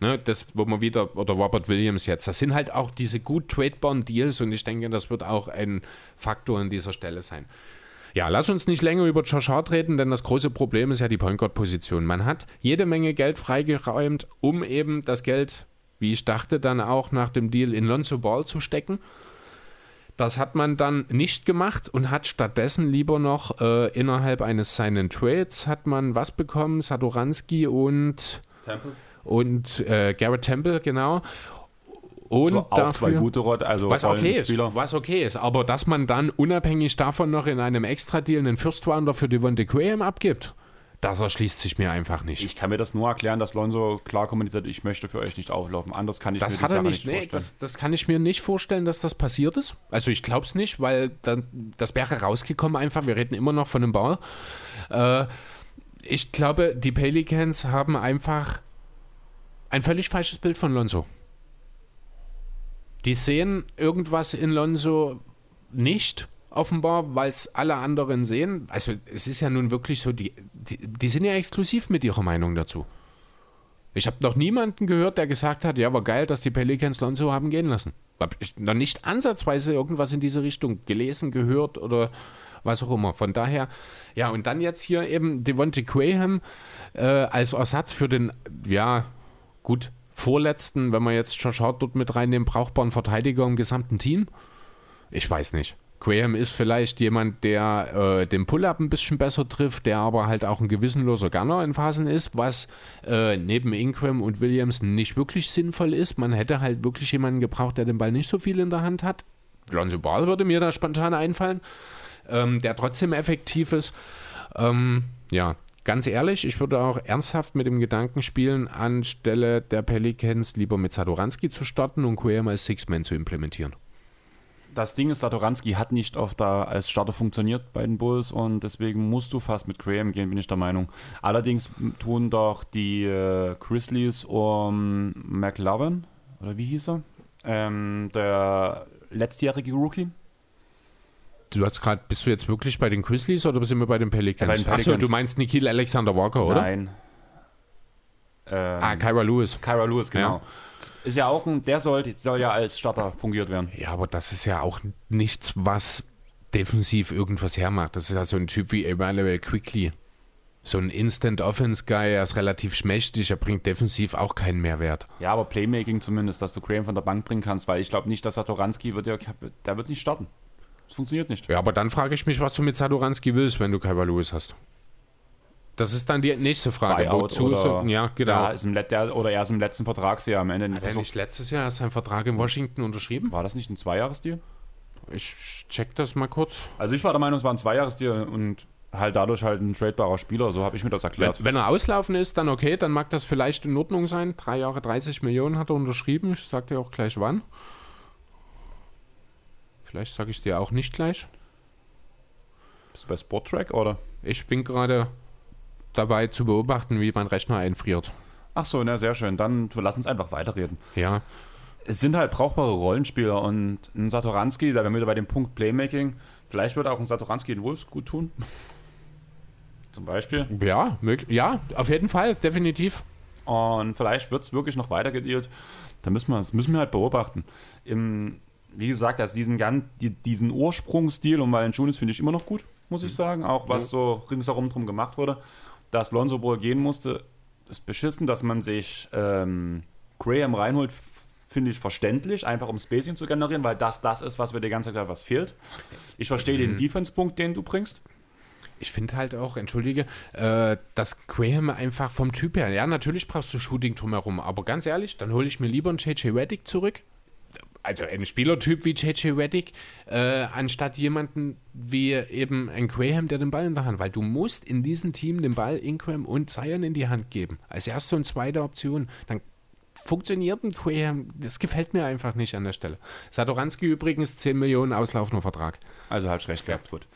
Ne, das, wo man wieder, oder Robert Williams jetzt, das sind halt auch diese gut tradebaren Deals und ich denke, das wird auch ein Faktor an dieser Stelle sein. Ja, lass uns nicht länger über Josh Hart reden, denn das große Problem ist ja die Point Guard Position. Man hat jede Menge Geld freigeräumt, um eben das Geld, wie ich dachte, dann auch nach dem Deal in Lonzo Ball zu stecken. Das hat man dann nicht gemacht und hat stattdessen lieber noch äh, innerhalb eines seinen Trades hat man was bekommen, Satoranski und Temple. und äh, Garrett Temple, genau. Und auch zwei dafür, gute Rot, also was okay ist, Rollenspieler. was okay ist, aber dass man dann unabhängig davon noch in einem Extra-Deal einen First Rounder für Devontae Graham abgibt, das erschließt sich mir einfach nicht. Ich kann mir das nur erklären, dass Lonzo klar kommuniziert, ich möchte für euch nicht auflaufen. Anders kann ich das mir hat er nicht, nicht nee, vorstellen. das, das kann ich mir nicht vorstellen, dass das passiert ist. Also ich glaube es nicht, weil dann, das wäre rausgekommen einfach. Wir reden immer noch von einem Ball. Äh, ich glaube, die Pelicans haben einfach ein völlig falsches Bild von Lonzo. Die sehen irgendwas in Lonzo nicht, offenbar, weil es alle anderen sehen. Also es ist ja nun wirklich so, die, die, die sind ja exklusiv mit ihrer Meinung dazu. Ich habe noch niemanden gehört, der gesagt hat, ja, war geil, dass die Pelicans Lonzo haben gehen lassen. Habe ich noch nicht ansatzweise irgendwas in diese Richtung gelesen, gehört oder was auch immer. Von daher, ja, und dann jetzt hier eben Devontae Graham äh, als Ersatz für den, ja, gut, vorletzten, wenn man jetzt Josh Hart dort mit reinnehmen, brauchbaren Verteidiger im gesamten Team. Ich weiß nicht. Graham ist vielleicht jemand, der äh, den Pull-Up ein bisschen besser trifft, der aber halt auch ein gewissenloser Gunner in Phasen ist, was äh, neben Ingram und Williams nicht wirklich sinnvoll ist. Man hätte halt wirklich jemanden gebraucht, der den Ball nicht so viel in der Hand hat. Lonzo Ball würde mir da spontan einfallen, ähm, der trotzdem effektiv ist. Ähm, ja, ganz ehrlich, ich würde auch ernsthaft mit dem Gedanken spielen, anstelle der Pelicans lieber mit Sadoranski zu starten und Graham als Six-Man zu implementieren. Das Ding ist, Satoranski hat nicht oft da als Starter funktioniert bei den Bulls und deswegen musst du fast mit Graham gehen, bin ich der Meinung. Allerdings tun doch die äh, Grizzlies um McLovin, oder wie hieß er? Ähm, der letztjährige Rookie. Du hast gerade, bist du jetzt wirklich bei den Grizzlies oder sind wir bei den Pelicans? Ja, bei den Achso, Pelicans. du meinst Nikhil Alexander Walker, oder? Nein. Ähm, Ah, Kyra Lewis. Kyra Lewis, genau. Ja. Ist ja auch ein, der soll, soll ja als Starter fungiert werden. Ja, aber das ist ja auch nichts, was defensiv irgendwas hermacht. Das ist ja so ein Typ wie Emmanuel Quickly. So ein Instant-Offense-Guy, er ist relativ schmächtig, er bringt defensiv auch keinen Mehrwert. Ja, aber Playmaking zumindest, dass du Graham von der Bank bringen kannst, weil ich glaube nicht, dass Satoranski wird ja, der wird nicht starten. Das funktioniert nicht. Ja, aber dann frage ich mich, was du mit Satoranski willst, wenn du Kyra Lewis hast. Das ist dann die nächste Frage. Buyout Wozu oder, so, ja, genau. Ja, ist im der, oder er ist im letzten Vertragsjahr am Ende. Hat er nicht letztes Jahr erst seinen Vertrag in Washington unterschrieben? War das nicht ein Zweijahresdeal? Ich check das mal kurz. Also ich war der Meinung, es war ein Zweijahresdeal und halt dadurch halt ein tradebarer Spieler, so habe ich mir das Wenn, erklärt. wenn er auslaufen ist, dann okay, dann mag das vielleicht in Ordnung sein. Drei Jahre 30 Millionen hat er unterschrieben. Ich sag dir auch gleich wann. Vielleicht sage ich dir auch nicht gleich. Bist du bei Sporttrack oder? Ich bin gerade dabei zu beobachten, wie mein Rechner einfriert. Ach so, na sehr schön. Dann lass uns einfach weiterreden. Ja, Es sind halt brauchbare Rollenspieler und ein Satoranski, da wären wir wieder bei dem Punkt Playmaking. Vielleicht würde auch ein Satoranski den Wolves gut tun. Zum Beispiel. ja, möglich. ja, auf jeden Fall, definitiv. Und vielleicht wird es wirklich noch weitergedealt. Da müssen wir, das müssen wir halt beobachten. Im, wie gesagt, also diesen, gan- die, diesen Ursprungsstil um Valanciunas finde ich immer noch gut, muss ich sagen. Auch was so ringsherum drum gemacht wurde. Dass Lonzo Ball gehen musste, ist beschissen. Dass man sich ähm, Graham reinholt, finde ich verständlich. Einfach um Spacing zu generieren, weil das das ist, was mir die ganze Zeit was fehlt. Ich verstehe den Defense-Punkt, den du bringst. Ich finde halt auch, entschuldige, äh, dass Graham einfach vom Typ her, ja, natürlich brauchst du Shooting drumherum, aber ganz ehrlich, dann hole ich mir lieber einen JJ Reddick zurück. Also einen Spielertyp wie JJ Reddick, äh, anstatt jemanden wie eben ein Graham, der den Ball in der Hand, weil du musst in diesem Team den Ball Ingram und Zion in die Hand geben. Als erste und zweite Option. Dann funktioniert ein Graham, das gefällt mir einfach nicht an der Stelle. Satoranski übrigens 10 Millionen auslaufender Vertrag. Also halt recht gehabt, gut.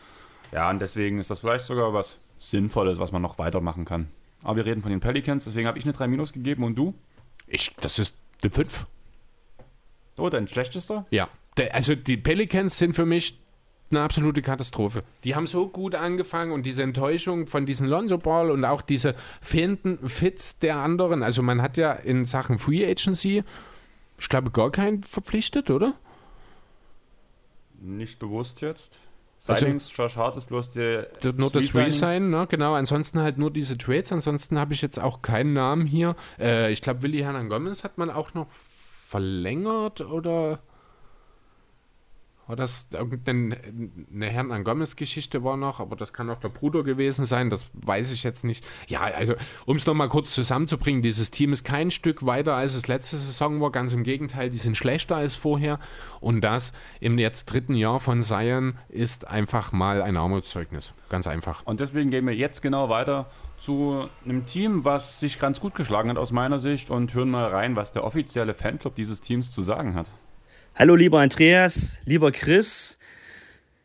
Ja, und deswegen ist das vielleicht sogar was Sinnvolles, was man noch weitermachen kann. Aber wir reden von den Pelicans, deswegen habe ich eine 3 Minus gegeben und du? Ich, das ist die 5. Oh, dein schlechtester? Ja, der, also die Pelicans sind für mich eine absolute Katastrophe. Die haben so gut angefangen und diese Enttäuschung von diesem Lonzo Ball und auch diese fehlenden Fits der anderen. Also man hat ja in Sachen Free Agency, ich glaube, gar keinen verpflichtet, oder? Nicht bewusst jetzt. Also- Signings, Josh Hart ist bloß der Nur das. Resign, ne? genau. Ansonsten halt nur diese Trades. Ansonsten habe ich jetzt auch keinen Namen hier. Äh, ich glaube, Willi Hernan Gomez hat man auch noch verlängert oder war das irgendeine eine Hernan Gomez-Geschichte war noch, aber das kann auch der Bruder gewesen sein, das weiß ich jetzt nicht. Ja, also um es nochmal kurz zusammenzubringen, dieses Team ist kein Stück weiter als es letzte Saison war, ganz im Gegenteil, die sind schlechter als vorher und das im jetzt dritten Jahr von Zion ist einfach mal ein Armutszeugnis, ganz einfach. Und deswegen gehen wir jetzt genau weiter zu einem Team, was sich ganz gut geschlagen hat aus meiner Sicht und hören mal rein, was der offizielle Fanclub dieses Teams zu sagen hat. Hallo lieber Andreas, lieber Chris,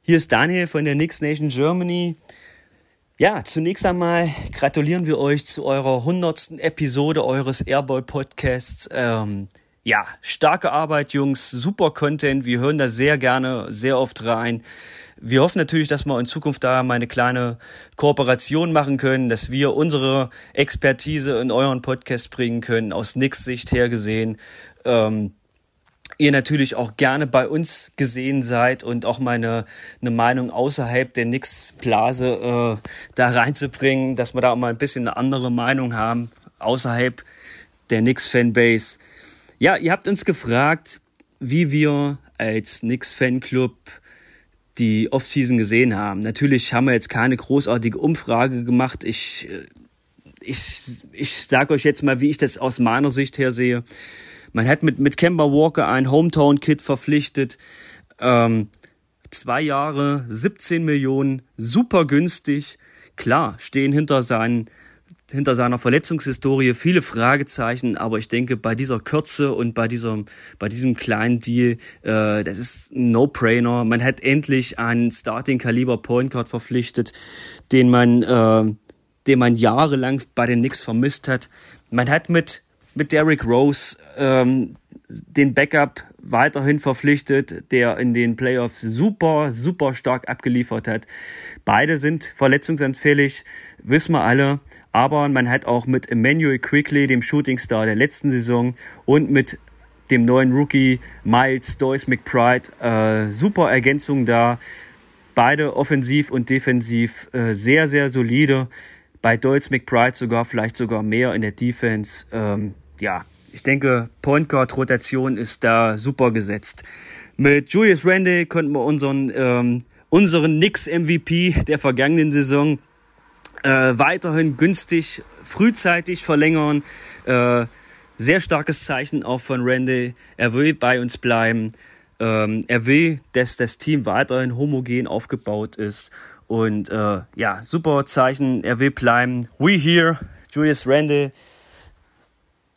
hier ist Daniel von der Nix Nation Germany. Ja, zunächst einmal gratulieren wir euch zu eurer hundertsten Episode eures Airboy Podcasts. Ähm, ja, starke Arbeit, Jungs, super Content. Wir hören da sehr gerne, sehr oft rein. Wir hoffen natürlich, dass wir in Zukunft da mal eine kleine Kooperation machen können, dass wir unsere Expertise in euren Podcast bringen können, aus Nix Sicht her gesehen. Ähm, ihr natürlich auch gerne bei uns gesehen seid und auch mal eine, eine Meinung außerhalb der Nix-Blase äh, da reinzubringen, dass wir da auch mal ein bisschen eine andere Meinung haben, außerhalb der Nix-Fanbase. Ja, ihr habt uns gefragt, wie wir als Nix-Fanclub die Offseason gesehen haben. Natürlich haben wir jetzt keine großartige Umfrage gemacht. Ich, äh, ich, ich sage euch jetzt mal, wie ich das aus meiner Sicht her sehe. Man hat mit, mit Kemba Walker einen Hometown-Kid verpflichtet. Ähm, zwei Jahre, 17 Millionen, super günstig. Klar, stehen hinter seinen hinter seiner Verletzungshistorie viele Fragezeichen, aber ich denke, bei dieser Kürze und bei diesem, bei diesem kleinen Deal, äh, das ist ein No-Brainer. Man hat endlich einen Starting-Kaliber Point Guard verpflichtet, den man, äh, den man jahrelang bei den Knicks vermisst hat. Man hat mit, mit Derrick Rose ähm, den Backup weiterhin verpflichtet, der in den Playoffs super, super stark abgeliefert hat. Beide sind verletzungsanfällig, wissen wir alle. Aber man hat auch mit Emmanuel Quickly, dem Shootingstar der letzten Saison, und mit dem neuen Rookie Miles Doyce McBride äh, super Ergänzungen da. Beide offensiv und defensiv äh, sehr, sehr solide. Bei Doyce McBride sogar vielleicht sogar mehr in der Defense. Ähm, ja, ich denke, Point Guard Rotation ist da super gesetzt. Mit Julius Randle konnten wir unseren, ähm, unseren Knicks MVP der vergangenen Saison äh, weiterhin günstig, frühzeitig verlängern. Äh, sehr starkes Zeichen auch von Randle. Er will bei uns bleiben. Ähm, er will, dass das Team weiterhin homogen aufgebaut ist. Und äh, ja, super Zeichen. Er will bleiben. We here, Julius Randle.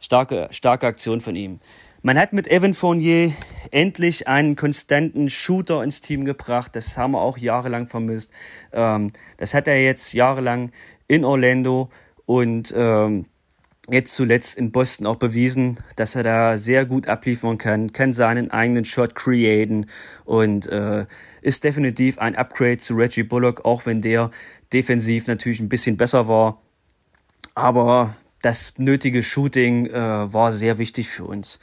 Starke, starke Aktion von ihm. Man hat mit Evan Fournier endlich einen konstanten Shooter ins Team gebracht. Das haben wir auch jahrelang vermisst. Ähm, das hat er jetzt jahrelang in Orlando und ähm, jetzt zuletzt in Boston auch bewiesen, dass er da sehr gut abliefern kann, kann seinen eigenen Shot createn und äh, ist definitiv ein Upgrade zu Reggie Bullock, auch wenn der defensiv natürlich ein bisschen besser war. Aber das nötige Shooting äh, war sehr wichtig für uns.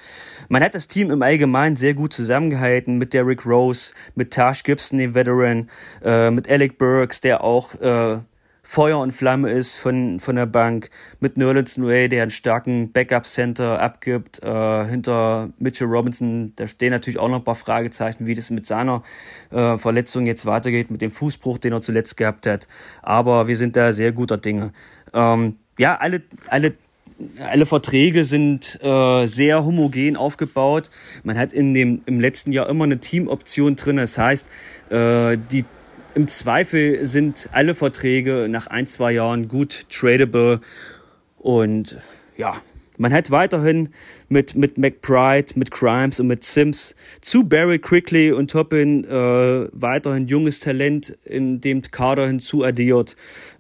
Man hat das Team im Allgemeinen sehr gut zusammengehalten mit Derrick Rose, mit Tash Gibson, dem Veteran, äh, mit Alec Burks, der auch äh, Feuer und Flamme ist von, von der Bank, mit Nerlens Noe, der einen starken Backup-Center abgibt, äh, hinter Mitchell Robinson, da stehen natürlich auch noch ein paar Fragezeichen, wie das mit seiner äh, Verletzung jetzt weitergeht, mit dem Fußbruch, den er zuletzt gehabt hat. Aber wir sind da sehr guter Dinge. Ähm, ja, alle, alle, alle Verträge sind äh, sehr homogen aufgebaut. Man hat in dem, im letzten Jahr immer eine Teamoption drin. Das heißt, äh, die, im Zweifel sind alle Verträge nach ein, zwei Jahren gut tradable. Und ja, man hat weiterhin mit, mit McBride, mit Grimes und mit Sims zu Barry Quickly und Toppin äh, weiterhin junges Talent in dem Kader hinzuaddiert.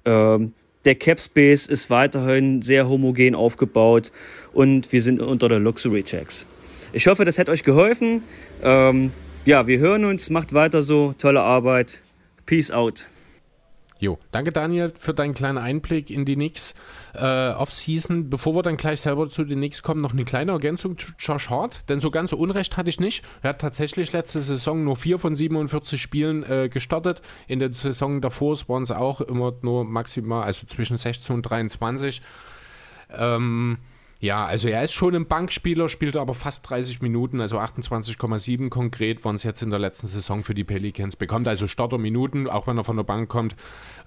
Ähm, der Cap Space ist weiterhin sehr homogen aufgebaut und wir sind unter der Luxury Checks. Ich hoffe, das hat euch geholfen. Ähm, ja, wir hören uns, macht weiter so, tolle Arbeit. Peace out. Jo, danke Daniel für deinen kleinen Einblick in die Knicks äh, Off-Season. Bevor wir dann gleich selber zu den Knicks kommen, noch eine kleine Ergänzung zu Josh Hart, denn so ganz Unrecht hatte ich nicht. Er hat tatsächlich letzte Saison nur vier von 47 Spielen äh, gestartet. In der Saison davor waren es auch immer nur maximal, also zwischen 16 und 23. Ähm, ja, also er ist schon ein Bankspieler, spielt aber fast 30 Minuten, also 28,7 konkret waren es jetzt in der letzten Saison für die Pelicans. Bekommt also Starterminuten, auch wenn er von der Bank kommt.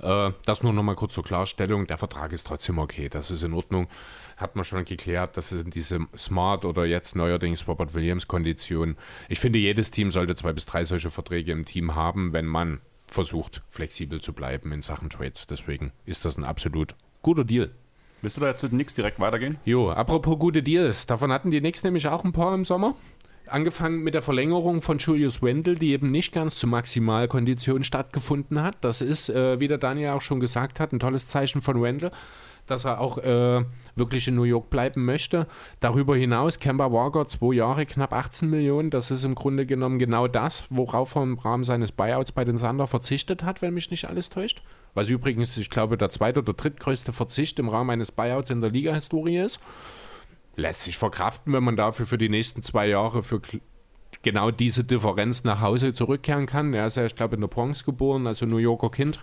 Äh, das nur nochmal kurz zur Klarstellung. Der Vertrag ist trotzdem okay, das ist in Ordnung. Hat man schon geklärt, das sind diese Smart oder jetzt neuerdings Robert Williams Konditionen. Ich finde, jedes Team sollte zwei bis drei solche Verträge im Team haben, wenn man versucht, flexibel zu bleiben in Sachen Trades. Deswegen ist das ein absolut guter Deal. Willst du da jetzt zu den Knicks direkt weitergehen? Jo, apropos gute Deals. Davon hatten die Knicks nämlich auch ein paar im Sommer. Angefangen mit der Verlängerung von Julius Wendel, die eben nicht ganz zu Maximalkonditionen stattgefunden hat. Das ist, äh, wie der Daniel auch schon gesagt hat, ein tolles Zeichen von Wendel dass er auch äh, wirklich in New York bleiben möchte. Darüber hinaus, Kemba Walker, zwei Jahre, knapp 18 Millionen. Das ist im Grunde genommen genau das, worauf er im Rahmen seines Buyouts bei den Sander verzichtet hat, wenn mich nicht alles täuscht. Was übrigens, ich glaube, der zweite oder drittgrößte Verzicht im Rahmen eines Buyouts in der Liga-Historie ist. Lässt sich verkraften, wenn man dafür für die nächsten zwei Jahre für genau diese Differenz nach Hause zurückkehren kann. Er ist ja, ich glaube, in der Bronx geboren, also New Yorker Kind.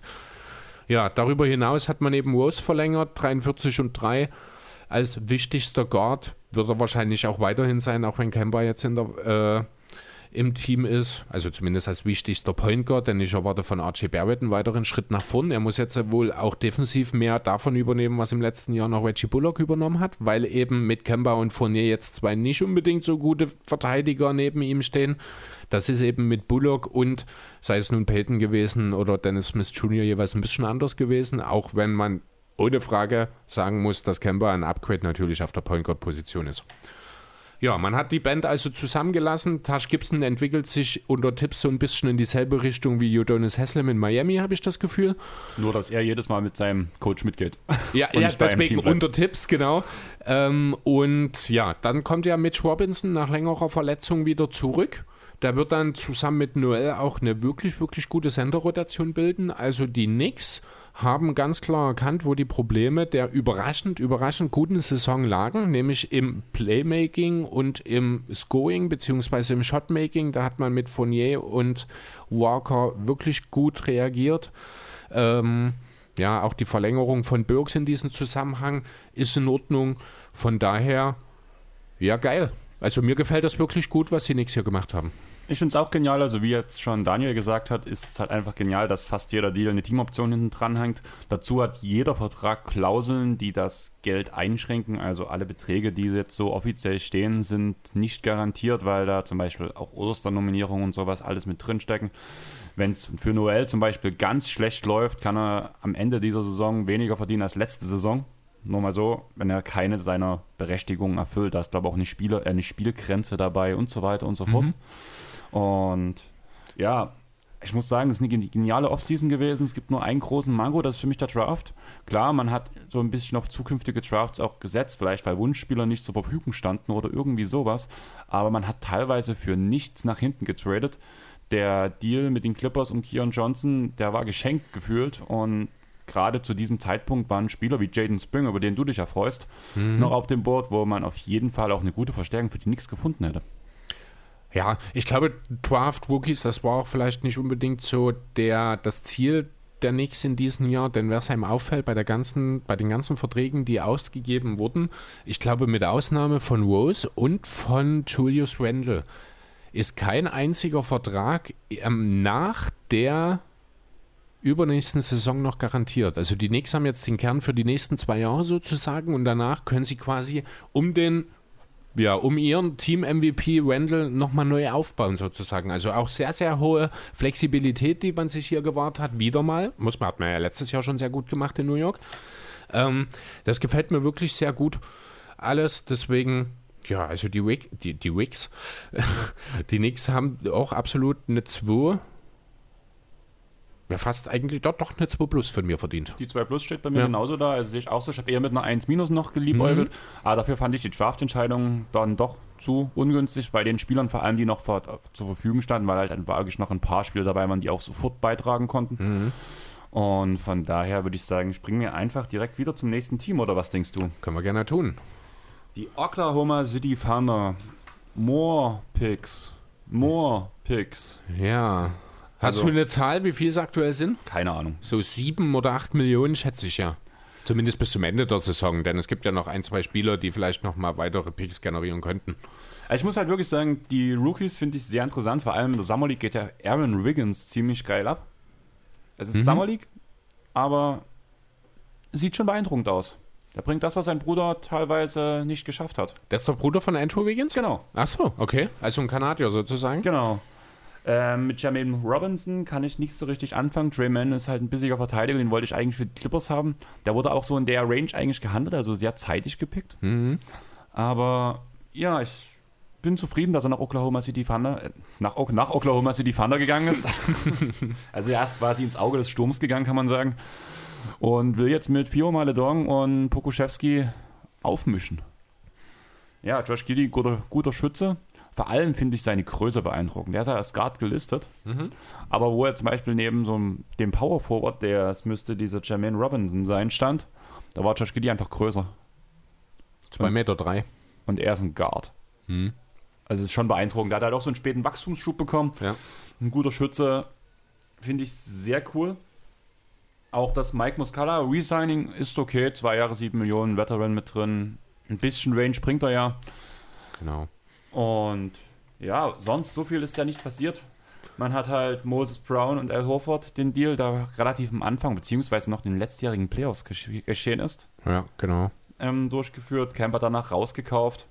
Ja, darüber hinaus hat man eben Rose verlängert, 43 und 3 als wichtigster Guard. Wird er wahrscheinlich auch weiterhin sein, auch wenn Kemba jetzt in der, äh, im Team ist. Also zumindest als wichtigster Point Guard, denn ich erwarte von Archie Barrett einen weiteren Schritt nach vorn. Er muss jetzt wohl auch defensiv mehr davon übernehmen, was im letzten Jahr noch Reggie Bullock übernommen hat, weil eben mit Kemba und Fournier jetzt zwei nicht unbedingt so gute Verteidiger neben ihm stehen. Das ist eben mit Bullock und sei es nun Peyton gewesen oder Dennis Smith Jr. jeweils ein bisschen anders gewesen, auch wenn man ohne Frage sagen muss, dass Kemba ein Upgrade natürlich auf der Point Guard Position ist. Ja, man hat die Band also zusammengelassen. Tash Gibson entwickelt sich unter Tipps so ein bisschen in dieselbe Richtung wie Udonis Haslem in Miami, habe ich das Gefühl. Nur, dass er jedes Mal mit seinem Coach mitgeht. Ja, ja deswegen unter Tipps, genau. Ähm, und ja, dann kommt ja Mitch Robinson nach längerer Verletzung wieder zurück. Der wird dann zusammen mit Noel auch eine wirklich, wirklich gute Center-Rotation bilden. Also die Knicks haben ganz klar erkannt, wo die Probleme der überraschend, überraschend guten Saison lagen, nämlich im Playmaking und im Scoring beziehungsweise im Shotmaking. Da hat man mit Fournier und Walker wirklich gut reagiert. Ähm, ja, auch die Verlängerung von Burks in diesem Zusammenhang ist in Ordnung. Von daher, ja, geil. Also mir gefällt das wirklich gut, was die Knicks hier gemacht haben. Ich finde es auch genial, also wie jetzt schon Daniel gesagt hat, ist es halt einfach genial, dass fast jeder Deal eine Teamoption hinten dran hängt. Dazu hat jeder Vertrag Klauseln, die das Geld einschränken. Also alle Beträge, die jetzt so offiziell stehen, sind nicht garantiert, weil da zum Beispiel auch Osternominierungen und sowas alles mit drinstecken. Wenn es für Noel zum Beispiel ganz schlecht läuft, kann er am Ende dieser Saison weniger verdienen als letzte Saison. Nur mal so, wenn er keine seiner Berechtigungen erfüllt. Da ist, glaube ich, auch eine, Spieler, äh, eine Spielgrenze dabei und so weiter und so fort. Und ja, ich muss sagen, es ist eine geniale Offseason gewesen. Es gibt nur einen großen Mango, das ist für mich der Draft. Klar, man hat so ein bisschen auf zukünftige Drafts auch gesetzt, vielleicht weil Wunschspieler nicht zur Verfügung standen oder irgendwie sowas. Aber man hat teilweise für nichts nach hinten getradet. Der Deal mit den Clippers um Keon Johnson, der war geschenkt gefühlt und gerade zu diesem Zeitpunkt waren Spieler wie Jaden Spring, über den du dich erfreust, Mhm. noch auf dem Board, wo man auf jeden Fall auch eine gute Verstärkung für die Knicks gefunden hätte. Ja, ich glaube, Draft Rookies, das war auch vielleicht nicht unbedingt so der, das Ziel der Knicks in diesem Jahr, denn wer es einem auffällt bei der ganzen, bei den ganzen Verträgen, die ausgegeben wurden, ich glaube mit Ausnahme von Rose und von Julius Randle, ist kein einziger Vertrag ähm, nach der übernächsten Saison noch garantiert. Also die Knicks haben jetzt den Kern für die nächsten zwei Jahre sozusagen und danach können sie quasi um den ja, um ihren Team-MVP Randall nochmal neu aufbauen sozusagen. Also auch sehr, sehr hohe Flexibilität, die man sich hier gewahrt hat. Wieder mal, muss man, hat man ja letztes Jahr schon sehr gut gemacht in New York. Ähm, das gefällt mir wirklich sehr gut alles. Deswegen, ja, also die, Wick, die, die Wicks, die Knicks haben auch absolut eine 2. Ja, fast eigentlich dort doch eine 2 Plus von mir verdient. Die 2 Plus steht bei mir Ja. genauso da. Also sehe ich auch so. Ich habe eher mit einer 1 Minus noch geliebäugelt. Aber dafür fand ich die Draft-Entscheidung dann doch zu ungünstig bei den Spielern, vor allem die noch vor, zur Verfügung standen, weil halt dann wirklich noch ein paar Spieler dabei waren, die auch sofort beitragen konnten. Und von daher würde ich sagen, springen wir einfach direkt wieder zum nächsten Team, oder was denkst du? Können wir gerne tun. Die Oklahoma City Thunder. More Picks. More Picks. Ja. Hast Also- du eine Zahl, wie viel es aktuell sind? Keine Ahnung. So sieben oder acht Millionen schätze ich ja. Zumindest bis zum Ende der Saison, denn es gibt ja noch ein, zwei Spieler, die vielleicht noch mal weitere Picks generieren könnten. Also ich muss halt wirklich sagen, die Rookies finde ich sehr interessant. Vor allem in der Summer League geht ja Aaron Wiggins ziemlich geil ab. Es ist Mhm. Summer League, aber sieht schon beeindruckend aus. Der bringt das, was sein Bruder teilweise nicht geschafft hat. Das ist der Bruder von Andrew Wiggins? Genau. Ach so, okay. Also ein Kanadier sozusagen. Genau. Ähm, mit Jermaine Robinson kann ich nicht so richtig anfangen. Trey Mann ist halt ein bissiger Verteidiger, den wollte ich eigentlich für die Clippers haben. Der wurde auch so in der Range eigentlich gehandelt, also sehr zeitig gepickt. Mhm. Aber ja, ich bin zufrieden, dass er nach Oklahoma City Thunder, äh, nach, nach Oklahoma City Thunder gegangen ist. also er ist quasi ins Auge des Sturms gegangen, kann man sagen. Und will jetzt mit Fio Maledong und Pokuschewski aufmischen. Ja, Josh Giddy, guter, guter Schütze. Vor allem finde ich seine Größe beeindruckend. Der ist ja als Guard gelistet. Mhm. Aber wo er zum Beispiel neben so einem, dem Power Forward, der es müsste dieser Jermaine Robinson sein, stand, da war Josh Giddy einfach größer. Zwei Meter drei. Und er ist ein Guard. Mhm. Also es ist schon beeindruckend. Der hat halt auch so einen späten Wachstumsschub bekommen. Ja. Ein guter Schütze. Finde ich sehr cool. Auch das Mike Muscala Resigning ist okay. Zwei Jahre, sieben Millionen, Veteran mit drin. Ein bisschen Range bringt er ja. Genau. Und ja, sonst so viel ist ja nicht passiert. Man hat halt Moses Brown und Al Horford den Deal, da relativ am Anfang, beziehungsweise noch in den letztjährigen Playoffs gesch- geschehen ist, Ja, genau. ähm, durchgeführt. Camper danach rausgekauft.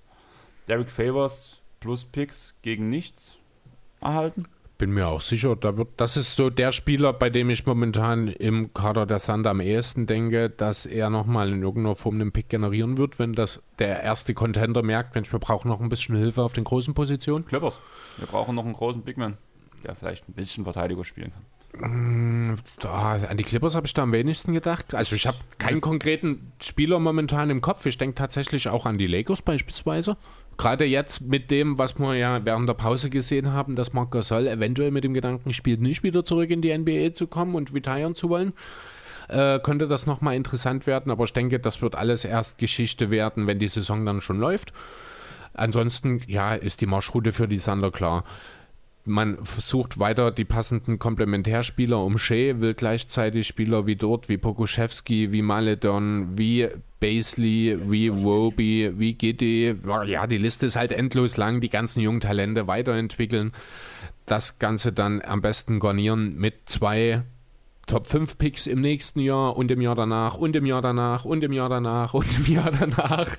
Derek Favors plus Picks gegen nichts erhalten. Bin mir auch sicher, da wird, das ist so der Spieler, bei dem ich momentan im Kader der Sander am ehesten denke, dass er nochmal in irgendeiner Form einen Pick generieren wird, wenn das der erste Contender merkt, Mensch, wir brauchen noch ein bisschen Hilfe auf den großen Positionen. Clippers. Wir brauchen noch einen großen Bigman, der vielleicht ein bisschen Verteidiger spielen kann. Mm, Da, an die Clippers habe ich da am wenigsten gedacht. Also ich habe keinen konkreten Spieler momentan im Kopf. Ich denke tatsächlich auch an die Lakers beispielsweise. Gerade jetzt mit dem, was wir ja während der Pause gesehen haben, dass Marc Gasol eventuell mit dem Gedanken spielt, nicht wieder zurück in die NBA zu kommen und retiren zu wollen, äh, könnte das nochmal interessant werden. Aber ich denke, das wird alles erst Geschichte werden, wenn die Saison dann schon läuft. Ansonsten, ja, ist die Marschroute für die Sander klar. Man versucht weiter die passenden Komplementärspieler um Shea, will gleichzeitig Spieler wie dort, wie Pokuschewski, wie Maledon, wie Baisley, wie Roby, wie Giddy. Ja, die Liste ist halt endlos lang, die ganzen jungen Talente weiterentwickeln. Das Ganze dann am besten garnieren mit zwei Top 5 Picks im nächsten Jahr und im Jahr danach und im Jahr danach und im Jahr danach und im Jahr danach.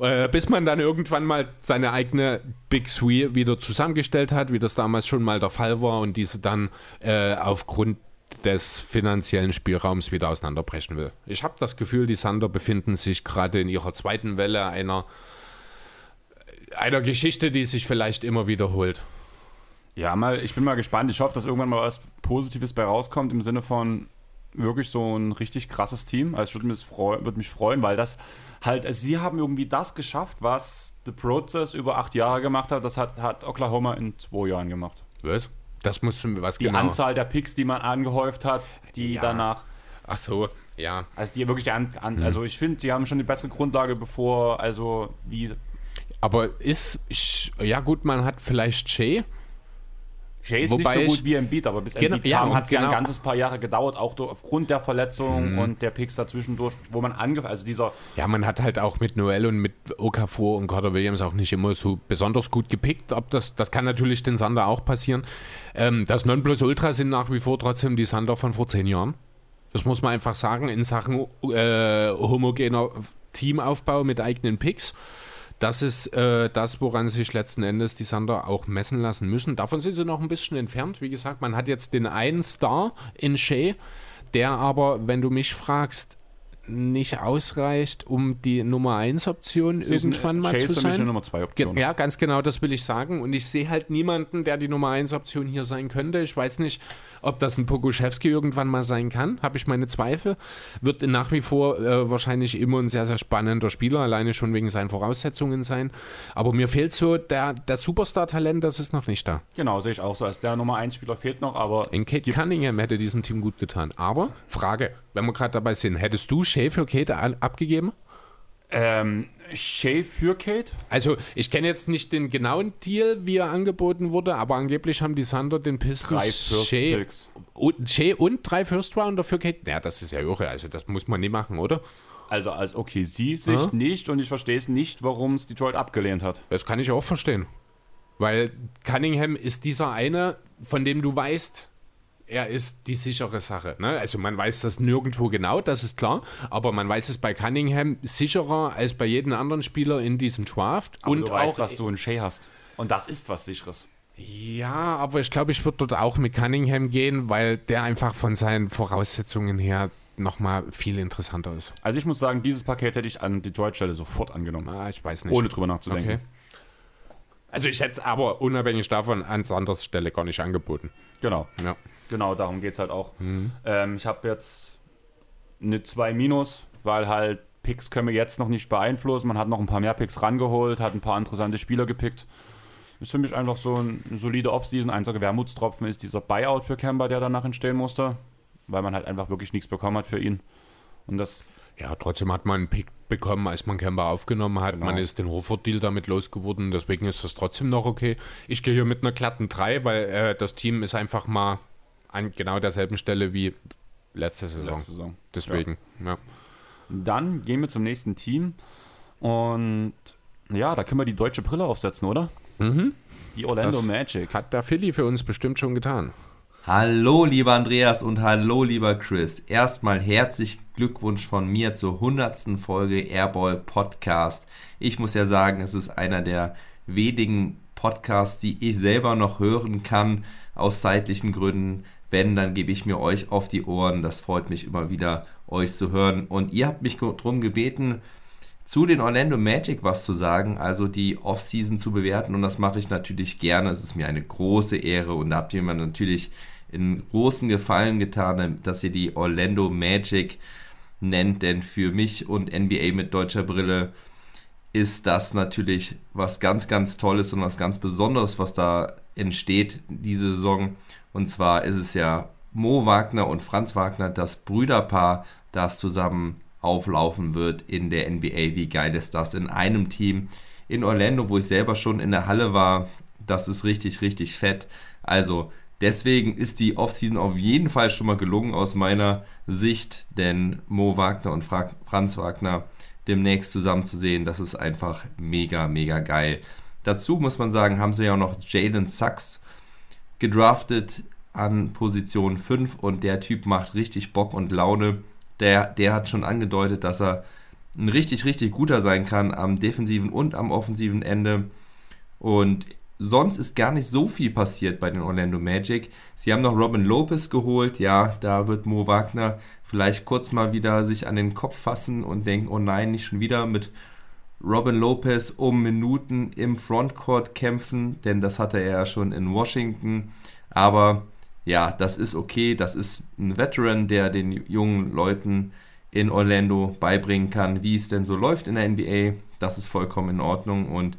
Äh, bis man dann irgendwann mal seine eigene Big Three wieder zusammengestellt hat, wie das damals schon mal der Fall war und diese dann äh, aufgrund des finanziellen Spielraums wieder auseinanderbrechen will. Ich habe das Gefühl, die Sander befinden sich gerade in ihrer zweiten Welle einer, einer Geschichte, die sich vielleicht immer wiederholt. Ja, mal, ich bin mal gespannt. Ich hoffe, dass irgendwann mal was Positives bei rauskommt im Sinne von wirklich so ein richtig krasses Team. Also ich würde mich, freu würd mich freuen, weil das halt, also sie haben irgendwie das geschafft, was The Process über acht Jahre gemacht hat. Das hat, hat Oklahoma in zwei Jahren gemacht. Was? Das muss was Die genau. Anzahl der Picks, die man angehäuft hat, die Ja. danach. Ach so, ja. Also die wirklich an, an Mhm. also ich finde, sie haben schon die bessere Grundlage, bevor, also wie. Aber ist, ich, ja gut, man hat vielleicht Shea. Jay ist Wobei nicht so gut wie Embiid, aber bis Genau, Embiid ja, kam, und hat es ja ein genau. ganzes paar Jahre gedauert, auch durch, aufgrund der Verletzung Mhm. und der Picks dazwischendurch, wo man angefangen, also dieser Ja, man hat halt auch mit Noel und mit Okafor und Carter Williams auch nicht immer so besonders gut gepickt. Ob das, das kann natürlich den Sander auch passieren. Ähm, das Nonplusultra sind nach wie vor trotzdem die Sander von vor zehn Jahren. Das muss man einfach sagen, in Sachen äh, homogener Teamaufbau mit eigenen Picks. Das ist äh, das, woran sich letzten Endes die Sander auch messen lassen müssen. Davon sind sie noch ein bisschen entfernt. Wie gesagt, man hat jetzt den einen Star in Shea, der aber, wenn du mich fragst, nicht ausreicht, um die Nummer 1 Option Sie ist ein- irgendwann mal Shea zu ist sein. eine Nummer zwei Option. Ge- Ja, ganz genau, das will ich sagen. Und ich sehe halt niemanden, der die Nummer 1 Option hier sein könnte. Ich weiß nicht, ob das ein Pokuschewski irgendwann mal sein kann. Habe ich meine Zweifel. Wird nach wie vor äh, wahrscheinlich immer ein sehr, sehr spannender Spieler, alleine schon wegen seinen Voraussetzungen sein. Aber mir fehlt so der, der Superstar-Talent, das ist noch nicht da. Genau, sehe ich auch so. Als der Nummer 1 Spieler fehlt noch, aber. In Kate Cunningham hätte diesem Team gut getan. Aber, Frage, wenn wir gerade dabei sind, hättest du für Kate abgegeben? Ähm, Shea für Kate? Also, ich kenne jetzt nicht den genauen Deal, wie er angeboten wurde, aber angeblich haben die Sander den Pistons Drei First Shea Picks. und, Shea und drei First Rounder für Kate. Ja, das ist ja irre. Also, das muss man nie machen, oder? Also als okay, sie sich Hä? nicht und ich verstehe es nicht, warum es Detroit abgelehnt hat. Das kann ich auch verstehen. Weil Cunningham ist dieser eine, von dem du weißt, er ist die sichere Sache. Ne? Also man weiß das nirgendwo genau, das ist klar, aber man weiß es bei Cunningham sicherer als bei jedem anderen Spieler in diesem Draft. Aber und du weißt, auch was du in Shea hast. Und das ist was Sicheres. Ja, aber ich glaube, ich würde dort auch mit Cunningham gehen, weil der einfach von seinen Voraussetzungen her nochmal viel interessanter ist. Also ich muss sagen, dieses Paket hätte ich an Detroit Stelle sofort angenommen. Ah, ich weiß nicht. Ohne drüber nachzudenken. Okay. Also ich hätte es aber unabhängig davon an Sanders Stelle gar nicht angeboten. Genau. Ja. Genau, darum geht es halt auch. Mhm. Ähm, ich habe jetzt eine 2 Minus, weil halt Picks können wir jetzt noch nicht beeinflussen. Man hat noch ein paar mehr Picks rangeholt, hat ein paar interessante Spieler gepickt. Ist für mich einfach so ein, eine solide Offseason. Einziger Wermutstropfen ist dieser Buyout für Kemba, der danach entstehen musste, weil man halt einfach wirklich nichts bekommen hat für ihn. Und das Ja, trotzdem hat man einen Pick bekommen, als man Kemba aufgenommen hat. Genau. Man ist den Horford-Deal damit losgeworden, deswegen ist das trotzdem noch okay. Ich gehe hier mit einer glatten 3, weil äh, das Team ist einfach mal an genau derselben Stelle wie letzte Saison. Letzte Saison. Deswegen, ja. Dann gehen wir zum nächsten Team. Und ja, da können wir die deutsche Brille aufsetzen, oder? Mhm. Die Orlando Das Magic. Hat der Philly für uns bestimmt schon getan. Hallo, lieber Andreas und hallo, lieber Chris. Erstmal herzlich Glückwunsch von mir zur 100. Folge Airball Podcast. Ich muss ja sagen, es ist einer der wenigen Podcasts, die ich selber noch hören kann, aus zeitlichen Gründen. Wenn, dann gebe ich mir euch auf die Ohren. Das freut mich immer wieder, euch zu hören. Und ihr habt mich darum gebeten, zu den Orlando Magic was zu sagen, also die Offseason zu bewerten. Und das mache ich natürlich gerne. Es ist mir eine große Ehre. Und da habt ihr mir natürlich einen großen Gefallen getan, dass ihr die Orlando Magic nennt. Denn für mich und NBA mit deutscher Brille ist das natürlich was ganz, ganz Tolles und was ganz Besonderes, was da entsteht diese Saison. Und zwar ist es ja Mo Wagner und Franz Wagner, das Brüderpaar, das zusammen auflaufen wird in der NBA. Wie geil ist das in einem Team in Orlando, wo ich selber schon in der Halle war. Das ist richtig, richtig fett. Also deswegen ist die Offseason auf jeden Fall schon mal gelungen aus meiner Sicht, denn Mo Wagner und Fra Franz Wagner demnächst zusammen zu sehen, das ist einfach mega, mega geil. Dazu muss man sagen, haben sie ja auch noch Jalen Sachs gedraftet an Position 5 und der Typ macht richtig Bock und Laune. Der, der hat schon angedeutet, dass er ein richtig, richtig guter sein kann am defensiven und am offensiven Ende. Und sonst ist gar nicht so viel passiert bei den Orlando Magic. Sie haben noch Robin Lopez geholt. Ja, da wird Mo Wagner vielleicht kurz mal wieder sich an den Kopf fassen und denken, oh nein, nicht schon wieder mit Robin Lopez um Minuten im Frontcourt kämpfen, denn das hatte er ja schon in Washington. Aber ja, das ist okay. Das ist ein Veteran, der den jungen Leuten in Orlando beibringen kann, wie es denn so läuft in der NBA. Das ist vollkommen in Ordnung. Und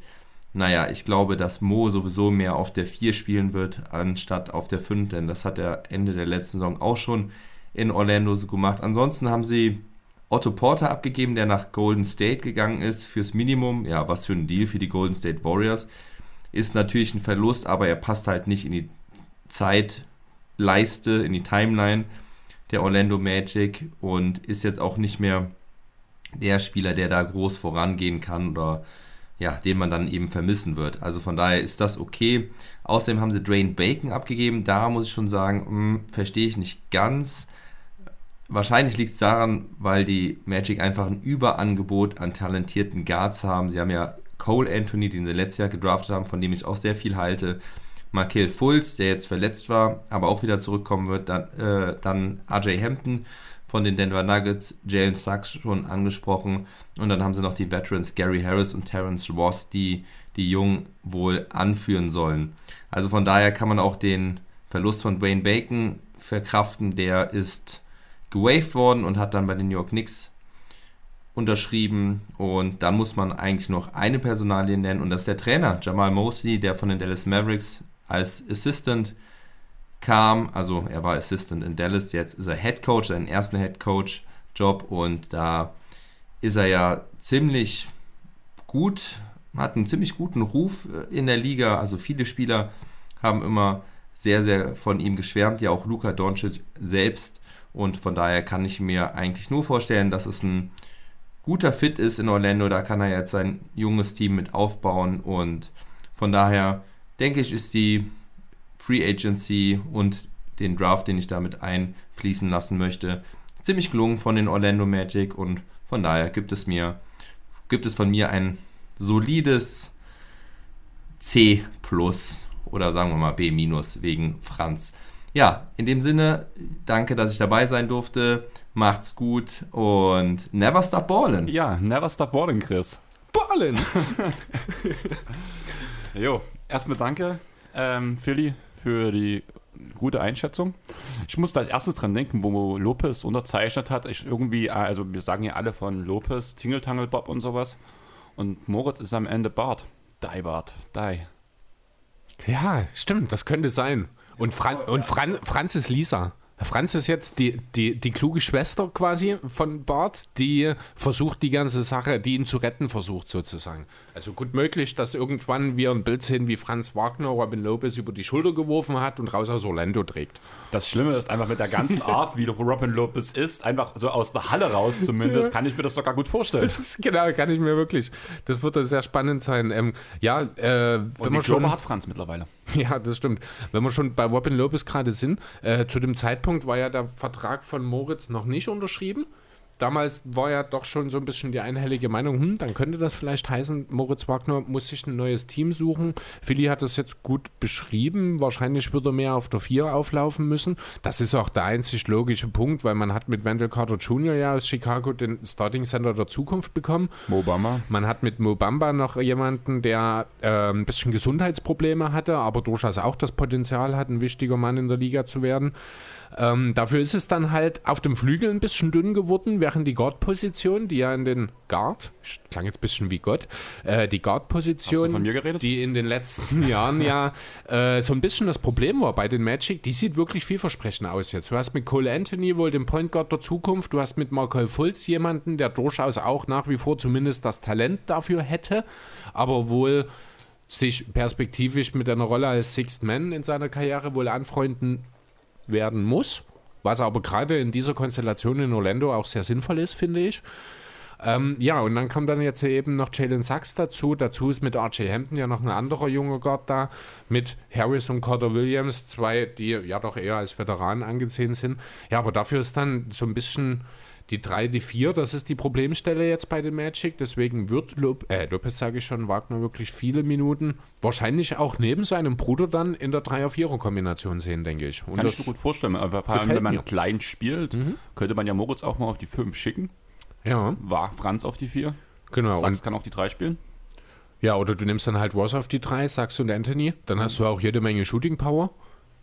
naja, ich glaube, dass Mo sowieso mehr auf der 4 spielen wird, anstatt auf der 5, denn das hat er Ende der letzten Saison auch schon in Orlando so gemacht. Ansonsten haben sie Otto Porter abgegeben, der nach Golden State gegangen ist fürs Minimum. Ja, was für ein Deal für die Golden State Warriors. Ist natürlich ein Verlust, aber er passt halt nicht in die Zeitleiste, in die Timeline der Orlando Magic und ist jetzt auch nicht mehr der Spieler, der da groß vorangehen kann oder ja, den man dann eben vermissen wird. Also von daher ist das okay. Außerdem haben sie Drain Bacon abgegeben. Da muss ich schon sagen, hm, verstehe ich nicht ganz. Wahrscheinlich liegt es daran, weil die Magic einfach ein Überangebot an talentierten Guards haben. Sie haben ja Cole Anthony, den sie letztes Jahr gedraftet haben, von dem ich auch sehr viel halte. Markel Fultz, der jetzt verletzt war, aber auch wieder zurückkommen wird. Dann, äh, dann RJ Hampton von den Denver Nuggets, Jalen Sachs schon angesprochen. Und dann haben sie noch die Veterans Gary Harris und Terrence Ross, die die Jungen wohl anführen sollen. Also von daher kann man auch den Verlust von Dwayne Bacon verkraften. Der ist gewaved worden und hat dann bei den New York Knicks unterschrieben. Und dann muss man eigentlich noch eine Personalie nennen und das ist der Trainer, Jamal Mosley, der von den Dallas Mavericks als Assistant kam. Also er war Assistant in Dallas, jetzt ist er Head Coach, seinen ersten Head Coach Job und da ist er ja ziemlich gut, hat einen ziemlich guten Ruf äh, in der Liga. Also viele Spieler haben immer sehr, sehr von ihm geschwärmt, ja auch Luka Doncic selbst. Und von daher kann ich mir eigentlich nur vorstellen, dass es ein guter Fit ist in Orlando. Da kann er jetzt sein junges Team mit aufbauen. Und von daher denke ich, ist die Free Agency und den Draft, den ich damit einfließen lassen möchte, ziemlich gelungen von den Orlando Magic. Und von daher gibt es mir, gibt es von mir ein solides C plus oder sagen wir mal B minus wegen Franz ja, in dem Sinne, danke, dass ich dabei sein durfte. Macht's gut und never stop ballin'. Ja, never stop ballin', Chris. Ballin'! jo, erstmal danke, ähm, Philly, für die gute Einschätzung. Ich musste als erstes dran denken, wo Lopez unterzeichnet hat. Ich irgendwie, also wir sagen ja alle von Lopez, Tingeltangel Bob und sowas. Und Moritz ist am Ende Bart. Die Bart, die. Ja, stimmt, das könnte sein. Und, Fran und Fran Franz ist Lisa. Franz ist jetzt die, die, die kluge Schwester quasi von Bart, die versucht die ganze Sache, die ihn zu retten versucht sozusagen. Also gut möglich, dass irgendwann wir ein Bild sehen, wie Franz Wagner Robin Lopez über die Schulter geworfen hat und raus aus Orlando trägt. Das Schlimme ist einfach mit der ganzen Art, wie Robin Lopez ist, einfach so aus der Halle raus zumindest, kann ich mir das sogar gut vorstellen. Das ist, genau, kann ich mir wirklich. Das wird sehr spannend sein. Ähm, ja, äh, wenn und man schon hat Franz mittlerweile. Ja, das stimmt. Wenn wir schon bei Robin Lopez gerade sind, äh, zu dem Zeitpunkt war ja der Vertrag von Moritz noch nicht unterschrieben. Damals war ja doch schon so ein bisschen die einhellige Meinung, hm, dann könnte das vielleicht heißen, Moritz Wagner muss sich ein neues Team suchen. Philly hat das jetzt gut beschrieben. Wahrscheinlich wird er mehr auf der 4 auflaufen müssen. Das ist auch der einzig logische Punkt, weil man hat mit Wendell Carter Jr. ja aus Chicago den Starting Center der Zukunft bekommen. Mobamba. Man hat mit Mobamba noch jemanden, der äh, ein bisschen Gesundheitsprobleme hatte, aber durchaus auch das Potenzial hat, ein wichtiger Mann in der Liga zu werden. Ähm, dafür ist es dann halt auf dem Flügel ein bisschen dünn geworden, während die Guard-Position, die ja in den Guard, klang jetzt ein bisschen wie Gott, äh, die Guard-Position, die in den letzten Jahren ja äh, so ein bisschen das Problem war bei den Magic, die sieht wirklich vielversprechend aus jetzt. Du hast mit Cole Anthony wohl den Point Guard der Zukunft, du hast mit Markel Fultz jemanden, der durchaus auch nach wie vor zumindest das Talent dafür hätte, aber wohl sich perspektivisch mit einer Rolle als Sixth Man in seiner Karriere wohl anfreunden werden muss, was aber gerade in dieser Konstellation in Orlando auch sehr sinnvoll ist, finde ich. Ähm, ja, und dann kommt dann jetzt eben noch Jalen Sachs dazu. Dazu ist mit RJ Hampton ja noch ein anderer junger Gott da, mit Harris und Carter Williams, zwei, die ja doch eher als Veteranen angesehen sind. Ja, aber dafür ist dann so ein bisschen die 3, die 4, das ist die Problemstelle jetzt bei den Magic. Deswegen wird Lop äh, Lopez, sage ich schon, Wagner wirklich viele Minuten, wahrscheinlich auch neben seinem Bruder dann in der 3er-4er-Kombination sehen, denke ich. Und Kann ich mir gut vorstellen. Aber vor allem, wenn man mir. klein spielt, mhm. könnte man ja Moritz auch mal auf die 5 schicken. Ja. War Franz auf die 4. Genau. Sachs kann auch die 3 spielen. Ja, oder du nimmst dann halt Ross auf die 3, Sachs und Anthony. Dann mhm. hast du auch jede Menge Shooting Power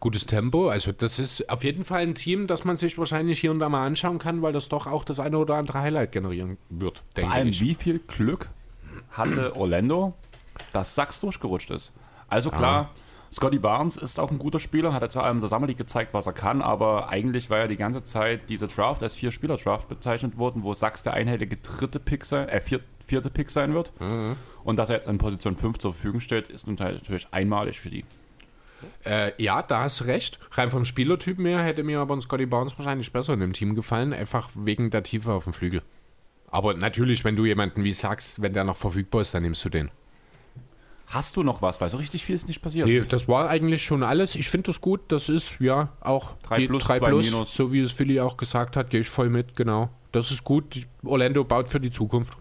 gutes Tempo. Also das ist auf jeden Fall ein Team, das man sich wahrscheinlich hier und da mal anschauen kann, weil das doch auch das eine oder andere Highlight generieren wird, denke Vor allem, ich. wie viel Glück hatte Orlando, dass Sachs durchgerutscht ist. Also klar, ah. Scotty Barnes ist auch ein guter Spieler, hat er zu allem der Summer League gezeigt, was er kann, aber eigentlich war ja die ganze Zeit diese Draft als Vier-Spieler-Draft bezeichnet worden, wo Sachs der einhellige dritte Pick sein, äh, vier, vierte Pick sein wird. Mhm. Und dass er jetzt in Position 5 zur Verfügung steht, ist natürlich einmalig für die. Äh, ja, da hast du recht. Rein vom Spielertyp her hätte mir aber ein Scotty Barnes wahrscheinlich besser in dem Team gefallen, einfach wegen der Tiefe auf dem Flügel. Aber natürlich, wenn du jemanden wie sagst, wenn der noch verfügbar ist, dann nimmst du den. Hast du noch was? Weil so richtig viel ist nicht passiert. Nee, das war eigentlich schon alles. Ich finde das gut. Das ist ja auch 3 plus, 3 plus minus. so wie es Philly auch gesagt hat, gehe ich voll mit, genau. Das ist gut. Orlando baut für die Zukunft.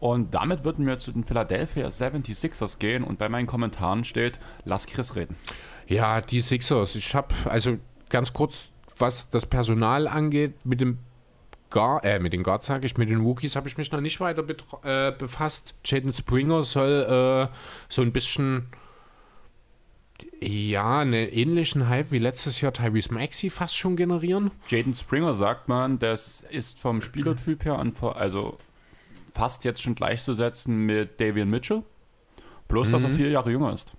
Und damit würden wir zu den Philadelphia 76ers gehen und bei meinen Kommentaren steht, lass Chris reden. Ja, die Sixers. Ich habe, also ganz kurz, was das Personal angeht, mit dem Gar, äh, mit den Guards sage ich, mit den Wookies habe ich mich noch nicht weiter äh, befasst. Jaden Springer soll äh, so ein bisschen ja, einen ähnlichen Hype wie letztes Jahr Tyrese Maxey fast schon generieren. Jaden Springer sagt man, das ist vom Spielertyp her, also fast jetzt schon gleichzusetzen mit Davian Mitchell. Bloß, mhm. dass er mhm. vier Jahre jünger ist.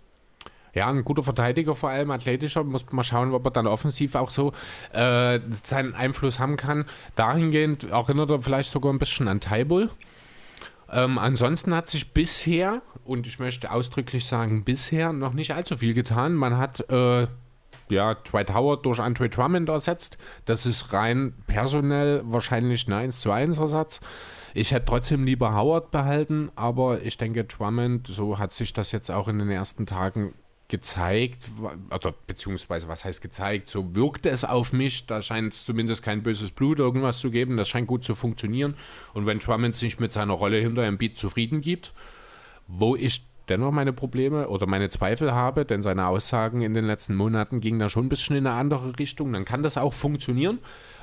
Ja, ein guter Verteidiger, vor allem athletischer. Muss mal schauen, ob er dann offensiv auch so äh, seinen Einfluss haben kann. Dahingehend erinnert er vielleicht sogar ein bisschen an Tybull. Ähm, ansonsten hat sich bisher, und ich möchte ausdrücklich sagen, bisher noch nicht allzu viel getan. Man hat äh, ja, Dwight Howard durch Andre Drummond ersetzt. Das ist rein personell wahrscheinlich ein 1 zu 1 Ersatz. Ich hätte trotzdem lieber Howard behalten, aber ich denke, Drummond, so hat sich das jetzt auch in den ersten Tagen gezeigt, oder beziehungsweise was heißt gezeigt, so wirkte es auf mich, da scheint es zumindest kein böses Blut irgendwas zu geben, das scheint gut zu funktionieren. Und wenn Drummond sich mit seiner Rolle hinter einem Beat zufrieden gibt, wo ich dennoch meine Probleme oder meine Zweifel habe, denn seine Aussagen in den letzten Monaten gingen da schon ein bisschen in eine andere Richtung, dann kann das auch funktionieren,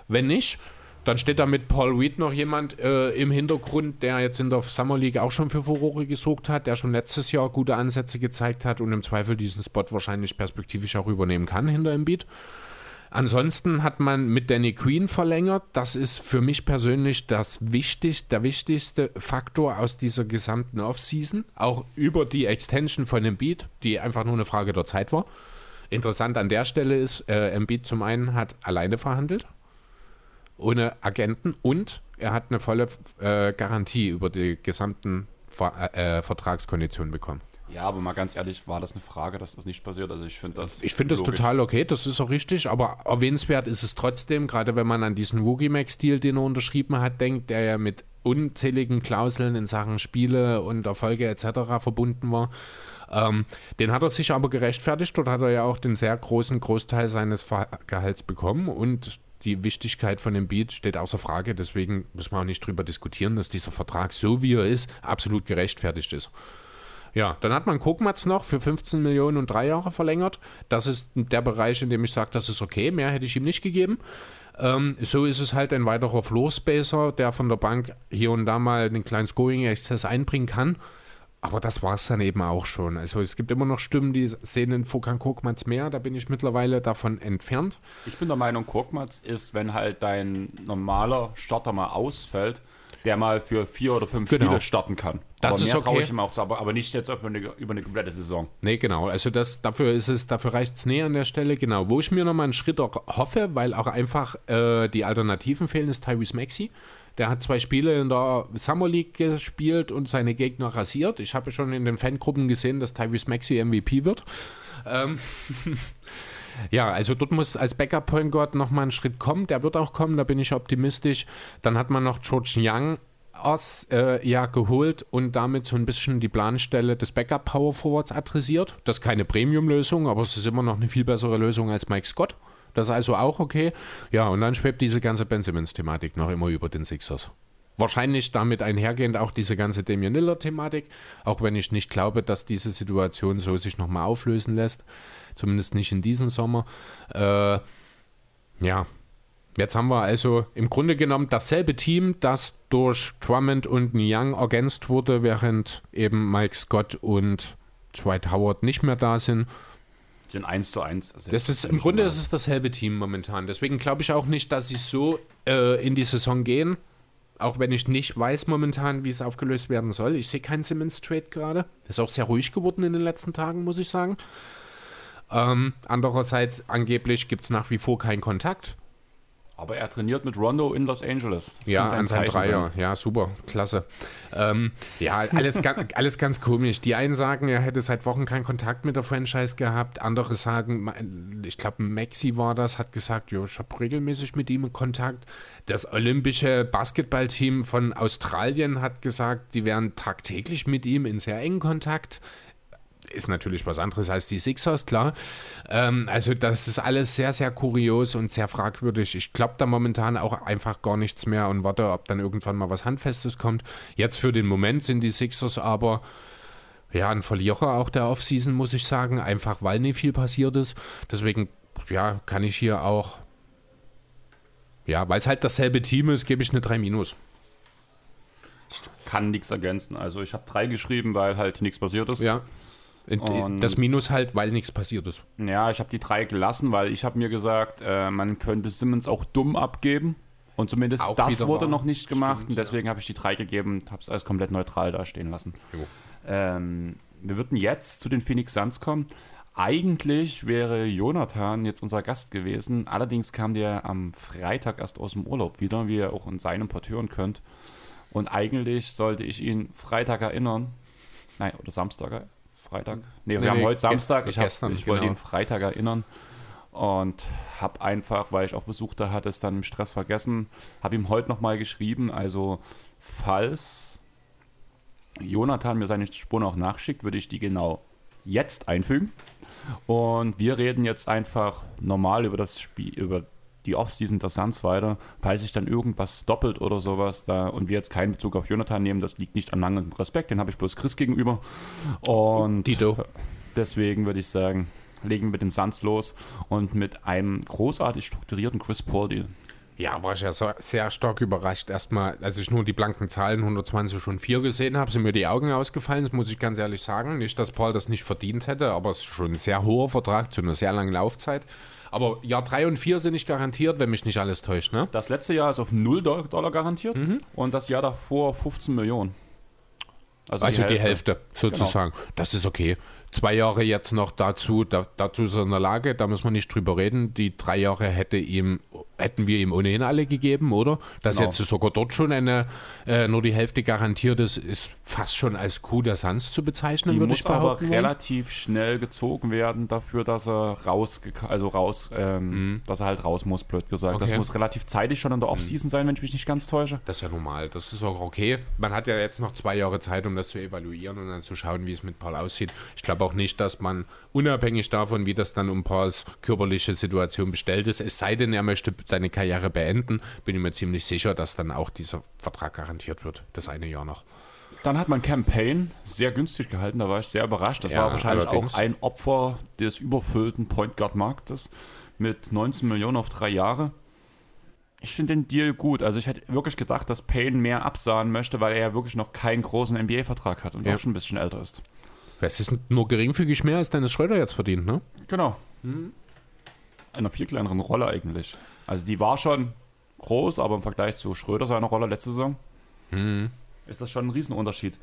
wenn nicht, dann steht da mit Paul Reed noch jemand äh, im Hintergrund, der jetzt in der Summer League auch schon für Furore gesorgt hat, der schon letztes Jahr gute Ansätze gezeigt hat und im Zweifel diesen Spot wahrscheinlich perspektivisch auch übernehmen kann hinter Embiid. Ansonsten hat man mit Danny Queen verlängert. Das ist für mich persönlich das wichtig, der wichtigste Faktor aus dieser gesamten Offseason. Auch über die Extension von Embiid, die einfach nur eine Frage der Zeit war. Interessant an der Stelle ist, äh, Embiid zum einen hat alleine verhandelt ohne Agenten und er hat eine volle äh, Garantie über die gesamten Ver äh, Vertragskonditionen bekommen. Ja, aber mal ganz ehrlich, war das eine Frage, dass das nicht passiert? Also ich finde das. Ich finde das total okay, das ist auch richtig, aber erwähnenswert ist es trotzdem, gerade wenn man an diesen Woogie Max-Deal, den er unterschrieben hat, denkt, der ja mit unzähligen Klauseln in Sachen Spiele und Erfolge etc. verbunden war. Ähm, den hat er sich aber gerechtfertigt. Dort hat er ja auch den sehr großen Großteil seines Gehalts bekommen und die Wichtigkeit von dem Beat steht außer Frage. Deswegen müssen wir auch nicht drüber diskutieren, dass dieser Vertrag so wie er ist, absolut gerechtfertigt ist. Ja, dann hat man Kokmatz noch für 15 Millionen und drei Jahre verlängert. Das ist der Bereich, in dem ich sage, das ist okay. Mehr hätte ich ihm nicht gegeben. Ähm, so ist es halt ein weiterer Floor-Spacer, der von der Bank hier und da mal den kleinen Scoring-Exzess einbringen kann. Aber das war es dann eben auch schon. Also es gibt immer noch Stimmen, die sehen in Fokan Korkmaz mehr. Da bin ich mittlerweile davon entfernt. Ich bin der Meinung, Korkmaz ist, wenn halt dein normaler Starter mal ausfällt, der mal für vier oder fünf Genau. Spiele starten kann. Das aber ist okay. ich ihm auch zu, aber, aber nicht jetzt über eine, über eine komplette Saison. Nee, genau. Also das, dafür ist es, dafür reicht es näher an der Stelle. Genau. Wo ich mir nochmal einen Schritt hoffe, weil auch einfach äh, die Alternativen fehlen, ist Tyrese Maxey. Der hat zwei Spiele in der Summer League gespielt und seine Gegner rasiert. Ich habe schon in den Fangruppen gesehen, dass Tyrese Maxey MVP wird. Ähm, ja, also dort muss als Backup Point Guard nochmal ein Schritt kommen. Der wird auch kommen, da bin ich optimistisch. Dann hat man noch George Young aus, äh, ja, geholt und damit so ein bisschen die Planstelle des Backup Power Forwards adressiert. Das ist keine Premium-Lösung, aber es ist immer noch eine viel bessere Lösung als Mike Scott. Das ist also auch okay. Ja, und dann schwebt diese ganze Ben Simmons-Thematik noch immer über den Sixers. Wahrscheinlich damit einhergehend auch diese ganze Damian Lillard-Thematik, auch wenn ich nicht glaube, dass diese Situation so sich nochmal auflösen lässt. Zumindest nicht in diesem Sommer. Äh, ja, Jetzt haben wir also im Grunde genommen dasselbe Team, das durch Drummond und Young ergänzt wurde, während eben Mike Scott und Dwight Howard nicht mehr da sind. Den 1 zu 1. Das ist, Im Grunde ist es dasselbe Team momentan. Deswegen glaube ich auch nicht, dass sie so äh, in die Saison gehen. Auch wenn ich nicht weiß momentan, wie es aufgelöst werden soll. Ich sehe keinen Simmons Trade gerade. Ist auch sehr ruhig geworden in den letzten Tagen, muss ich sagen. Ähm, andererseits, angeblich gibt es nach wie vor keinen Kontakt. Aber er trainiert mit Rondo in Los Angeles. Das ja, an seinem Dreier. sein. Ja, super, klasse. Ähm, ja, alles, ga, alles ganz komisch. Die einen sagen, er hätte seit Wochen keinen Kontakt mit der Franchise gehabt. Andere sagen, ich glaube, Maxi war das, hat gesagt, jo, ich habe regelmäßig mit ihm Kontakt. Das olympische Basketballteam von Australien hat gesagt, die wären tagtäglich mit ihm in sehr engen Kontakt ist natürlich was anderes als die Sixers, klar. Ähm, also das ist alles sehr, sehr kurios und sehr fragwürdig. Ich glaube da momentan auch einfach gar nichts mehr und warte, ob dann irgendwann mal was Handfestes kommt. Jetzt für den Moment sind die Sixers aber ja ein Verlierer auch der Offseason, muss ich sagen, einfach weil nicht viel passiert ist. Deswegen ja, kann ich hier auch ja, weil es halt dasselbe Team ist, gebe ich eine 3 minus. Kann nichts ergänzen. Also ich habe drei geschrieben, weil halt nichts passiert ist. Ja. Und das Minus halt, weil nichts passiert ist. Ja, ich habe die drei gelassen, weil ich habe mir gesagt, äh, man könnte Simmons auch dumm abgeben. Und zumindest Auch das wurde noch nicht gemacht. Stimmt, und deswegen habe ich die drei gegeben und habe es alles komplett neutral da stehen lassen. Ähm, wir würden jetzt zu den Phoenix Suns kommen. Eigentlich wäre Jonathan jetzt unser Gast gewesen. Allerdings kam der am Freitag erst aus dem Urlaub wieder, wie ihr auch in seinem Port hören könnt. Und eigentlich sollte ich ihn Freitag erinnern. Nein, oder Samstag. Freitag. Nee, wir Nee, haben nee, heute Samstag. Ich, hab, gestern, ich wollte genau. ihn Freitag erinnern und habe einfach, weil ich auch Besuch da hatte, es dann im Stress vergessen. Habe ihm heute nochmal geschrieben. Also, falls Jonathan mir seine Spuren auch nachschickt, würde ich die genau jetzt einfügen. Und wir reden jetzt einfach normal über das Spiel, über die Offseason der Suns weiter. Falls sich dann irgendwas doppelt oder sowas da und wir jetzt keinen Bezug auf Jonathan nehmen, das liegt nicht an mangelndem Respekt, den habe ich bloß Chris gegenüber. Und deswegen würde ich sagen, legen wir den Suns los und mit einem großartig strukturierten Chris Paul Deal. Ja, war ich ja so, sehr stark überrascht. Erstmal, als ich nur die blanken Zahlen 120 und 4 gesehen habe, sind mir die Augen ausgefallen. Das muss ich ganz ehrlich sagen. Nicht, dass Paul das nicht verdient hätte, aber es ist schon ein sehr hoher Vertrag zu einer sehr langen Laufzeit. Aber Jahr 3 und 4 sind nicht garantiert, wenn mich nicht alles täuscht, ne? Das letzte Jahr ist auf 0 Dollar garantiert und das Jahr davor 15 Millionen. Also, die, Hälfte. sozusagen. Das ist okay. Zwei Jahre jetzt noch dazu, da, dazu ist er in der Lage, da müssen wir nicht drüber reden. Die drei Jahre hätte ihm, hätten wir ihm ohnehin alle gegeben, oder? Dass Genau. jetzt sogar dort schon eine, äh, nur die Hälfte garantiert ist, ist fast schon als Coup der Sans zu bezeichnen, Die würde muss ich aber behaupten. wollen. relativ schnell gezogen werden dafür, dass er raus, also raus, ähm, dass er halt raus muss, blöd gesagt. Das Mhm. Okay. Mhm. muss relativ zeitig schon in der Offseason sein, wenn ich mich nicht ganz täusche. Das ist ja normal, das ist auch okay. Man hat ja jetzt noch zwei Jahre Zeit, um das zu evaluieren und dann zu schauen, wie es mit Paul aussieht. Ich glaube auch nicht, dass man unabhängig davon, wie das dann um Pauls körperliche Situation bestellt ist, es sei denn, er möchte seine Karriere beenden, bin ich mir ziemlich sicher, dass dann auch dieser Vertrag garantiert wird. Das eine Jahr noch. Dann hat man Campaign sehr günstig gehalten, da war ich sehr überrascht. Das Ja, war wahrscheinlich allerdings. auch ein Opfer des überfüllten Point Guard Marktes mit 19 Millionen auf drei Jahre. Ich finde den Deal gut. Also ich hätte wirklich gedacht, dass Payne mehr absahen möchte, weil er ja wirklich noch keinen großen NBA-Vertrag hat und Ja. auch schon ein bisschen älter ist. Es ist nur geringfügig mehr, als Dennis Schröder jetzt verdient, ne? Genau. In einer viel kleineren Rolle eigentlich. Also die war schon groß, aber im Vergleich zu Schröder seiner Rolle letzte Saison Mhm. ist das schon ein Riesenunterschied.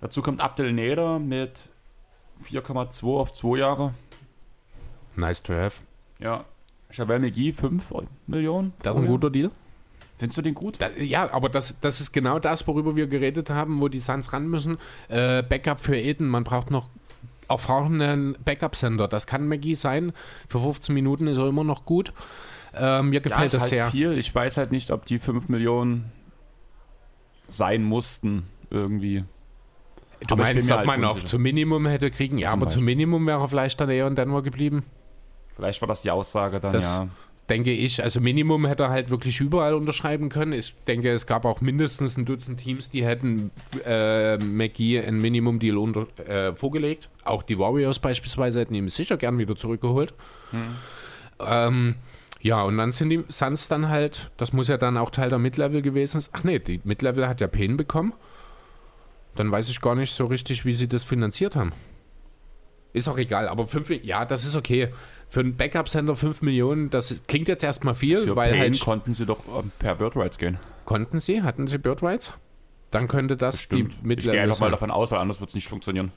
Dazu kommt Abdel Neder mit 4,2 auf 2 Jahre. Nice to have. Ja. Javel McGee 5 Millionen. Das ist ein guter Deal. Findest du den gut? Da, ja, aber das, das ist genau das, worüber wir geredet haben, wo die Suns ran müssen. Äh, Backup für Eden, man braucht noch erfahrenen Backup-Sender. Das kann Maggie sein. Für 15 Minuten ist er immer noch gut. Äh, mir gefällt ist das halt sehr. viel. Ich weiß halt nicht, ob die 5 Millionen sein mussten irgendwie. Du Aber meinst, ob halt man auch zum Minimum hätte kriegen? Ja, Zum aber zum Beispiel. Minimum wäre er vielleicht dann eher in Denver geblieben. Vielleicht war das die Aussage dann, Das ja. denke ich. Also Minimum hätte er halt wirklich überall unterschreiben können. Ich denke, es gab auch mindestens ein Dutzend Teams, die hätten äh, McGee ein Minimum-Deal unter, äh, vorgelegt. Auch die Warriors beispielsweise hätten ihn sicher gern wieder zurückgeholt. Ähm, ja, und dann sind die Suns dann halt, das muss ja dann auch Teil der Mid-Level gewesen sein. Ach nee, die Mid-Level hat ja Payne bekommen. Dann weiß ich gar nicht so richtig, wie sie das finanziert haben. Ist auch egal, aber 5 ja, das ist okay. Für einen Backup-Sender 5 Millionen, das klingt jetzt erstmal viel, Für weil Payne halt. konnten sie doch ähm, per Bird Rights gehen. Konnten sie? Hatten sie Bird Rights? Dann könnte das Stimmt. die Ich Mid-Level gehe einfach mal davon aus, weil anders wird es nicht funktionieren.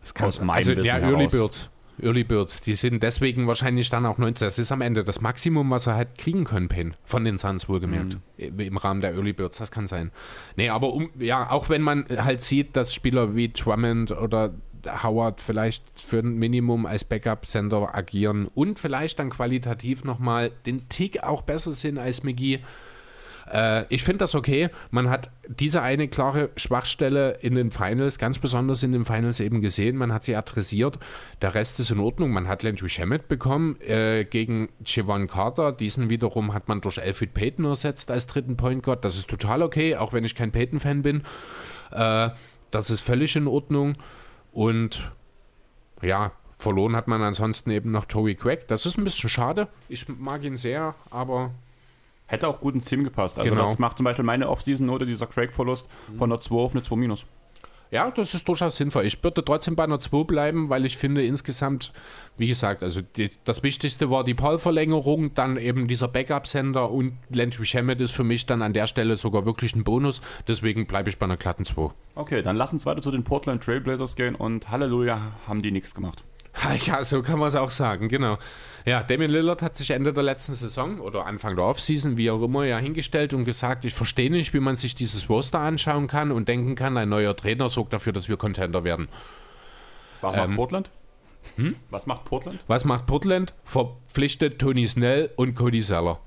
Das kann Aus meinem also, Wissen ja, heraus. Early Birds. Early Birds, die sind deswegen wahrscheinlich dann auch 19. Das ist am Ende das Maximum, was er halt kriegen können, Payne. Von den Suns wohlgemerkt. Mhm. Im Rahmen der Early Birds, das kann sein. Nee, aber um, ja, auch wenn man halt sieht, dass Spieler wie Drummond oder Howard vielleicht für ein Minimum als Backup-Sender agieren und vielleicht dann qualitativ nochmal den Tick auch besser sind als McGee. Äh, ich finde das okay. Man hat diese eine klare Schwachstelle in den Finals, ganz besonders in den Finals eben gesehen. Man hat sie adressiert. Der Rest ist in Ordnung. Man hat Landry Shamet bekommen äh, gegen Javon Carter. Diesen wiederum hat man durch Alfred Payton ersetzt als dritten Point Guard. Das ist total okay, auch wenn ich kein Payton-Fan bin. Äh, das ist völlig in Ordnung. Und ja, verloren hat man ansonsten eben noch Tory Craig. Das ist ein bisschen schade. Ich mag ihn sehr, aber Hätte auch gut ins Team gepasst. Also Genau. das macht zum Beispiel meine Offseason-Note, dieser Craig-Verlust, von einer 2 auf eine 2 minus. Ja, das ist durchaus sinnvoll. Ich würde trotzdem bei einer 2 bleiben, weil ich finde insgesamt, wie gesagt, also die, das Wichtigste war die Paul-Verlängerung, dann eben dieser Backup-Sender und Landry Shamet ist für mich dann an der Stelle sogar wirklich ein Bonus. Deswegen bleibe ich bei einer glatten 2. Okay, dann lass uns weiter zu den Portland Trailblazers gehen und Halleluja, haben die nichts gemacht. Ja, so kann man es auch sagen, genau. Ja, Damian Lillard hat sich Ende der letzten Saison oder Anfang der Offseason, wie auch immer, ja hingestellt und gesagt, ich verstehe nicht, wie man sich dieses Roster anschauen kann und denken kann, ein neuer Trainer sorgt dafür, dass wir Contender werden. Was Ähm, macht Portland? Was macht Portland? Was macht Portland? Verpflichtet Tony Snell und Cody Zeller.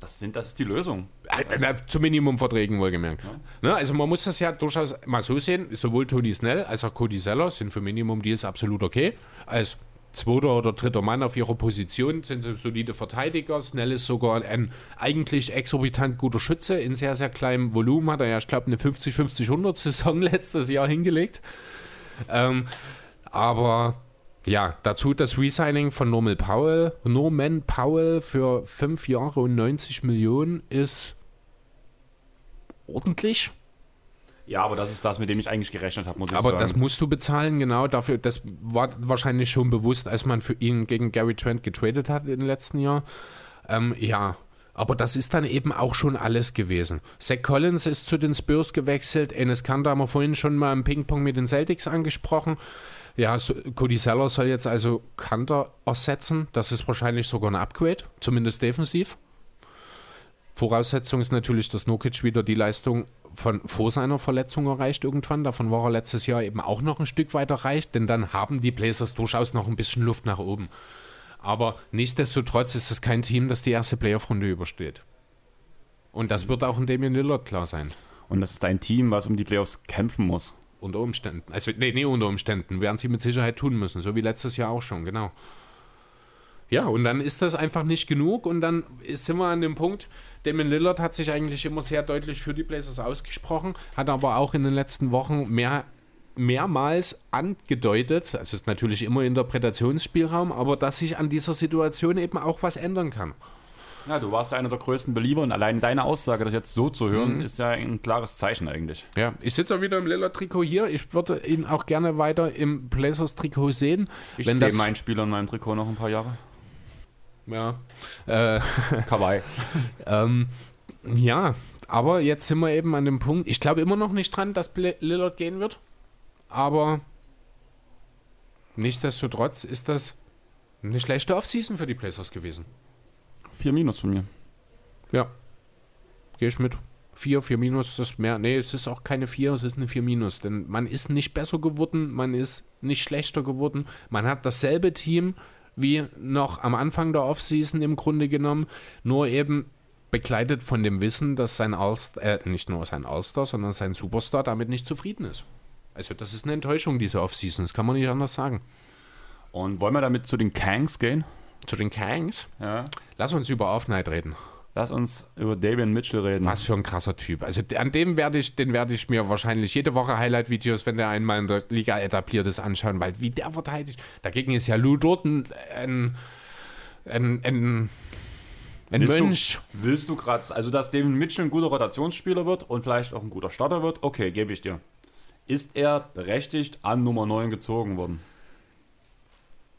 Das, sind, das ist die Lösung. Na, Zu Minimumverträgen wohlgemerkt. Ne, also man muss das ja durchaus mal so sehen, sowohl Tony Snell als auch Cody Zeller sind für Minimum-Deals absolut okay. Als zweiter oder dritter Mann auf ihrer Position sind sie solide Verteidiger. Snell ist sogar ein eigentlich exorbitant guter Schütze in sehr, sehr kleinem Volumen. Hat er ja, ich glaube, eine 50-50-100-Saison letztes Jahr hingelegt. Ähm, aber ja, dazu das Resigning von Norman Powell. Norman Powell für fünf Jahre und 90 Millionen ist ordentlich. Ja, aber das ist das, mit dem ich eigentlich gerechnet habe, muss ich Aber sagen. das musst du bezahlen, genau dafür. Das war wahrscheinlich schon bewusst, als man für ihn gegen Gary Trent getradet hat im letzten Jahr. Ähm, ja, aber das ist dann eben auch schon alles gewesen. Zach Collins ist zu den Spurs gewechselt. Enes Kanter haben wir vorhin schon mal im Ping-Pong mit den Celtics angesprochen. Ja, so, Cody Zeller soll jetzt also Kanter ersetzen. Das ist wahrscheinlich sogar ein Upgrade, zumindest defensiv. Voraussetzung ist natürlich, dass Nokic wieder die Leistung von vor seiner Verletzung erreicht irgendwann. Davon war er letztes Jahr eben auch noch ein Stück weit erreicht, denn dann haben die Blazers durchaus noch ein bisschen Luft nach oben. Aber nichtsdestotrotz ist es kein Team, das die erste Playoff-Runde übersteht. Und das wird auch in Damian Lillard klar sein. Und das ist ein Team, was um die Playoffs kämpfen muss. Unter Umständen. Also, nee, nee, unter Umständen. Werden sie mit Sicherheit tun müssen. So wie letztes Jahr auch schon, genau. Ja, und dann ist das einfach nicht genug und dann sind wir an dem Punkt, Damon Lillard hat sich eigentlich immer sehr deutlich für die Blazers ausgesprochen, hat aber auch in den letzten Wochen mehr, mehrmals angedeutet, also ist natürlich immer Interpretationsspielraum, aber dass sich an dieser Situation eben auch was ändern kann. Ja, du warst ja einer der größten Belieber und allein deine Aussage, das jetzt so zu hören, Mhm. ist ja ein klares Zeichen eigentlich. Ja, ich sitze auch wieder im Lillard-Trikot hier. Ich würde ihn auch gerne weiter im Blazers-Trikot sehen. Ich sehe meinen Spieler in meinem Trikot noch ein paar Jahre. Ja. Äh, Kawaii. ähm, ja, aber jetzt sind wir eben an dem Punkt. Ich glaube immer noch nicht dran, dass Lillard gehen wird. Aber nichtsdestotrotz ist das eine schlechte Offseason für die Blazers gewesen. Vier Minus von mir. Ja. Gehe ich mit. Vier, vier Minus, das ist mehr. Nee, es ist auch keine vier, es ist eine vier Minus. Denn man ist nicht besser geworden, man ist nicht schlechter geworden. Man hat dasselbe Team wie noch am Anfang der Offseason im Grunde genommen, nur eben begleitet von dem Wissen, dass sein Allstar, äh, nicht nur sein Allstar, sondern sein Superstar damit nicht zufrieden ist. Also das ist eine Enttäuschung, diese Offseason, das kann man nicht anders sagen. Und wollen wir damit zu den Kangs gehen? Zu den Kangs? Ja. Lass uns über Off-Night reden. Lass uns über Davian Mitchell reden. Was für ein krasser Typ. Also an dem werde ich, den werde ich mir wahrscheinlich jede Woche Highlight-Videos, wenn der einmal in der Liga etabliert ist, anschauen, weil wie der verteidigt. Dagegen ist ja Lou dort ein, ein, ein, ein, ein willst Mönch. Du, willst du gerade, also dass Davian Mitchell ein guter Rotationsspieler wird und vielleicht auch ein guter Starter wird, okay, gebe ich dir. Ist er berechtigt an Nummer 9 gezogen worden?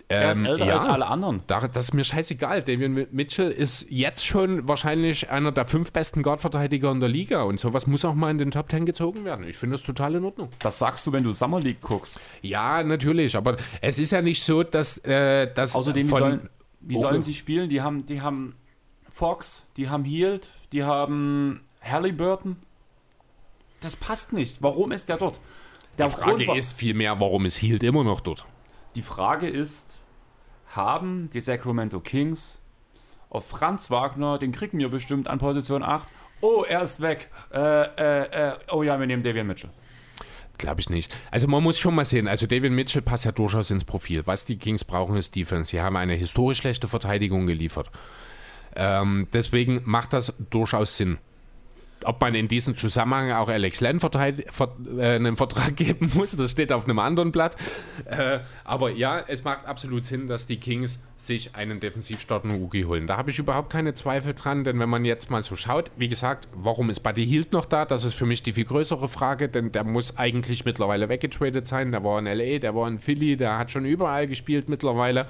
Er ist Ähm, älter ja. als alle anderen. Da, das ist mir scheißegal. Davian Mitchell ist jetzt schon wahrscheinlich einer der fünf besten Guard-Verteidiger in der Liga und sowas muss auch mal in den Top Ten gezogen werden. Ich finde das total in Ordnung. Das sagst du, wenn du Summer League guckst. Ja, natürlich, aber es ist ja nicht so, dass äh, das Außerdem, wie von- sollen, wie sollen sie spielen? Die haben, die haben Fox, die haben Hield, die haben Halliburton. Das passt nicht. Warum ist der dort? Der Die Frage Grund- ist vielmehr, warum ist Hield immer noch dort? Die Frage ist, haben die Sacramento Kings auf Franz Wagner, den kriegen wir bestimmt an Position 8. Oh, er ist weg. Äh, äh, äh, oh ja, wir nehmen Davian Mitchell. Glaube ich nicht. Also man muss schon mal sehen, also David Mitchell passt ja durchaus ins Profil. Was die Kings brauchen, ist Defense. Sie haben eine historisch schlechte Verteidigung geliefert. Ähm, deswegen macht das durchaus Sinn. Ob man in diesem Zusammenhang auch Alex Len verteid- ver äh, einen Vertrag geben muss, das steht auf einem anderen Blatt. Äh, aber ja, es macht absolut Sinn, dass die Kings sich einen defensivstartenden Rookie holen. Da habe ich überhaupt keine Zweifel dran, denn wenn man jetzt mal so schaut, wie gesagt, warum ist Buddy Hield noch da? Das ist für mich die viel größere Frage, denn der muss eigentlich mittlerweile weggetradet sein. Der war in LA, der war in Philly, der hat schon überall gespielt mittlerweile.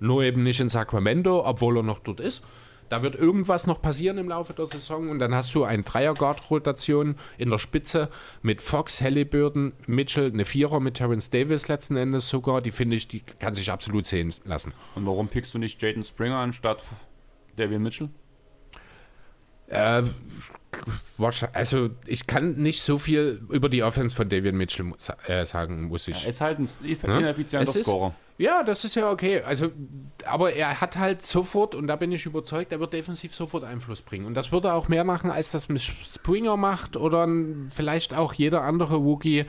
Nur eben nicht in Sacramento, obwohl er noch dort ist. Da wird irgendwas noch passieren im Laufe der Saison und dann hast du eine Dreier-Guard-Rotation in der Spitze mit Fox, Halliburton, Mitchell, eine Vierer mit Terrence Davis letzten Endes sogar. Die finde ich, die kann sich absolut sehen lassen. Und warum pickst du nicht Jaden Springer anstatt Davian Mitchell? Äh, also ich kann nicht so viel über die Offense von Davian Mitchell äh, sagen, muss ich. Er ist halt ein Ne? ineffizienter ist- Scorer. Ja, das ist ja okay. Also, aber er hat halt sofort, und da bin ich überzeugt, er wird defensiv sofort Einfluss bringen. Und das würde er auch mehr machen, als das mit Springer macht oder vielleicht auch jeder andere Rookie,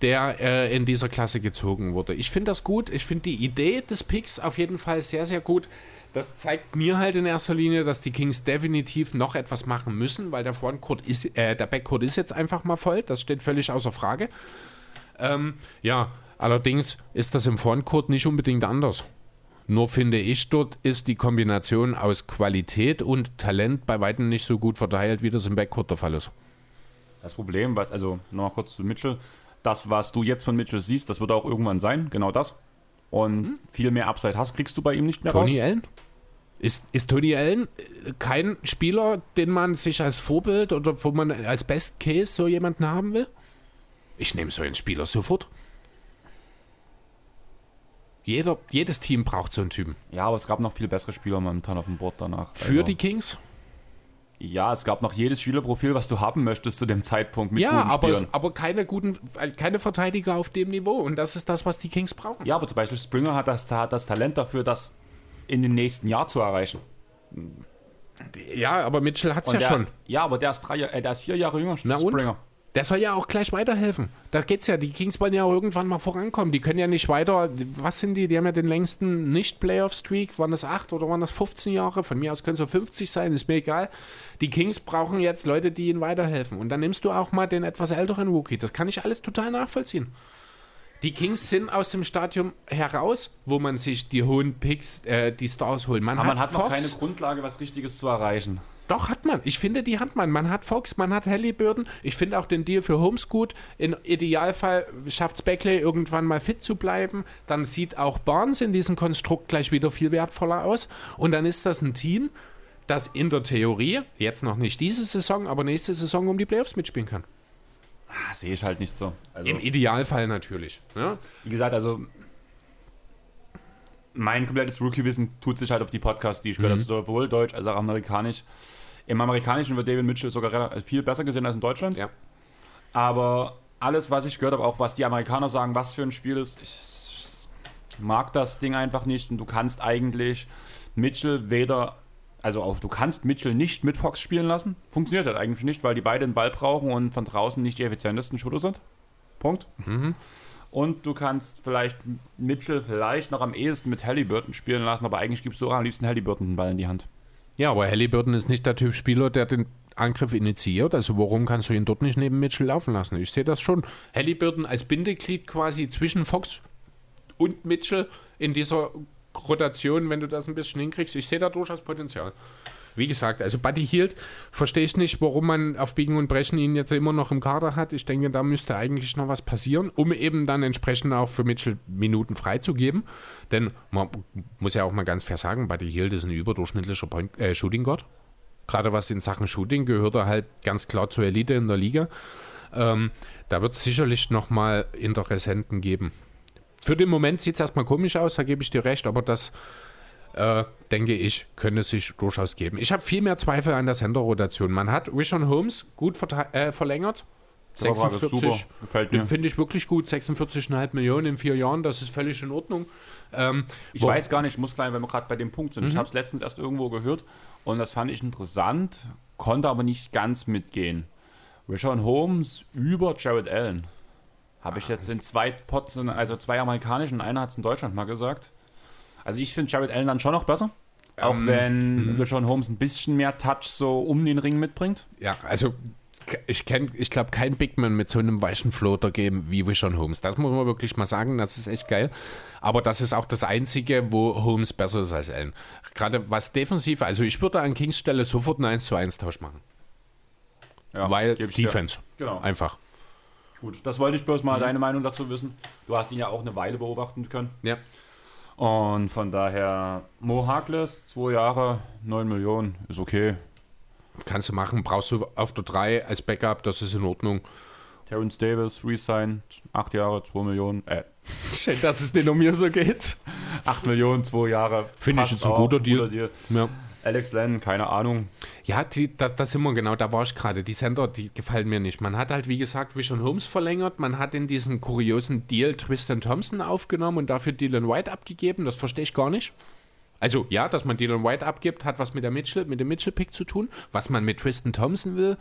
der äh, in dieser Klasse gezogen wurde. Ich finde das gut. Ich finde die Idee des Picks auf jeden Fall sehr, sehr gut. Das zeigt mir halt in erster Linie, dass die Kings definitiv noch etwas machen müssen, weil der Frontcourt ist, äh, der Backcourt ist jetzt einfach mal voll. Das steht völlig außer Frage. Ähm, ja, allerdings ist das im Frontcourt nicht unbedingt anders. Nur finde ich, dort ist die Kombination aus Qualität und Talent bei weitem nicht so gut verteilt, wie das im Backcourt der Fall ist. Das Problem, was, also nochmal kurz zu Mitchell, das, was du jetzt von Mitchell siehst, das wird auch irgendwann sein, genau das. Und viel mehr Upside hast, kriegst du bei ihm nicht mehr Tony raus. Allen? Ist, ist Tony Allen äh, kein Spieler, den man sich als Vorbild oder wo man als Best Case so jemanden haben will? Ich nehme so einen Spieler sofort. Jeder, jedes Team braucht so einen Typen. Ja, aber es gab noch viel bessere Spieler momentan auf dem Board danach. Für Also, die Kings? Ja, es gab noch jedes Spielerprofil, was du haben möchtest zu dem Zeitpunkt mit ja, guten aber, Spielern. es, aber keine guten, keine Verteidiger auf dem Niveau. Und das ist das, was die Kings brauchen. Ja, aber zum Beispiel Springer hat das, hat das Talent dafür, das in den nächsten Jahr zu erreichen. Ja, aber Mitchell hat es ja der, schon. Ja, aber der ist, drei, äh, der ist vier Jahre jünger, Na und? Der soll ja auch gleich weiterhelfen. Da geht's ja. Die Kings wollen ja auch irgendwann mal vorankommen. Die können ja nicht weiter. Was sind die? Die haben ja den längsten Nicht-Playoff-Streak. Waren das 8 oder waren das 15 Jahre? Von mir aus können es so 50 sein, ist mir egal. Die Kings brauchen jetzt Leute, die ihnen weiterhelfen. Und dann nimmst du auch mal den etwas älteren Rookie. Das kann ich alles total nachvollziehen. Die Kings sind aus dem Stadium heraus, wo man sich die hohen Picks, äh, die Stars holt. Man Aber hat man hat noch Fox, keine Grundlage, was Richtiges zu erreichen. Doch, hat man. Ich finde, die hat man. Man hat Fox, man hat Halliburton. Ich finde auch den Deal für Holmes gut. Im Idealfall schafft es Beckley irgendwann mal fit zu bleiben. Dann sieht auch Barnes in diesem Konstrukt gleich wieder viel wertvoller aus. Und dann ist das ein Team, das in der Theorie, jetzt noch nicht diese Saison, aber nächste Saison um die Playoffs mitspielen kann. Ah, sehe ich halt nicht so. Also, Im Idealfall natürlich. Ja? wie gesagt, also mein komplettes Rookie-Wissen tut sich halt auf die Podcasts, die ich gehört Mhm. habe, sowohl deutsch als auch amerikanisch. Im Amerikanischen wird David Mitchell sogar relativ- viel besser gesehen als in Deutschland. Ja. Aber alles, was ich gehört habe, auch was die Amerikaner sagen, was für ein Spiel ist, ich mag das Ding einfach nicht. Und du kannst eigentlich Mitchell weder, also auf, du kannst Mitchell nicht mit Fox spielen lassen. Funktioniert halt eigentlich nicht, weil die beide den Ball brauchen und von draußen nicht die effizientesten Shooter sind. Punkt. Mhm. Und du kannst vielleicht Mitchell vielleicht noch am ehesten mit Halliburton spielen lassen, aber eigentlich gibst du auch am liebsten Halliburton den Ball in die Hand. Ja, aber Halliburton ist nicht der Typ Spieler, der den Angriff initiiert. Also warum kannst du ihn dort nicht neben Mitchell laufen lassen? Ich sehe das schon. Halliburton als Bindeglied quasi zwischen Fox und Mitchell in dieser Rotation, wenn du das ein bisschen hinkriegst. Ich sehe da durchaus Potenzial. Wie gesagt, also Buddy Hield verstehe ich nicht, warum man auf Biegen und Brechen ihn jetzt immer noch im Kader hat. Ich denke, da müsste eigentlich noch was passieren, um eben dann entsprechend auch für Mitchell Minuten freizugeben. Denn man muss ja auch mal ganz fair sagen, Buddy Hield ist ein überdurchschnittlicher Point, äh, Shooting Guard. Gerade was in Sachen Shooting gehört er halt ganz klar zur Elite in der Liga. Ähm, da wird es sicherlich nochmal Interessenten geben. Für den Moment sieht es erstmal komisch aus, da gebe ich dir recht, aber das äh, denke ich, könnte sich durchaus geben. Ich habe viel mehr Zweifel an der Sender-Rotation. Man hat Rishon Holmes gut äh, verlängert. Der war super, 46, gefällt mir. den finde ich wirklich gut. 46,5 Millionen in vier Jahren, das ist völlig in Ordnung. Ähm, Ich weiß gar nicht, ich muss gleich, wenn wir gerade bei dem Punkt sind. Ich Mhm. habe es letztens erst irgendwo gehört und das fand ich interessant, konnte aber nicht ganz mitgehen. Rishon Holmes über Jared Allen. Habe ich jetzt in zwei Pots, also zwei amerikanischen, einer hat es in Deutschland mal gesagt. Also ich finde Jared Allen dann schon noch besser. Auch Ähm, wenn. Rishon Holmes ein bisschen mehr Touch so um den Ring mitbringt. Ja, also ich kenne, ich glaube, kein Bigman mit so einem weichen Floater geben wie Rishon Holmes. Das muss man wirklich mal sagen, das ist echt geil. Aber das ist auch das Einzige, wo Holmes besser ist als Allen. Gerade was defensiv, also ich würde an Kings Stelle sofort einen 1 zu 1 Tausch machen. Weil geb ich dir. Defense. Genau. Einfach. Gut, das wollte ich bloß mal Mhm. deine Meinung dazu wissen. Du hast ihn ja auch eine Weile beobachten können. Ja. Und von daher, Mo Harkless, zwei Jahre, 9 Millionen, ist okay. Kannst du machen, brauchst du auf der 3 als Backup, das ist in Ordnung. Terrence Davis, Resign, 8 Jahre, 2 Millionen. Äh, Schön, dass es nicht um mir so geht. 8 Millionen, 2 Jahre. Finde ich jetzt ein auch, guter Deal. Ja. Alex Len, keine Ahnung. Ja, die, da, da sind wir genau, da war ich gerade. Die Center, die gefallen mir nicht. Man hat halt, wie gesagt, Rishon Holmes verlängert. Man hat in diesen kuriosen Deal Tristan Thompson aufgenommen und dafür Dylan White abgegeben. Das verstehe ich gar nicht. Also ja, dass man Dylan White abgibt, hat was mit, der Mitchell, mit dem Mitchell-Pick zu tun. Was man mit Tristan Thompson will,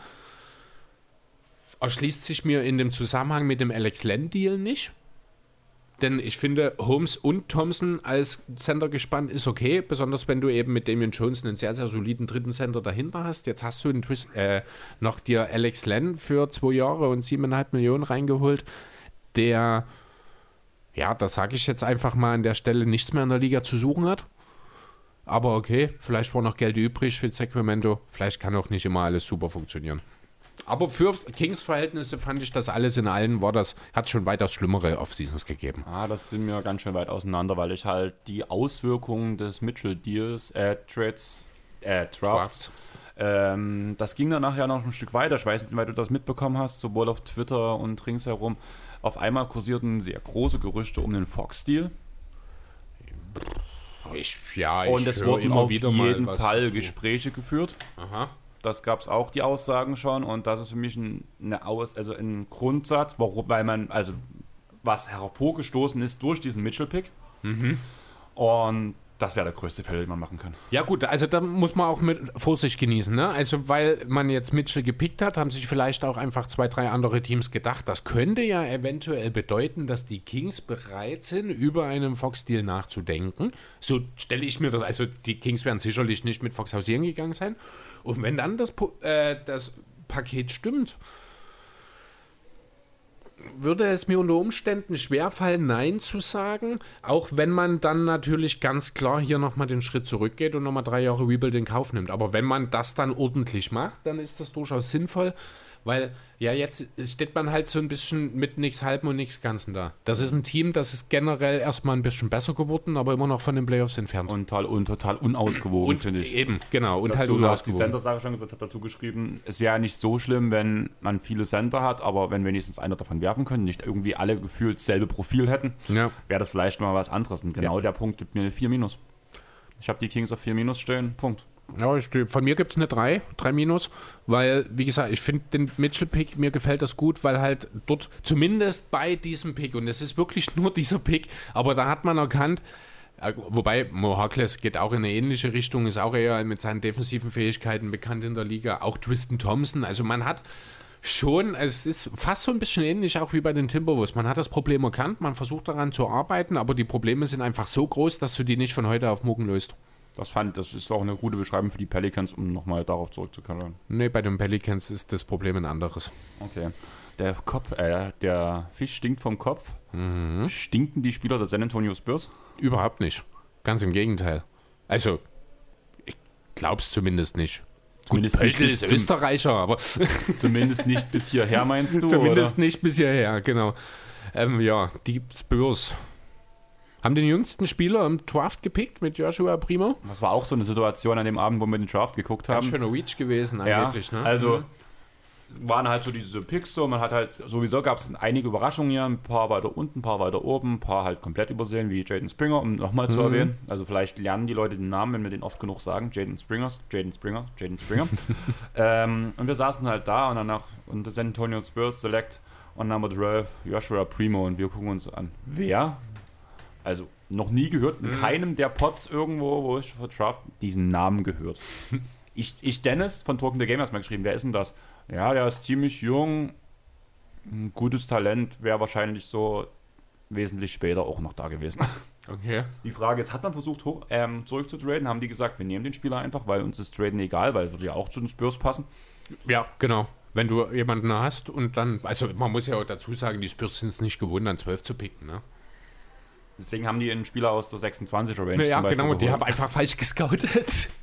erschließt sich mir in dem Zusammenhang mit dem Alex Len-Deal nicht. Denn ich finde, Holmes und Thompson als Center gespannt ist okay, besonders wenn du eben mit Damian Jones einen sehr, sehr soliden dritten Center dahinter hast. Jetzt hast du Twist, äh, noch dir Alex Len für zwei Jahre und siebeneinhalb Millionen reingeholt, der, ja, das sage ich jetzt einfach mal an der Stelle, nichts mehr in der Liga zu suchen hat. Aber okay, vielleicht war noch Geld übrig für Sacramento. Vielleicht kann auch nicht immer alles super funktionieren. Aber für Kings-Verhältnisse fand ich das alles in allen, war das, hat schon weitaus schlimmere Off-Seasons gegeben. Ah, das sind wir ganz schön weit auseinander, weil ich halt die Auswirkungen des Mitchell-Deals, äh, Trades, äh, Drafts, ähm, das ging dann nachher noch ein Stück weiter. Ich weiß nicht, weil du das mitbekommen hast, sowohl auf Twitter und ringsherum. Auf einmal kursierten sehr große Gerüchte um den Fox-Deal. Ich, ja, Und ich es höre wurden immer auf jeden Fall dazu. Gespräche geführt. Aha. Das gab es auch, die Aussagen schon. Und das ist für mich ein, eine Aus, also ein Grundsatz, warum, weil man, also was hervorgestoßen ist durch diesen Mitchell-Pick. Mhm. Und Das wäre der größte Fehler, den man machen kann. Ja gut, also da muss man auch mit Vorsicht genießen. Ne? Also weil man jetzt Mitchell gepickt hat, haben sich vielleicht auch einfach zwei, drei andere Teams gedacht, das könnte ja eventuell bedeuten, dass die Kings bereit sind, über einen Fox-Deal nachzudenken. So stelle ich mir das, also die Kings werden sicherlich nicht mit Fox hausieren gegangen sein. Und wenn dann das, äh, das Paket stimmt, würde es mir unter Umständen schwerfallen, Nein zu sagen, auch wenn man dann natürlich ganz klar hier nochmal den Schritt zurückgeht und nochmal drei Jahre Rebuild in Kauf nimmt. Aber wenn man das dann ordentlich macht, dann ist das durchaus sinnvoll, weil ja jetzt steht man halt so ein bisschen mit nichts Halben und nichts Ganzen da. Das ist ein Team, das ist generell erstmal ein bisschen besser geworden, aber immer noch von den Playoffs entfernt. Und total, und total unausgewogen, finde ich. eben, genau, und halt dazu, du hast die unausgewogen. Center-Sache schon gesagt, habe dazu geschrieben, es wäre nicht so schlimm, wenn man viele Center hat, aber wenn wenigstens einer davon werfen könnte, nicht irgendwie alle gefühlt selbe Profil hätten, Ja. wäre das vielleicht mal was anderes. Und genau Ja. der Punkt gibt mir eine 4 Minus. Ich habe die Kings auf 4 Minus stehen, Punkt. Ja, ich, von mir gibt es eine 3, 3 Minus, weil, wie gesagt, ich finde den Mitchell-Pick, mir gefällt das gut, weil halt dort, zumindest bei diesem Pick, und es ist wirklich nur dieser Pick, aber da hat man erkannt, wobei Mo Harkless geht auch in eine ähnliche Richtung, ist auch eher mit seinen defensiven Fähigkeiten bekannt in der Liga, auch Tristan Thompson, also man hat schon, es ist fast so ein bisschen ähnlich auch wie bei den Timberwolves. Man hat das Problem erkannt, man versucht daran zu arbeiten, aber die Probleme sind einfach so groß, dass du die nicht von heute auf morgen löst. Das fand, das ist auch eine gute Beschreibung für die Pelicans, um nochmal darauf zurückzukommen. Nee, bei den Pelicans ist das Problem ein anderes. Okay. Der Kopf, äh, der Fisch stinkt vom Kopf. Mhm. Stinken die Spieler der San Antonio Spurs? Überhaupt nicht. Ganz im Gegenteil. Also, ich glaub's zumindest nicht. Zumindest Gut, nicht ist Österreicher, aber. Zumindest nicht bis hierher, meinst du, Zumindest oder? nicht bis hierher, genau. Ähm, ja, die Spurs haben den jüngsten Spieler im Draft gepickt mit Joshua Primo. Das war auch so eine Situation an dem Abend, wo wir den Draft geguckt Ganz haben. schöner Reach gewesen, angeblich, ja, ne? Also Mhm. waren halt so diese Picks so, man hat halt, sowieso gab es einige Überraschungen hier, ein paar weiter unten, ein paar weiter oben, ein paar halt komplett übersehen, wie Jaden Springer, um nochmal zu Mhm. erwähnen. Also vielleicht lernen die Leute den Namen, wenn wir den oft genug sagen. Jaden Springers, Jaden Springer, Jaden Springer. ähm, und wir saßen halt da und danach, und das San Antonio Spurs Select on Number 12, Joshua Primo und wir gucken uns an. Wer? Also noch nie gehört, mit Mhm. keinem der Pots irgendwo, wo ich für Draft diesen Namen gehört. Ich, ich Dennis von Talking the Game hast mal geschrieben, wer ist denn das? Ja, der ist ziemlich jung, ein gutes Talent, wäre wahrscheinlich so wesentlich später auch noch da gewesen. Okay. Die Frage ist, hat man versucht, hoch, ähm, zurückzutraden? Haben die gesagt, wir nehmen den Spieler einfach, weil uns ist Traden egal, weil würde ja auch zu den Spurs passen? Ja, genau. Wenn du jemanden hast und dann, also man muss ja auch dazu sagen, die Spurs sind es nicht gewohnt, an 12 zu picken, ne? Deswegen haben die einen Spieler aus der 26er Range Ja, genau, die geholt. haben einfach falsch gescoutet.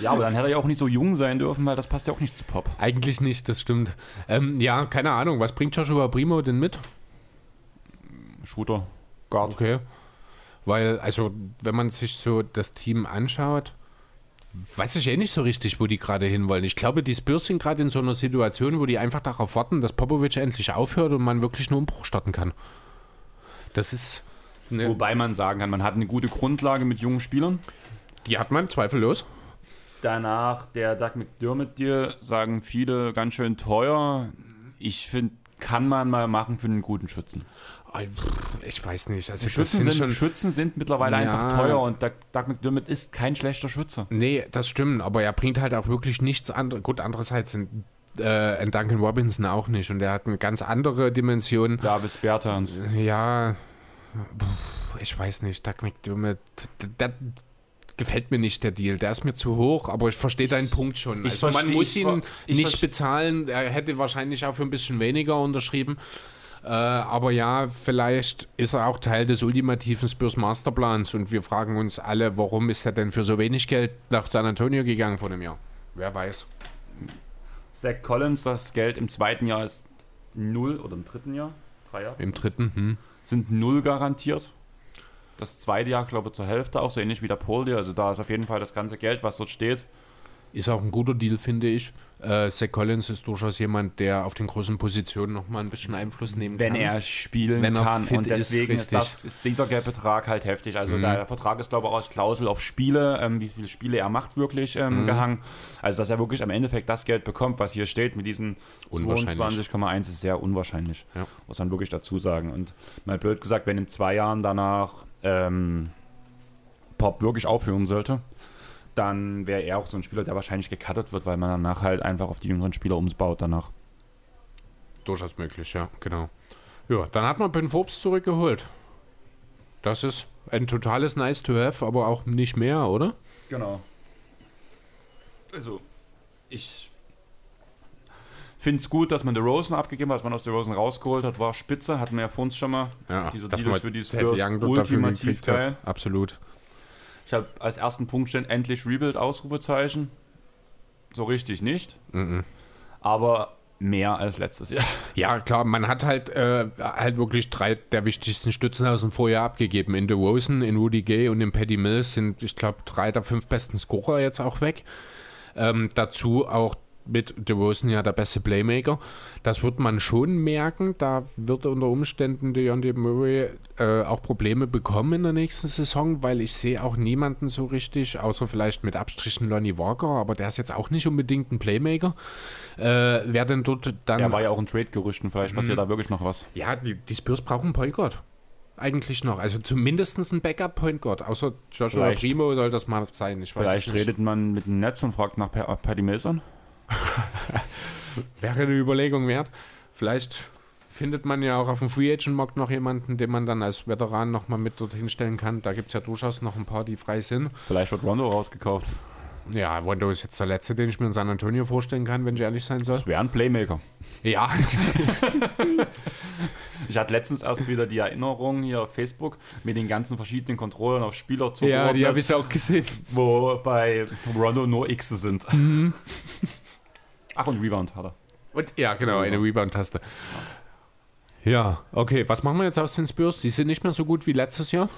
Ja, aber dann hätte er ja auch nicht so jung sein dürfen, weil das passt ja auch nicht zu Pop. Eigentlich nicht, das stimmt. Ähm, ja, keine Ahnung, was bringt Joshua Primo denn mit? Shooter, Guard. Okay. Weil, also, wenn man sich so das Team anschaut, weiß ich eh nicht so richtig, wo die gerade hinwollen. Ich glaube, die Spurs sind gerade in so einer Situation, wo die einfach darauf warten, dass Popovic endlich aufhört und man wirklich einen Umbruch starten kann. Das ist. Wobei man sagen kann, man hat eine gute Grundlage mit jungen Spielern. Die hat man, zweifellos. Danach der Doug McDermott Deal, sagen viele ganz schön teuer. Ich finde, kann man mal machen für einen guten Schützen. Ich weiß nicht. Also, Schützen, sind schon- Schützen sind mittlerweile Ja. einfach teuer und Doug, Doug McDermott ist kein schlechter Schütze. Nee, das stimmt, aber er bringt halt auch wirklich nichts anderes. Gut, andererseits sind äh, Duncan Robinson auch nicht und er hat eine ganz andere Dimension. Davis Bertans. Ja, ich weiß nicht, Doug McDermott, der, der gefällt mir nicht, der Deal. Der ist mir zu hoch, aber ich verstehe deinen Punkt schon. Also man versteh- muss ich ihn nicht bezahlen. Er hätte wahrscheinlich auch für ein bisschen weniger unterschrieben. Äh, aber ja, vielleicht ist er auch Teil des ultimativen Spurs Masterplans und wir fragen uns alle, warum ist er denn für so wenig Geld nach San Antonio gegangen vor einem Jahr? Wer weiß. Zach Collins, das Geld im zweiten Jahr ist null oder im dritten Jahr? Drei Jahre? Im dritten, hm. Sind null garantiert. Das zweite Jahr, glaube ich, zur Hälfte auch, so ähnlich wie der Deal. Also da ist auf jeden Fall das ganze Geld, was dort steht, Ist auch ein guter Deal, finde ich. Äh, Zach Collins ist durchaus jemand, der auf den großen Positionen nochmal ein bisschen Einfluss nehmen wenn kann. er spielen Wenn er kann. fit und deswegen ist, ist, das, ist dieser Geldbetrag halt heftig. Also Mhm. der Vertrag ist, glaube ich, auch aus Klausel auf Spiele, ähm, wie viele Spiele er macht, wirklich ähm, Mhm. gehangen. Also dass er wirklich am Endeffekt das Geld bekommt, was hier steht, mit diesen Unwahrscheinlich. 22,1 ist sehr unwahrscheinlich. Ja. Muss man wirklich dazu sagen. Und mal blöd gesagt, wenn in zwei Jahren danach ähm, Pop wirklich aufhören sollte, dann wäre er auch so ein Spieler, der wahrscheinlich gecuttet wird, weil man danach halt einfach auf die jüngeren Spieler umbaut danach. Durchaus möglich, ja, genau. Ja, dann hat man Ben Forbes zurückgeholt. Das ist ein totales Nice to have, aber auch nicht mehr, oder? Genau. Also, ich finde es gut, dass man The Rosen abgegeben hat, dass man aus The Rosen rausgeholt hat, war spitze, hatten wir ja vor uns schon mal. Ja, Dieser dass Deal man ist für die Spurs ultimativ hat. geil. Absolut. Ich habe als ersten Punkt stehen, endlich Rebuild, Ausrufezeichen. So richtig nicht. Mhm. Aber mehr als letztes Jahr. Ja, klar, man hat halt, äh, halt wirklich drei der wichtigsten Stützen aus dem Vorjahr abgegeben. In DeRozan, in Rudy Gay und in Paddy Mills sind, ich glaube, drei der fünf besten Scorer jetzt auch weg. Ähm, dazu auch mit DeRozan ja der beste Playmaker. Das wird man schon merken. Da wird unter Umständen DeJounte Murray äh, auch Probleme bekommen in der nächsten Saison, weil ich sehe auch niemanden so richtig, außer vielleicht mit Abstrichen Lonnie Walker, aber der ist jetzt auch nicht unbedingt ein Playmaker. Äh, wer denn dort dann... Er war ja auch ein Trade-Gerüchten, vielleicht passiert Mhm. da wirklich noch was. Ja, die, die Spurs brauchen Guard. Eigentlich noch. Also zumindest ein Backup-Point Guard. Außer Joshua Vielleicht- Primo soll das mal sein. Ich weiß Vielleicht redet man mit dem Netz und fragt nach Pa- Paddy Mills an. Wäre eine Überlegung wert. Vielleicht findet man ja auch auf dem Free Agent Markt noch jemanden, den man dann als Veteran nochmal mit dorthin stellen kann. Da gibt es ja durchaus noch ein paar, die frei sind. Vielleicht wird Rondo rausgekauft. Ja, Rondo ist jetzt der letzte, den ich mir in San Antonio vorstellen kann, wenn ich ehrlich sein soll. Das wäre ein Playmaker. Ja. Ich hatte letztens erst wieder die Erinnerung hier auf Facebook mit den ganzen verschiedenen Controllern auf Spieler zu Ja, die habe ich auch gesehen. Wo bei Rondo nur X sind. Mhm. Ach, und Rebound hat er. Und ja, genau, eine Rebound-Taste. Ja, okay. Was machen wir jetzt aus den Spurs? Die sind nicht mehr so gut wie letztes Jahr.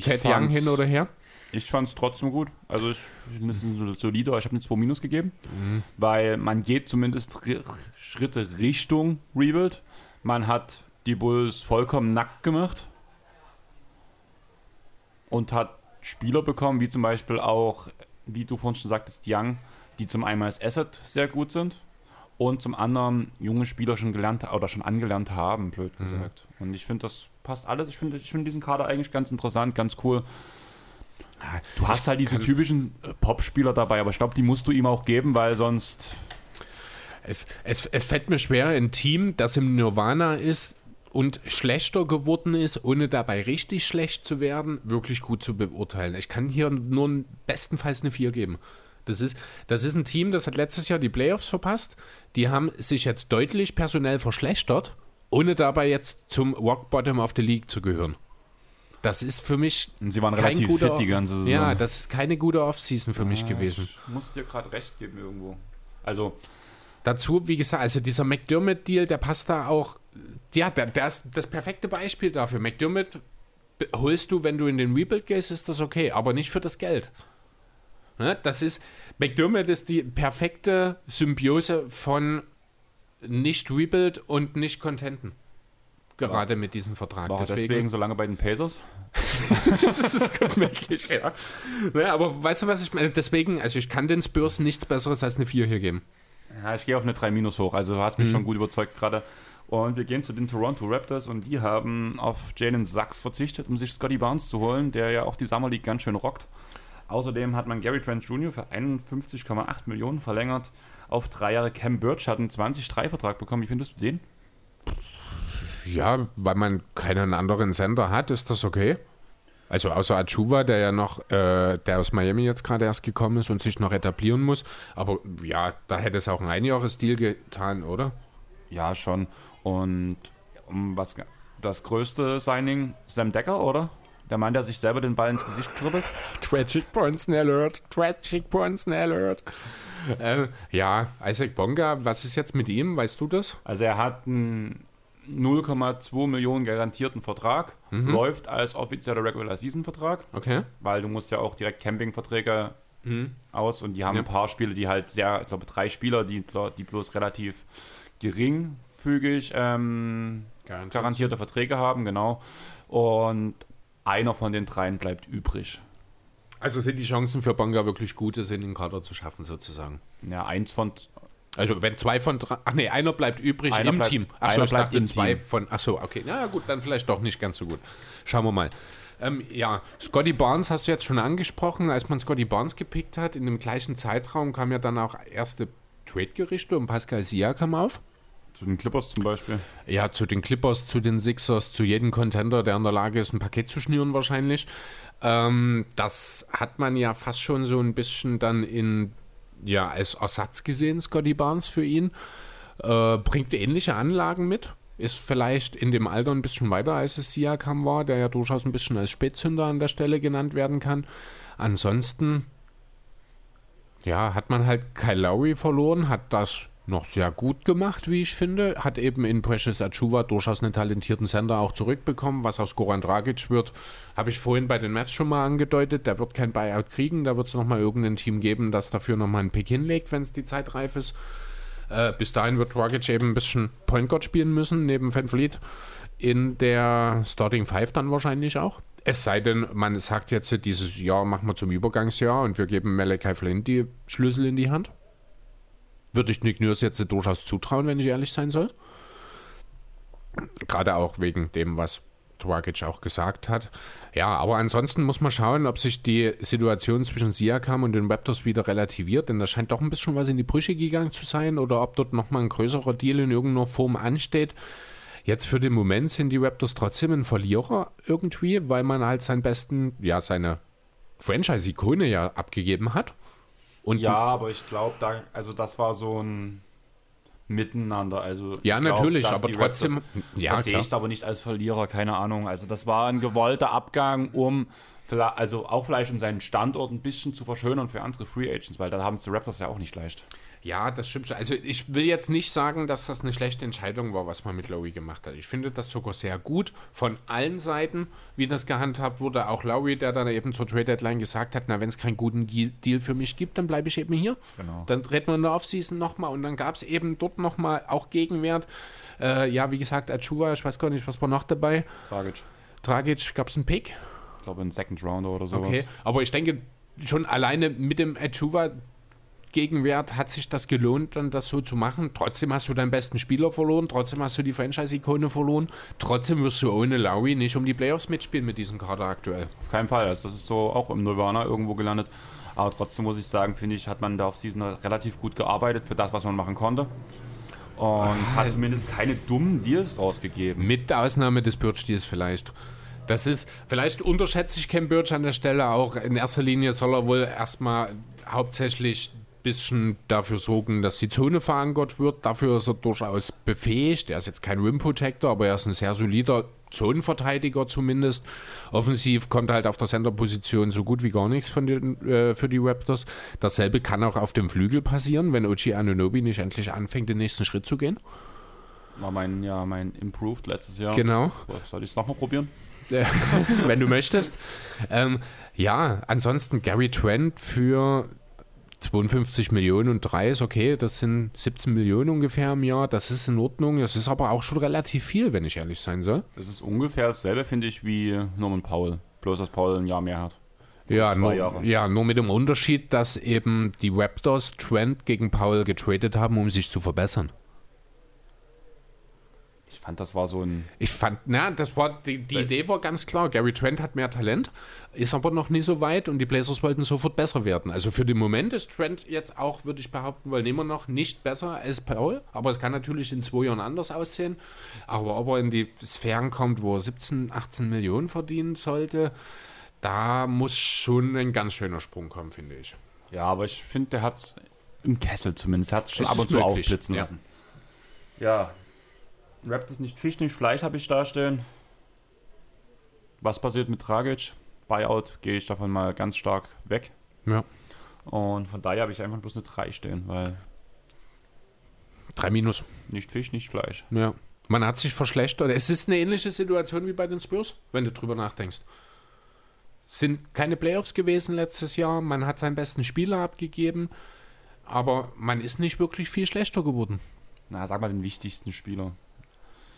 Ted Young hin oder her. Ich fand es trotzdem gut. Also ich finde es ein solider. Ich habe eine 2 Minus gegeben, Mhm. weil man geht zumindest ri- Schritte Richtung Rebuild. Man hat die Bulls vollkommen nackt gemacht und hat Spieler bekommen, wie zum Beispiel auch, wie du vorhin schon sagtest, Young, die zum einen als Asset sehr gut sind und zum anderen junge Spieler schon gelernt oder schon angelernt haben, blöd Mhm. gesagt. Und ich finde, das passt alles. Ich finde ich finde diesen Kader eigentlich ganz interessant, ganz cool. Du hast halt diese typischen äh, Pop-Spieler dabei, aber ich glaube, die musst du ihm auch geben, weil sonst. Es, es, es fällt mir schwer, ein Team, das im Nirvana ist und schlechter geworden ist, ohne dabei richtig schlecht zu werden, wirklich gut zu beurteilen. Ich kann hier nur bestenfalls eine 4 geben. Das ist, das ist ein Team, das hat letztes Jahr die Playoffs verpasst. Die haben sich jetzt deutlich personell verschlechtert, ohne dabei jetzt zum Rock Bottom of the League zu gehören. Das ist für mich. Und sie waren relativ guter- fit die ganze Saison. Ja, das ist keine gute Offseason für mich Ah, gewesen. Ich muss dir gerade recht geben irgendwo. Also, Dazu, wie gesagt, also dieser McDermott-Deal, der passt da auch. Ja, der, der ist das perfekte Beispiel dafür. McDermott holst du, wenn du in den Rebuild gehst, ist das okay, aber nicht für das Geld. Ne? Das ist. McDermott ist die perfekte Symbiose von nicht Rebuild und nicht Contenten. Gerade mit diesem Vertrag. war er deswegen so lange bei den Pacers? das ist gut möglich, ja. Naja, aber weißt du, was ich meine? Deswegen, also ich kann den Spurs nichts Besseres als eine 4 hier geben. Ja, ich gehe auf eine 3 Minus hoch. Also du hast mich Mhm. schon gut überzeugt gerade. Und wir gehen zu den Toronto Raptors und die haben auf Jalen Sachs verzichtet, um sich Scotty Barnes zu holen, der ja auch die Summer League ganz schön rockt. Außerdem hat man Gary Trent Jr. für 51,8 Millionen verlängert auf drei Jahre. Cam Birch hat einen 20-3-Vertrag bekommen. Wie findest du den? Ja, weil man keinen anderen Sender hat, ist das okay. Also außer Achuva, der ja noch, äh, der aus Miami jetzt gerade erst gekommen ist und sich noch etablieren muss. Aber ja, da hätte es auch ein Einjahresdeal getan, oder? Ja, schon. Und um was das größte Signing, Sam Decker, oder? Der Mann, der sich selber den Ball ins Gesicht kribbelt. Tragic Bronson Alert. Tragic Bronson Alert. äh, ja, Isaac Bonga, was ist jetzt mit ihm? Weißt du das? Also er hat einen 0,2 Millionen garantierten Vertrag, Mhm. läuft als offizieller Regular Season Vertrag. Okay. Weil du musst ja auch direkt Campingverträge Mhm. aus und die haben Ja. ein paar Spiele, die halt sehr, ich glaube drei Spieler, die, die bloß relativ geringfügig ähm, Garantiert. garantierte Verträge haben, genau. Und einer von den dreien bleibt übrig. Also sind die Chancen für Bonga wirklich gut, es in den Kader zu schaffen, sozusagen. Ja, eins von. Also wenn zwei von drei. Ach nee, einer bleibt übrig Einer im bleibt- Team. Achso, ich bleibt dachte zwei Team. von. Achso, okay. Na gut, dann vielleicht doch nicht ganz so gut. Schauen wir mal. Ähm, ja, Scotty Barnes hast du jetzt schon angesprochen. Als man Scotty Barnes gepickt hat, in dem gleichen Zeitraum kam ja dann auch erste Trade-Gerichte und Pascal Siakam auf. Zu den Clippers zum Beispiel. Ja, zu den Clippers, zu den Sixers, zu jedem Contender, der in der Lage ist, ein Paket zu schnüren wahrscheinlich. Ähm, das hat man ja fast schon so ein bisschen dann in, ja, als Ersatz gesehen, Scotty Barnes für ihn. Äh, bringt ähnliche Anlagen mit. Ist vielleicht in dem Alter ein bisschen weiter, als es Siakam war, der ja durchaus ein bisschen als Spätzünder an der Stelle genannt werden kann. Ansonsten, ja, hat man halt Kyle Lowry verloren, hat das noch sehr gut gemacht, wie ich finde. Hat eben in Precious Achuva durchaus einen talentierten Sender auch zurückbekommen. Was aus Goran Dragic wird, habe ich vorhin bei den Mavs schon mal angedeutet. Der wird kein Buyout kriegen. Da wird es nochmal irgendein Team geben, das dafür nochmal einen Pick hinlegt, wenn es die Zeit reif ist. Äh, bis dahin wird Dragic eben ein bisschen Point Guard spielen müssen, neben Van Vliet. In der Starting Five dann wahrscheinlich auch. Es sei denn, man sagt jetzt, dieses Jahr machen wir zum Übergangsjahr und wir geben Malachi Flynn die Schlüssel in die Hand. Würde ich Nick Nurse jetzt durchaus zutrauen, wenn ich ehrlich sein soll. Gerade auch wegen dem, was Dragic auch gesagt hat. Ja, aber ansonsten muss man schauen, ob sich die Situation zwischen Siakam und den Raptors wieder relativiert, denn da scheint doch ein bisschen was in die Brüche gegangen zu sein oder ob dort nochmal ein größerer Deal in irgendeiner Form ansteht. Jetzt für den Moment sind die Raptors trotzdem ein Verlierer irgendwie, weil man halt seinen besten, ja, seine Franchise-Ikone ja abgegeben hat. Und ja, aber ich glaube, da, also das war so ein Miteinander. Also Ja, glaub, natürlich, aber trotzdem- Raptors, ja, das sehe ich aber nicht als Verlierer, keine Ahnung. Also das war ein gewollter Abgang, um also auch vielleicht um seinen Standort ein bisschen zu verschönern für andere Free Agents, weil da haben es die Raptors ja auch nicht leicht. Ja, das stimmt. schon. Also ich will jetzt nicht sagen, dass das eine schlechte Entscheidung war, was man mit Lowry gemacht hat. Ich finde das sogar sehr gut von allen Seiten, wie das gehandhabt wurde. Auch Lowry, der dann eben zur Trade Deadline gesagt hat, na, wenn es keinen guten Deal- für mich gibt, dann bleibe ich eben hier. Genau. Dann treten wir in der Offseason nochmal und dann gab es eben dort nochmal auch Gegenwert. Äh, ja, wie gesagt, Achua, ich weiß gar nicht, was war noch dabei. Tragic. Tragic, gab es einen Pick? Ich glaube, ein Second Rounder oder sowas. Okay, aber ich denke, schon alleine mit dem Achuva Gegenwert hat sich das gelohnt, dann das so zu machen. Trotzdem hast du deinen besten Spieler verloren, trotzdem hast du die Franchise-Ikone verloren, trotzdem wirst du ohne Lowry nicht um die Playoffs mitspielen mit diesem Kader aktuell. Auf keinen Fall. Also das ist so auch im Nirvana irgendwo gelandet. Aber trotzdem muss ich sagen, finde ich, hat man da auf Season relativ gut gearbeitet für das, was man machen konnte. Und hat zumindest keine dummen Deals rausgegeben. Mit Ausnahme des Birch-Deals vielleicht. Das ist, vielleicht unterschätze ich Ken Birch an der Stelle auch. In erster Linie soll er wohl erstmal hauptsächlich bisschen dafür sorgen, dass die Zone verankert wird. Dafür ist er durchaus befähigt. Er ist jetzt kein Rim Protector, aber er ist ein sehr solider Zonenverteidiger zumindest. Offensiv kommt halt auf der Center-Position so gut wie gar nichts von den, äh, für die Raptors. Dasselbe kann auch auf dem Flügel passieren, wenn Ochi Anunobi nicht endlich anfängt, den nächsten Schritt zu gehen. War mein, ja, mein Improved letztes Jahr. Genau. Soll ich es nochmal probieren? Äh, wenn du möchtest. Ähm, ja, ansonsten Gary Trent für 52 Millionen und 3 ist okay, das sind 17 Millionen ungefähr im Jahr, das ist in Ordnung, das ist aber auch schon relativ viel, wenn ich ehrlich sein soll. Das ist ungefähr dasselbe, finde ich, wie Norman Powell. Bloß, dass Powell ein Jahr mehr hat. Ja nur, ja, nur mit dem Unterschied, dass eben die Raptors Trent gegen Powell getradet haben, um sich zu verbessern. Ich fand, das war so ein. Ich fand, na, das war, die, die Idee war ganz klar. Gary Trent hat mehr Talent, ist aber noch nie so weit und die Blazers wollten sofort besser werden. Also für den Moment ist Trent jetzt auch, würde ich behaupten, wollen immer noch nicht besser als Paul, aber es kann natürlich in zwei Jahren anders aussehen. Aber ob er in die Sphären kommt, wo er 17, 18 Millionen verdienen sollte, da muss schon ein ganz schöner Sprung kommen, finde ich. Ja, aber ich finde, der hat im Kessel zumindest, hat es schon ab und zu aufblitzen ja. lassen. Ja. Raptors nicht Fisch, nicht Fleisch habe ich da stehen. Was passiert mit Dragic? Buyout gehe ich davon mal ganz stark weg. Ja. Und von daher habe ich einfach bloß eine 3 stehen, weil Drei Minus. nicht Fisch, nicht Fleisch. Ja. Man hat sich verschlechtert. Es ist eine ähnliche Situation wie bei den Spurs, wenn du drüber nachdenkst. Sind keine Playoffs gewesen letztes Jahr. Man hat seinen besten Spieler abgegeben. Aber man ist nicht wirklich viel schlechter geworden. Na, sag mal den wichtigsten Spieler.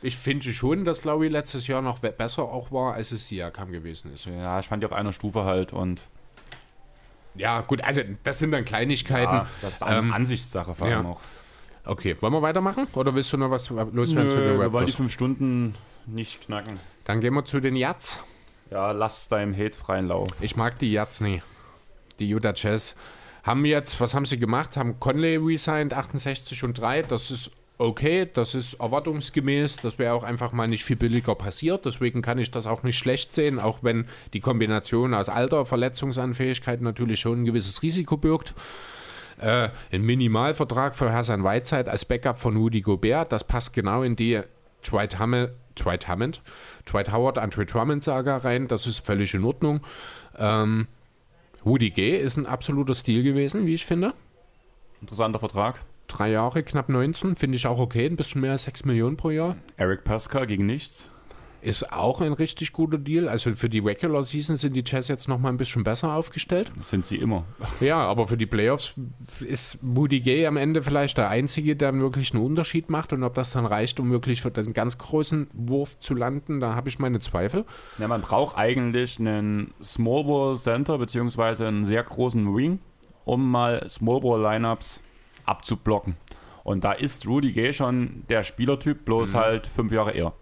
Ich finde schon, dass Lowry letztes Jahr noch besser auch war, als es Siakam gewesen ist. Ja, ich fand die auf einer Stufe halt und Ja, gut, also das sind dann Kleinigkeiten. Ja, das ist An- Ansichtssache vor allem auch. Okay, wollen wir weitermachen? Oder willst du noch was loswerden Nö, zu den wir wollen die Raptors? fünf Stunden nicht knacken. Dann gehen wir zu den Jats. Ja, lass deinem Hate freien Lauf. Ich mag die Jats nie. Die Utah Jazz haben jetzt, was haben sie gemacht? Haben Conley resigned, 68 und 3. Das ist okay, das ist erwartungsgemäß. Das wäre auch einfach mal nicht viel billiger passiert. Deswegen kann ich das auch nicht schlecht sehen, auch wenn die Kombination aus Alter, Verletzungsanfähigkeit natürlich schon ein gewisses Risiko birgt. Äh, ein Minimalvertrag für Hassan Whiteside als Backup von Rudy Gobert. Das passt genau in die Dwight Hammond, Dwight Hammond, Dwight Howard, Andre Drummond Saga rein. Das ist völlig in Ordnung. Ähm, Rudy G ist ein absoluter Stil gewesen, wie ich finde. Interessanter Vertrag. Drei Jahre, knapp 19, finde ich auch okay. Ein bisschen mehr als 6 Millionen pro Jahr. Eric Pascal gegen nichts. Ist auch ein richtig guter Deal. Also für die Regular Season sind die Jazz jetzt noch mal ein bisschen besser aufgestellt. Das sind sie immer. Ja, aber für die Playoffs ist Moody Gay am Ende vielleicht der Einzige, der wirklich einen Unterschied macht. Und ob das dann reicht, um wirklich für den ganz großen Wurf zu landen, da habe ich meine Zweifel. Ja, man braucht eigentlich einen Small Ball Center beziehungsweise einen sehr großen Wing, um mal Small Ball Lineups abzublocken. Und da ist Rudy Gay schon der Spielertyp, bloß Mhm. halt fünf Jahre eher.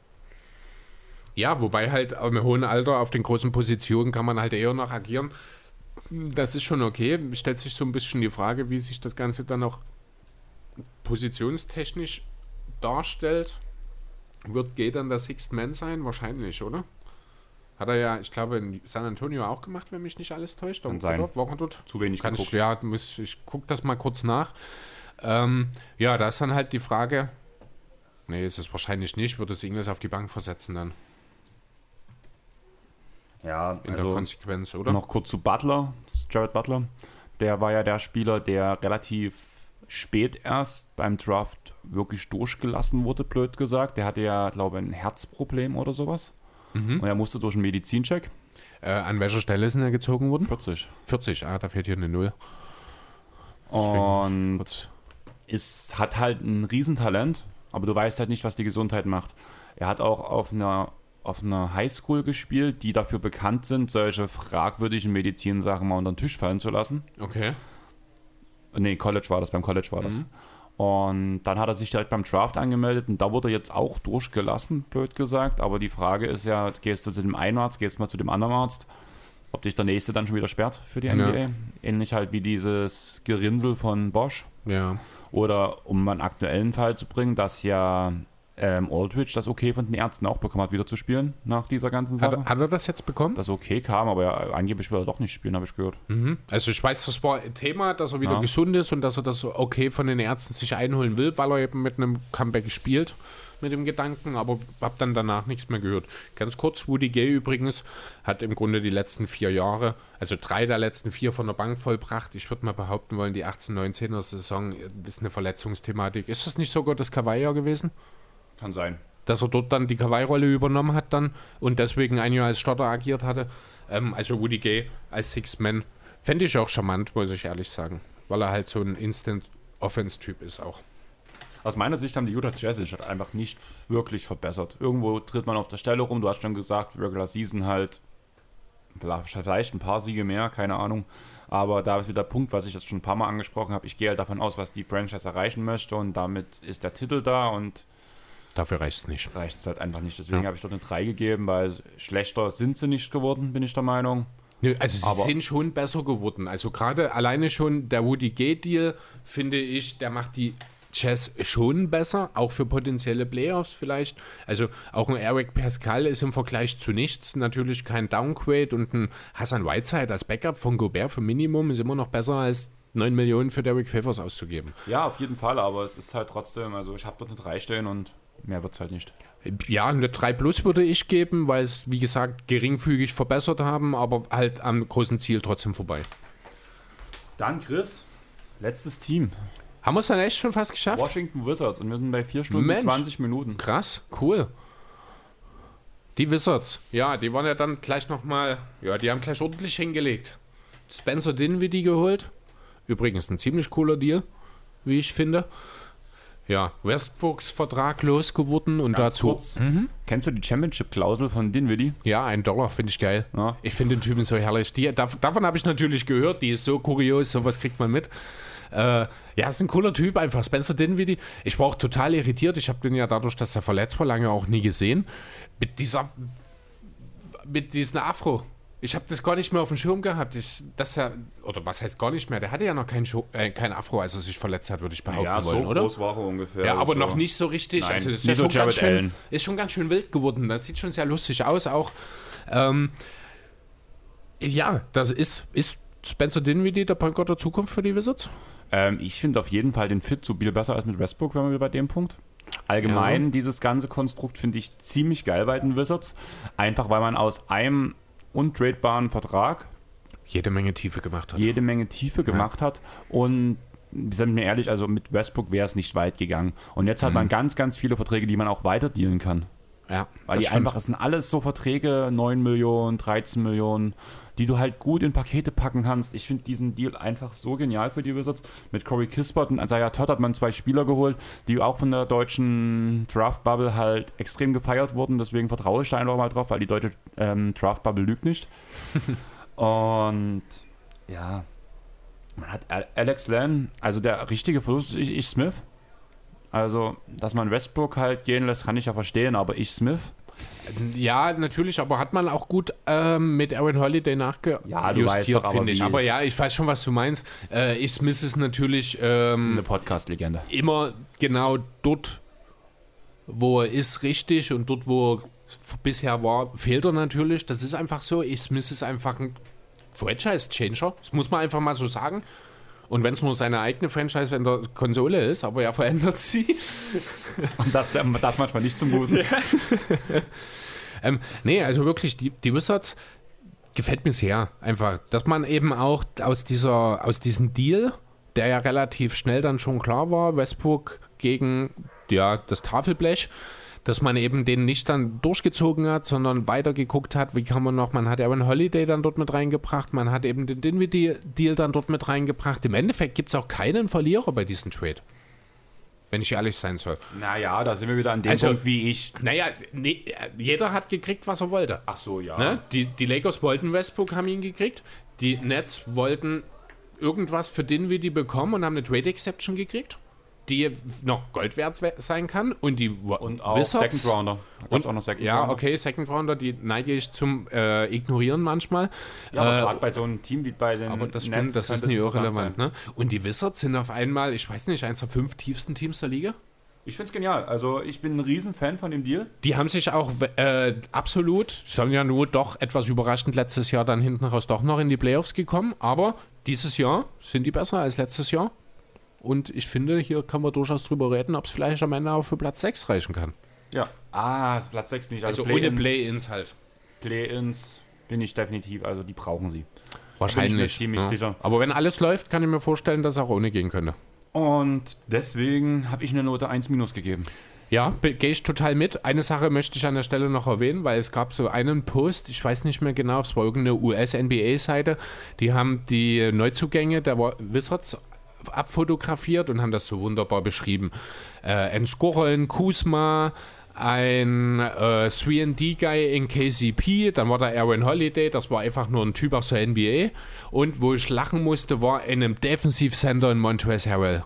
Ja, wobei halt im hohen Alter auf den großen Positionen kann man halt eher noch agieren. Das ist schon okay. Stellt sich so ein bisschen die Frage, wie sich das Ganze dann auch positionstechnisch darstellt. Wird Gay dann der Sixth Man sein? Wahrscheinlich, oder? Hat er ja, ich glaube, in San Antonio auch gemacht, wenn mich nicht alles täuscht. Kann Oder sein. War er dort? Zu wenig Kann ich, geguckt. ja, muss, ich gucke das mal kurz nach. Ähm, ja, da ist dann halt die Frage, nee, ist es wahrscheinlich nicht, wird es Ingles auf die Bank versetzen dann. Ja, In der Konsequenz, oder? Noch kurz zu Butler, Jared Butler. Der war ja der Spieler, der relativ spät erst beim Draft wirklich durchgelassen wurde, blöd gesagt. Der hatte ja, glaube ich, ein Herzproblem oder sowas. Mhm. Und er musste durch einen Medizincheck. Äh, an welcher Stelle ist denn er gezogen worden? 40. 40, ah, da fehlt hier eine Null. Und ist, hat halt ein Riesentalent, aber du weißt halt nicht, was die Gesundheit macht. Er hat auch auf einer, auf einer Highschool gespielt, die dafür bekannt sind, solche fragwürdigen Medizinsachen mal unter den Tisch fallen zu lassen. Okay. Nee, College war das, beim College war das. Mhm. Und dann hat er sich direkt beim Draft angemeldet und da wurde er jetzt auch durchgelassen, blöd gesagt. Aber die Frage ist ja, gehst du zu dem einen Arzt, gehst mal zu dem anderen Arzt, ob dich der nächste dann schon wieder sperrt für die Ja. NBA. Ähnlich halt wie dieses Gerinnsel von Bosch. Ja. Oder um einen aktuellen Fall zu bringen, dass ja ähm, Aldridge das okay von den Ärzten auch bekommen hat, wieder zu spielen nach dieser ganzen Sache. Hat, hat er das jetzt bekommen? Das okay kam, aber ja, angeblich will er doch nicht spielen, habe ich gehört. Mhm. Also ich weiß, das war ein Thema, dass er wieder Ja. gesund ist und dass er das okay von den Ärzten sich einholen will, weil er eben mit einem Comeback spielt, mit dem Gedanken, aber hab dann danach nichts mehr gehört. Ganz kurz, Woody Gay übrigens hat im Grunde die letzten vier Jahre, also drei der letzten vier von der Bank vollbracht. Ich würde mal behaupten wollen, die 18-19er Saison ist eine Verletzungsthematik. Ist das nicht sogar das Kawaii-Jahr gewesen? Kann sein. dass er dort dann die Kawaii-Rolle übernommen hat dann und deswegen ein Jahr als Starter agiert hatte. Ähm, also Woody Gay als Six-Man fände ich auch charmant, muss ich ehrlich sagen, weil er halt so ein Instant-Offense-Typ ist auch. Aus meiner Sicht haben die Utah Jazz sich halt einfach nicht wirklich verbessert. Irgendwo tritt man auf der Stelle rum. Du hast schon gesagt, Regular Season halt vielleicht ein paar Siege mehr, keine Ahnung. Aber da ist wieder der Punkt, was ich jetzt schon ein paar Mal angesprochen habe. Ich gehe halt davon aus, was die Franchise erreichen möchte und damit ist der Titel da und Dafür reicht es nicht. Reicht es halt einfach nicht. Deswegen Ja. habe ich dort eine 3 gegeben, weil schlechter sind sie nicht geworden, bin ich der Meinung. Nö, also sie Aber- sind schon besser geworden. Also gerade alleine schon der Woody Gay-Deal, finde ich, der macht die Jazz schon besser, auch für potenzielle Playoffs vielleicht. Also auch ein Eric Pascal ist im Vergleich zu nichts natürlich kein Downgrade und ein Hassan Whiteside als Backup von Gobert für Minimum ist immer noch besser als 9 Millionen für Derek Favors auszugeben. Ja, auf jeden Fall, aber es ist halt trotzdem, also ich habe dort eine 3 stehen und mehr wird es halt nicht. Ja, eine 3 Plus würde ich geben, weil es, wie gesagt, geringfügig verbessert haben, aber halt am großen Ziel trotzdem vorbei. Dann Chris, letztes Team. Haben wir es dann echt schon fast geschafft? Washington Wizards und wir sind bei 4 Stunden Mensch. 20 Minuten. Krass, cool. Die Wizards, ja, die waren ja dann gleich nochmal, ja, die haben gleich ordentlich hingelegt. Spencer Dinwiddie geholt. Übrigens ein ziemlich cooler Deal, wie ich finde. Ja, Westbrooks Vertrag losgeworden und Ganz dazu. kurz. Kennst du die Championship-Klausel von Dinwiddie? Ja, ein Dollar, finde ich geil. Ja. Ich finde den Typen so herrlich. Die, dav davon habe ich natürlich gehört, die ist so kurios, sowas kriegt man mit. Äh, ja, ist ein cooler Typ einfach. Spencer Dinwiddie. Ich war auch total irritiert. Ich habe den ja dadurch, dass er verletzt war, lange auch nie gesehen. Mit dieser, mit diesem Afro. Ich habe das gar nicht mehr auf dem Schirm gehabt. Ich, dass er, oder was heißt gar nicht mehr? Der hatte ja noch kein, Scho äh, kein Afro, als er sich verletzt hat, würde ich behaupten Ja, so wollen, oder? groß war er ungefähr. Ja, aber so. noch nicht so richtig. Nein, also das ist, ja so schon ganz schön, Allen. ist schon ganz schön wild geworden. Das sieht schon sehr lustig aus auch. Ähm, ja, das ist, ist Spencer Dinwiddie der Point der Zukunft für die Wizards? Ähm, ich finde auf jeden Fall den Fit so viel besser als mit Westbrook, wenn wir bei dem Punkt. Allgemein, Ja. dieses ganze Konstrukt finde ich ziemlich geil bei den Wizards. Einfach weil man aus einem untradebaren Vertrag Jede Menge Tiefe gemacht hat. jede Menge Tiefe gemacht hat und sind mir ehrlich, also mit Westbrook wäre es nicht weit gegangen. Und jetzt hat man Mhm. ganz, ganz viele Verträge, die man auch weiter dealen kann. Ja, Weil die stimmt. einfach, es sind alles so Verträge, 9 Millionen, 13 Millionen, die du halt gut in Pakete packen kannst. Ich finde diesen Deal einfach so genial für die Wizards. Mit Corey Kispert und Isaiah Todd hat man zwei Spieler geholt, die auch von der deutschen Draft-Bubble halt extrem gefeiert wurden. Deswegen vertraue ich da einfach mal drauf, weil die deutsche ähm, Draft-Bubble lügt nicht. und ja, man hat Al- Alex Len, also der richtige Verlust ist ich Smith. Also, dass man Westbrook halt gehen lässt, kann ich ja verstehen, aber ich Smith. Ja, natürlich, aber hat man auch gut ähm, mit Aaron Holiday Ja, nachgejustiert, doch aber, finde ich. Aber ja, ich weiß schon, was du meinst. Äh, ich Smith ist natürlich ähm, Eine Podcast-Legende. immer genau dort, wo er ist, richtig und dort, wo er bisher war, fehlt er natürlich. Das ist einfach so. Ich Smith ist einfach ein Franchise-Changer. Das muss man einfach mal so sagen. Und wenn es nur seine eigene Franchise in der Konsole ist, aber er verändert sie. Und das, ähm, das manchmal nicht zum Guten. ähm, nee, also wirklich, die, die Wizards gefällt mir sehr. Einfach, dass man eben auch aus, dieser, aus diesem Deal, der ja relativ schnell dann schon klar war, Westbrook gegen ja, das Tafelblech, dass man eben den nicht dann durchgezogen hat, sondern weitergeguckt hat, wie kann man noch, man hat Aaron Holiday dann dort mit reingebracht, man hat eben den Dinwiddie-Deal dann dort mit reingebracht. Im Endeffekt gibt es auch keinen Verlierer bei diesem Trade. Wenn ich ehrlich sein soll. Naja, da sind wir wieder an dem Also- Punkt wie ich. Naja, nee, jeder hat gekriegt, was er wollte. Ach so, ja. Ne? Die, die Lakers wollten Westbrook, haben ihn gekriegt. Die Nets wollten irgendwas für Dinwiddie bekommen und haben eine Trade Exception gekriegt, die noch Gold wert we- sein kann. Und die und auch Second Rounder. Und, auch noch Second ja, Rounder. okay, Second Rounder, die neige ich zum äh, Ignorieren manchmal. Ja, aber Äh, gerade bei so einem Team wie bei den aber das Nets stimmt, das ist interessant irrelevant. Ne? Und die Wizards sind auf einmal, ich weiß nicht, eins der fünf tiefsten Teams der Liga. Ich finde es genial. Also ich bin ein Riesenfan von dem Deal. Die haben sich auch äh, absolut, sind ja nur doch etwas überraschend letztes Jahr dann hinten raus doch noch in die Playoffs gekommen, aber dieses Jahr sind die besser als letztes Jahr. Und ich finde, hier kann man durchaus drüber reden, ob es vielleicht am Ende auch für Platz 6 reichen kann. Ja. Ah, ist Platz 6 nicht. Also ohne Play-ins halt. Play-ins bin ich definitiv, also die brauchen sie. Wahrscheinlich. Da bin ich mir ziemlich ja. sicher. Aber wenn alles läuft, kann ich mir vorstellen, dass es auch ohne gehen könnte. Und deswegen habe ich eine Note 1 minus gegeben. Ja, gehe ich total mit. Eine Sache möchte ich an der Stelle noch erwähnen, weil es gab so einen Post, ich weiß nicht mehr genau, es war irgendeine US-NBA-Seite, die haben die Neuzugänge der Wizards abfotografiert und haben das so wunderbar beschrieben. Äh, ein Scorer in Kuzma, ein äh, 3D-Guy in KCP, dann war da Aaron Holiday, das war einfach nur ein Typ aus der NBA. Und wo ich lachen musste, war in einem Defensivcenter in Montrezl Harrell.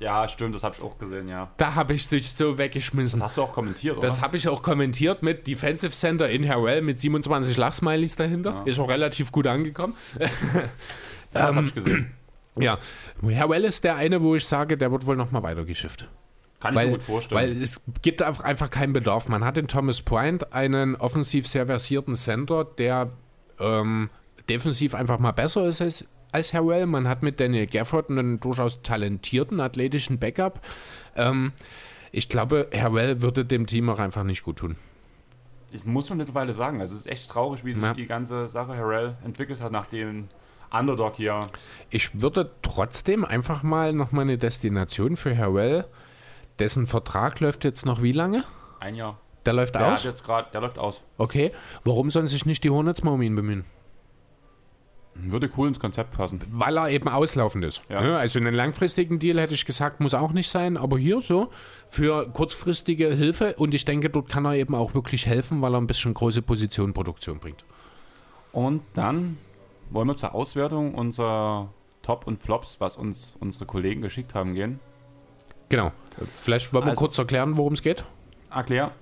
Ja, stimmt, das habe ich auch gesehen, ja. Da habe ich dich so weggeschmissen. Das hast du auch kommentiert, oder? Das habe ich auch kommentiert mit Defensive Center in Harrell mit 27 Lachsmileys dahinter. Ist auch relativ gut angekommen. das habe Ähm, ich gesehen. Ja, Harrell ist der eine, wo ich sage, der wird wohl nochmal weitergeschifft. Kann ich weil, mir gut vorstellen. Weil es gibt einfach keinen Bedarf. Man hat in Thomas Bryant einen offensiv sehr versierten Center, der ähm, defensiv einfach mal besser ist als, als Harrell. Man hat mit Daniel Gafford einen durchaus talentierten, athletischen Backup. Ähm, ich glaube, Harrell würde dem Team auch einfach nicht gut tun. Ich muss man mittlerweile sagen, also es ist echt traurig, wie sich Ja. die ganze Sache Harrell entwickelt hat nach dem Underdog hier. Ich würde trotzdem einfach mal nochmal eine Destination für Harrell, dessen Vertrag läuft jetzt noch wie lange? Ein Jahr. Der läuft Der, aus? jetzt grad, der läuft aus. Okay. Warum sollen sich nicht die Hornets mal um ihn bemühen? Würde cool ins Konzept passen. Weil er eben auslaufend ist. Ja. Ne? Also einen langfristigen Deal hätte ich gesagt, muss auch nicht sein, aber hier so für kurzfristige Hilfe und ich denke, dort kann er eben auch wirklich helfen, weil er ein bisschen große Position Produktion bringt. Und dann wollen wir zur Auswertung unserer Top und Flops, was uns unsere Kollegen geschickt haben, gehen. Genau. Vielleicht wollen wir Also- kurz erklären, worum es geht. Erklär.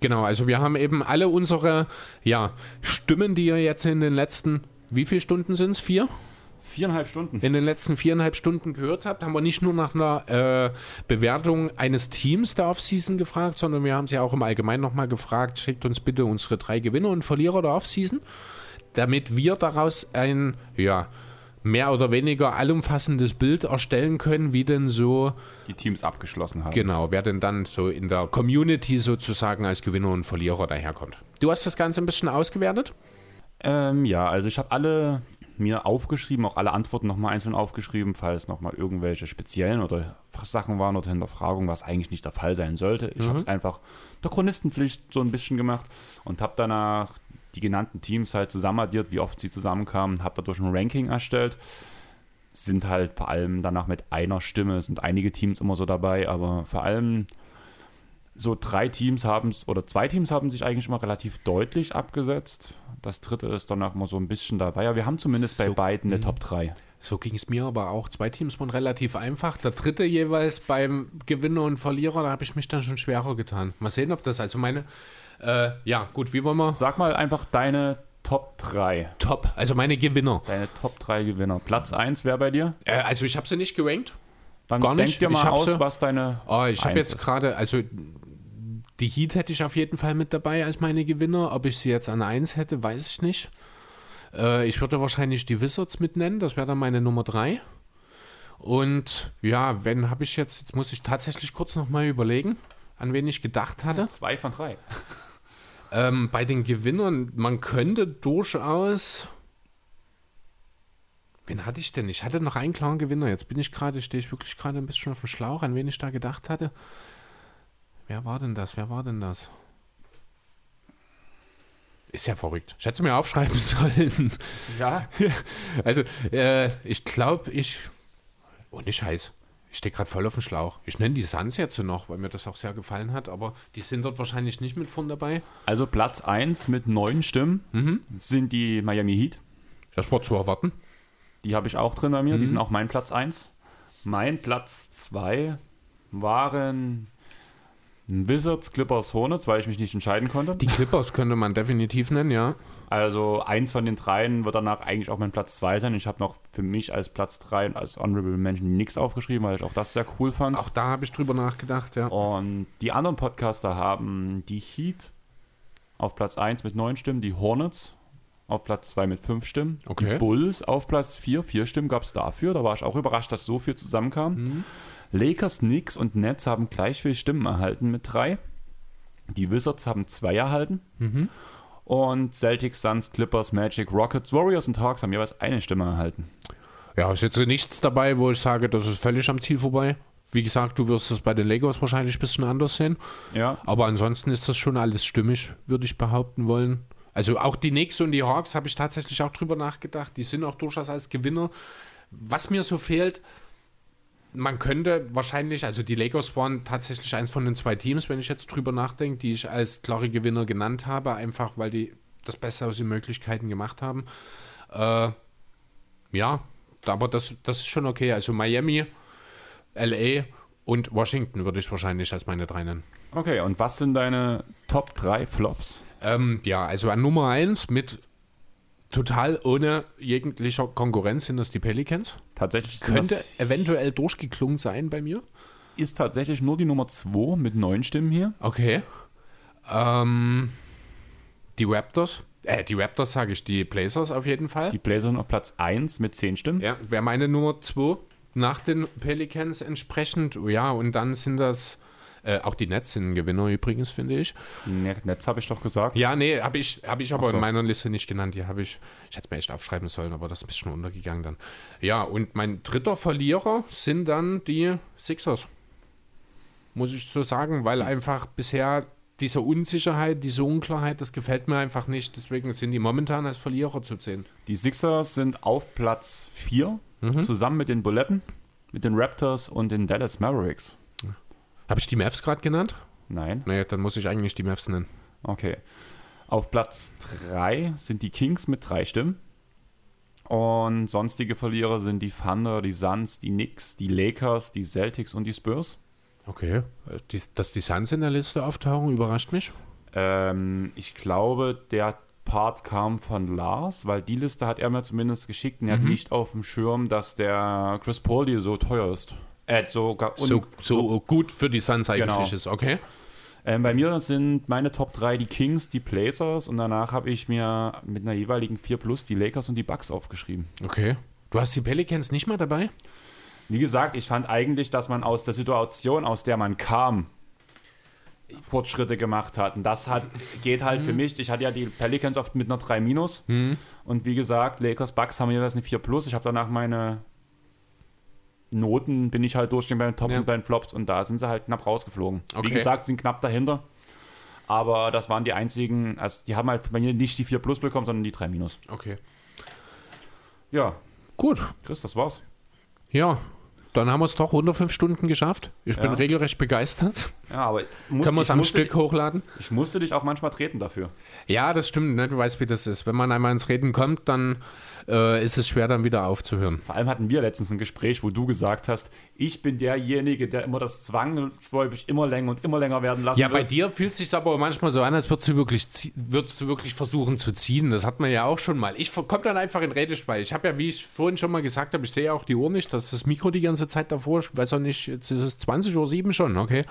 Genau, also wir haben eben alle unsere ja, Stimmen, die ihr jetzt in den letzten, wie viele Stunden sind es? Vier? Viereinhalb Stunden. In den letzten viereinhalb Stunden gehört habt, haben wir nicht nur nach einer äh, Bewertung eines Teams der Offseason gefragt, sondern wir haben sie auch im Allgemeinen nochmal gefragt, schickt uns bitte unsere drei Gewinner und Verlierer der Offseason, damit wir daraus ein, ja, mehr oder weniger allumfassendes Bild erstellen können, wie denn so Die Teams abgeschlossen haben. Genau, wer denn dann so in der Community sozusagen als Gewinner und Verlierer daherkommt. Du hast das Ganze ein bisschen ausgewertet? Ähm, ja, also ich habe alle mir aufgeschrieben, auch alle Antworten nochmal einzeln aufgeschrieben, falls nochmal irgendwelche speziellen oder Sachen waren oder Hinterfragungen, was eigentlich nicht der Fall sein sollte. Ich Mhm. habe es einfach der Chronistenpflicht so ein bisschen gemacht und habe danach die genannten Teams halt zusammenaddiert, wie oft sie zusammenkamen, habe dadurch ein Ranking erstellt. Sind halt vor allem danach mit einer Stimme, es sind einige Teams immer so dabei, aber vor allem so drei Teams haben es, oder zwei Teams haben sich eigentlich immer relativ deutlich abgesetzt. Das dritte ist danach immer so ein bisschen dabei. Ja, wir haben zumindest bei So, beiden eine mhm. Top 3. So ging es mir aber auch. Zwei Teams waren relativ einfach. Der dritte jeweils beim Gewinner und Verlierer, da habe ich mich dann schon schwerer getan. Mal sehen, ob das, also meine, äh, ja gut, wie wollen wir? Sag mal einfach deine Top 3. Top, also meine Gewinner. Deine Top 3 Gewinner. Platz 1 wäre bei dir? Äh, also ich habe sie nicht gerankt. Dann Gar denk nicht. dir mal aus, sie- was deine Oh, ich habe jetzt gerade, also die Heat hätte ich auf jeden Fall mit dabei als meine Gewinner. Ob ich sie jetzt an 1 hätte, weiß ich nicht. Äh, ich würde wahrscheinlich die Wizards mit nennen, das wäre dann meine Nummer 3. Und ja, wenn habe ich jetzt, jetzt muss ich tatsächlich kurz nochmal überlegen, an wen ich gedacht hatte. Zwei von drei. Ähm, bei den Gewinnern, man könnte durchaus. Wen hatte ich denn? Ich hatte noch einen klaren Gewinner. Jetzt bin ich gerade, stehe ich wirklich gerade ein bisschen auf dem Schlauch, an wen ich da gedacht hatte. Wer war denn das? Wer war denn das? Ist ja verrückt. Ich hätte es mir aufschreiben sollen. Ja. Also, äh, ich glaube, ich. Ohne Scheiß. Ich stehe gerade voll auf dem Schlauch. Ich nenne die Suns jetzt so noch, weil mir das auch sehr gefallen hat, aber die sind dort wahrscheinlich nicht mit von dabei. Also Platz 1 mit neun Stimmen Mhm. sind die Miami Heat. Das war zu erwarten. Die habe ich auch drin bei mir. Die Mhm. sind auch mein Platz 1. Mein Platz 2 waren Wizards, Clippers, Hornets, weil ich mich nicht entscheiden konnte. Die Clippers könnte man definitiv nennen, ja. Also eins von den dreien wird danach eigentlich auch mein Platz 2 sein. Ich habe noch für mich als Platz 3 und als Honorable Mention nichts aufgeschrieben, weil ich auch das sehr cool fand. Auch da habe ich drüber nachgedacht, ja. Und die anderen Podcaster haben die Heat auf Platz 1 mit 9 Stimmen, die Hornets auf Platz 2 mit 5 Stimmen, Okay. die Bulls auf Platz 4, 4 Stimmen gab es dafür. Da war ich auch überrascht, dass so viel zusammenkam. Mhm. Lakers, Knicks und Nets haben gleich viel Stimmen erhalten mit 3. Die Wizards haben 2 erhalten. Mhm. Und Celtics, Suns, Clippers, Magic, Rockets, Warriors und Hawks haben jeweils eine Stimme erhalten. Ja, ist jetzt nichts dabei, wo ich sage, das ist völlig am Ziel vorbei. Wie gesagt, du wirst es bei den Lakers wahrscheinlich ein bisschen anders sehen. Ja. Aber ansonsten ist das schon alles stimmig, würde ich behaupten wollen. Also auch die Knicks und die Hawks habe ich tatsächlich auch drüber nachgedacht. Die sind auch durchaus als Gewinner. Was mir so fehlt, man könnte wahrscheinlich, also die Lakers waren tatsächlich eins von den zwei Teams, wenn ich jetzt drüber nachdenke, die ich als klare Gewinner genannt habe, einfach weil die das Beste aus den Möglichkeiten gemacht haben. Äh, ja, aber das, das ist schon okay. Also Miami, LA und Washington würde ich wahrscheinlich als meine drei nennen. Okay, und was sind deine Top 3 Flops? Ähm, ja, also an Nummer 1 mit total ohne jeglicher Konkurrenz sind das die Pelicans. Tatsächlich Könnte eventuell durchgeklungen sein bei mir. Ist tatsächlich nur die Nummer 2 mit 9 Stimmen hier. Okay. Ähm, die Raptors. Äh, die Raptors sage ich, die Blazers auf jeden Fall. Die Blazers sind auf Platz 1 mit 10 Stimmen. Ja, wäre meine Nummer 2 nach den Pelicans entsprechend. Ja, und dann sind das äh, auch die Nets sind ein Gewinner übrigens, finde ich. Nets habe ich doch gesagt. Ja, nee, habe ich, hab ich aber so. in meiner Liste nicht genannt. Die habe ich, ich hätte es mir echt aufschreiben sollen, aber das ist ein bisschen untergegangen dann. Ja, und mein dritter Verlierer sind dann die Sixers. Muss ich so sagen, weil einfach bisher diese Unsicherheit, diese Unklarheit, das gefällt mir einfach nicht. Deswegen sind die momentan als Verlierer zu sehen. Die Sixers sind auf Platz 4, Mhm. zusammen mit den Buletten, mit den Raptors und den Dallas Mavericks. Habe ich die Mavs gerade genannt? Nein. Nee, dann muss ich eigentlich die Mavs nennen. Okay. Auf Platz 3 sind die Kings mit drei Stimmen. Und sonstige Verlierer sind die Thunder, die Suns, die Knicks, die Lakers, die Celtics und die Spurs. Okay. Die, dass die Suns in der Liste auftauchen, überrascht mich. Ähm, ich glaube, der Part kam von Lars, weil die Liste hat er mir zumindest geschickt und er Mhm. hat nicht auf dem Schirm, dass der Chris Paul hier so teuer ist. Äh, sogar So, so gut für die Suns eigentlich Genau. ist, okay? Ähm, bei mir sind meine Top 3 die Kings, die Blazers und danach habe ich mir mit einer jeweiligen 4 Plus die Lakers und die Bucks aufgeschrieben. Okay. Du hast die Pelicans nicht mal dabei? Wie gesagt, ich fand eigentlich, dass man aus der Situation, aus der man kam, Fortschritte gemacht hat. Und das hat, geht halt für Mhm. mich. Ich hatte ja die Pelicans oft mit einer 3 Minus. Mhm. Und wie gesagt, Lakers, Bucks haben jeweils eine 4 Plus. Ich habe danach meine Noten, bin ich halt durchgegangen bei den Top Ja. und bei den Flops. Und da sind sie halt knapp rausgeflogen. Okay. Wie gesagt, sind knapp dahinter. Aber das waren die einzigen, also die haben halt bei mir nicht die 4 Plus bekommen, sondern die 3 Minus. Okay. Ja. Gut. Chris, das war's. Ja, dann haben wir es doch 105 Stunden geschafft. Ich bin Ja. regelrecht begeistert. Ja, aber muss- Können wir es am musste- Stück hochladen? Ich musste dich auch manchmal treten dafür. Ja, das stimmt. Ne? Du weißt, wie das ist. Wenn man einmal ins Reden kommt, dann äh, ist es schwer, dann wieder aufzuhören. Vor allem hatten wir letztens ein Gespräch, wo du gesagt hast, ich bin derjenige, der immer das zwangsläufig immer länger und immer länger werden lassen Ja, will. bei dir fühlt es sich aber manchmal so an, als würdest du wirklich, würdest du wirklich versuchen zu ziehen. Das hat man ja auch schon mal. Ich komme dann einfach in Redespeil. Ich habe ja, wie ich vorhin schon mal gesagt habe, ich sehe ja auch die Uhr nicht. Das ist das Mikro die ganze Zeit davor. Ich weiß auch nicht, jetzt ist es 20.07 Uhr schon, okay.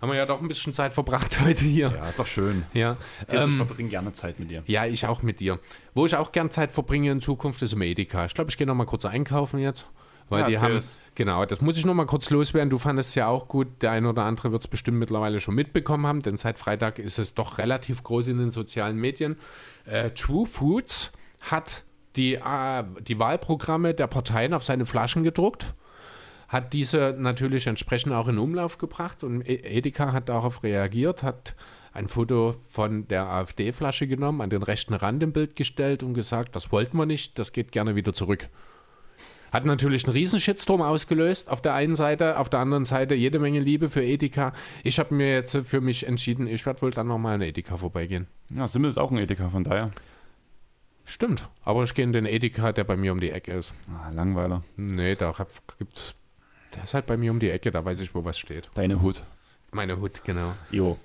Haben wir ja doch ein bisschen Zeit verbracht heute hier. Ja, ist doch schön. Ja. Ich Ähm, verbringe gerne Zeit mit dir. ja, ich auch mit dir. Wo ich auch gern Zeit verbringe in Zukunft ist im Edeka. Ich glaube, ich gehe noch mal kurz einkaufen jetzt. Weil Ja, die haben. es. Genau, das muss ich noch mal kurz loswerden. Du fandest es ja auch gut. Der eine oder andere wird es bestimmt mittlerweile schon mitbekommen haben, denn seit Freitag ist es doch relativ groß in den sozialen Medien. Äh, True Foods hat die, äh, die Wahlprogramme der Parteien auf seine Flaschen gedruckt hat diese natürlich entsprechend auch in Umlauf gebracht und E- Edeka hat darauf reagiert, hat ein Foto von der AfD-Flasche genommen, an den rechten Rand im Bild gestellt und gesagt, das wollten wir nicht, das geht gerne wieder zurück. Hat natürlich einen riesen Shitstorm ausgelöst auf der einen Seite, auf der anderen Seite jede Menge Liebe für Edeka. Ich habe mir jetzt für mich entschieden, ich werde wohl dann nochmal an Edeka vorbeigehen. Ja, Simmel ist auch ein Edeka, von daher. Stimmt, aber ich gehe in den Edeka, der bei mir um die Ecke ist. Ah, Langweiler. Nee, da hab, gibt's. Der ist halt bei mir um die Ecke, da weiß ich, wo was steht. Deine Hut. Meine Hut, genau. Jo.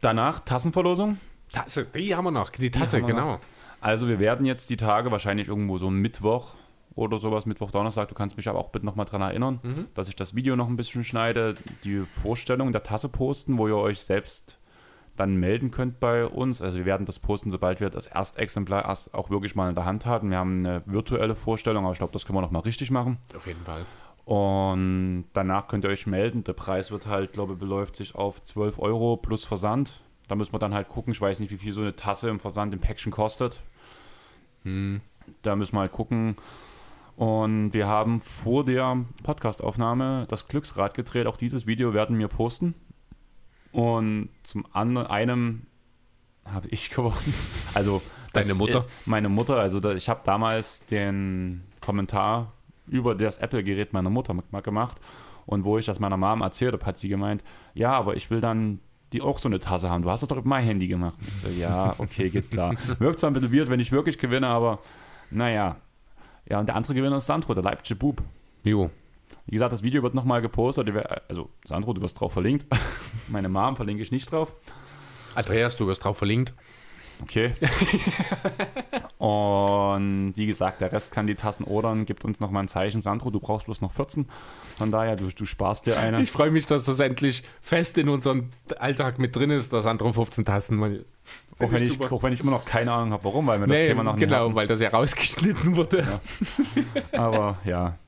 Danach Tassenverlosung. Tasse, die haben wir noch, die Tasse, haben wir genau. noch. Also wir werden jetzt die Tage wahrscheinlich irgendwo so Mittwoch oder sowas, Mittwoch, Donnerstag, du kannst mich aber auch bitte nochmal dran erinnern, Mhm. dass ich das Video noch ein bisschen schneide, die Vorstellung der Tasse posten, wo ihr euch selbst dann melden könnt bei uns. Also wir werden das posten, sobald wir das Erstexemplar erst auch wirklich mal in der Hand hatten. Wir haben eine virtuelle Vorstellung, aber ich glaube, das können wir noch mal richtig machen. Auf jeden Fall. Und danach könnt ihr euch melden. Der Preis wird halt, glaube ich, beläuft sich auf 12 Euro plus Versand. Da müssen wir dann halt gucken. Ich weiß nicht, wie viel so eine Tasse im Versand im Päckchen kostet. Hm. Da müssen wir halt gucken. Und wir haben vor der Podcastaufnahme das Glücksrad gedreht. Auch dieses Video werden wir posten. Und zum anderen, einem habe ich gewonnen. Also Deine Mutter? Meine Mutter. Also ich habe damals den Kommentar über das Apple-Gerät meiner Mutter gemacht. Und wo ich das meiner Mom erzählt habe, hat sie gemeint, ja, aber ich will dann die auch so eine Tasse haben. Du hast das doch mit meinem Handy gemacht. Ich so, ja, okay, geht klar. Wirkt zwar ein bisschen weird, wenn ich wirklich gewinne, aber naja. Ja, und der andere Gewinner ist Sandro, der Leipzig Bub. Jo. Wie gesagt, das Video wird nochmal gepostet. Also, Sandro, du wirst drauf verlinkt. Meine Mom verlinke ich nicht drauf. Andreas, du wirst drauf verlinkt. Okay. Und wie gesagt, der Rest kann die Tassen ordern. Gibt uns nochmal ein Zeichen. Sandro, du brauchst bloß noch 14. Von daher, du, du sparst dir eine. Ich freue mich, dass das endlich fest in unserem Alltag mit drin ist, dass andere 15 Tassen mal. auch, wenn ich, auch wenn ich immer noch keine Ahnung habe, warum, weil wir das Nee, Thema noch nicht genau, weil das ja rausgeschnitten wurde. Aber ja.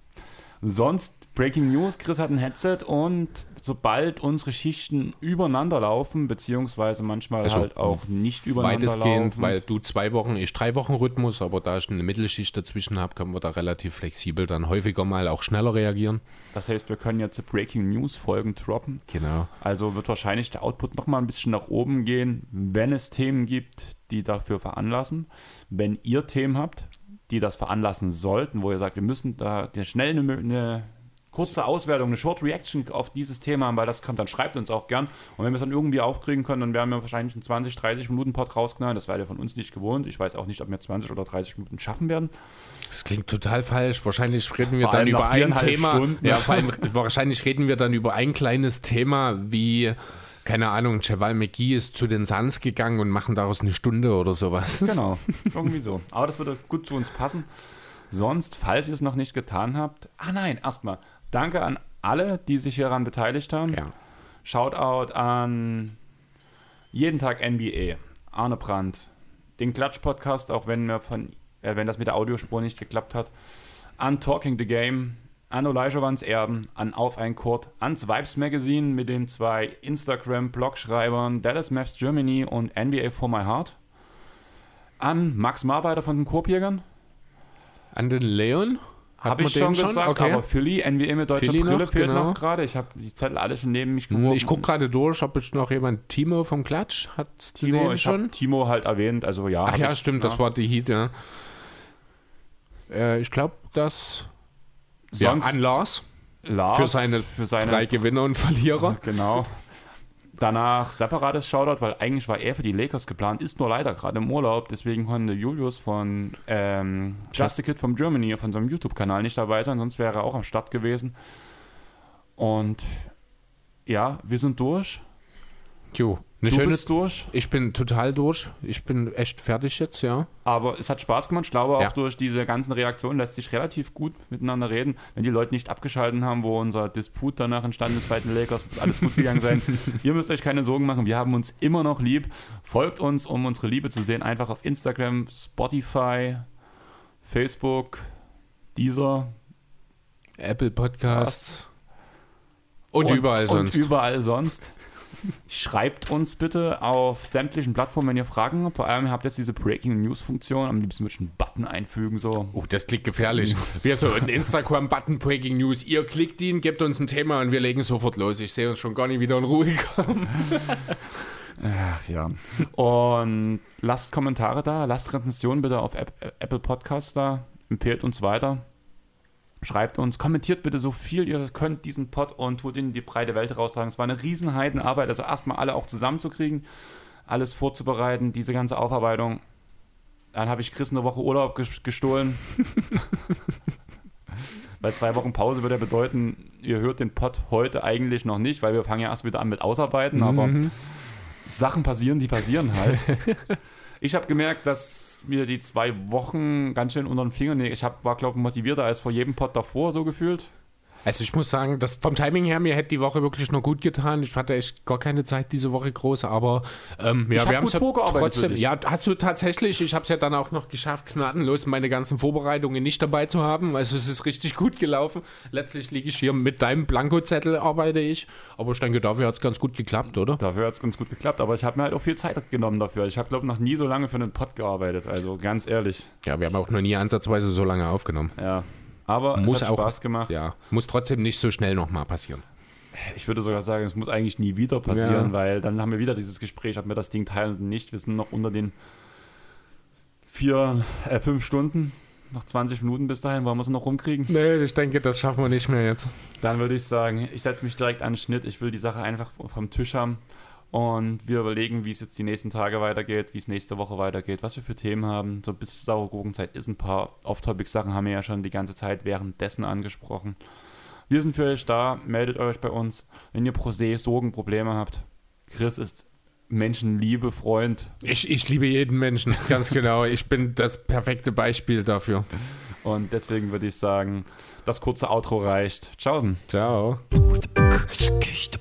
Sonst, Breaking News, Chris hat ein Headset und sobald unsere Schichten übereinander laufen, beziehungsweise manchmal Also halt auch nicht übereinander Weitestgehend, laufen. weil du zwei Wochen, ich drei Wochen Rhythmus, aber da ich eine Mittelschicht dazwischen habe, können wir da relativ flexibel dann häufiger mal auch schneller reagieren. Das heißt, wir können jetzt Breaking News Folgen droppen. Genau. Also wird wahrscheinlich der Output noch mal ein bisschen nach oben gehen, wenn es Themen gibt, die dafür veranlassen. Wenn ihr Themen habt, die das veranlassen sollten, wo ihr sagt, wir müssen da schnell eine, eine kurze Auswertung, eine Short Reaction auf dieses Thema weil das kommt, dann schreibt uns auch gern. Und wenn wir es dann irgendwie aufkriegen können, dann werden wir wahrscheinlich einen 20, 30 Minuten Pod rausknallen. Das werdet ihr von uns nicht gewohnt. Ich weiß auch nicht, ob wir 20 oder 30 Minuten schaffen werden. Das klingt total falsch. Wahrscheinlich reden wir Vor dann über ein Thema. Stunden. Ja, vor allem, wahrscheinlich reden wir dann über ein kleines Thema wie, keine Ahnung, Cheval McGee ist zu den Suns gegangen und machen daraus eine Stunde oder sowas. Genau, irgendwie so. Aber das würde gut zu uns passen. Sonst, falls ihr es noch nicht getan habt, ah nein, erstmal, danke an alle, die sich hieran beteiligt haben. Ja. Shoutout an jeden Tag NBA, Arne Brandt, den Klatsch-Podcast, auch wenn, wir von, äh, wenn das mit der Audiospur nicht geklappt hat, an Talking the Game, an Olajuwons Erben, an Auf ein Kurt, ans Vibes Magazine mit den zwei Instagram-Blogschreibern Dallas Mavs Germany und NBA for My Heart, an Max Marbeiter von den Korbjägern, An den Leon? Habe ich schon gesagt, Okay. aber Philly, NBA mit deutscher Philly Brille noch, fehlt genau. noch gerade. Ich habe die Zettel alle schon neben mich Hm, geworfen. Ich gucke gerade durch, ob ich noch jemand, Timo vom Klatsch, hat Timo, ich schon? Timo halt erwähnt, also ja. Ach ja, ich, stimmt, das war die Heat, ja. Äh, ich glaube, dass ja, Sonst- an Lars, Lars für seine, für seine drei Gewinner und Verlierer. Genau. Danach separates Shoutout, weil eigentlich war er für die Lakers geplant, ist nur leider gerade im Urlaub, deswegen konnte Julius von ähm, Just a Kid from Germany von seinem YouTube-Kanal nicht dabei sein, sonst wäre er auch am Start gewesen. Und ja, wir sind durch. Jo, eine du schöne, bist durch. Ich bin total durch. Ich bin echt fertig jetzt, ja. Aber es hat Spaß gemacht. Ich glaube, auch Ja. durch diese ganzen Reaktionen lässt sich relativ gut miteinander reden. Wenn die Leute nicht abgeschalten haben, wo unser Disput danach entstanden ist bei den Lakers, wird alles gut gegangen sein. Ihr müsst euch keine Sorgen machen. Wir haben uns immer noch lieb. Folgt uns, um unsere Liebe zu sehen. Einfach auf Instagram, Spotify, Facebook, Deezer. Apple Podcasts. Und überall sonst. Und überall sonst. Schreibt uns bitte auf sämtlichen Plattformen, wenn ihr Fragen habt. Vor allem habt ihr jetzt diese Breaking News Funktion. Am liebsten würde ich einen Button einfügen. So. Oh, das klingt gefährlich. Wir so ein Instagram-Button Breaking News. Ihr klickt ihn, gebt uns ein Thema und wir legen sofort los. Ich sehe uns schon gar nicht wieder in Ruhe kommen. Ach ja. Und lasst Kommentare da, lasst Rezensionen bitte auf App, Apple Podcasts da, empfehlt uns weiter, schreibt uns, kommentiert bitte so viel ihr könnt diesen Pod und tut ihn in die breite Welt raustragen. Es war eine Riesenheidenarbeit, also erstmal alle auch zusammenzukriegen, alles vorzubereiten, diese ganze Aufarbeitung. Dann habe ich Chris eine Woche Urlaub ges- gestohlen. Weil zwei Wochen Pause würde ja bedeuten, ihr hört den Pod heute eigentlich noch nicht, weil wir fangen ja erst wieder an mit Ausarbeiten, aber Mhm. Sachen passieren, die passieren halt. ich habe gemerkt, dass mir die zwei Wochen ganz schön unter den Fingern, ich hab, war glaube ich motivierter als vor jedem Pod davor, so gefühlt. Also ich muss sagen, das vom Timing her, mir hätte die Woche wirklich noch gut getan. Ich hatte echt gar keine Zeit diese Woche groß, aber ähm, ja, Ich wir haben gut vorgearbeitet für trotzdem. Ja, hast du tatsächlich. Ich habe es ja dann auch noch geschafft, gnadenlos meine ganzen Vorbereitungen nicht dabei zu haben. Also es ist richtig gut gelaufen. Letztlich liege ich hier mit deinem Blankozettel arbeite ich, aber ich denke, dafür hat es ganz gut geklappt, oder? Dafür hat es ganz gut geklappt, aber ich habe mir halt auch viel Zeit genommen dafür. Ich habe glaube noch nie so lange für einen Pod gearbeitet, also ganz ehrlich. Ja, wir haben auch noch nie ansatzweise so lange aufgenommen. Ja, aber muss es hat auch, Spaß gemacht. Ja, muss trotzdem nicht so schnell nochmal passieren. Ich würde sogar sagen, es muss eigentlich nie wieder passieren, Ja. weil dann haben wir wieder dieses Gespräch, ob wir das Ding teilen oder nicht. Wir sind noch unter den vier, äh, fünf Stunden, noch 20 Minuten bis dahin, wollen wir es noch rumkriegen? Nee, ich denke, das schaffen wir nicht mehr jetzt. Dann würde ich sagen, ich setze mich direkt an den Schnitt. Ich will die Sache einfach vom Tisch haben und wir überlegen, wie es jetzt die nächsten Tage weitergeht, wie es nächste Woche weitergeht, was wir für Themen haben. So bis saure Gurkenzeit ist ein paar Off-Topic-Sachen, haben wir ja schon die ganze Zeit währenddessen angesprochen. Wir sind für euch da, meldet euch bei uns, wenn ihr Prosé, Sorgen, Probleme habt. Chris ist Menschenliebe, Freund. Ich, ich liebe jeden Menschen, ganz genau. Ich bin das perfekte Beispiel dafür. Und deswegen würde ich sagen, das kurze Outro reicht. Tschaußen. Ciao. Ciao.